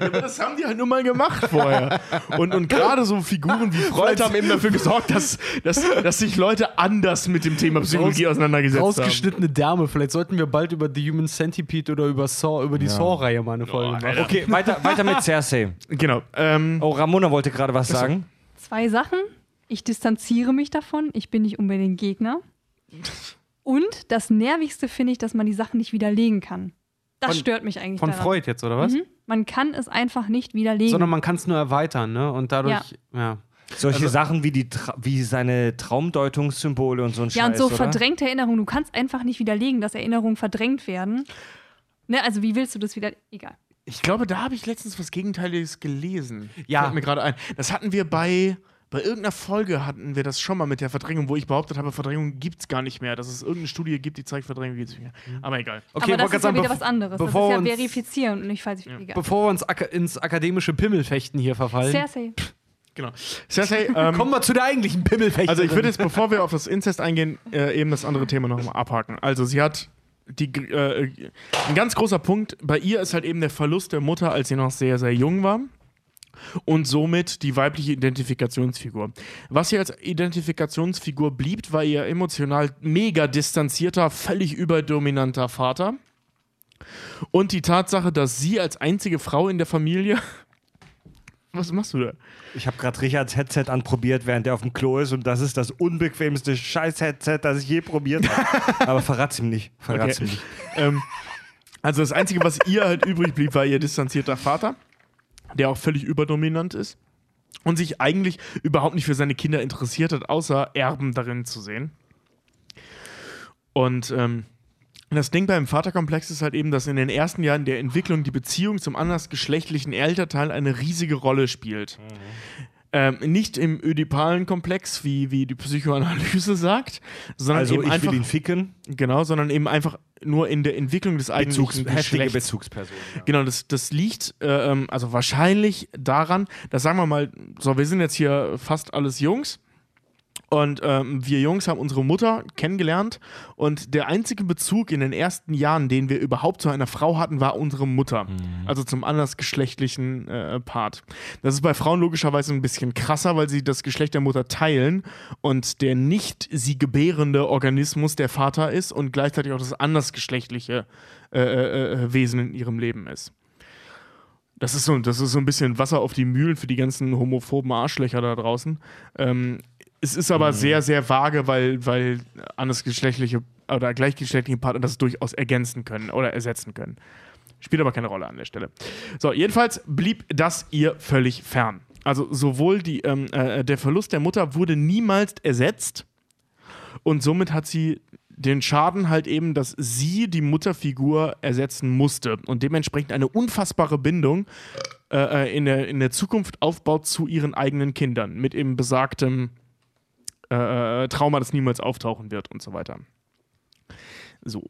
Aber das haben die halt nur mal gemacht vorher. Und, und gerade so Figuren wie Freud haben eben dafür gesorgt, dass, dass, dass sich Leute anders mit dem Thema Psychologie auseinandergesetzt haben. Rausgeschnittene Därme. Vielleicht sollten wir bald über The Human Centipede oder über Saw, über die Saw-Reihe mal eine Folge machen. Alter. Okay, weiter, weiter mit Cersei. Genau. Ähm, Oh, Ramona wollte gerade was sagen. Zwei Sachen. Ich distanziere mich davon. Ich bin nicht unbedingt Gegner. Und das Nervigste finde ich, dass man die Sachen nicht widerlegen kann. Das Von- stört mich eigentlich Von daran. Freud jetzt, oder was? Mhm. Man kann es einfach nicht widerlegen. Sondern man kann es nur erweitern, ne? Und dadurch, ja. Solche Also- Sachen wie, die, Tra wie seine Traumdeutungssymbole und so ein ja, und Scheiß, so oder? verdrängte Erinnerungen. Du kannst einfach nicht widerlegen, dass Erinnerungen verdrängt werden. Ne, also wie willst du das wieder? Egal. Ich glaube, da habe ich letztens was Gegenteiliges gelesen. Ja. Fällt mir gerade ein. Das hatten wir bei. Bei irgendeiner Folge hatten wir das schon mal mit der Verdrängung, wo ich behauptet habe, Verdrängung gibt es gar nicht mehr. Dass es irgendeine Studie gibt, die zeigt, Verdrängung gibt es nicht mehr. Aber egal. Okay, Aber das wollte ist ja wieder sagen, was anderes. Das ist bevor ja uns- verifizieren und nicht falsifizieren. Egal. Bevor wir uns aka ins akademische Pimmelfechten hier verfallen, Cersei. Genau. Cersei, ähm, kommen wir zu der eigentlichen Pimmelfechten. Also ich würde jetzt, bevor wir auf das Inzest eingehen, äh, eben das andere Thema nochmal abhaken. Also sie hat die, äh, ein ganz großer Punkt bei ihr ist halt eben der Verlust der Mutter, als sie noch sehr, sehr jung war. Und somit die weibliche Identifikationsfigur. Was ihr als Identifikationsfigur blieb, war ihr emotional mega distanzierter, völlig überdominanter Vater. Und die Tatsache, dass sie als einzige Frau in der Familie. Was machst du da? Ich habe gerade Richards Headset anprobiert, während er auf dem Klo ist und das ist das unbequemste Scheiß-Headset, das ich je probiert habe. Aber verrat's ihm nicht. Verrat's Okay. ihm nicht. ähm, also das Einzige, was ihr halt übrig blieb, war ihr distanzierter Vater, der auch völlig überdominant ist und sich eigentlich überhaupt nicht für seine Kinder interessiert hat, außer Erben darin zu sehen. Und ähm, das Ding beim Vaterkomplex ist halt eben, dass in den ersten Jahren der Entwicklung die Beziehung zum andersgeschlechtlichen Elternteil eine riesige Rolle spielt. Ähm, nicht im ödipalen Komplex, wie, wie die Psychoanalyse sagt, sondern Also eben ich einfach will ihn ficken. Genau, sondern eben einfach nur in der Entwicklung des eigentlichen Bezugs. Bezugsperson. Ja. Genau, das, das liegt äh, ähm, also wahrscheinlich daran, dass sagen wir mal, so, wir sind jetzt hier fast alles Jungs und ähm, wir Jungs haben unsere Mutter kennengelernt und der einzige Bezug in den ersten Jahren, den wir überhaupt zu einer Frau hatten, war unsere Mutter. Also zum andersgeschlechtlichen äh, Part. Das ist bei Frauen logischerweise ein bisschen krasser, weil sie das Geschlecht der Mutter teilen und der nicht sie gebärende Organismus der Vater ist und gleichzeitig auch das andersgeschlechtliche äh, äh, äh, Wesen in ihrem Leben ist. Das ist, so, das ist so ein bisschen Wasser auf die Mühlen für die ganzen homophoben Arschlöcher da draußen. Ähm, es ist aber sehr, sehr vage, weil, weil andersgeschlechtliche oder gleichgeschlechtliche Partner das durchaus ergänzen können oder ersetzen können. Spielt aber keine Rolle an der Stelle. So, jedenfalls blieb das ihr völlig fern. Also sowohl die, ähm, äh, der Verlust der Mutter wurde niemals ersetzt und somit hat sie den Schaden halt eben, dass sie die Mutterfigur ersetzen musste und dementsprechend eine unfassbare Bindung äh, äh, in, der, in der Zukunft aufbaut zu ihren eigenen Kindern mit eben besagtem äh, Trauma, das niemals auftauchen wird und so weiter. So.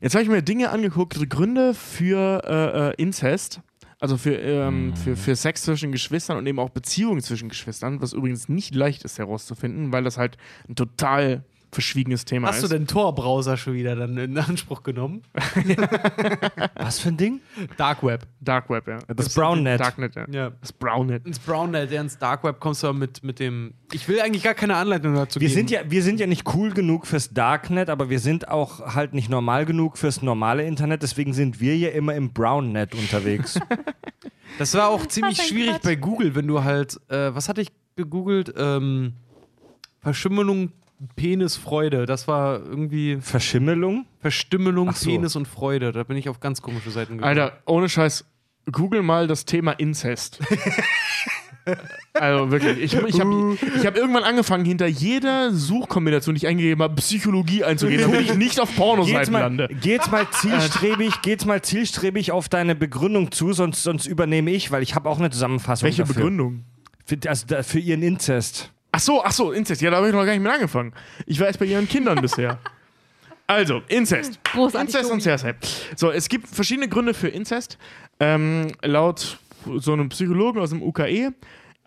Jetzt habe ich mir Dinge angeguckt, Gründe für äh, äh, Inzest. Also für, ähm, für, für Sex zwischen Geschwistern und eben auch Beziehungen zwischen Geschwistern, was übrigens nicht leicht ist herauszufinden, weil das halt ein total verschwiegenes Thema Hast ist. du den Tor-Browser schon wieder dann in Anspruch genommen? Was für ein Ding? Dark Web. Dark Web, ja. Das Brownnet. Darknet, ja. Ja. Das Brownnet. Ins Brownnet, ja, ins Dark Web kommst du aber mit, mit dem. Ich will eigentlich gar keine Anleitung dazu Wir geben. sind, ja, wir sind ja nicht cool genug fürs Darknet, aber wir sind auch halt nicht normal genug fürs normale Internet. Deswegen sind wir ja immer im Brownnet unterwegs. Das war auch ziemlich schwierig Quatsch. bei Google, wenn du halt, äh, was hatte ich gegoogelt? Ähm, Verschimmelung, Penis, Freude. Das war irgendwie Verschimmelung? Verstümmelung, so. Penis und Freude. Da bin ich auf ganz komische Seiten gekommen. Alter, ohne Scheiß, google mal das Thema Inzest. also wirklich, ich, ich habe ich hab irgendwann angefangen, hinter jeder Suchkombination, die ich eingegeben habe, Psychologie einzugehen, damit ich nicht auf Pornoseiten mal, lande. geh jetzt mal zielstrebig, geh jetzt mal zielstrebig auf deine Begründung zu, sonst, sonst übernehme ich, weil ich habe auch eine Zusammenfassung Welche dafür. Begründung? Für, also für ihren Inzest. Ach so, ach so, Inzest. Ja, da habe ich noch gar nicht mit angefangen. Ich war erst bei ihren Kindern bisher. Also, Inzest. Großartig, Inzest und. Cersei. So, es gibt verschiedene Gründe für Inzest. Ähm, laut so einem Psychologen aus dem UKE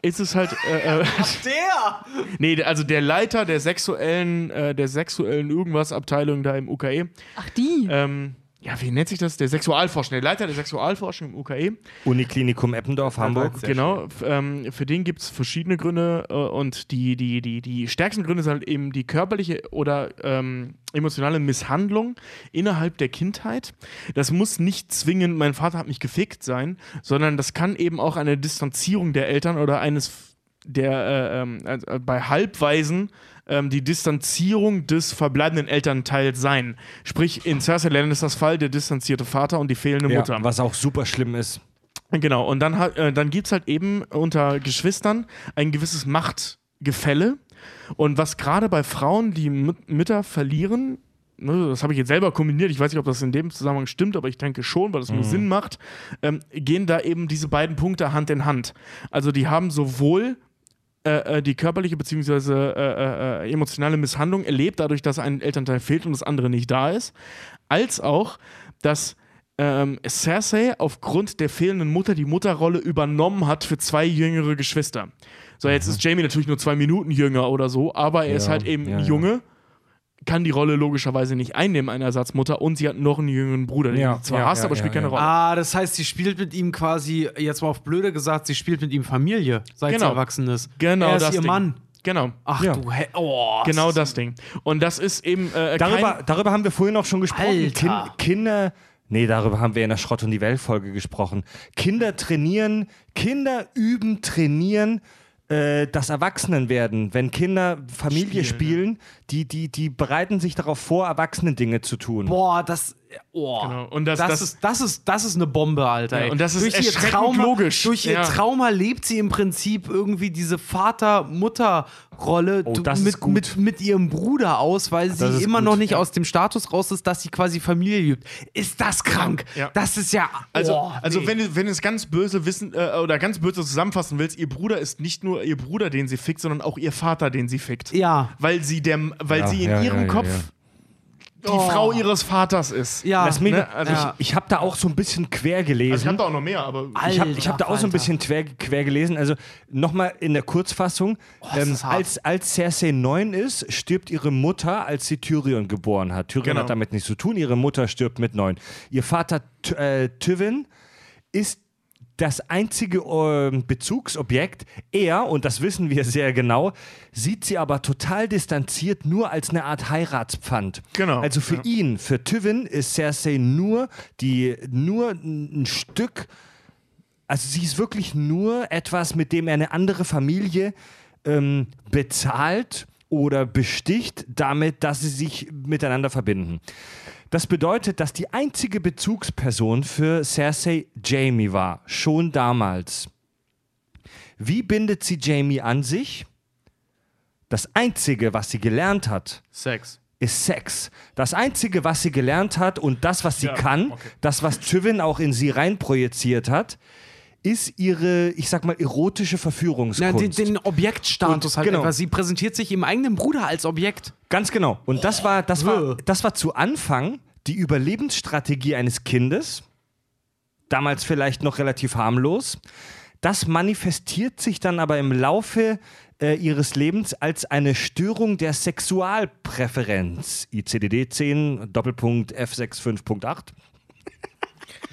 ist es halt. Äh, äh, Der! nee, also der Leiter der sexuellen, äh, der sexuellen Irgendwas-Abteilung da im UKE. Ach, die. Ähm, ja, wie nennt sich das? Der Sexualforschung, der Leiter der Sexualforschung im UKE. Uniklinikum Eppendorf, Hamburg. Genau, ähm, für den gibt es verschiedene Gründe äh, und die, die, die, die stärksten Gründe sind halt eben die körperliche oder ähm, emotionale Misshandlung innerhalb der Kindheit. Das muss nicht zwingend, mein Vater hat mich gefickt sein, sondern das kann eben auch eine Distanzierung der Eltern oder eines der äh, ähm, also, äh, bei Halbwaisen ähm, die Distanzierung des verbleibenden Elternteils sein. Sprich, in Cersei Land ist das Fall der distanzierte Vater und die fehlende Ja, Mutter. was auch super schlimm ist. Genau, und dann, äh, dann gibt es halt eben unter Geschwistern ein gewisses Machtgefälle. Und was gerade bei Frauen, die Mü- Mütter verlieren, ne, das habe ich jetzt selber kombiniert, ich weiß nicht, ob das in dem Zusammenhang stimmt, aber ich denke schon, weil das nur Sinn macht, ähm, gehen da eben diese beiden Punkte Hand in Hand. Also die haben sowohl äh, äh, die körperliche bzw. Äh, äh, äh, emotionale Misshandlung erlebt, dadurch, dass ein Elternteil fehlt und das andere nicht da ist, als auch, dass ähm, Cersei aufgrund der fehlenden Mutter die Mutterrolle übernommen hat für zwei jüngere Geschwister. So, jetzt ist Jamie natürlich nur zwei Minuten jünger oder so, aber er ist Ja, halt eben ja, ja. Kann die Rolle logischerweise nicht einnehmen, eine Ersatzmutter, und sie hat noch einen jüngeren Bruder, den Ja, sie zwar ja, hasst, ja, aber spielt ja, keine ja. Rolle. Ah, das heißt, sie spielt mit ihm quasi, jetzt mal auf blöde gesagt, sie spielt mit ihm Familie, seit Genau. sie erwachsen ist. Genau er ist das ihr Ding. Mann. Genau. Ach Ja. du, He oh. Genau ist- das Ding. Und das ist eben äh, Darüber, kein, darüber haben wir vorhin auch schon gesprochen. Alter. Kinder. Nee, darüber haben wir in der Schrott und die Welt-Folge gesprochen. Kinder trainieren, Kinder üben, trainieren äh, das Erwachsenenwerden. Wenn Kinder Familie spielen, die, die, die bereiten sich darauf vor, Erwachsenen-Dinge zu tun. Boah, das. Oh. Genau. Und das- das, das- ist, das, ist, das ist eine Bombe, Alter. Ja, ey. und das ist durch ihr erschreckend Trauma, logisch. Durch ihr Ja. Trauma lebt sie im Prinzip irgendwie diese Vater-Mutter-Rolle Oh, das mit, gut. mit, mit ihrem Bruder aus, weil sie ist immer gut, noch nicht aus dem Status raus ist, dass sie quasi Familie liebt. Ist das krank? Ja. Das ist ja. Also, oh, also nee. wenn, du, wenn du es ganz böse wissen äh, oder ganz böse zusammenfassen willst, ihr Bruder ist nicht nur ihr Bruder, den sie fickt, sondern auch ihr Vater, den sie fickt. Ja. Weil sie, der, weil Ja, sie in ja, ihrem ja, ja, Kopf ja. Die Oh. Frau ihres Vaters ist. Ja. Lass mich, ne, also ich ich habe da auch so ein bisschen quer gelesen. Also ich habe da auch noch mehr, aber Ich habe Alter ich hab da auch so ein bisschen quer, quer gelesen. Also nochmal in der Kurzfassung. ist ähm, als, als Cersei neun ist, stirbt ihre Mutter, als sie Tyrion geboren hat. Tyrion Genau. hat damit nichts zu tun. Ihre Mutter stirbt mit neun. Ihr Vater äh, Tywin ist das einzige äh, Bezugsobjekt. Er, und das wissen wir sehr genau, sieht sie aber total distanziert nur als eine Art Heiratspfand. Genau, Also für ja. ihn, für Tywin ist Cersei nur die, nur ein Stück also sie ist wirklich nur etwas, mit dem er eine andere Familie ähm, bezahlt oder besticht, damit, dass sie sich miteinander verbinden. Das bedeutet, dass die einzige Bezugsperson für Cersei Jamie war, schon damals. Wie bindet sie Jamie an sich? Das Einzige, was sie gelernt hat, Sex. ist Sex. Das Einzige, was sie gelernt hat und das, was sie Ja, kann, okay. das, was Tywin auch in sie reinprojiziert hat, ist ihre, ich sag mal, erotische Ja, Verführungskunst. den, den Objektstatus Und- halt genau. etwas. Sie präsentiert sich ihrem eigenen Bruder als Objekt. Ganz genau. Und das war, das war, das war zu Anfang die Überlebensstrategie eines Kindes, damals vielleicht noch relativ harmlos. Das manifestiert sich dann aber im Laufe äh, ihres Lebens als eine Störung der Sexualpräferenz. ICDD 10, Doppelpunkt F65.8.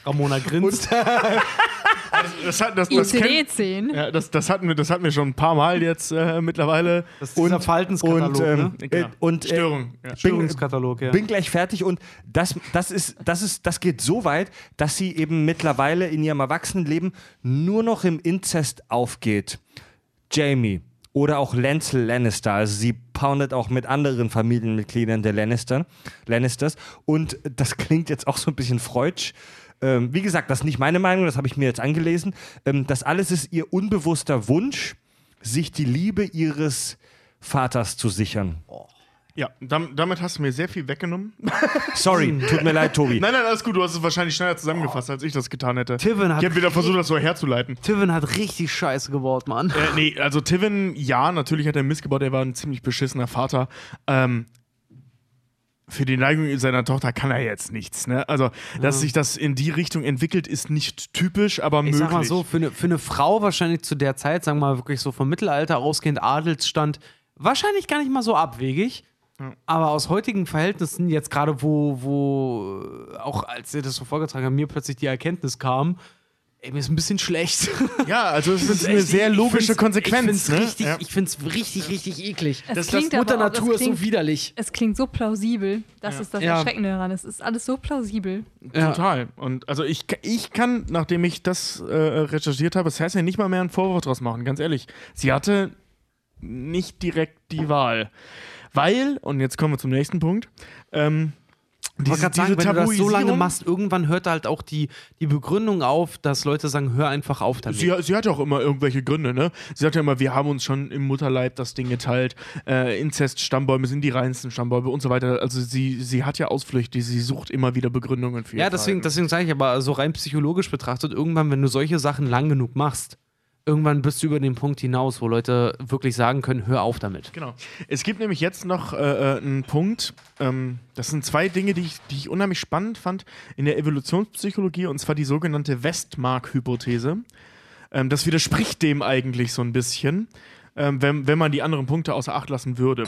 Ramona grinst. Das, hat, das, das, kenn- ICD-10. ja, das, das, hatten wir, das hatten wir schon ein paar Mal jetzt äh, mittlerweile. Das ist dieser Verhaltenskatalog, und, ähm, ne? äh, Genau. und äh, Störung. Ja. bin, Störungskatalog, ja. bin gleich fertig und das, das, ist, das, ist, das geht so weit, dass sie eben mittlerweile in ihrem Erwachsenenleben nur noch im Inzest aufgeht. Jamie oder auch Lancel Lannister, also sie poundet auch mit anderen Familienmitgliedern der Lannister, Lannisters und das klingt jetzt auch so ein bisschen freudsch. Ähm, wie gesagt, das ist nicht meine Meinung, das habe ich mir jetzt angelesen. Ähm, das alles ist ihr unbewusster Wunsch, sich die Liebe ihres Vaters zu sichern. Ja, dam, damit hast du mir sehr viel weggenommen. Sorry, tut mir leid, Tobi. Nein, nein, alles gut. Du hast es wahrscheinlich schneller zusammengefasst, als ich das getan hätte. Tivin hat ich habe wieder versucht, das so herzuleiten. Tivin hat richtig scheiße gebaut, Mann. Äh, nee, also Tivin, ja, natürlich hat er Mist gebaut. Er war ein ziemlich beschissener Vater. Ähm, für die Neigung seiner Tochter kann er jetzt nichts. Ne? Also, dass sich das in die Richtung entwickelt, ist nicht typisch, aber Ich möglich. sag mal so, für eine, für eine Frau wahrscheinlich zu der Zeit, sagen wir mal wirklich so vom Mittelalter ausgehend, Adelsstand, wahrscheinlich gar nicht mal so abwegig. Aber aus heutigen Verhältnissen, jetzt gerade wo, wo äh, auch als ihr das so vorgetragen habt, mir plötzlich die Erkenntnis kam, ey, mir ist ein bisschen schlecht. Ja, also es ist eine sehr ich logische find's- Konsequenz. Ich find's ne? richtig, ja. ich find's richtig, richtig eklig. Es Das- klingt das aber Mutter auch- es Natur ist so klingt- widerlich. Es klingt so plausibel. Das ist das Ja. Erschreckende daran. Es ist alles so plausibel. Ja. Total. Und also ich, ich kann, nachdem ich das äh, recherchiert habe, Cersei nicht mal mehr einen Vorwurf draus machen, ganz ehrlich. Sie hatte nicht direkt die Wahl. Weil, und jetzt kommen wir zum nächsten Punkt, ähm, Ich wollte gerade sagen, wenn du das so lange machst, irgendwann hört halt auch die, die Begründung auf, dass Leute sagen, hör einfach auf damit. Sie, sie hatte auch immer irgendwelche Gründe, ne? Sie sagte immer, wir haben uns schon im Mutterleib das Ding geteilt. Äh, Inzest-Stammbäume sind die reinsten Stammbäume und so weiter. Also sie, sie hat ja Ausflüchte, sie sucht immer wieder Begründungen für ihr Ja, deswegen, Verhalten. deswegen sage ich aber so rein psychologisch betrachtet, irgendwann, wenn du solche Sachen lang genug machst, irgendwann bist du über den Punkt hinaus, wo Leute wirklich sagen können, hör auf damit. Genau. Es gibt nämlich jetzt noch äh, äh, einen Punkt, ähm, das sind zwei Dinge, die ich, die ich unheimlich spannend fand in der Evolutionspsychologie, und zwar die sogenannte Westmark-Hypothese. Ähm, das widerspricht dem eigentlich so ein bisschen, ähm, wenn, wenn man die anderen Punkte außer Acht lassen würde.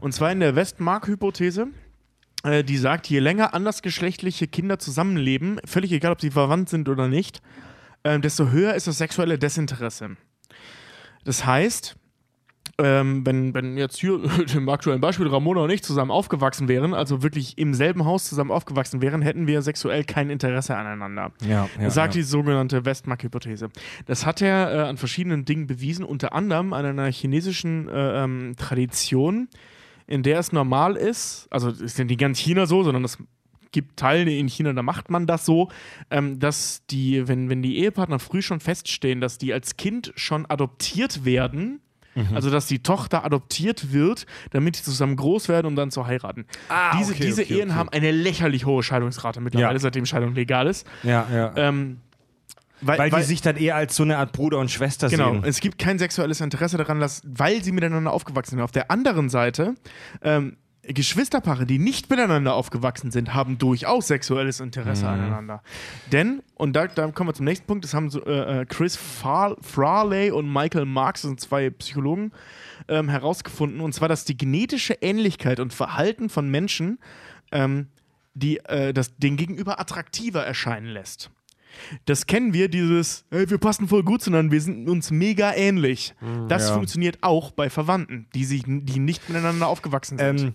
Und zwar in der Westmark-Hypothese, äh, die sagt, je länger andersgeschlechtliche Kinder zusammenleben, völlig egal, ob sie verwandt sind oder nicht, ähm, desto höher ist das sexuelle Desinteresse. Das heißt, ähm, wenn, wenn jetzt hier im aktuellen Beispiel Ramona und ich zusammen aufgewachsen wären, also wirklich im selben Haus zusammen aufgewachsen wären, hätten wir sexuell kein Interesse aneinander. Ja, ja, sagt ja. die sogenannte Westmark-Hypothese. Das hat er äh, an verschiedenen Dingen bewiesen, unter anderem an einer chinesischen äh, ähm, Tradition, in der es normal ist, also ist ja nicht ganz China so, sondern es gibt Teile in China, da macht man das so, ähm, dass die, wenn, wenn die Ehepartner früh schon feststehen, dass die als Kind schon adoptiert werden, Mhm. also dass die Tochter adoptiert wird, damit sie zusammen groß werden, um dann zu heiraten. Ah, diese okay, diese okay, Ehen okay. haben eine lächerlich hohe Scheidungsrate mittlerweile, Ja. seitdem Scheidung legal ist. Ja, ja. Ähm, weil, weil, die sich dann eher als so eine Art Bruder und Schwester Genau, sehen. es gibt kein sexuelles Interesse daran, dass, weil sie miteinander aufgewachsen sind. Auf der anderen Seite, ähm, Geschwisterpaare, die nicht miteinander aufgewachsen sind, haben durchaus sexuelles Interesse aneinander. Denn, und da, da kommen wir zum nächsten Punkt, das haben so, äh, äh, Chris Far Farley und Michael Marks, das sind zwei Psychologen, ähm, herausgefunden, und zwar, dass die genetische Ähnlichkeit und Verhalten von Menschen ähm, die, äh, das, den Gegenüber attraktiver erscheinen lässt. Das kennen wir, dieses, hey, wir passen voll gut zueinander, wir sind uns mega ähnlich. das ja. funktioniert auch bei Verwandten, die, sich, die nicht miteinander aufgewachsen sind. Ähm,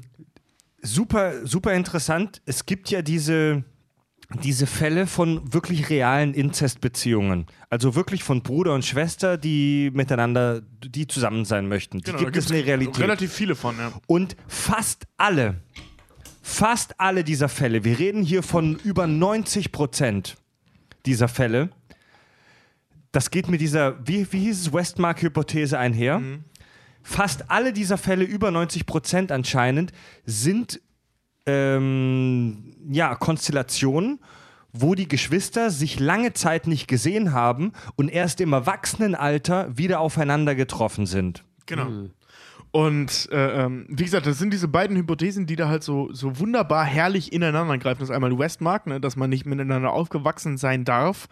super, super interessant. Es gibt ja diese, diese Fälle von wirklich realen Inzestbeziehungen. Also wirklich von Bruder und Schwester, die miteinander, die zusammen sein möchten. Die Genau, da gibt es der Realität. Relativ viele von, ja. Und fast alle, fast alle dieser Fälle, wir reden hier von über 90 Prozent dieser Fälle, das geht mit dieser, wie, wie hieß es, Westmark-Hypothese einher. Fast alle dieser Fälle, über 90 Prozent anscheinend, sind ähm, ja, Konstellationen, wo die Geschwister sich lange Zeit nicht gesehen haben und erst im Erwachsenenalter wieder aufeinander getroffen sind. Genau. Und äh, ähm, wie gesagt, das sind diese beiden Hypothesen, die da halt so, so wunderbar herrlich ineinander greifen. Das ist einmal Westmark, ne, dass man nicht miteinander aufgewachsen sein darf.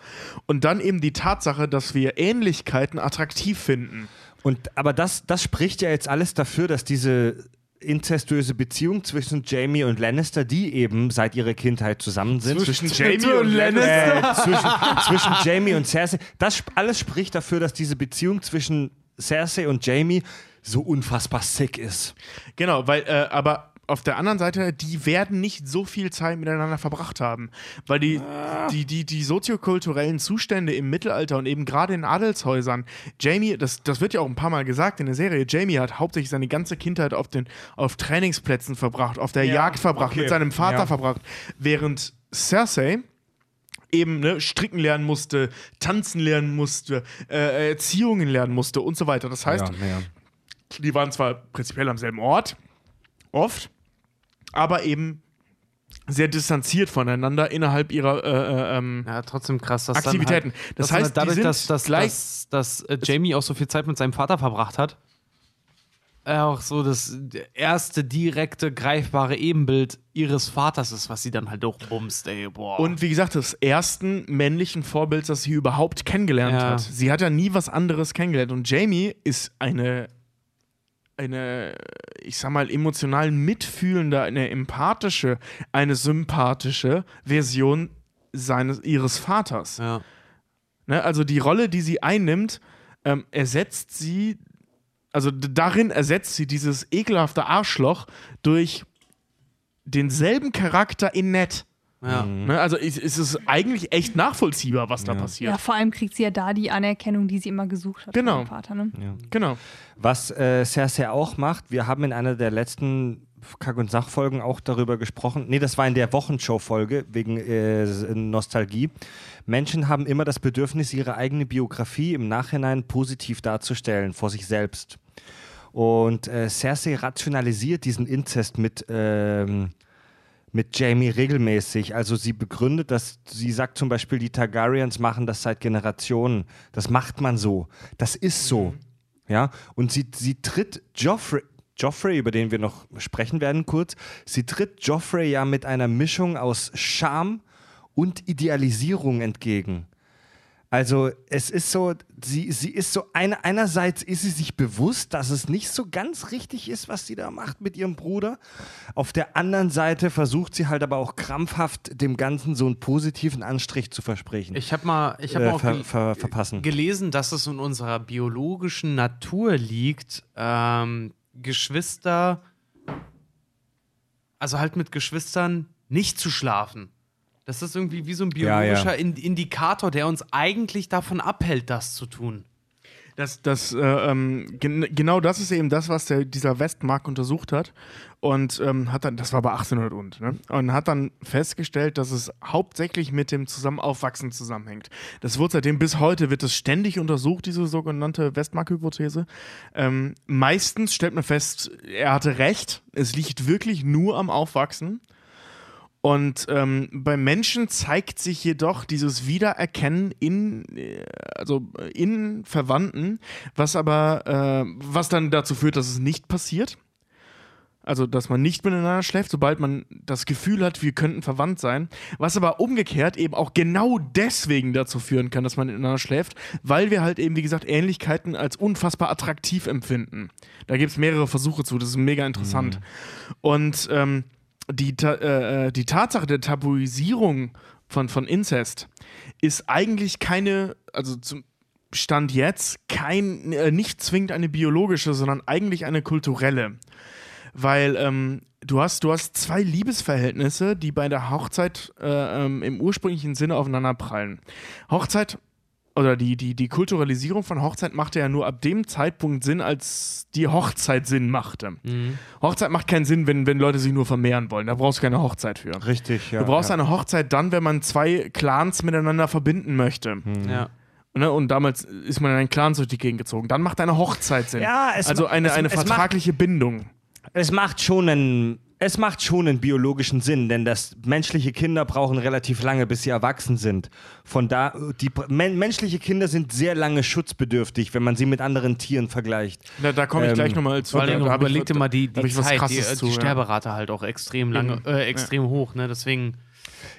Und dann eben die Tatsache, dass wir Ähnlichkeiten attraktiv finden. Und, aber das, das spricht ja jetzt alles dafür, dass diese inzestuöse Beziehung zwischen Jamie und Lannister, die eben seit ihrer Kindheit zusammen sind. Zwischen Jamie und Lannister. Äh, zwischen, zwischen Jamie und Cersei. Das alles spricht dafür, dass diese Beziehung zwischen Cersei und Jamie so unfassbar sick ist. Genau, weil, äh, aber auf der anderen Seite, die werden nicht so viel Zeit miteinander verbracht haben. Weil die, die, die, die soziokulturellen Zustände im Mittelalter und eben gerade in Adelshäusern, Jamie, das, das wird ja auch ein paar Mal gesagt in der Serie, Jamie hat hauptsächlich seine ganze Kindheit auf, den, auf Trainingsplätzen verbracht, auf der Jagd verbracht, okay. mit seinem Vater Ja. verbracht. Während Cersei eben ne, stricken lernen musste, tanzen lernen musste, äh, Erziehungen lernen musste und so weiter. Das heißt, die waren zwar prinzipiell am selben Ort, oft, aber eben sehr distanziert voneinander innerhalb ihrer äh, äh, ähm, Ja, trotzdem krass, dass Aktivitäten. Dann halt, Das heißt, halt dadurch, dass, dass, gleich- dass, dass äh, Jamie auch so viel Zeit mit seinem Vater verbracht hat, auch so das erste direkte, greifbare Ebenbild ihres Vaters ist, was sie dann halt durchbumst, ey, boah. Und wie gesagt, des ersten männlichen Vorbilds, das sie überhaupt kennengelernt Ja. hat. Sie hat ja nie was anderes kennengelernt. Und Jamie ist eine, eine, ich sag mal, emotional mitfühlende, eine empathische, eine sympathische Version seines, ihres Vaters. ja. Ne? Also die Rolle, die sie einnimmt, ähm, ersetzt sie, also darin ersetzt sie dieses ekelhafte Arschloch durch denselben Charakter in nett. Ja. Ne? Also ist, ist es eigentlich echt nachvollziehbar, was da Ja, passiert. vor allem kriegt sie ja da die Anerkennung, die sie immer gesucht hat Genau. von ihrem Vater. Ne? Genau. Was äh, Cersei auch macht, wir haben in einer der letzten Kack- und Sachfolgen auch darüber gesprochen. Nee, das war in der Wochenshow-Folge wegen äh, Nostalgie. Menschen haben immer das Bedürfnis, ihre eigene Biografie im Nachhinein positiv darzustellen vor sich selbst. Und äh, Cersei rationalisiert diesen Inzest mit, ähm, mit Jamie regelmäßig. Also sie begründet, dass sie sagt zum Beispiel, die Targaryens machen das seit Generationen. Das macht man so. Das ist so. Ja, und sie, sie tritt Joffrey, Joffrey, über den wir noch sprechen werden kurz, sie tritt Joffrey ja mit einer Mischung aus Scham und Idealisierung entgegen. Also es ist so, sie, sie ist so, eine, einerseits ist sie sich bewusst, dass es nicht so ganz richtig ist, was sie da macht mit ihrem Bruder. Auf der anderen Seite versucht sie halt aber auch krampfhaft dem Ganzen so einen positiven Anstrich zu versprechen. Ich habe mal, ich hab äh, mal auch ver, ver, verpassen. gelesen, dass es in unserer biologischen Natur liegt, ähm, Geschwister, also halt mit Geschwistern nicht zu schlafen. Das ist irgendwie wie so ein Ja, ja. biologischer In Indikator, der uns eigentlich davon abhält, das zu tun. Das, das, äh, ähm, gen genau das ist eben das, was der, dieser Westmark untersucht hat. Und ähm, hat dann, das war bei 1800 und, ne? Und hat dann festgestellt, dass es hauptsächlich mit dem Zusammenaufwachsen zusammenhängt. Das wird seitdem bis heute wird es ständig untersucht, diese sogenannte Westmark-Hypothese. Ähm, meistens stellt man fest, er hatte recht. Es liegt wirklich nur am Aufwachsen. Und ähm, beim Menschen zeigt sich jedoch dieses Wiedererkennen in, äh, also in Verwandten, was aber, äh, was dann dazu führt, dass es nicht passiert. Also, dass man nicht miteinander schläft, sobald man das Gefühl hat, wir könnten verwandt sein. Was aber umgekehrt eben auch genau deswegen dazu führen kann, dass man miteinander schläft, weil wir halt eben, wie gesagt, Ähnlichkeiten als unfassbar attraktiv empfinden. Da gibt es mehrere Versuche zu, das ist mega interessant. Und ähm, die, äh, äh, die Tatsache der Tabuisierung von, von Inzest ist eigentlich keine, also zum Stand jetzt, kein, äh, nicht zwingend eine biologische, sondern eigentlich eine kulturelle. Weil ähm, du, hast, du hast zwei Liebesverhältnisse, die bei der Hochzeit äh, ähm, im ursprünglichen Sinne aufeinander prallen. Hochzeit oder die, die, die Kulturalisierung von Hochzeit machte ja nur ab dem Zeitpunkt Sinn, als die Hochzeit Sinn machte. Hochzeit macht keinen Sinn, wenn, wenn Leute sich nur vermehren wollen. Da brauchst du keine Hochzeit für. Richtig, ja. Du brauchst ja. eine Hochzeit dann, wenn man zwei Clans miteinander verbinden möchte. Ja. Ne? Und damals ist man in einen Clan durch die Gegend gezogen. Dann macht eine Hochzeit Sinn. Ja, es also eine, es- eine es macht- vertragliche Bindung. Es macht schon einen Es macht schon einen biologischen Sinn, denn das menschliche Kinder brauchen relativ lange, bis sie erwachsen sind. Von da, die men menschliche Kinder sind sehr lange schutzbedürftig, wenn man sie mit anderen Tieren vergleicht. Da, da komme ich Ähm, gleich nochmal zu. Vor allem Da überleg dir mal die, die Zeit, die, die zu, ja. Sterberate halt auch extrem lange, äh, extrem hoch, ne? Deswegen.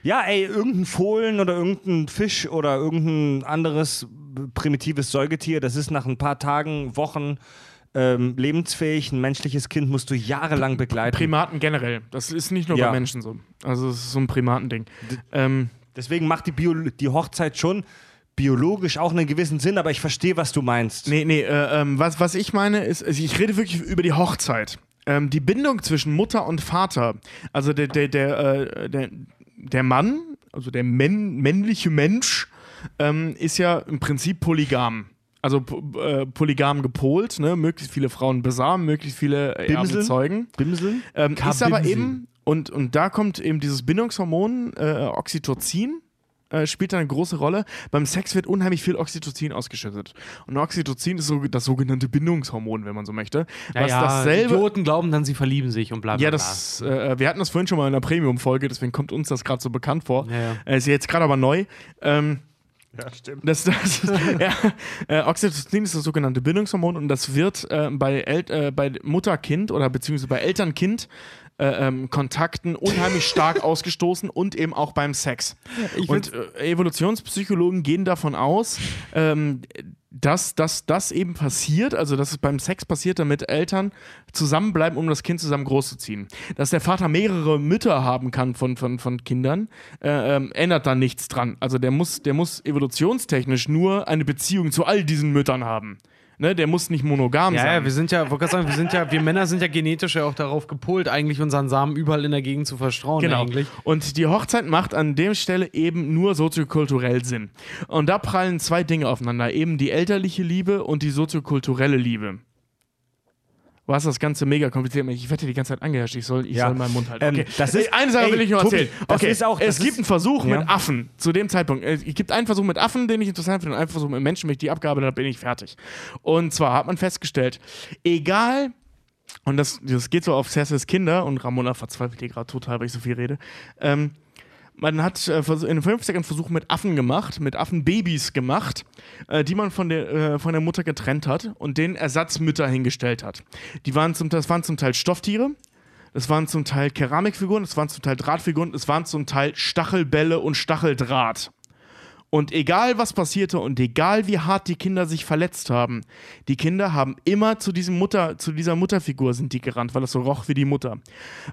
Ja, ey, irgendein Fohlen oder irgendein Fisch oder irgendein anderes primitives Säugetier, das ist nach ein paar Tagen, Wochen ähm, lebensfähig. Ein menschliches Kind musst du jahrelang begleiten. Primaten generell. Das ist nicht nur Ja. bei Menschen so. Also es ist so ein Primatending. Ähm, Deswegen macht die, Bio die Hochzeit schon biologisch auch einen gewissen Sinn, aber ich verstehe, was du meinst. nee, nee, äh, ähm, was, was ich meine ist, also ich rede wirklich über die Hochzeit. Ähm, die Bindung zwischen Mutter und Vater, also der, der, der, äh, der, der Mann, also der männ männliche Mensch, ähm, ist ja im Prinzip polygam. Also äh, polygam gepolt, ne? möglichst viele Frauen besamen, möglichst viele Erben zeugen. Bimseln? Ähm, ist aber eben, und, und da kommt eben dieses Bindungshormon äh, Oxytocin, äh, spielt da eine große Rolle. Beim Sex wird unheimlich viel Oxytocin ausgeschüttet. Und Oxytocin ist so das sogenannte Bindungshormon, wenn man so möchte. Was dasselbe. Idioten glauben dann, sie verlieben sich und bla bla Ja, das, äh, wir hatten das vorhin schon mal in einer Premium-Folge, deswegen kommt uns das gerade so bekannt vor. Ja, ja. Äh, ist jetzt gerade aber neu. Ähm, Ja, stimmt. das, das, ja, äh, Oxytocin ist das sogenannte Bindungshormon und das wird äh, bei, äh, bei Mutter-Kind oder beziehungsweise bei Eltern-Kind äh, ähm, Kontakten unheimlich stark ausgestoßen und eben auch beim Sex. und äh, Evolutionspsychologen gehen davon aus, ähm, dass, dass das eben passiert, also dass es beim Sex passiert, damit Eltern zusammenbleiben, um das Kind zusammen großzuziehen. Dass der Vater mehrere Mütter haben kann von, von, von Kindern, äh, ähm, ändert da nichts dran. Also der muss, der muss evolutionstechnisch nur eine Beziehung zu all diesen Müttern haben. Ne, der muss nicht monogam Ja, sein. ja, wir sind ja, wollte sagen, wir sind ja, wir Männer sind ja genetisch ja auch darauf gepolt, eigentlich unseren Samen überall in der Gegend zu verstrauen. Genau. Eigentlich. Und die Hochzeit macht an der Stelle eben nur soziokulturell Sinn. Und da prallen zwei Dinge aufeinander. Eben die elterliche Liebe und die soziokulturelle Liebe. Was das Ganze mega kompliziert. Ich werde die ganze Zeit angeherrscht. Ich soll, ich Ja. soll meinen Mund halten. Ähm, Okay. das ist- Eine Sache ey, will ich noch Tobi, erzählen. das Okay. ist auch- es gibt einen Versuch Ja. mit Affen zu dem Zeitpunkt. Es gibt einen Versuch mit Affen, den ich interessant finde, und einen Versuch mit Menschen, wenn ich die abgearbeitet habe, bin ich fertig. Und zwar hat man festgestellt, egal und das, das geht so auf Cecils Kinder und Ramona verzweifelt hier gerade total, weil ich so viel rede. Ähm, man hat äh, in den 50ern Versuche mit Affen gemacht, mit Affenbabys gemacht, äh, die man von der, äh, von der Mutter getrennt hat und denen Ersatzmütter hingestellt hat. Die waren zum, das waren zum Teil Stofftiere, das waren zum Teil Keramikfiguren, das waren zum Teil Drahtfiguren, das waren zum Teil Stachelbälle und Stacheldraht. Und egal was passierte und egal wie hart die Kinder sich verletzt haben, die Kinder haben immer zu diesem Mutter, zu dieser Mutterfigur sind die gerannt, weil das so roch wie die Mutter.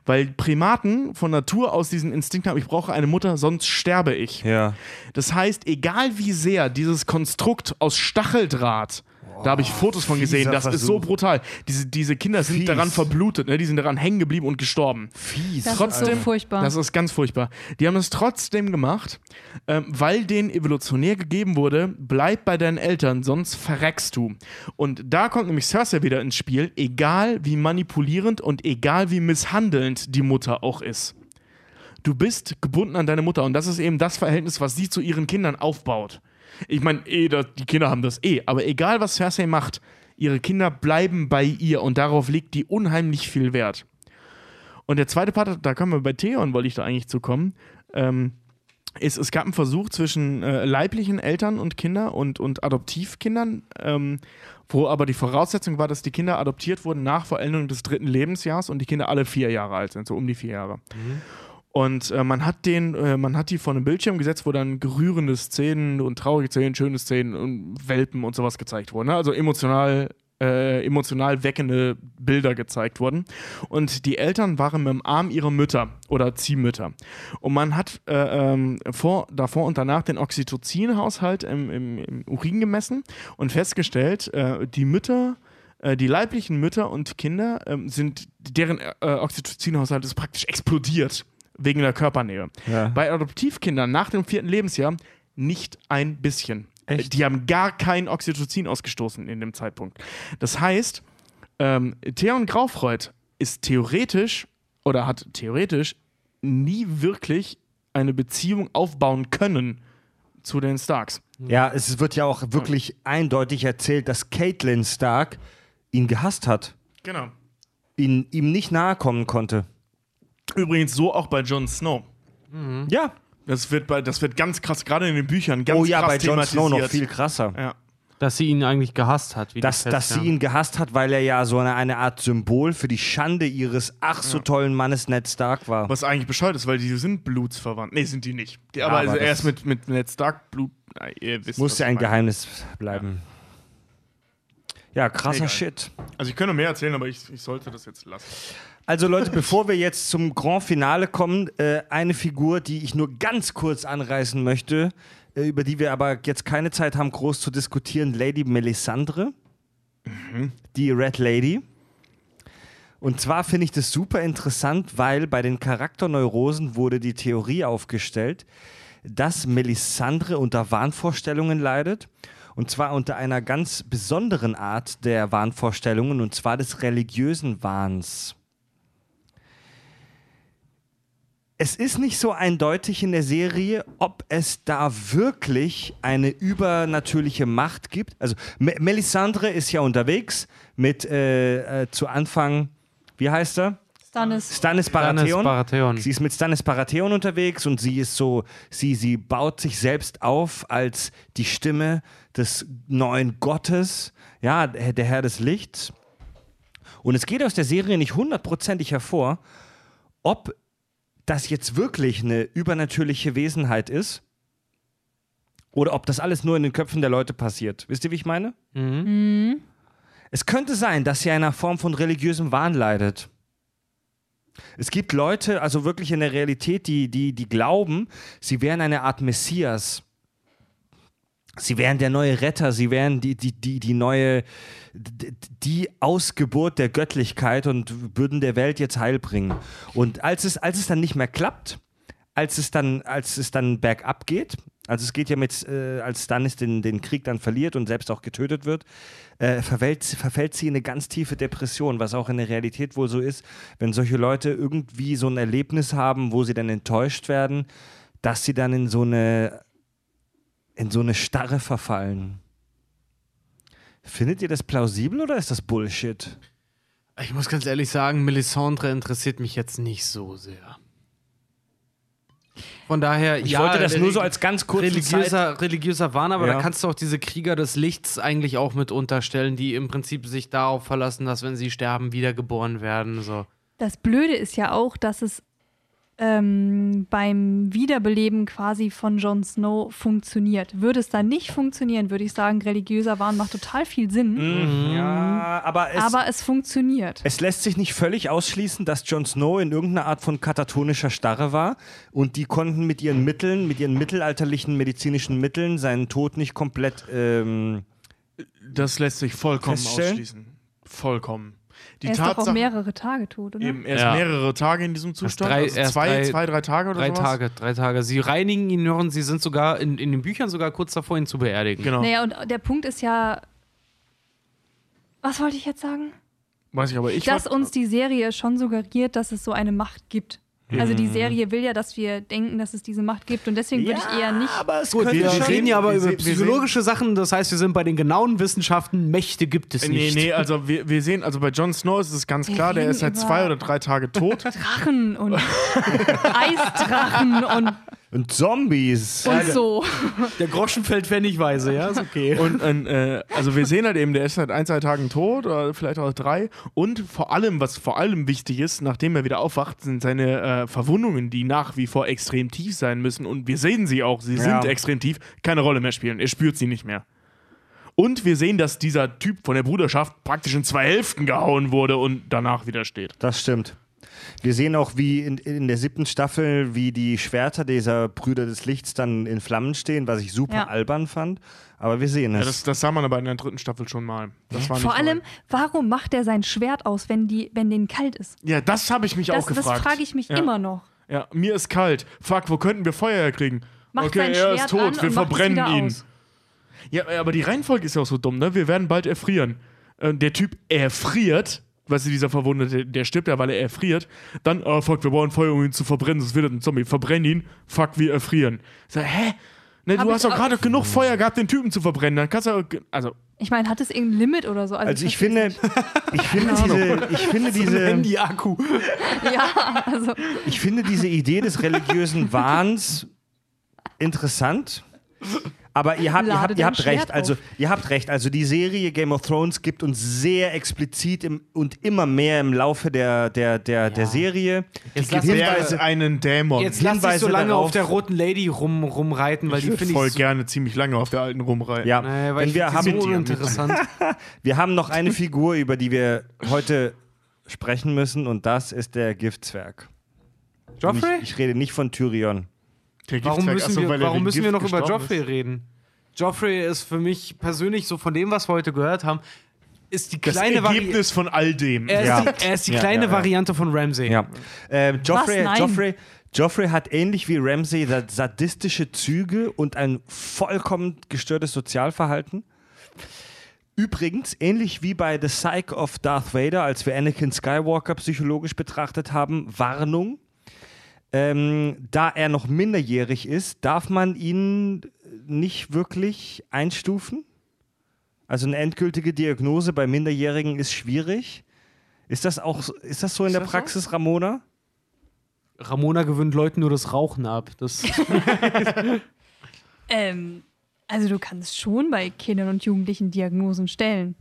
Weil Primaten von Natur aus diesen Instinkt haben, ich brauche eine Mutter, sonst sterbe ich. Ja. Das heißt, egal wie sehr dieses Konstrukt aus Stacheldraht, da habe ich Fotos von gesehen, das ist so Versuch. brutal. Diese, diese Kinder sind Fies. daran verblutet, ne? die sind daran hängen geblieben und gestorben. Fies. Das ist Trotzdem, so furchtbar. Das ist ganz furchtbar. Die haben es trotzdem gemacht, ähm, weil denen evolutionär gegeben wurde, bleib bei deinen Eltern, sonst verreckst du. Und da kommt nämlich Cersei wieder ins Spiel, egal wie manipulierend und egal wie misshandelnd die Mutter auch ist. Du bist gebunden an deine Mutter und das ist eben das Verhältnis, was sie zu ihren Kindern aufbaut. Ich meine, eh, die Kinder haben das eh, aber egal was Cersei macht, ihre Kinder bleiben bei ihr und darauf legt die unheimlich viel Wert. Und der zweite Part, da kommen wir bei Theon, wollte ich da eigentlich zu kommen, ähm, ist, es gab einen Versuch zwischen äh, leiblichen Eltern und Kindern und, und Adoptivkindern, ähm, wo aber die Voraussetzung war, dass die Kinder adoptiert wurden nach Vollendung des dritten Lebensjahres und die Kinder alle vier Jahre alt sind, so um die vier Jahre. Und äh, man hat den, äh, man hat die vor einem Bildschirm gesetzt, wo dann gerührende Szenen und traurige Szenen, schöne Szenen und Welpen und sowas gezeigt wurden. Ne? Also emotional, äh, emotional weckende Bilder gezeigt wurden. Und die Eltern waren mit dem Arm ihrer Mütter oder Ziehmütter. Und man hat äh, ähm, vor, davor und danach den Oxytocin-Haushalt im, im, im Urin gemessen und festgestellt, äh, die Mütter äh, die leiblichen Mütter und Kinder ähm, sind, deren äh, Oxytocin-Haushalt ist praktisch explodiert wegen der Körpernähe. Ja. Bei Adoptivkindern nach dem vierten Lebensjahr nicht ein bisschen. Echt? Die haben gar kein Oxytocin ausgestoßen in dem Zeitpunkt. Das heißt, ähm, Theon Graufreud ist theoretisch oder hat theoretisch nie wirklich eine Beziehung aufbauen können zu den Starks. Ja, es wird ja auch wirklich eindeutig erzählt, dass Caitlin Stark ihn gehasst hat, Genau. ihn, ihm nicht nahe kommen konnte. Übrigens so auch bei Jon Snow. Ja. Das wird, bei, das wird ganz krass, gerade in den Büchern, ganz Oh ja, krass bei Jon Snow noch viel krasser. Ja. Dass sie ihn eigentlich gehasst hat. Wie Dass, dass sie ihn gehasst hat, weil er ja so eine, eine Art Symbol für die Schande ihres ach so tollen Mannes Ned Stark war. Was eigentlich bescheuert ist, weil die sind blutsverwandt. Nee, sind die nicht. Die, aber, aber also er ist mit, mit Ned Stark Blut. Na, ihr wisst, Muss ja ein meine. Geheimnis bleiben. Ja, krasser Egal. Shit. Also ich könnte mehr erzählen, aber ich, ich sollte das jetzt lassen. Also Leute, bevor wir jetzt zum Grand Finale kommen, äh, eine Figur, die ich nur ganz kurz anreißen möchte, äh, über die wir aber jetzt keine Zeit haben, groß zu diskutieren, Lady Melisandre, die Red Lady. Und zwar finde ich das super interessant, weil bei den Charakterneurosen wurde die Theorie aufgestellt, dass Melisandre unter Wahnvorstellungen leidet. Und zwar unter einer ganz besonderen Art der Wahnvorstellungen, und zwar des religiösen Wahns. Es ist nicht so eindeutig in der Serie, ob es da wirklich eine übernatürliche Macht gibt. Also Me Melisandre ist ja unterwegs mit äh, äh, zu Anfang, wie heißt er? Stannis. Stannis Baratheon. Stannis Baratheon. Sie ist mit Stannis Baratheon unterwegs und sie ist so, sie, sie baut sich selbst auf als die Stimme des neuen Gottes, ja, der der Herr des Lichts. Und es geht aus der Serie nicht hundertprozentig hervor, ob das jetzt wirklich eine übernatürliche Wesenheit ist oder ob das alles nur in den Köpfen der Leute passiert. Wisst ihr, wie ich meine? Es könnte sein, dass sie einer Form von religiösem Wahn leidet. Es gibt Leute, also wirklich in der Realität, die, die, die glauben, sie wären eine Art Messias. Sie wären der neue Retter, sie wären die, die, die, die neue, die Ausgeburt der Göttlichkeit und würden der Welt jetzt Heil bringen. Und als es, als es dann nicht mehr klappt, als es dann, als es dann bergab geht, also es geht ja mit, äh, als Stannis den, den Krieg dann verliert und selbst auch getötet wird, äh, verfällt, verfällt sie in eine ganz tiefe Depression, was auch in der Realität wohl so ist, wenn solche Leute irgendwie so ein Erlebnis haben, wo sie dann enttäuscht werden, dass sie dann in so eine, in so eine Starre verfallen. Findet ihr das plausibel oder ist das Bullshit? Ich muss ganz ehrlich sagen, Melisandre interessiert mich jetzt nicht so sehr. Von daher, Ich ja, wollte das nur so als ganz kurze Zeit. religiöser, religiöser Wahn, aber Ja. da kannst du auch diese Krieger des Lichts eigentlich auch mit unterstellen, die im Prinzip sich darauf verlassen, dass wenn sie sterben, wiedergeboren werden. So. Das Blöde ist ja auch, dass es ähm, beim Wiederbeleben quasi von Jon Snow funktioniert. Würde es dann nicht funktionieren, würde ich sagen, religiöser Wahn macht total viel Sinn. Ja, aber es, aber es funktioniert. es lässt sich nicht völlig ausschließen, dass Jon Snow in irgendeiner Art von katatonischer Starre war und die konnten mit ihren Mitteln, mit ihren mittelalterlichen medizinischen Mitteln seinen Tod nicht komplett ähm, Das lässt sich vollkommen ausschließen. Vollkommen. Die er ist doch auch Tatsache, mehrere Tage tot, oder? eben, er ist Ja. mehrere Tage in diesem Zustand. drei- also zwei, drei- zwei, drei Tage oder Drei sowas? Tage, drei Tage. Sie reinigen ihn nur und sie sind sogar in, in den Büchern sogar kurz davor, ihn zu beerdigen. Genau. Naja, und der Punkt ist ja. Was wollte ich jetzt sagen? Weiß ich aber. Ich dass uns die Serie schon suggeriert, dass es so eine Macht gibt. Also Mhm. die Serie will ja, dass wir denken, dass es diese Macht gibt und deswegen würde ich eher nicht. aber es Gut, könnte wir, wir schon- reden ja aber über psychologische Sachen, das heißt, wir sind bei den genauen Wissenschaften, Mächte gibt es Äh, Nee, nicht. nee, also wir, wir sehen, also bei Jon Snow ist es ganz Wir klar, der ist seit zwei oder drei Tage tot. Drachen und Eisdrachen und, Und Zombies. und so. Der Groschen fällt pfennigweise, ja, ist okay. Und äh, also wir sehen halt eben, der ist seit ein, zwei Tagen tot oder vielleicht auch drei. Und vor allem, was vor allem wichtig ist, nachdem er wieder aufwacht, sind seine äh, Verwundungen, die nach wie vor extrem tief sein müssen. Und wir sehen sie auch, sie Ja. sind extrem tief, keine Rolle mehr spielen. Er spürt sie nicht mehr. Und wir sehen, dass dieser Typ von der Bruderschaft praktisch in zwei Hälften gehauen wurde und danach wieder steht. Das stimmt. Wir sehen auch, wie in, in der siebten Staffel, wie die Schwerter dieser Brüder des Lichts dann in Flammen stehen, was ich super Ja. albern fand. Aber wir sehen es. Ja, das, das sah man aber in der dritten Staffel schon mal. Das war Vor nicht allem, warum macht er sein Schwert aus, wenn, die, wenn denen kalt ist? Ja, das habe ich mich Das, auch das gefragt. frage ich mich Ja. immer noch. Ja, mir ist kalt. Fuck, wo könnten wir Feuer herkriegen? Macht okay, sein er Schwert ist tot, an wir verbrennen ihn. aus. Ja, aber die Reihenfolge ist ja auch so dumm, ne? Wir werden bald erfrieren. Äh, Der Typ erfriert, weißt du, dieser Verwundete, der stirbt ja, weil er erfriert. Dann, oh fuck, wir brauchen Feuer, um ihn zu verbrennen, sonst wird er ein Zombie. Verbrenn ihn, fuck, wir erfrieren. Ich sag, hä? Ne, du hast doch ich- gerade genug Feuer gehabt, den Typen zu verbrennen. Dann kannst du, also, Ich meine, hat es irgendein Limit oder so? Also ich versteh's finde, ich finde diese, ich finde diese, Handy-Akku. Ja, also. ich finde diese Idee des religiösen Wahns interessant. Aber ihr habt, ihr habt, ihr habt Schwert recht, also auf. ihr habt recht. Also die Serie Game of Thrones gibt uns sehr explizit im, und immer mehr im Laufe der, der, der, der Serie Jetzt lass gibt Hinweise, einen Dämon. Jetzt lass dich Hinweise so lange darauf- auf der roten Lady rum, rumreiten, weil ich die würde finde voll ich so, gerne ziemlich lange auf der alten rumreiten. ja, Nee, weil denn ich wir haben, so uninteressant. wir haben noch eine Figur, über die wir heute sprechen müssen und das ist der Giftzwerg. Joffrey? Ich, ich rede nicht von Tyrion. Der Warum müssen achso, wir, warum müssen wir noch über Joffrey ist. reden? Joffrey ist für mich persönlich, so von dem, was wir heute gehört haben, ist die Das kleine Variante. Ergebnis von all dem. Er ist Ja. die, er ist die Ja, kleine ja, ja. Variante von Ramsey. Ja. Äh, Joffrey, Nein. Joffrey, Joffrey hat ähnlich wie Ramsay sa- sadistische Züge und ein vollkommen gestörtes Sozialverhalten. Übrigens, ähnlich wie bei The Psych of Darth Vader, als wir Anakin Skywalker psychologisch betrachtet haben, Warnung. Ähm, da er noch minderjährig ist, darf man ihn nicht wirklich einstufen. Also eine endgültige Diagnose bei Minderjährigen ist schwierig. Ist das auch so- ist das so in der das so? Praxis, Ramona? Ramona gewöhnt Leuten nur das Rauchen ab. Das, Ähm, also du kannst schon bei Kindern und Jugendlichen Diagnosen stellen.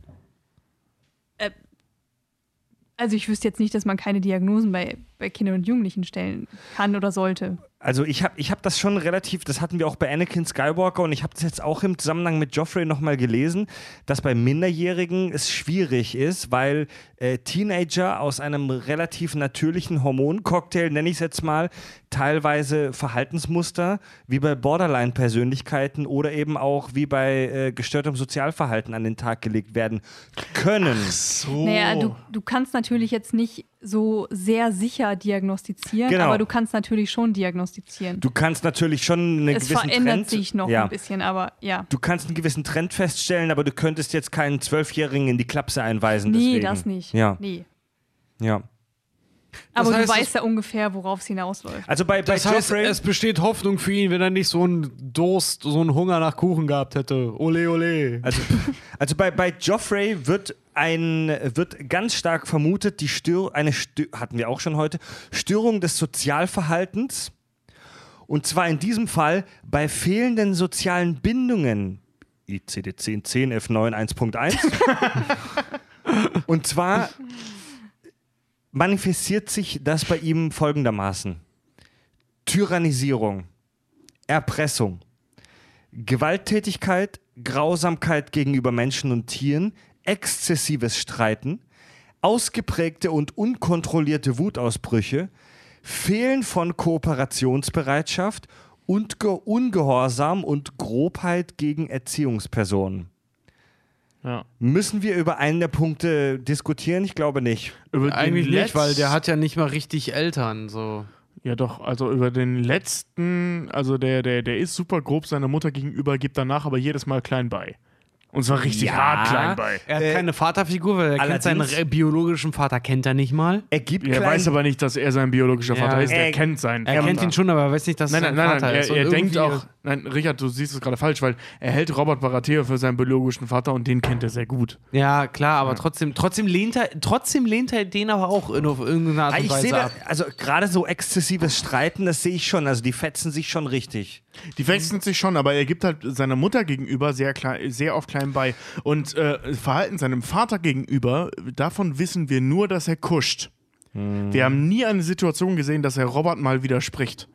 Also ich wüsste jetzt nicht, dass man keine Diagnosen bei, bei Kindern und Jugendlichen stellen kann oder sollte. Also ich habe ich hab das schon relativ, das hatten wir auch bei Anakin Skywalker und ich habe das jetzt auch im Zusammenhang mit Joffrey nochmal gelesen, dass bei Minderjährigen es schwierig ist, weil äh, Teenager aus einem relativ natürlichen Hormoncocktail, nenne ich es jetzt mal, teilweise Verhaltensmuster wie bei Borderline-Persönlichkeiten oder eben auch wie bei äh, gestörtem Sozialverhalten an den Tag gelegt werden können. So. Naja, du, du kannst natürlich jetzt nicht so sehr sicher diagnostizieren, Genau. aber du kannst natürlich schon diagnostizieren. Du kannst natürlich schon einen es gewissen verändert Trend, sich noch ja. ein bisschen, aber ja. Du kannst einen gewissen Trend feststellen, aber du könntest jetzt keinen Zwölfjährigen in die Klapse einweisen. Nee, deswegen. das nicht. Ja, Nee. ja. Aber heißt, du weißt ja ungefähr, worauf es hinausläuft. Also bei, bei das heißt, Joffrey, es besteht Hoffnung für ihn, wenn er nicht so einen Durst, so einen Hunger nach Kuchen gehabt hätte. Ole, ole. also, also bei, bei Joffrey wird ein wird ganz stark vermutet, die Stör eine Stö hatten wir auch schon heute Störung des Sozialverhaltens und zwar in diesem Fall bei fehlenden sozialen Bindungen. ICD-10 10 F9 1.1 und zwar manifestiert sich das bei ihm folgendermaßen. Tyrannisierung, Erpressung, Gewalttätigkeit, Grausamkeit gegenüber Menschen und Tieren, exzessives Streiten, ausgeprägte und unkontrollierte Wutausbrüche, Fehlen von Kooperationsbereitschaft und Ge Ungehorsam und Grobheit gegen Erziehungspersonen. Ja. Müssen wir über einen der Punkte diskutieren? Ich glaube nicht. Über den Eigentlich nicht, weil der hat ja nicht mal richtig Eltern. So. Ja, doch, also über den letzten, also der, der, der ist super grob seiner Mutter gegenüber, gibt danach aber jedes Mal klein bei. Und zwar richtig Ja. hart klein bei. Er hat Äh, keine Vaterfigur, weil er kennt seinen biologischen Vater kennt er nicht mal. Er gibt Er weiß aber nicht, dass er sein biologischer Ja. Vater ist. Er Er- kennt seinen Er Vater. kennt ihn schon, aber er weiß nicht, dass Nein, nein, sein nein, Vater nein. ist. Er, er denkt auch, nein, Richard, du siehst es gerade falsch, weil er hält Robert Baratheon für seinen biologischen Vater und den kennt er sehr gut. Ja, klar, aber trotzdem, trotzdem, lehnt er, trotzdem lehnt er den aber auch in, auf irgendeine Art Ah, und Ich Weise sehe da, ab. also gerade so exzessives Streiten, das sehe ich schon. Also die fetzen sich schon richtig. Die wechseln sich schon, aber er gibt halt seiner Mutter gegenüber sehr, klein, sehr oft klein bei. Und äh, Verhalten seinem Vater gegenüber, davon wissen wir nur, dass er kuscht. Wir haben nie eine Situation gesehen, dass er Robert mal widerspricht.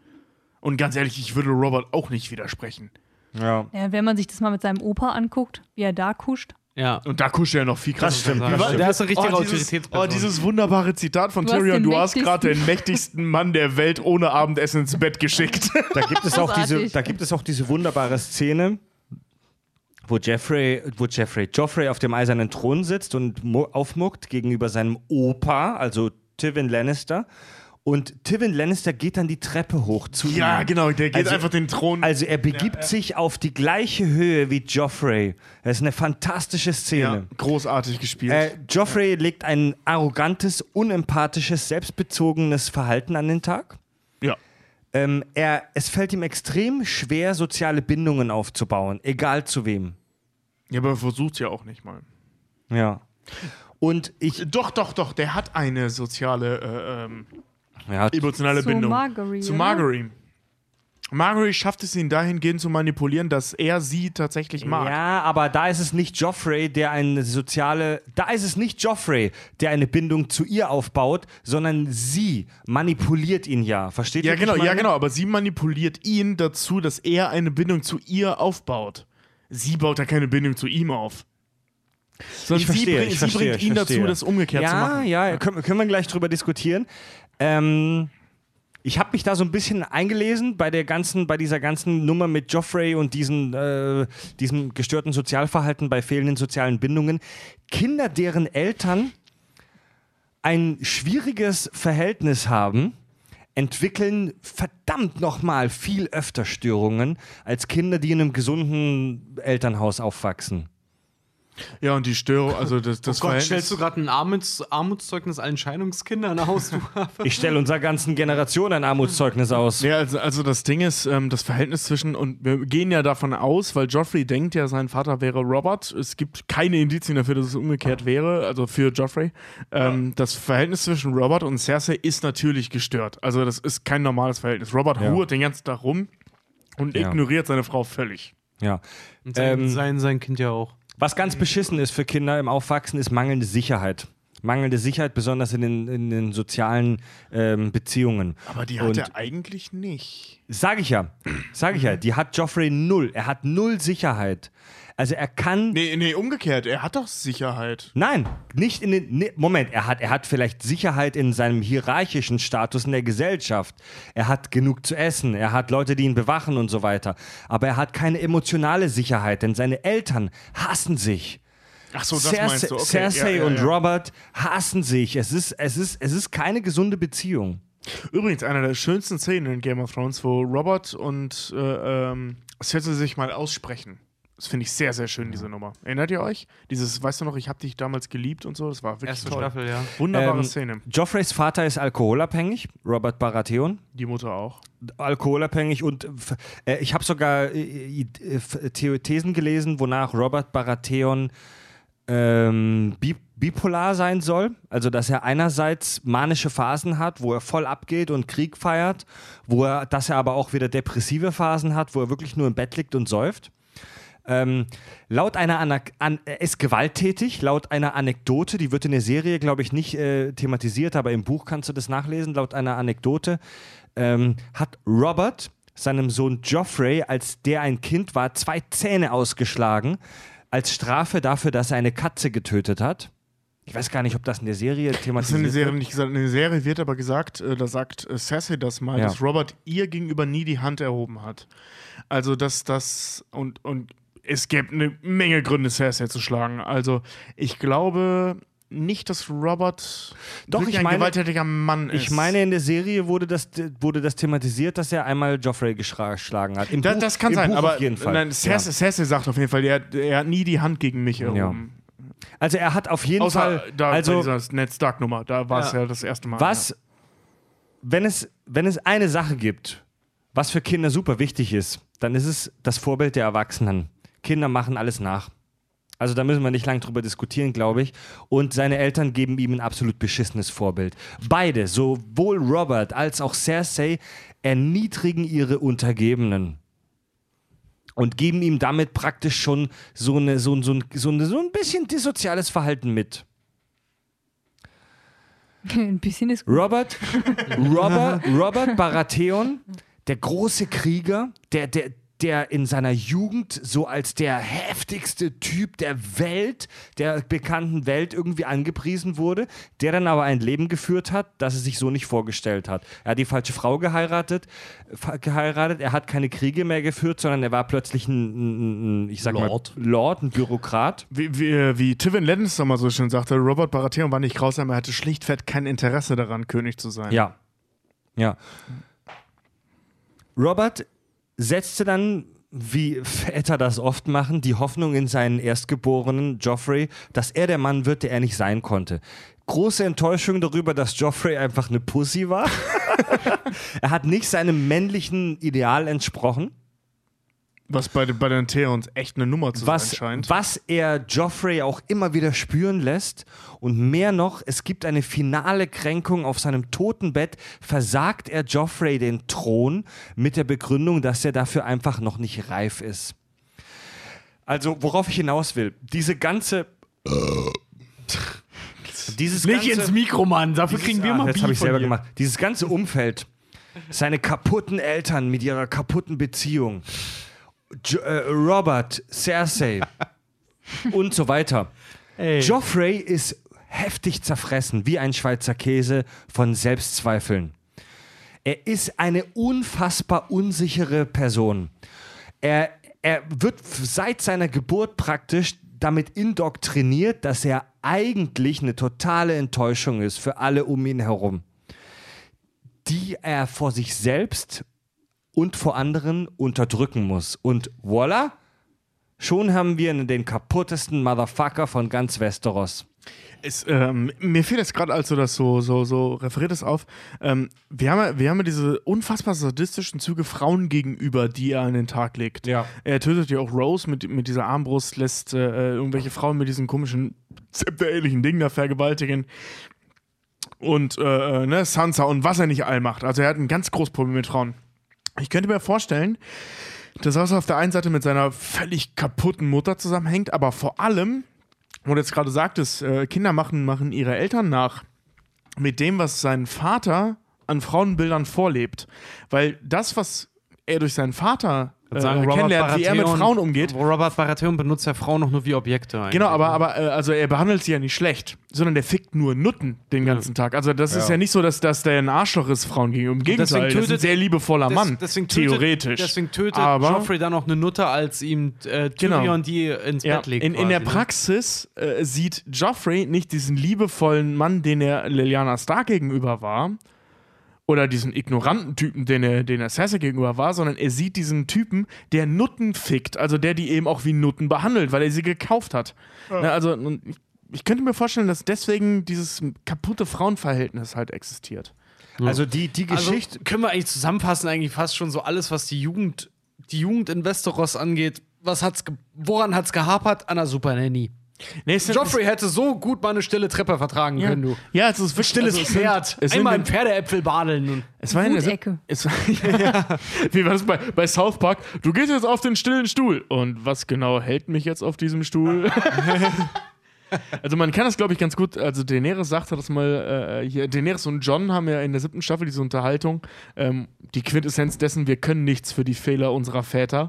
Und ganz ehrlich, ich würde Robert auch nicht widersprechen. Ja. Ja, wenn man sich das mal mit seinem Opa anguckt, wie er da kuscht. Ja. Und da kuscht er noch viel krasser. Der ist eine richtige oh, dieses, Autoritätsperson. oh, dieses wunderbare Zitat von Du Tyrion, du hast gerade den mächtigsten Mann der Welt ohne Abendessen ins Bett geschickt. Da gibt es auch diese, da gibt es auch diese wunderbare Szene, wo Jeffrey, wo Jeffrey, Joffrey auf dem eisernen Thron sitzt und mu- aufmuckt gegenüber seinem Opa, also Tywin Lannister. Und Tywin Lannister geht dann die Treppe hoch zu ja, ihm. genau, der geht Also- einfach den Thron. Also er begibt sich auf die gleiche Höhe wie Joffrey. Das ist eine fantastische ja, Szene. großartig gespielt. Äh, Joffrey legt ein arrogantes, unempathisches, selbstbezogenes Verhalten an den Tag. ja. Ähm, er, es fällt ihm extrem schwer, soziale Bindungen aufzubauen, egal zu wem. Ja, aber er versucht ja auch nicht mal. Ja. Und ich. Doch, doch, doch, der hat eine soziale, äh, ähm, Ja, emotionale Zu Bindung. Marguerite, Zu oder? Marguerite. Marguerite schafft es ihn dahingehend zu manipulieren, dass er sie tatsächlich mag. Ja, aber da ist es nicht Joffrey, der eine soziale. Da ist es nicht Joffrey, der eine Bindung zu ihr aufbaut, sondern sie manipuliert ihn ja. Versteht Ja, ihr? genau, ja, genau, aber sie manipuliert ihn dazu, dass er eine Bindung zu ihr aufbaut. Sie baut da keine Bindung zu ihm auf. Sondern Ich verstehe, sie, bring, ich sie verstehe, bringt ich ihn verstehe. dazu, das umgekehrt zu Ja, machen. ja, können, können wir gleich drüber diskutieren. Ähm, ich habe mich da so ein bisschen eingelesen bei der ganzen, bei dieser ganzen Nummer mit Joffrey und diesen, äh, diesem gestörten Sozialverhalten bei fehlenden sozialen Bindungen. Kinder, deren Eltern ein schwieriges Verhältnis haben, entwickeln verdammt nochmal viel öfter Störungen als Kinder, die in einem gesunden Elternhaus aufwachsen. Ja, und die Störung, also das, das oh Gott, Verhältnis- stellst du gerade ein Armuts Armutszeugnis allen Scheidungskindern aus? Ich stelle unserer ganzen Generation ein Armutszeugnis aus. Ja, also, also das Ding ist, ähm, das Verhältnis zwischen, und wir gehen ja davon aus, weil Joffrey denkt ja, sein Vater wäre Robert. Es gibt keine Indizien dafür, dass es umgekehrt wäre, also für Joffrey. Ähm, Das Verhältnis zwischen Robert und Cersei ist natürlich gestört. Also das ist kein normales Verhältnis. Robert Ja. hurt den ganzen Tag rum und Ja. ignoriert seine Frau völlig. Ja. Und sein, Ähm, sein, sein Kind ja auch. Was ganz beschissen ist für Kinder im Aufwachsen, ist mangelnde Sicherheit. Mangelnde Sicherheit, besonders in den, in den sozialen ähm, Beziehungen. Aber die hat Und- er eigentlich nicht. Sag ich ja, sag ich ja, die hat Joffrey null. Er hat null Sicherheit. Also er kann. Nee, nee, umgekehrt. Er hat doch Sicherheit. Nein, nicht in den. Nee, Moment, er hat, er hat vielleicht Sicherheit in seinem hierarchischen Status in der Gesellschaft. Er hat genug zu essen, er hat Leute, die ihn bewachen und so weiter. Aber er hat keine emotionale Sicherheit, denn seine Eltern hassen sich. Ach so, das Cersei, meinst du. Okay. Cersei ja, ja, und ja. Robert hassen sich. Es ist, es, ist, es ist keine gesunde Beziehung. Übrigens, eine der schönsten Szenen in Game of Thrones, wo Robert und äh, ähm, Cersei sich mal aussprechen. Das finde ich sehr, sehr schön, diese Nummer. Erinnert ihr euch? Dieses, weißt du noch, ich habe dich damals geliebt und so, das war wirklich Erste toll. Staffel, ja. Wunderbare Ähm, Szene. Joffreys Vater ist alkoholabhängig, Robert Baratheon. Die Mutter auch. alkoholabhängig und äh, ich habe sogar äh, äh, The- Thesen gelesen, wonach Robert Baratheon ähm, bi bipolar sein soll. Also, dass er einerseits manische Phasen hat, wo er voll abgeht und Krieg feiert, wo er, dass er aber auch wieder depressive Phasen hat, wo er wirklich nur im Bett liegt und säuft. Ähm, laut einer Anak an, er ist gewalttätig, laut einer Anekdote, die wird in der Serie, glaube ich, nicht äh, thematisiert, aber im Buch kannst du das nachlesen. Laut einer Anekdote ähm, hat Robert seinem Sohn Joffrey, als der ein Kind war, zwei Zähne ausgeschlagen, als Strafe dafür, dass er eine Katze getötet hat. Ich weiß gar nicht, ob das in der Serie Das ist in thematisiert der Serie wird. nicht gesagt. In der Serie wird aber gesagt, äh, da sagt äh, Cersei das mal, Ja. dass Robert ihr gegenüber nie die Hand erhoben hat. Also, dass das und, und es gäbe eine Menge Gründe, Cersei zu schlagen. Also, ich glaube nicht, dass Robert Doch, ich ein meine- gewalttätiger Mann ist. Ich meine, in der Serie wurde das, wurde das thematisiert, dass er einmal Joffrey geschlagen hat. Im das, Buch, das kann im sein, Buch aber auf jeden Fall. Nein, Cersei, Cersei sagt auf jeden Fall, er, er hat nie die Hand gegen mich erhoben. Also er hat auf jeden Außer Fall. da also bei dieser Ned Stark-Nummer, da war es Ja. ja. das erste Mal. was, wenn es, wenn es eine Sache gibt, was für Kinder super wichtig ist, dann ist es das Vorbild der Erwachsenen. Kinder machen alles nach. Also da müssen wir nicht lange drüber diskutieren, glaube ich. Und seine Eltern geben ihm ein absolut beschissenes Vorbild. Beide, sowohl Robert als auch Cersei, erniedrigen ihre Untergebenen. Und geben ihm damit praktisch schon so, eine, so, ein- so, ein- so, eine, so ein bisschen dissoziales Verhalten mit. Ein bisschen ist gut. Robert, Robert, Robert Baratheon, der große Krieger, der, der, der in seiner Jugend so als der heftigste Typ der Welt, der bekannten Welt irgendwie angepriesen wurde, der dann aber ein Leben geführt hat, das er sich so nicht vorgestellt hat. Er hat die falsche Frau geheiratet, geheiratet, er hat keine Kriege mehr geführt, sondern er war plötzlich ein, ein, ein ich sag Lord. mal, Lord, ein Bürokrat. Wie, wie, wie Tywin Lannister mal so schön sagte, Robert Baratheon war nicht grausam, er hatte schlichtweg kein Interesse daran, König zu sein. Ja. Ja. Robert setzte dann, wie Väter das oft machen, die Hoffnung in seinen Erstgeborenen Joffrey, dass er der Mann wird, der er nicht sein konnte. Große Enttäuschung darüber, dass Joffrey einfach eine Pussy war. er hat nicht seinem männlichen Ideal entsprochen. Was bei, den- bei den Theons echt eine Nummer zu was, sein scheint. was er Joffrey auch immer wieder spüren lässt. Und mehr noch, es gibt eine finale Kränkung auf seinem Totenbett, versagt er Joffrey den Thron mit der Begründung, dass er dafür einfach noch nicht reif ist. Also, worauf ich hinaus will, diese ganze. Dieses Nicht ganze, ins Mikro, Mann. Dafür kriegen wir Ah, mal Beef habe ich selber dir. gemacht. Dieses ganze Umfeld, seine kaputten Eltern mit ihrer kaputten Beziehung, jo äh, Robert, Cersei und so weiter. Joffrey ist heftig zerfressen, wie ein Schweizer Käse von Selbstzweifeln. Er ist eine unfassbar unsichere Person. Er, er wird seit seiner Geburt praktisch damit indoktriniert, dass er eigentlich eine totale Enttäuschung ist für alle um ihn herum, die er vor sich selbst und vor anderen unterdrücken muss. Und voila, schon haben wir den kaputtesten Motherfucker von ganz Westeros. Es, ähm, mir fiel jetzt gerade, als du das so, so, so referiert hast, auf. Ähm, wir, haben, ja- wir haben ja diese unfassbar sadistischen Züge Frauen gegenüber, die er an den Tag legt. Ja. Er tötet ja auch Rose mit, mit dieser Armbrust, lässt äh, irgendwelche Frauen mit diesem komischen, zepterähnlichen Ding da vergewaltigen. Und äh, äh, ne, Sansa und was er nicht all macht. Also er hat ein ganz großes Problem mit Frauen. Ich könnte mir vorstellen, dass das auf der einen Seite mit seiner völlig kaputten Mutter zusammenhängt, aber vor allem, wo du jetzt gerade sagtest, äh, Kinder machen, machen ihre Eltern nach mit dem, was sein Vater an Frauenbildern vorlebt. Weil das, was er durch seinen Vater äh, Sagen, Robert kennenlernt, wie er mit Baratheon- Frauen umgeht, Robert Baratheon benutzt ja Frauen noch nur wie Objekte. eigentlich. Genau, aber, aber äh, also er behandelt sie ja nicht schlecht, sondern der fickt nur Nutten den ganzen Tag. Also das ist ja nicht so, dass, dass der ein Arschloch ist Frauen gegenüber. Im Gegenteil, das ist ein tötet- sehr liebevoller Des- Mann, deswegen tötet, theoretisch. Deswegen tötet Aber- Joffrey dann auch eine Nutte, als ihm äh, Tyrion Genau. die ins Ja, Bett legt. in, in der ne? Praxis äh, sieht Joffrey nicht diesen liebevollen Mann, den er Liliana Stark gegenüber war, oder diesen ignoranten Typen, den er, den er Cersei gegenüber war, sondern er sieht diesen Typen, der Nutten fickt, also der die eben auch wie Nutten behandelt, weil er sie gekauft hat. Ne, also ich, ich könnte mir vorstellen, dass deswegen dieses kaputte Frauenverhältnis halt existiert. Also die, die Geschichte. Also können wir eigentlich zusammenfassen, eigentlich fast schon so alles, was die Jugend, die Jugend in Westeros angeht. Was hat's ge- woran hat's gehapert? An der Super Nanny. Nee, Joffrey hätte so gut mal eine stille Treppe vertragen ja, können, du. ja, es ist wirklich Stilles also Pferd. es Einmal in- in Pferdeäpfel badeln. Und Es war in der Wutecke. Es war, ja, wie war das bei, bei South Park? Du gehst jetzt auf den stillen Stuhl. Und was genau hält mich jetzt auf diesem Stuhl? also man kann das, glaube ich, ganz gut. Also Daenerys sagte das mal, äh, hier, Daenerys und John haben ja in der siebten Staffel diese Unterhaltung. Ähm, die Quintessenz dessen, wir können nichts für die Fehler unserer Väter.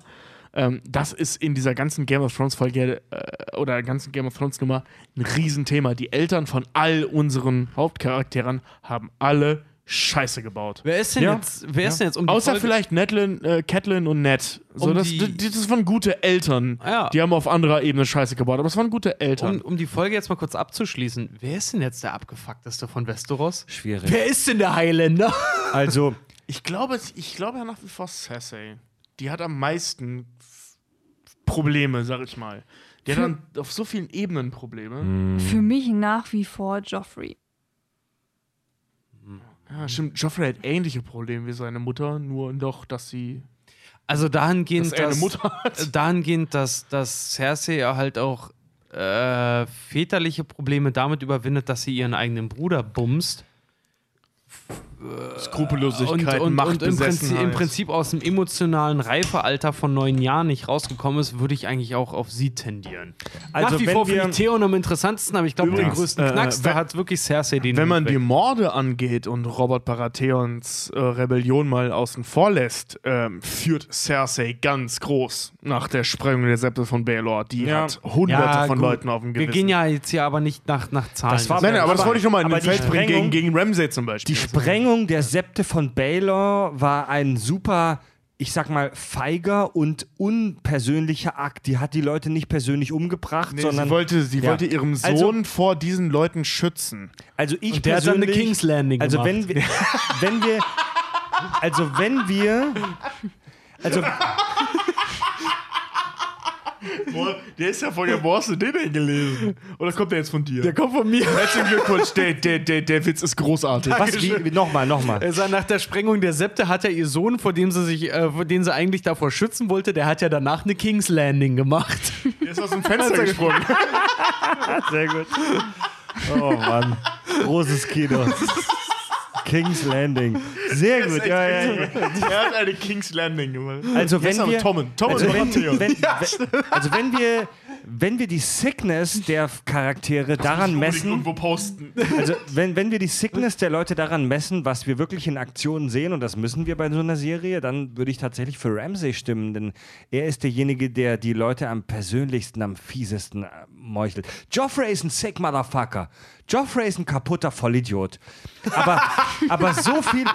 Ähm, das ist in dieser ganzen Game of Thrones Folge äh, oder ganzen Game of Thrones Nummer ein Riesenthema. Die Eltern von all unseren Hauptcharakteren haben alle Scheiße gebaut. wer ist denn Ja. jetzt? Wer ist denn jetzt um die Außer Folge- vielleicht Netlin, äh, Catelyn und Ned. So, Um das, die- die, das waren gute Eltern. Ja. Die haben auf anderer Ebene Scheiße gebaut, aber es waren gute Eltern. Um, um die Folge jetzt mal kurz abzuschließen, wer ist denn jetzt der abgefuckteste von Westeros? Schwierig. Wer ist denn der Highlander? Also, ich glaube, ich glaube ja nach wie vor Cersei. Die hat am meisten Probleme, sag ich mal. Die hat dann auf so vielen Ebenen Probleme. Für mich nach wie vor Joffrey. Ja, stimmt. Joffrey hat ähnliche Probleme wie seine Mutter, nur doch, dass sie. Also dahingehend, Dass er eine Mutter hat. dahingehend, dass, dass Cersei ja halt auch äh, väterliche Probleme damit überwindet, dass sie ihren eigenen Bruder bumst. Skrupellosigkeit, und, und, und im, Prinzip, im Prinzip aus dem emotionalen Reifealter von neun Jahren nicht rausgekommen ist, würde ich eigentlich auch auf sie tendieren. Also Nach wie wenn vor wir- finde ich Theon am interessantesten, aber ich glaube, den größten äh, Knacks, da hat wirklich Cersei den Wenn man Hut die weg. Morde angeht und Robert Baratheons äh, Rebellion mal außen vor lässt, ähm, führt Cersei ganz groß nach der Sprengung der Septe von Baelor. Die Ja. hat hunderte Ja, von gut. Leuten auf dem Wir Gewissen. gehen ja jetzt hier aber nicht nach, nach Zahlen. Das war- Nein, nein, aber, das wollte ich nochmal in den Feld die bringen gegen, Sprengung- gegen Ramsay zum Beispiel. Die Sprengung der Septe von Baylor war ein super, ich sag mal, feiger und unpersönlicher Akt. Die hat die Leute nicht persönlich umgebracht, Nee, sondern. sie wollte, sie Ja. wollte ihrem Sohn Also- vor diesen Leuten schützen. also ich Und der hat dann eine persönlich. King's Landing also gemacht. wenn wir, wenn wir, also wenn wir, also Boah, der ist ja von der du den denn gelesen? Oder kommt der jetzt von dir? Der kommt von mir. Herzlichen Glückwunsch, der, der, der, der Witz ist großartig. Was? Wie, wie, nochmal, nochmal. Er nach der Sprengung der Septe hat ja ihr Sohn, vor dem sie sich, äh, vor dem sie eigentlich davor schützen wollte, der hat ja danach eine King's Landing gemacht. Der ist aus dem Fenster gesprungen. Sehr gut. Oh Mann. Großes Kino. King's Landing. Sehr gut. Ja, ja, ja. Er hat eine King's Landing gemacht. Also wenn wir, Tommen. Tommen also und wenn, Matteo. wenn, wenn, also wenn wir, wenn wir die Sickness der Charaktere daran Unbedingt messen, irgendwo posten. also wenn, wenn wir die Sickness der Leute daran messen, was wir wirklich in Aktionen sehen, und das müssen wir bei so einer Serie, dann würde ich tatsächlich für Ramsey stimmen, denn er ist derjenige, der die Leute am persönlichsten, am fiesesten äh, meuchelt. Joffrey ist ein sick Motherfucker. Joffrey ist ein kaputter Vollidiot. Aber, aber so viel,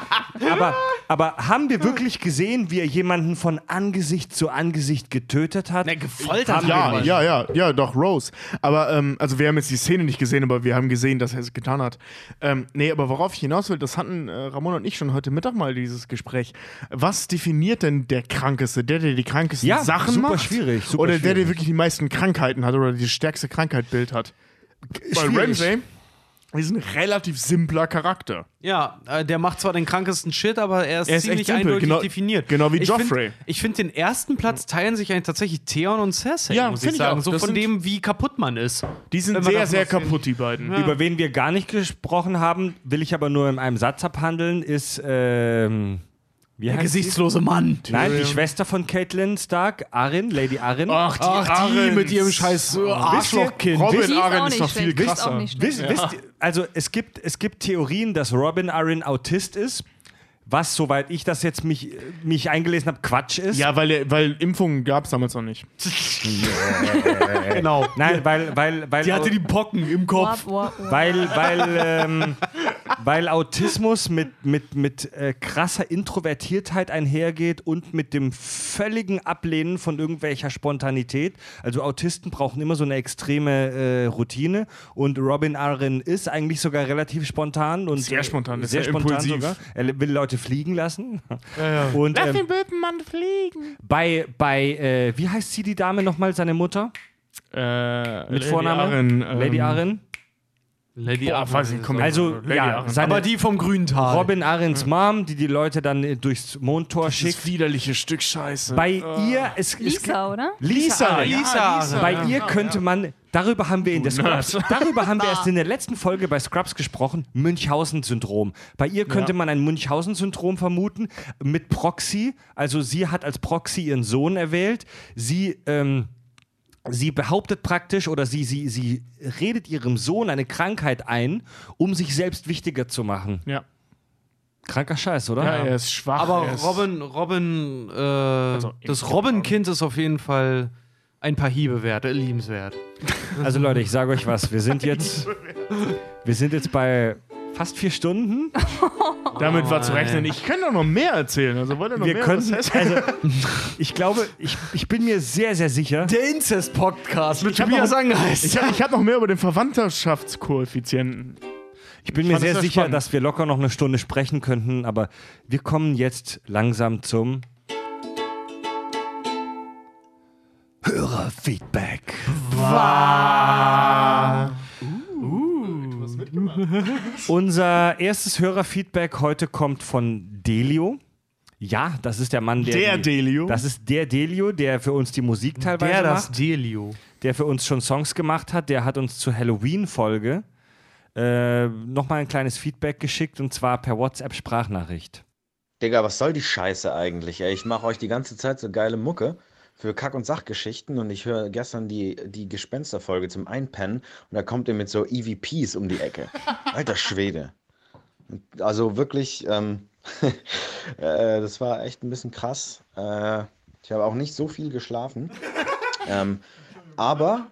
aber, aber haben wir wirklich gesehen, wie er jemanden von Angesicht zu Angesicht getötet hat? Ne, gefoltert Haben Ja, ja, ja, ja, doch, Rose. Aber, ähm, also wir haben jetzt die Szene nicht gesehen, aber wir haben gesehen, dass er es getan hat. Ähm, nee, aber worauf ich hinaus will, das hatten äh, Ramon und ich schon heute Mittag mal dieses Gespräch. Was definiert denn der Krankeste? Der, der die krankesten Ja, Sachen super macht? schwierig, super oder der, der wirklich die meisten Krankheiten hat oder die stärkste Krankheitbild hat? Bei Schwierig. Ist ein relativ simpler Charakter. Ja, äh, der macht zwar den krankesten Shit, aber er ist, Er ist ziemlich eindeutig genau- definiert. genau wie ich Joffrey. Find, ich finde, den ersten Platz teilen sich eigentlich tatsächlich Theon und Cersei, Ja, muss find ich ich sagen. auch. So Das von dem, wie kaputt man ist. Die sind sehr, sehr kaputt, die beiden. Über wen wir gar nicht gesprochen haben, will ich aber nur in einem Satz abhandeln, ist ähm, wie Der gesichtslose Mann. Nein, die Schwester von Caitlin Stark, Arin, Lady Arin. Ach, die, Ach, die mit ihrem scheiß äh, Arschlochkind. Robin Die ist noch viel krasser. auch nicht schlecht. Wisst, wisst, also es gibt, es gibt Theorien, dass Robin Arin Autist ist, was, soweit ich das jetzt mich, mich eingelesen habe, Quatsch ist. Ja, weil, weil Impfungen gab es damals noch nicht. Genau. Nein, weil, weil, weil, Die hatte die Pocken im Kopf. Weil, weil, ähm, weil Autismus mit, mit, mit äh, krasser Introvertiertheit einhergeht und mit dem völligen Ablehnen von irgendwelcher Spontanität. Also Autisten brauchen immer so eine extreme äh, Routine und Robin Arryn ist eigentlich sogar relativ spontan und Sehr spontan, ist sehr ja spontan impulsiv. sogar. Er will Leute fliegen lassen. Und ähm, Bötenmann fliegen. bei, bei äh, wie heißt sie die Dame nochmal, seine Mutter? Äh, Mit Vorname? Arryn, ähm, Lady Arryn? Lady Boah, weiß ich, komm, Also, Lady ja, seine- Aber die vom Grüntal. Robin Arryns Mom, die die Leute dann äh, durchs Mondtor schickt. Dieses widerliche Stück Scheiße. Bei ihr es, es Lisa, oder? Lisa. Lisa Ja, Arryn. Bei ihr könnte man, darüber haben wir in der Scrubs, darüber haben wir erst in der letzten Folge bei Scrubs gesprochen, Münchhausen-Syndrom. Bei ihr könnte man ein Münchhausen-Syndrom vermuten mit Proxy. Also sie hat als Proxy ihren Sohn erwählt. Sie ähm, Sie behauptet praktisch oder sie, sie, sie redet ihrem Sohn eine Krankheit ein, um sich selbst wichtiger zu machen. ja. Kranker Scheiß, oder? ja, er ist schwach. Aber er ist Robin, Robin, äh, Also, das Robin-Kind ist auf jeden Fall ein paar Hiebe wert, äh, liebenswert. Also Leute, ich sage euch was, wir sind jetzt, wir sind jetzt bei fast vier Stunden. Damit war zu rechnen. Ich könnte doch noch mehr erzählen. Also wollt ihr noch Wir mehr können, was also ich glaube, ich, ich bin mir sehr, sehr sicher. Der Inzest-Podcast mit Ich hab Tobias noch- Angeist. Ich habe ich hab noch mehr über den Verwandtschaftskoeffizienten. Ich bin mir fand das sehr sehr sicher, spannend. dass wir locker noch eine Stunde sprechen könnten, aber wir kommen jetzt langsam zum Hörerfeedback. Unser erstes Hörerfeedback heute kommt von Delio. Ja, das ist der Mann, der. Der die, Delio? Das ist der Delio, der für uns die Musik teilweise Der, das macht. Delio. der für uns schon Songs gemacht hat, der hat uns zur Halloween-Folge äh, nochmal ein kleines Feedback geschickt und zwar per WhatsApp-Sprachnachricht. Digga, was soll die Scheiße eigentlich? Ey, ich mache euch die ganze Zeit so geile Mucke für Kack- und Sachgeschichten und ich höre gestern die, die Gespensterfolge zum Einpennen und da kommt ihr mit so EVPs um die Ecke. Alter Schwede. Also wirklich, ähm, äh, das war echt ein bisschen krass. Äh, ich habe auch nicht so viel geschlafen. Ähm, aber,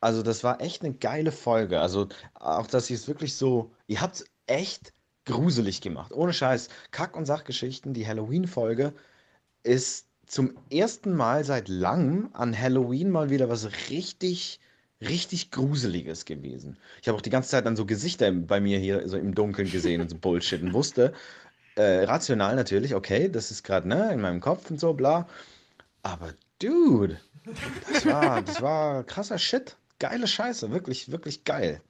also das war echt eine geile Folge. Also auch, dass ihr es wirklich so, ihr habt es echt gruselig gemacht. Ohne Scheiß. Kack- und Sachgeschichten, die Halloween-Folge ist zum ersten Mal seit langem an Halloween mal wieder was richtig, richtig Gruseliges gewesen. Ich habe auch die ganze Zeit dann so Gesichter bei mir hier so im Dunkeln gesehen und so Bullshit und wusste, äh, rational natürlich, okay, das ist gerade ne, in meinem Kopf und so, bla. Aber dude, Das war, das war krasser Shit. Geile Scheiße, wirklich, wirklich geil.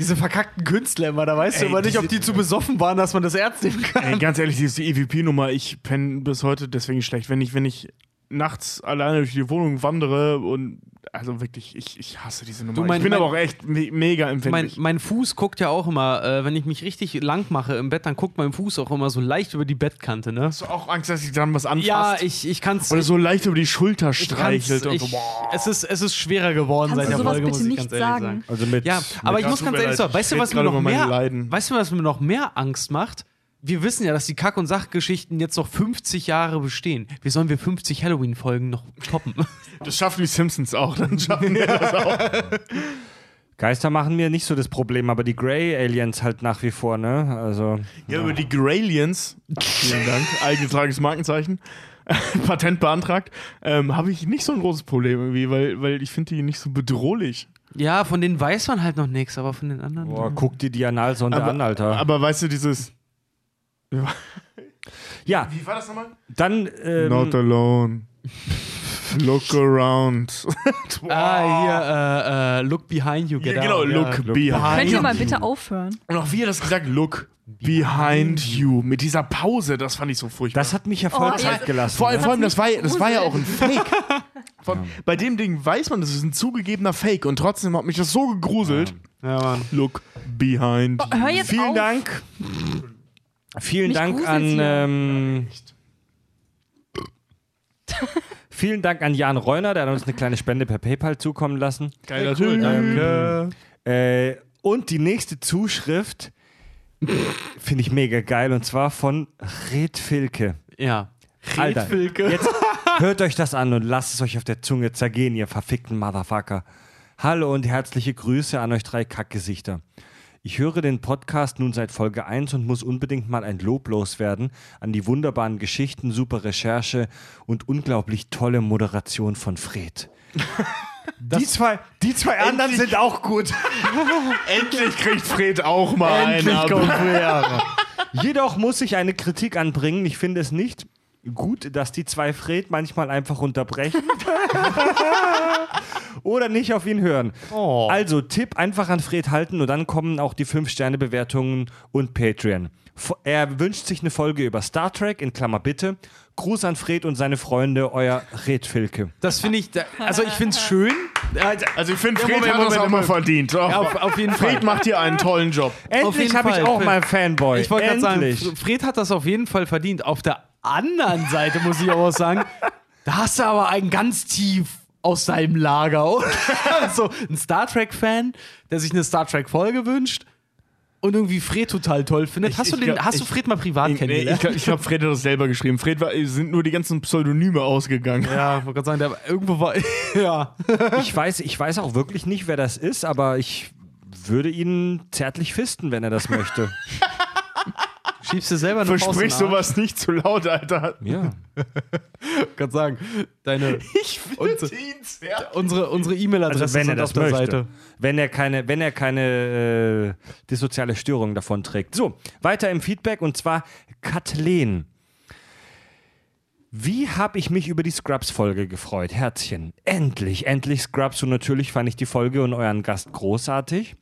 Diese verkackten Künstler immer, da weißt du Ey, immer nicht, ob die zu besoffen waren, dass man das ernst nehmen kann. Ey, ganz ehrlich, diese EVP-Nummer, ich penne bis heute deswegen schlecht. Wenn ich, wenn ich nachts alleine durch die Wohnung wandere und also wirklich, ich, ich hasse diese Nummer. Du, mein- ich bin mein- aber auch echt me mega Mein, empfindlich. mein Fuß guckt ja auch immer, äh, wenn ich mich richtig lang mache im Bett, dann guckt mein Fuß auch immer so leicht über die Bettkante, ne? Hast du auch Angst, dass sich dann was anfasst? Ja, ich, ich kann's. Oder so leicht über die Schulter ich streichelt und ich, so. Boah. es, ist, es ist schwerer geworden Kannst seit der Folge, muss ich nicht ganz ehrlich sagen? sagen. Also mit. Ja, aber ich muss ganz ehrlich sagen, weißt du, Ich was red mir gerade noch über meine mehr, Leiden. weißt du, was mir noch mehr Angst macht? Wir wissen ja, dass die Kack- und Sachgeschichten jetzt noch 50 Jahre bestehen. Wie sollen wir 50 Halloween-Folgen noch toppen? Das schaffen die Simpsons auch. Dann schaffen wir das auch. Geister machen mir nicht so das Problem, aber die Grey Aliens halt nach wie vor, ne? Also. Ja, über die Graliens, vielen Dank, eingetragenes Markenzeichen, Patent beantragt, ähm, habe ich nicht so ein großes Problem irgendwie, weil, weil ich finde die nicht so bedrohlich. ja, von denen weiß man halt noch nichts, aber von den anderen. Boah, guck dir die Analsonde Aber, an, Alter. aber weißt du, dieses. Ja, Wie war das nochmal? dann. Ähm, Not alone. Look around. Ah, hier, äh, äh, look behind you, get Ja, genau, out. look Ja. behind Könnt ihr mal bitte aufhören? Und auch wie er das gesagt look behind you. Mit dieser Pause, das fand ich so furchtbar. das hat mich ja voll Oh, Zeit ja. gelassen. vor allem, vor allem das, war, das war ja auch ein. Fake. Von, Bei dem Ding weiß man, das ist ein zugegebener Fake und trotzdem hat mich das so gegruselt. Ja, Mann. Look behind you. Hör jetzt Vielen auf. Dank. Vielen Mich Dank an. Ähm, vielen Dank an Jan Reuner, der hat uns eine kleine Spende per PayPal zukommen lassen. Geiler Typ. Ähm, äh, und die nächste Zuschrift finde ich mega geil und zwar von Red Filke. Ja. Alter, Filke. jetzt hört euch das an und lasst es euch auf der Zunge zergehen, ihr verfickten Motherfucker. Hallo und herzliche Grüße an euch drei Kackgesichter. Ich höre den Podcast nun seit Folge 1 und muss unbedingt mal ein Lob loswerden an die wunderbaren Geschichten, super Recherche und unglaublich tolle Moderation von Fred. Die zwei, die zwei anderen sind auch gut. Endlich kriegt Fred auch mal Endlich einen. kommt. Jedoch muss ich eine Kritik anbringen. Ich finde es nicht gut, dass die zwei Fred manchmal einfach unterbrechen. Oder nicht auf ihn hören. Oh. Also Tipp einfach an Fred halten und dann kommen auch die 5-Sterne-Bewertungen und Patreon. Er wünscht sich eine Folge über Star Trek, in Klammer bitte. Gruß an Fred und seine Freunde, euer Red Filke. Das finde ich, da- also ich finde es schön. Also, ich finde, Fred Moment, hat das Moment, auch mal verdient. ja, auf, auf jeden Fred Fall. macht hier einen tollen Job. Endlich habe ich auch mal einen Fanboy. Ich wollte gerade sagen, Fred hat das auf jeden Fall verdient. Auf der anderen Seite muss ich aber auch sagen, da hast du aber einen ganz tief aus seinem Lager. oder? so ein Star Trek-Fan, der sich eine Star Trek-Folge wünscht und irgendwie Fred total toll findet. Ich- hast du, ich den, glaub- hast du ich- Fred mal privat Nee, ich kennengelernt? glaube, glaub, Fred hat das selber geschrieben. Fred war, sind nur die ganzen Pseudonyme ausgegangen. ja, ich wollte gerade sagen, der irgendwo war. ja. Ich weiß, ich weiß auch wirklich nicht, wer das ist, aber ich würde ihn zärtlich fisten, wenn er das möchte. Schiebst du selber eine Versprich sowas nicht zu laut, Alter. Ja. Ich kann sagen, deine, Ich Unsere- verdient ja. unsere unsere E-Mail-Adresse Also wenn er sind das auf der möchte. Seite. Wenn er keine, wenn er keine äh, dissoziale Störung davon trägt. So, weiter im Feedback und zwar Kathleen. Wie habe ich mich über die Scrubs-Folge gefreut? Herzchen. Endlich, endlich Scrubs und natürlich fand ich die Folge und euren Gast großartig.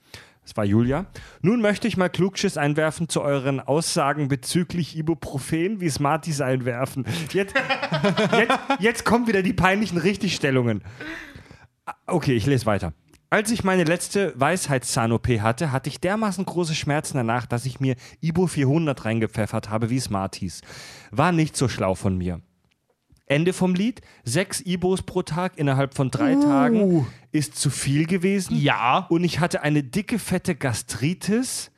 Das war Julia. Nun möchte ich mal Klugschiss einwerfen zu euren Aussagen bezüglich Ibuprofen, wie Smarties einwerfen. Jetzt, jetzt, jetzt kommen wieder die peinlichen Richtigstellungen. Okay, ich lese weiter. Als ich meine letzte Weisheitszahn-OP hatte, hatte ich dermaßen große Schmerzen danach, dass ich mir Ibo 400 reingepfeffert habe wie Smarties. War nicht so schlau von mir. Ende vom Lied. Sechs Ibos pro Tag innerhalb von drei Tagen ist zu viel gewesen. Ja. Und ich hatte eine dicke, fette Gastritis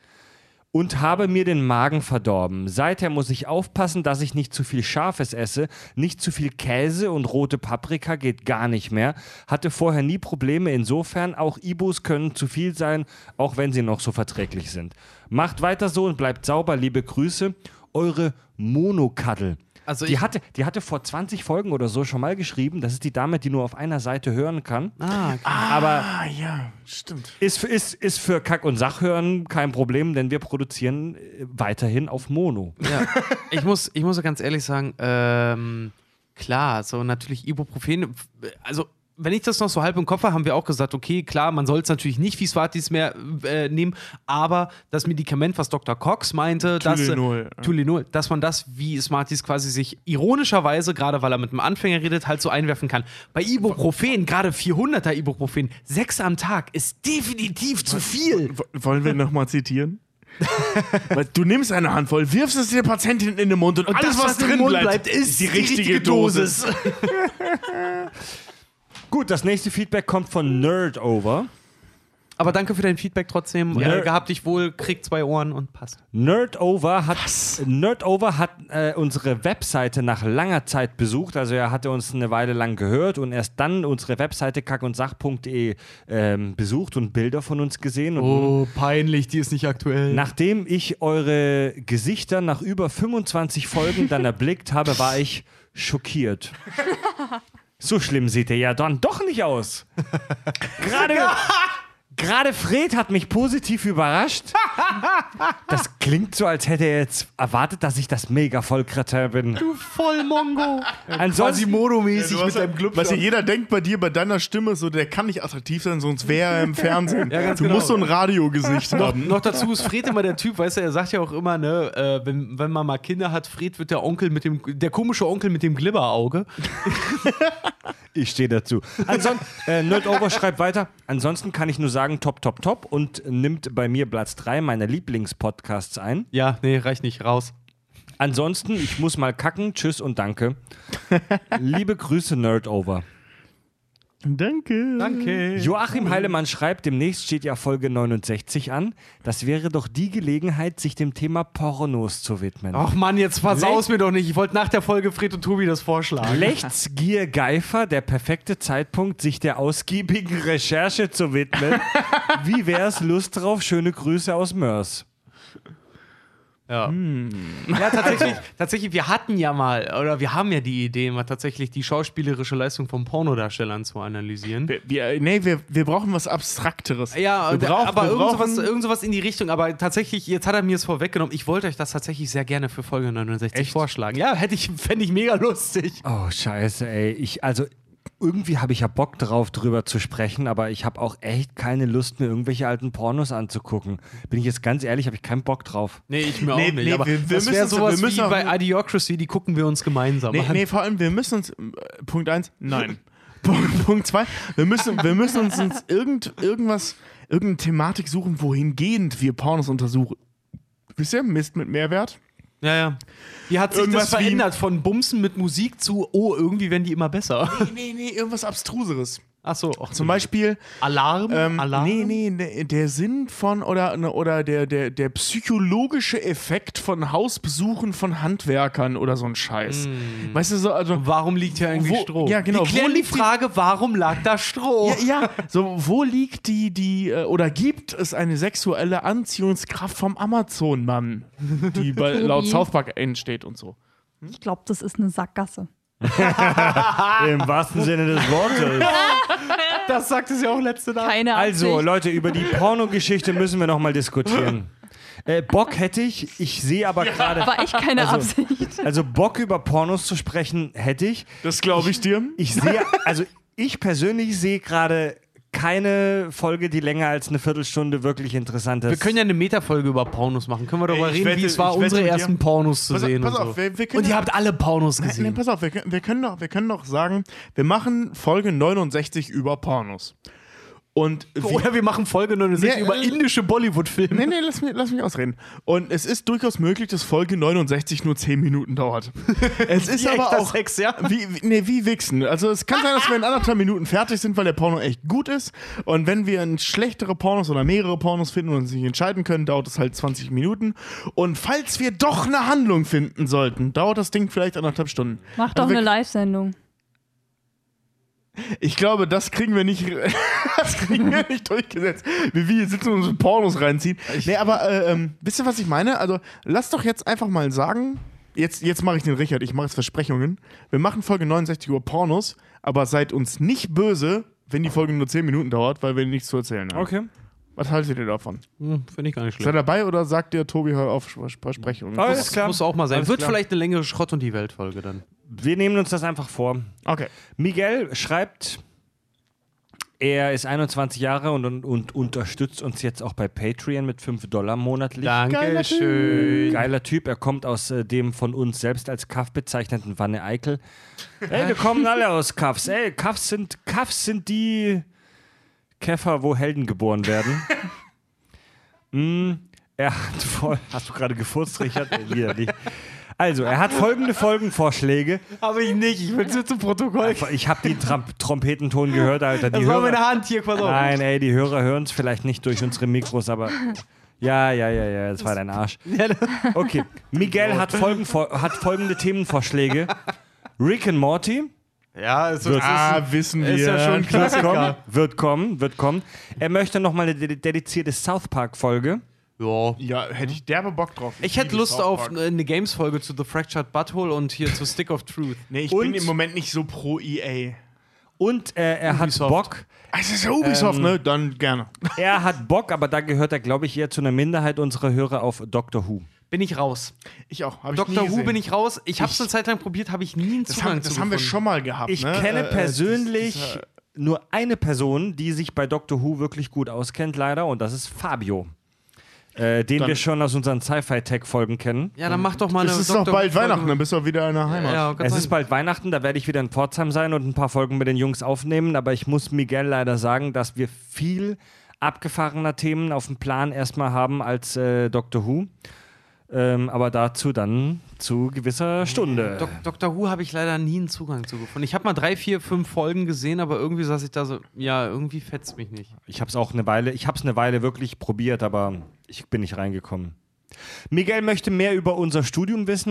und habe mir den Magen verdorben. Seither muss ich aufpassen, dass ich nicht zu viel Scharfes esse, nicht zu viel Käse und rote Paprika geht gar nicht mehr. Hatte vorher nie Probleme, insofern auch Ibos können zu viel sein, auch wenn sie noch so verträglich sind. Macht weiter so und bleibt sauber, liebe Grüße. Eure Monokaddel. Also die, hatte, die hatte vor 20 Folgen oder so schon mal geschrieben. Das ist die Dame, die nur auf einer Seite hören kann. Ah, okay. Aber Ah, ja, stimmt. ist, für- ist, ist für Kack- und Sachhören kein Problem, denn wir produzieren äh, weiterhin auf Mono. Ja, ich muss, ich muss ganz ehrlich sagen, ähm, Klar, so natürlich Ibuprofen. Also, wenn ich das noch so halb im Kopf habe, haben wir auch gesagt, okay, klar, man soll es natürlich nicht wie Swatis mehr äh, nehmen, aber das Medikament, was Dr. Cox meinte, dass, Tylenol, äh, ja. Tylenol, dass man das wie Smarties quasi sich ironischerweise, gerade weil er mit einem Anfänger redet, halt so einwerfen kann. Bei Ibuprofen, gerade 400er Ibuprofen, sechs am Tag ist definitiv zu viel. Wollen wir nochmal zitieren? Weil du nimmst eine Handvoll, wirfst es der Patientin in den Mund und, alles, das, was, im drin Mund bleibt, ist die richtige, Dosis. Dosis. Gut, das nächste Feedback kommt von Nerdover. Aber danke für dein Feedback trotzdem. Ja. Äh, gehabt dich wohl, krieg zwei Ohren und passt. Nerdover hat, Nerdover hat äh, unsere Webseite nach langer Zeit besucht. Also er hatte uns eine Weile lang gehört und erst dann unsere Webseite kackundsach.de ähm, besucht und Bilder von uns gesehen. Und Oh, peinlich, die ist nicht aktuell. Nachdem ich eure Gesichter nach über 25 Folgen dann erblickt habe, war ich schockiert. So schlimm sieht er ja dann doch nicht aus. Gerade, gerade Fred hat mich positiv überrascht. Das klingt so, als hätte er jetzt erwartet, dass ich das mega Vollkretin bin. du Vollmongo. Ansonsten, Quasimodo-mäßig mit deinem Club. Was ja jeder denkt bei dir, bei deiner Stimme, so der kann nicht attraktiv sein, sonst wäre er im Fernsehen. Ja, ganz du genau. musst so ein Radiogesicht haben. noch dazu ist Fred immer der Typ, weißt du, er sagt ja auch immer, ne, äh, wenn, wenn man mal Kinder hat, Fred wird der Onkel mit dem, der komische Onkel mit dem Glibberauge. ich stehe dazu. Ansonsten, äh, Nerdover schreibt weiter. Ansonsten kann ich nur sagen, top, top, top und nimmt bei mir Platz 3 meiner Lieblingspodcasts ein. Ja, nee, reicht nicht, raus. Ansonsten, ich muss mal kacken. Tschüss und danke. Liebe Grüße, Nerdover. Danke. Danke. Joachim Heilemann schreibt, demnächst steht ja Folge 69 an. Das wäre doch die Gelegenheit, sich dem Thema Pornos zu widmen. Ach Mann, jetzt versaus mir doch nicht. Ich wollte nach der Folge Fred und Tobi das vorschlagen. Lechts Gier Geifer, der perfekte Zeitpunkt, sich der ausgiebigen Recherche zu widmen. Wie wär's? Lust drauf? Schöne Grüße aus Mörs. Ja. ja, tatsächlich, tatsächlich, wir hatten ja mal, oder wir haben ja die Idee, mal tatsächlich die schauspielerische Leistung von Pornodarstellern zu analysieren. Wir, wir, nee, wir, wir brauchen was Abstrakteres. Ja, wir brauchen, aber wir irgend sowas, irgend sowas in die Richtung. Aber tatsächlich, jetzt hat er mir es vorweggenommen. Ich wollte euch das tatsächlich sehr gerne für Folge 69 vorschlagen. Ja, hätte ich, fände ich mega lustig. Oh, scheiße, ey. Ich, also, irgendwie habe ich ja Bock drauf, drüber zu sprechen, aber ich habe auch echt keine Lust, mir irgendwelche alten Pornos anzugucken. Bin ich jetzt ganz ehrlich, habe ich keinen Bock drauf. Nee, ich mir Nee, auch nicht. nee, aber wir- wir das wäre müssen- sowas wir müssen wie bei Idiocracy, die gucken wir uns gemeinsam Nee, an. nee, vor allem, wir müssen uns. äh, Punkt 1, nein. Punkt- 2, wir müssen, wir müssen uns, uns irgend, irgendwas, irgendeine Thematik suchen, wohingehend wir Pornos untersuchen. Wisst ihr, Mist mit Mehrwert? Ja, ja. Wie hat sich Irgendwas das verändert von Bumsen mit Musik zu, oh, irgendwie werden die immer besser? Nee, nee, nee, irgendwas Abstruseres. Achso, Zum Beispiel, Alarm? ähm, Alarm? nee, nee, nee, der Sinn von oder, oder der, der, der psychologische Effekt von Hausbesuchen von Handwerkern oder so ein Scheiß. Weißt du, so, also. Warum liegt hier eigentlich Wo- Stroh? ja, genau, Wir klären wo die liegt die- Frage, warum lag da Stroh? Ja, ja, so, wo liegt die, die, äh, oder gibt es eine sexuelle Anziehungskraft vom Amazon-Mann, die bei, laut South Park entsteht und so? Ich glaube, das ist eine Sackgasse. Im wahrsten Sinne des Wortes. Das sagte sie auch letzte Nacht. Keine Also, Absicht. Leute, über die Pornogeschichte müssen wir nochmal diskutieren. Äh, Bock hätte ich, ich sehe aber gerade. War echt keine Also- Absicht. Also Bock über Pornos zu sprechen hätte ich. Das glaube ich dir. Ich sehe, also ich persönlich sehe gerade keine Folge, die länger als eine Viertelstunde wirklich interessant ist. Wir können ja eine Metafolge über Pornos machen. Können wir darüber Ey, reden, wette- wie es war, unsere ersten Pornos zu Pass sehen. pass und, auf, so. wir- wir können und ihr ja- habt alle Pornos Nee, gesehen. pass auf, wir, können- wir, können doch, wir können doch sagen, wir machen Folge 69 über Pornos. Und Oder wir machen Folge 69 Nee, über äh, indische Bollywood-Filme. Nee, nee, lass mich, lass mich ausreden. Und es ist durchaus möglich, dass Folge 69 nur 10 Minuten dauert. Es ist Wie aber auch. Sex, ja? Wie, wie, nee, wie Wichsen. Also es kann sein, dass wir in anderthalb Minuten fertig sind, weil der Porno echt gut ist. Und wenn wir ein schlechtere Pornos oder mehrere Pornos finden und uns nicht entscheiden können, dauert es halt 20 Minuten. Und falls wir doch eine Handlung finden sollten, dauert das Ding vielleicht anderthalb Stunden. Mach doch Also wir- eine Live-Sendung. Ich glaube, das kriegen wir nicht, das kriegen wir nicht durchgesetzt. Wie wir sitzen und unsere Pornos reinziehen. Nee, aber äh, ähm, wisst ihr, was ich meine? Also, lass doch jetzt einfach mal sagen, jetzt, jetzt mache ich den Richard, ich mache jetzt Versprechungen. Wir machen Folge 69 über Pornos, aber seid uns nicht böse, wenn die Folge nur 10 Minuten dauert, weil wir nichts zu erzählen haben. Okay. Was haltet ihr davon? Hm, Finde ich gar nicht Seid ihr schlecht. dabei oder sagt ihr, Tobi, hör auf, Versprechungen? Alles Das klar. muss auch mal sein. Alles Wird klar. vielleicht eine längere Schrott- und die Weltfolge dann. Wir nehmen uns das einfach vor. Okay. Miguel schreibt, er ist 21 Jahre und, und, und unterstützt uns jetzt auch bei Patreon mit 5 Dollar monatlich. Dankeschön. Geiler Typ, er kommt aus äh, dem von uns selbst als Kaff bezeichneten Wanne Eickel. Ey, wir kommen alle aus Kaffs. Ey, Kaffs sind, Kaffs sind die Käfer, wo Helden geboren werden. mm, er hat voll. Hast du gerade gefurzt, Richard? Wieder nicht. Also, er hat folgende Folgenvorschläge. Habe ich nicht. Ich will es zum Protokoll. Ich habe den Tram Trompetenton gehört, Alter. Die Das war Hörer, meine Hand hier, pass auf. Nein, ey, die Hörer hören es vielleicht nicht durch unsere Mikros, aber. Ja, ja, ja, ja, das war dein Arsch. Okay, Miguel hat, folgen, hat folgende Themenvorschläge: Rick and Morty. Ja, also Wird- Ah, wissen wir. ist ja schon Wird Klassiker. kommen, wird kommen, wird kommen. Er möchte nochmal eine de- dedizierte South Park-Folge. Ja. Ja, hätte ich derbe Bock drauf. Ich hätte liebe Lust South auf Park. eine Games-Folge zu The Fractured Butthole und hier zu Stick of Truth. Nee, ich Und- bin im Moment nicht so pro EA. Und äh, er hat Ubisoft. Bock. Es ist ja Ubisoft, Ähm, ne? Dann gerne. Er hat Bock, aber da gehört er, glaube ich, eher zu einer Minderheit unserer Hörer auf Doctor Who. Bin ich raus. Ich auch. Hab nie Who bin ich raus. Ich habe es eine Zeit lang probiert, habe ich nie einen Das, Zugang haben, das zu haben wir gefunden. schon mal gehabt. Ich ne? kenne Äh, äh, persönlich dieser- nur eine Person, die sich bei Doctor Who wirklich gut auskennt, leider, und das ist Fabio. Äh, den Dann- wir schon aus unseren Sci-Fi-Tech-Folgen kennen. Ja, dann mach doch mal eine Es ist noch Dr. bald Folge. Weihnachten, dann bist du wieder in der Heimat. Ja, kann Es ist bald Weihnachten, da werde ich wieder in Pforzheim sein und ein paar Folgen mit den Jungs aufnehmen, aber ich muss Miguel leider sagen, dass wir viel abgefahrener Themen auf dem Plan erstmal haben als äh, Doctor Who. Ähm, aber dazu dann zu gewisser Stunde. Dok Dr. Who habe ich leider nie einen Zugang zu gefunden. Ich habe mal drei, vier, fünf Folgen gesehen, aber irgendwie saß ich da so, ja, irgendwie fetzt mich nicht. Ich habe es auch eine Weile, ich habe es eine Weile wirklich probiert, aber ich bin nicht reingekommen. Miguel möchte mehr über unser Studium wissen